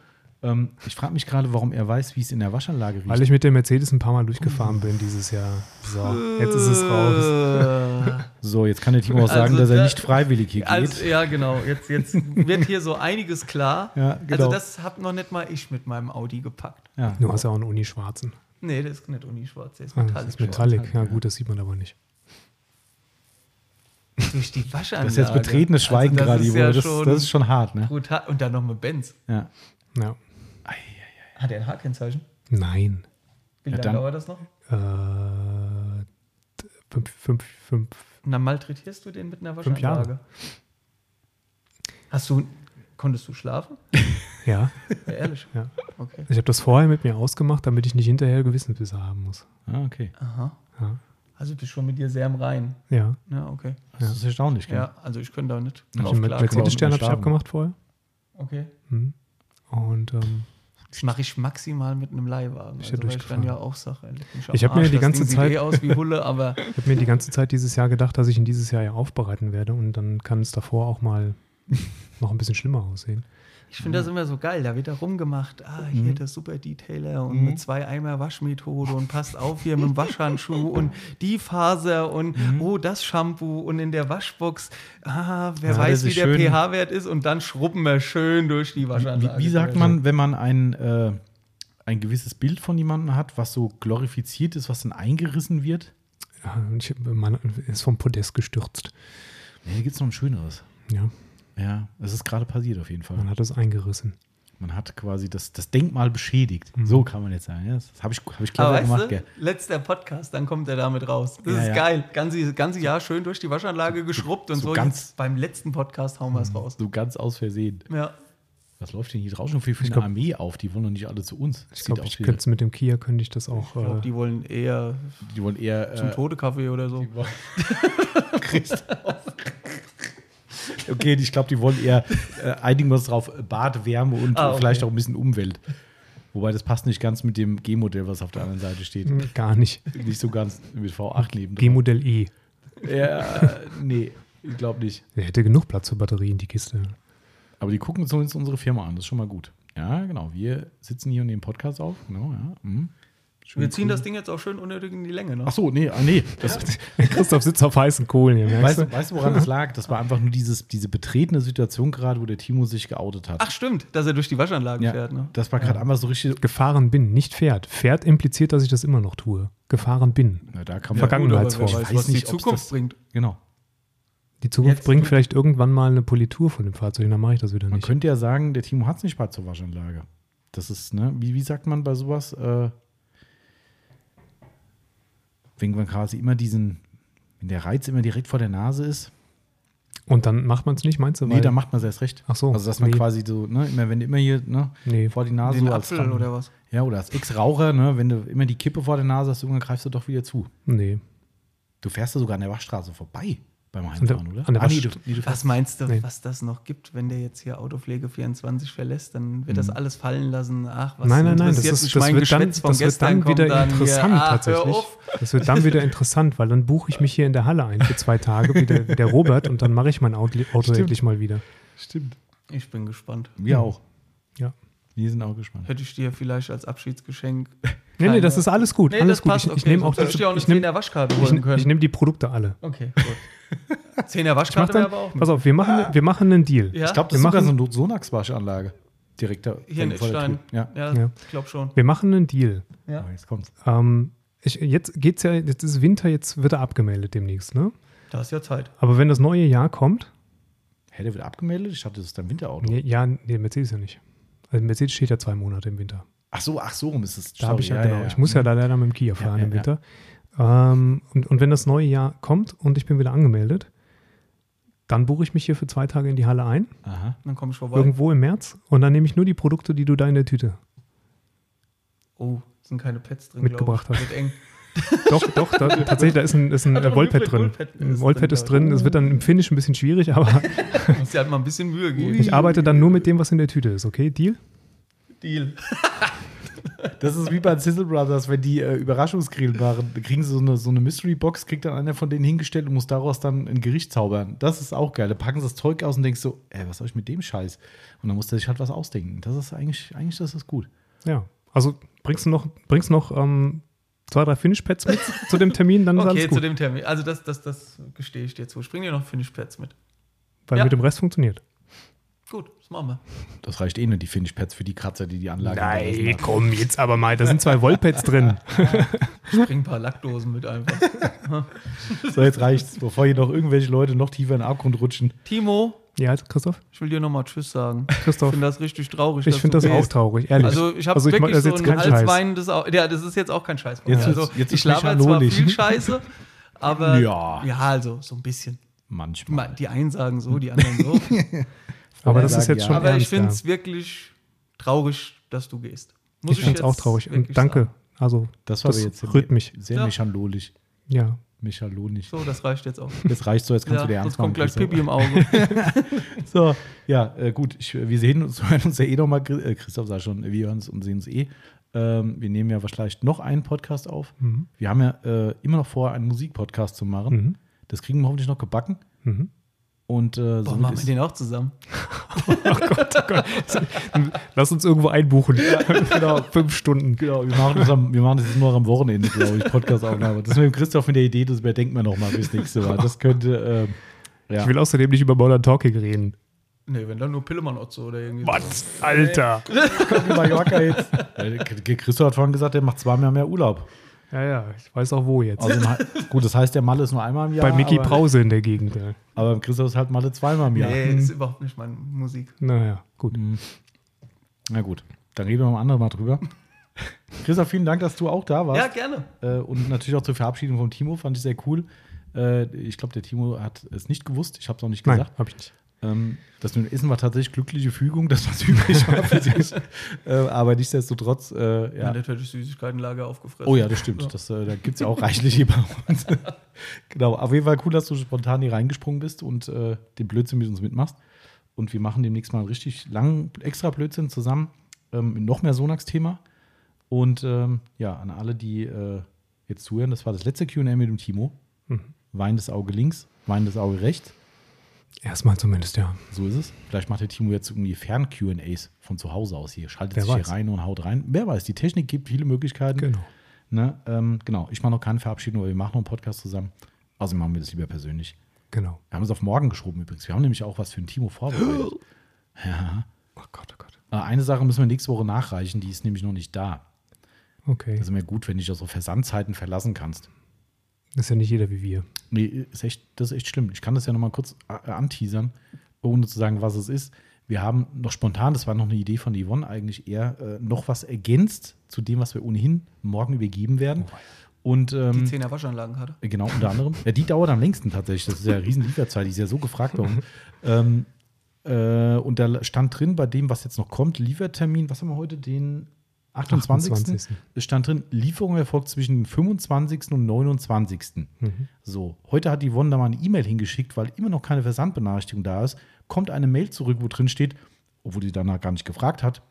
Ähm, ich frage mich gerade, warum er weiß, wie es in der Waschanlage riecht. weil ich mit der Mercedes ein paar Mal durchgefahren bin dieses Jahr. So, jetzt ist es raus. So, jetzt kann der Timo auch sagen, Also dass er da- nicht freiwillig hier geht. Also, ja, genau. Jetzt, jetzt wird hier so einiges klar. Ja, genau. Also das hab noch nicht mal ich mit meinem Audi gepackt. ja. Du hast ja auch einen Uni-Schwarzen. Nee, der ist nicht unischwarz, der ist Ah, metallic. Das ist Metallic, ja gut, das sieht man aber nicht. Durch die Waschanlage. Das ist jetzt betretenes Schweigen Also das gerade, ja das, schon das ist schon hart, ne? brutal. Und dann noch mit Benz. Ja. Ja. Hat er ein H-Kennzeichen? Nein. Wie Ja, lange dann- dauert das noch? Äh, fünf, fünf, fünf. Und dann malträtierst du den mit einer Fünf Jahre. Waschanlage. Hast du, konntest du schlafen? Ja, Ja, ehrlich. ja. Okay. Ich habe das vorher mit mir ausgemacht, damit ich nicht hinterher Gewissensbisse haben muss. Ah, okay. Aha. Ja. Also bist schon mit dir sehr im Rein. Ja. Ja, okay. Das ist erstaunlich, gell? Ja, also ich könnte da nicht Ich drauf mit. Mercedes-Stern habe ich abgemacht vorher. Okay. Mhm. Und ähm, mache ich maximal mit einem Leihwagen. Ist ja Also, ich dann ja auch am Ich hab mir die ganze Zeit- eh aus wie Hulle, aber ich habe mir die ganze Zeit dieses Jahr gedacht, dass ich ihn dieses Jahr ja aufbereiten werde und dann kann es davor auch mal noch ein bisschen schlimmer aussehen. Ich finde das immer so geil. Da wird da rumgemacht, ah, hier Mhm. der Super Detailer und mit zwei Eimer Waschmethode und passt auf hier mit dem Waschhandschuh und die Faser und Mhm. oh, das Shampoo und in der Waschbox, ah, wer Ja, weiß, wie der pH-Wert ist und dann schrubben wir schön durch die Waschanlage. Wie, wie sagt man, wenn man ein, äh, ein gewisses Bild von jemandem hat, was so glorifiziert ist, was dann eingerissen wird? Ja, ich, man ist vom Podest gestürzt. Nee, hier gibt es noch ein schöneres. Ja, Ja, es ist gerade passiert auf jeden Fall. man hat es eingerissen. Man hat quasi das, das Denkmal beschädigt. Mhm. So kann man jetzt sagen. Ja, das habe ich, hab ich weißt gemacht, du, letzter Podcast, dann kommt er damit raus. Das Ja, ist ja. geil. Ganze, ganze Jahr schön durch die Waschanlage geschrubbt und so so. ganz- Jetzt beim letzten Podcast hauen wir es raus. So ganz aus Versehen. Ja. Was läuft denn hier draußen für, für eine glaub- Armee auf? Die wollen doch nicht alle zu uns. Ich glaube, ich könnte mit dem Kia könnte ich das auch. Ich glaube, Äh, die wollen eher die wollen eher. zum äh, Todekaffee oder so. die Christoph. Okay, ich glaube, die wollen eher äh, einigen wir uns drauf, Bad, Wärme und Ah, okay. vielleicht auch ein bisschen Umwelt. Wobei das passt nicht ganz mit dem G-Modell, was auf der anderen Seite steht. gar nicht. Nicht so ganz mit V8 neben. G-Modell E. Ja, nee, ich glaube nicht. Der hätte genug Platz für Batterien, die Kiste. Aber die gucken uns unsere Firma an, das ist schon mal gut. Ja, genau. Wir sitzen hier und nehmen Podcast auf. Genau, ja. Mhm. Schön Wir ziehen cool. das Ding jetzt auch schön unnötig in die Länge. Ne? Ach so, nee, ah, nee. Das, Christoph sitzt auf heißen Kohlen hier, merkst weißt, du? weißt du, woran das lag? Das war einfach nur dieses, diese betretene Situation gerade, wo der Timo sich geoutet hat. Ach, stimmt, dass er durch die Waschanlage ja, fährt. Ne? Das war gerade einfach so richtig. Gefahren bin, nicht fährt. Fährt impliziert, dass ich das immer noch tue. Gefahren bin. Na, da kann man, Vergangenheitsform. Ich weiß, was die nicht, ob's Zukunft das- bringt. Genau. Die Zukunft Jetzt bringt vielleicht irgendwann mal eine Politur von dem Fahrzeug, dann mache ich das wieder Man nicht. könnte ja sagen, der Timo hat es nicht bald zur Waschanlage. Das ist, ne, wie, wie sagt man bei sowas? Äh, wenn man quasi immer diesen, wenn der Reiz immer direkt vor der Nase ist, Und dann macht man es nicht, meinst du? nee, dann macht man es erst recht. Ach so, Also, dass man nee. quasi so, ne, immer, wenn immer hier, ne, Nee. vor die Nase Den so als Apfel oder was? Ja, oder als Ex-Raucher, ne, wenn du immer die Kippe vor der Nase hast, irgendwann greifst du doch wieder zu. Nee. Du fährst da sogar an der Waschstraße vorbei. Beim Heimfahren, oder? an der Ah, nee, du, nee, du Was meinst du, Nee. was das noch gibt, wenn der jetzt hier Autopflege 24 verlässt? Dann wird das alles fallen lassen. Ach, was Mhm. Nein, nein, nein, das, ist, das mein wird dann, das wird dann wieder dann interessant hier, ah, tatsächlich. Das wird dann wieder interessant, weil dann buche ich mich hier in der Halle ein für zwei Tage, wie der, wie der Robert, und dann mache ich mein Auto, Auto Stimmt. endlich mal wieder. Stimmt. Ich bin gespannt. Wir auch. Ja. Wir sind auch gespannt. Hätte ich dir vielleicht als Abschiedsgeschenk. Nee, nee, das ist alles gut. Nee, alles das gut. passt. ich ich okay, nehme auch ich dir auch eine ich nehm, 10er Waschkarte ich, holen ich können. nehm die Produkte alle. okay, gut. 10er Ich mach Waschkarte wäre dann, aber auch. pass auf, wir machen, wir machen einen Deal. Ja? Ich glaube, das Wir ist sogar machen- so eine Sonax-Waschanlage. Direkt da Hier in vor der Eckstein. Ja. Ja, Ja. ich glaube schon. Wir machen einen Deal. Ja. Oh, jetzt kommt's. Ähm, ich, jetzt geht's ja, jetzt ist Winter, jetzt wird er abgemeldet demnächst, ne? Da ist ja Zeit. Aber wenn das neue Jahr kommt, Hä, der wird abgemeldet? Ich dachte, das ist dein Winterauto. nee, ja, nee, Mercedes ja nicht. Also Mercedes steht ja zwei Monate im Winter. Ach so, ach so, rum ist es. Da habe ich ja, Sorry, genau. Ich muss ja da leider mit dem Kia fahren ja, im ja. Winter. Ähm, und, und wenn das neue Jahr kommt und ich bin wieder angemeldet, dann buche ich mich hier für zwei Tage in die Halle ein, Aha. Dann komme ich vorbei. irgendwo im März, und dann nehme ich nur die Produkte, die du da in der Tüte. Oh, sind keine Pads drin. Mitgebracht hast. Wird eng. Doch, doch, da, tatsächlich, da ist ein, ist ein äh, ein drin. Ein drin, ist drin. Es wird dann im Finish ein bisschen schwierig, aber Muss dir halt mal ein bisschen Mühe geben. ich arbeite dann nur mit dem, was in der Tüte ist, okay? Deal? Deal. Das ist wie bei Sizzle Brothers, wenn die äh, Überraschungsgrill. Da kriegen sie so eine, so eine Mystery-Box, kriegt dann einer von denen hingestellt und muss daraus dann ein Gericht zaubern. Das ist auch geil. Da packen sie das Zeug aus und denkst so, ey, was soll ich mit dem Scheiß? Und dann muss der sich halt was ausdenken. Das ist eigentlich, eigentlich das ist gut. Ja. Also bringst du noch, bringst noch ähm, zwei, drei Finish-Pads mit zu dem Termin, dann ist Okay, zu dem Termin. Also das, das, das gestehe ich dir zu. Bringe dir noch Finish Pads mit. Weil Ja. mit dem Rest funktioniert. Gut, das machen wir. Das reicht eh nur, die Finish-Pads für die Kratzer, die die Anlage hat. komm, jetzt aber mal. Da sind zwei Wollpads drin. Ich bringe ein paar Lackdosen mit einfach. So, jetzt reicht's, bevor hier noch irgendwelche Leute noch tiefer in den Abgrund rutschen. Timo, Ja, Christoph? ich will dir nochmal Tschüss sagen. Ich Christoph, finde das richtig traurig. ich finde das auch gehst. traurig, ehrlich. Also ich habe Also ich wirklich das so jetzt einen keinen Scheiß. Halswein, das auch, ja, das ist jetzt auch kein Scheiß. Jetzt also jetzt ich laber zwar viel Scheiße, aber Ja. ja, also so ein bisschen. Manchmal. Die einen sagen so, die anderen so. aber das ist jetzt ja. schon aber ich finde ja. es wirklich traurig, dass du gehst. Muss Ich finde es auch traurig. Und danke. sagen. Also, Das war das jetzt rührt mich. sehr Ja. mechanolisch. Ja. Mechalonisch. So, das reicht jetzt auch. Das reicht so, jetzt kannst Ja, du dir ernst sonst kommt machen, gleich. Pipi im Auge. So, ja, äh, gut. Ich, wir sehen uns, hören uns ja eh nochmal, äh, Christoph sagt schon, wir hören uns und sehen uns eh. Ähm, wir nehmen ja vielleicht noch einen Podcast auf. Mhm. Wir haben ja äh, immer noch vor, einen Musikpodcast zu machen. Mhm. Das kriegen wir hoffentlich noch gebacken. Mhm. Und äh, Boah, so machen wir den auch zusammen. Lass uns irgendwo einbuchen. genau, fünf Stunden. Genau, wir machen, das am, wir machen das jetzt nur am Wochenende, glaube ich, Podcast-Aufnahme. Das mit dem Christoph mit der Idee, das überdenken wir nochmal bis nächste Mal. Das könnte, ähm, ja. Ich will außerdem nicht über Modern Talking reden. Nee, wenn dann nur Pillemann-Otzo oder irgendwie. Was? Alter. Mallorca jetzt. Ja, Christoph hat vorhin gesagt, der macht zweimal mehr Urlaub. Ja, ja, ich weiß auch wo jetzt. Also, gut, das heißt, der Malle ist nur einmal im Jahr. Bei Mickey Brause in der Gegend. Ja. Aber Christoph ist halt Malle zweimal im Jahr. Nee, ist überhaupt nicht meine Musik. Naja, gut. Na gut, dann reden wir mal andere Mal drüber. Christoph, vielen Dank, dass du auch da Ja, warst. gerne. Äh, und natürlich auch zur Verabschiedung von Timo, fand ich sehr cool. Äh, ich glaube, der Timo hat es nicht gewusst. Ich habe es auch nicht Nein, gesagt. hab ich nicht. Ähm, das mit dem Essen war tatsächlich glückliche Fügung, dass was übrig war für sich. äh, aber nichtsdestotrotz, äh, Ja. ja. Nicht, hätte ich Süßigkeitenlager aufgefressen. Oh ja, das stimmt. Das, äh, da gibt es ja auch reichlich hier bei uns. genau, auf jeden Fall cool, dass du spontan hier reingesprungen bist und äh, den Blödsinn mit uns mitmachst. Und wir machen demnächst mal einen richtig langen extra Blödsinn zusammen. Ähm, mit noch mehr Sonax-Thema. Und ähm, ja, an alle, die äh, jetzt zuhören, das war das letzte QA mit dem Timo. Mhm. Weinendes Auge links, weinendes Auge rechts. Erstmal zumindest, ja. So ist es. Vielleicht macht der Timo jetzt irgendwie Fern-QAs von zu Hause aus hier. Schaltet Wer sich weiß. hier rein und haut rein. Wer weiß, die Technik gibt viele Möglichkeiten. Genau. Ne? Ähm, genau, ich mache noch keine Verabschiedung, aber wir machen noch einen Podcast zusammen. Also machen wir das lieber persönlich. Genau. Wir haben es auf morgen geschoben übrigens. Wir haben nämlich auch was für ein Timo vorbereitet. ja. Oh Gott, oh Gott. Äh, Eine Sache müssen wir nächste Woche nachreichen, die ist nämlich noch nicht da. Okay. Das ist mir gut, wenn du dich auf so Versandzeiten verlassen kannst. Das ist ja nicht jeder wie wir. Nee, ist echt, das ist echt schlimm. Ich kann das ja noch mal kurz äh, anteasern, ohne zu sagen, was es ist. Wir haben noch spontan, das war noch eine Idee von Yvonne, eigentlich eher äh, noch was ergänzt zu dem, was wir ohnehin morgen übergeben werden. Und Die ähm, 10er Waschanlagen hatte. Genau, unter anderem. Ja, die dauert am längsten tatsächlich. Das ist ja eine riesen Lieferzeit, die ist ja so gefragt worden. ähm, äh, und da stand drin, bei dem, was jetzt noch kommt, Liefertermin, was haben wir heute, den 28. 28.. Es stand drin, Lieferung erfolgt zwischen dem 25. und 29. Mhm. So, heute hat die Wanda mal eine E-Mail hingeschickt, weil immer noch keine Versandbenachrichtigung da ist. Kommt eine Mail zurück, wo drin steht, obwohl die danach gar nicht gefragt hat,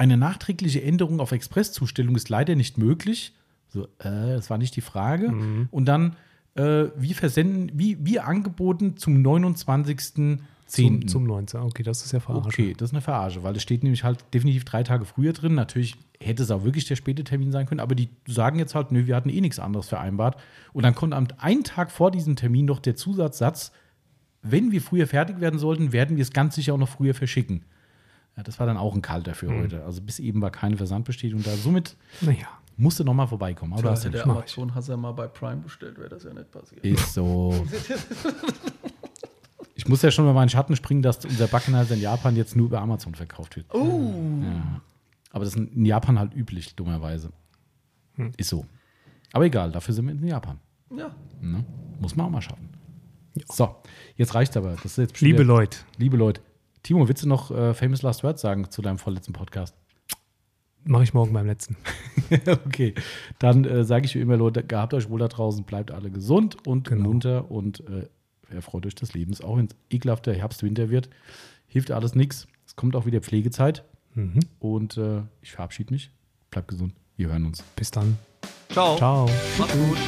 eine nachträgliche Änderung auf Expresszustellung ist leider nicht möglich. So, äh, das war nicht die Frage. Mhm. Und dann, äh, wie versenden, wie, wie angeboten zum 29.10. Zum, zum 19. Okay, das ist ja verarscht. Okay, das ist eine Verarsche, weil es steht nämlich halt definitiv drei Tage früher drin. Natürlich hätte es auch wirklich der späte Termin sein können, aber die sagen jetzt halt, nö, wir hatten eh nichts anderes vereinbart. Und dann kommt am einen Tag vor diesem Termin noch der Zusatzsatz, wenn wir früher fertig werden sollten, werden wir es ganz sicher auch noch früher verschicken. Ja, das war dann auch ein kalter für heute. Also bis eben war keine Versandbestätigung da. Somit Naja. musste noch mal vorbeikommen. Aber du hast ja der. Amazon hast ja mal bei Prime bestellt, wäre das ja nicht passiert. Ist so. Ich muss ja schon mal meinen Schatten springen, dass unser Backenheiser in Japan jetzt nur über Amazon verkauft wird. Oh, Ja. Aber das ist in Japan halt üblich, dummerweise. Ist so. Aber egal, dafür sind wir in Japan. ja. Ne? Muss man auch mal schaffen. So, jetzt reicht's aber. Das ist jetzt Liebe Leute, Liebe Leute. Timo, willst du noch äh, Famous Last Words sagen zu deinem vorletzten Podcast? mache ich morgen beim letzten. okay, dann äh, sage ich wie immer, Leute, gehabt euch wohl da draußen, bleibt alle gesund und Genau. munter und äh, erfreut euch des Lebens, auch wenn es ekelhafter Herbst, Winter wird. Hilft alles nichts. Es kommt auch wieder Pflegezeit Mhm. und äh, ich verabschiede mich. Bleibt gesund. Wir hören uns. Bis dann. Ciao. Ciao. Macht's gut.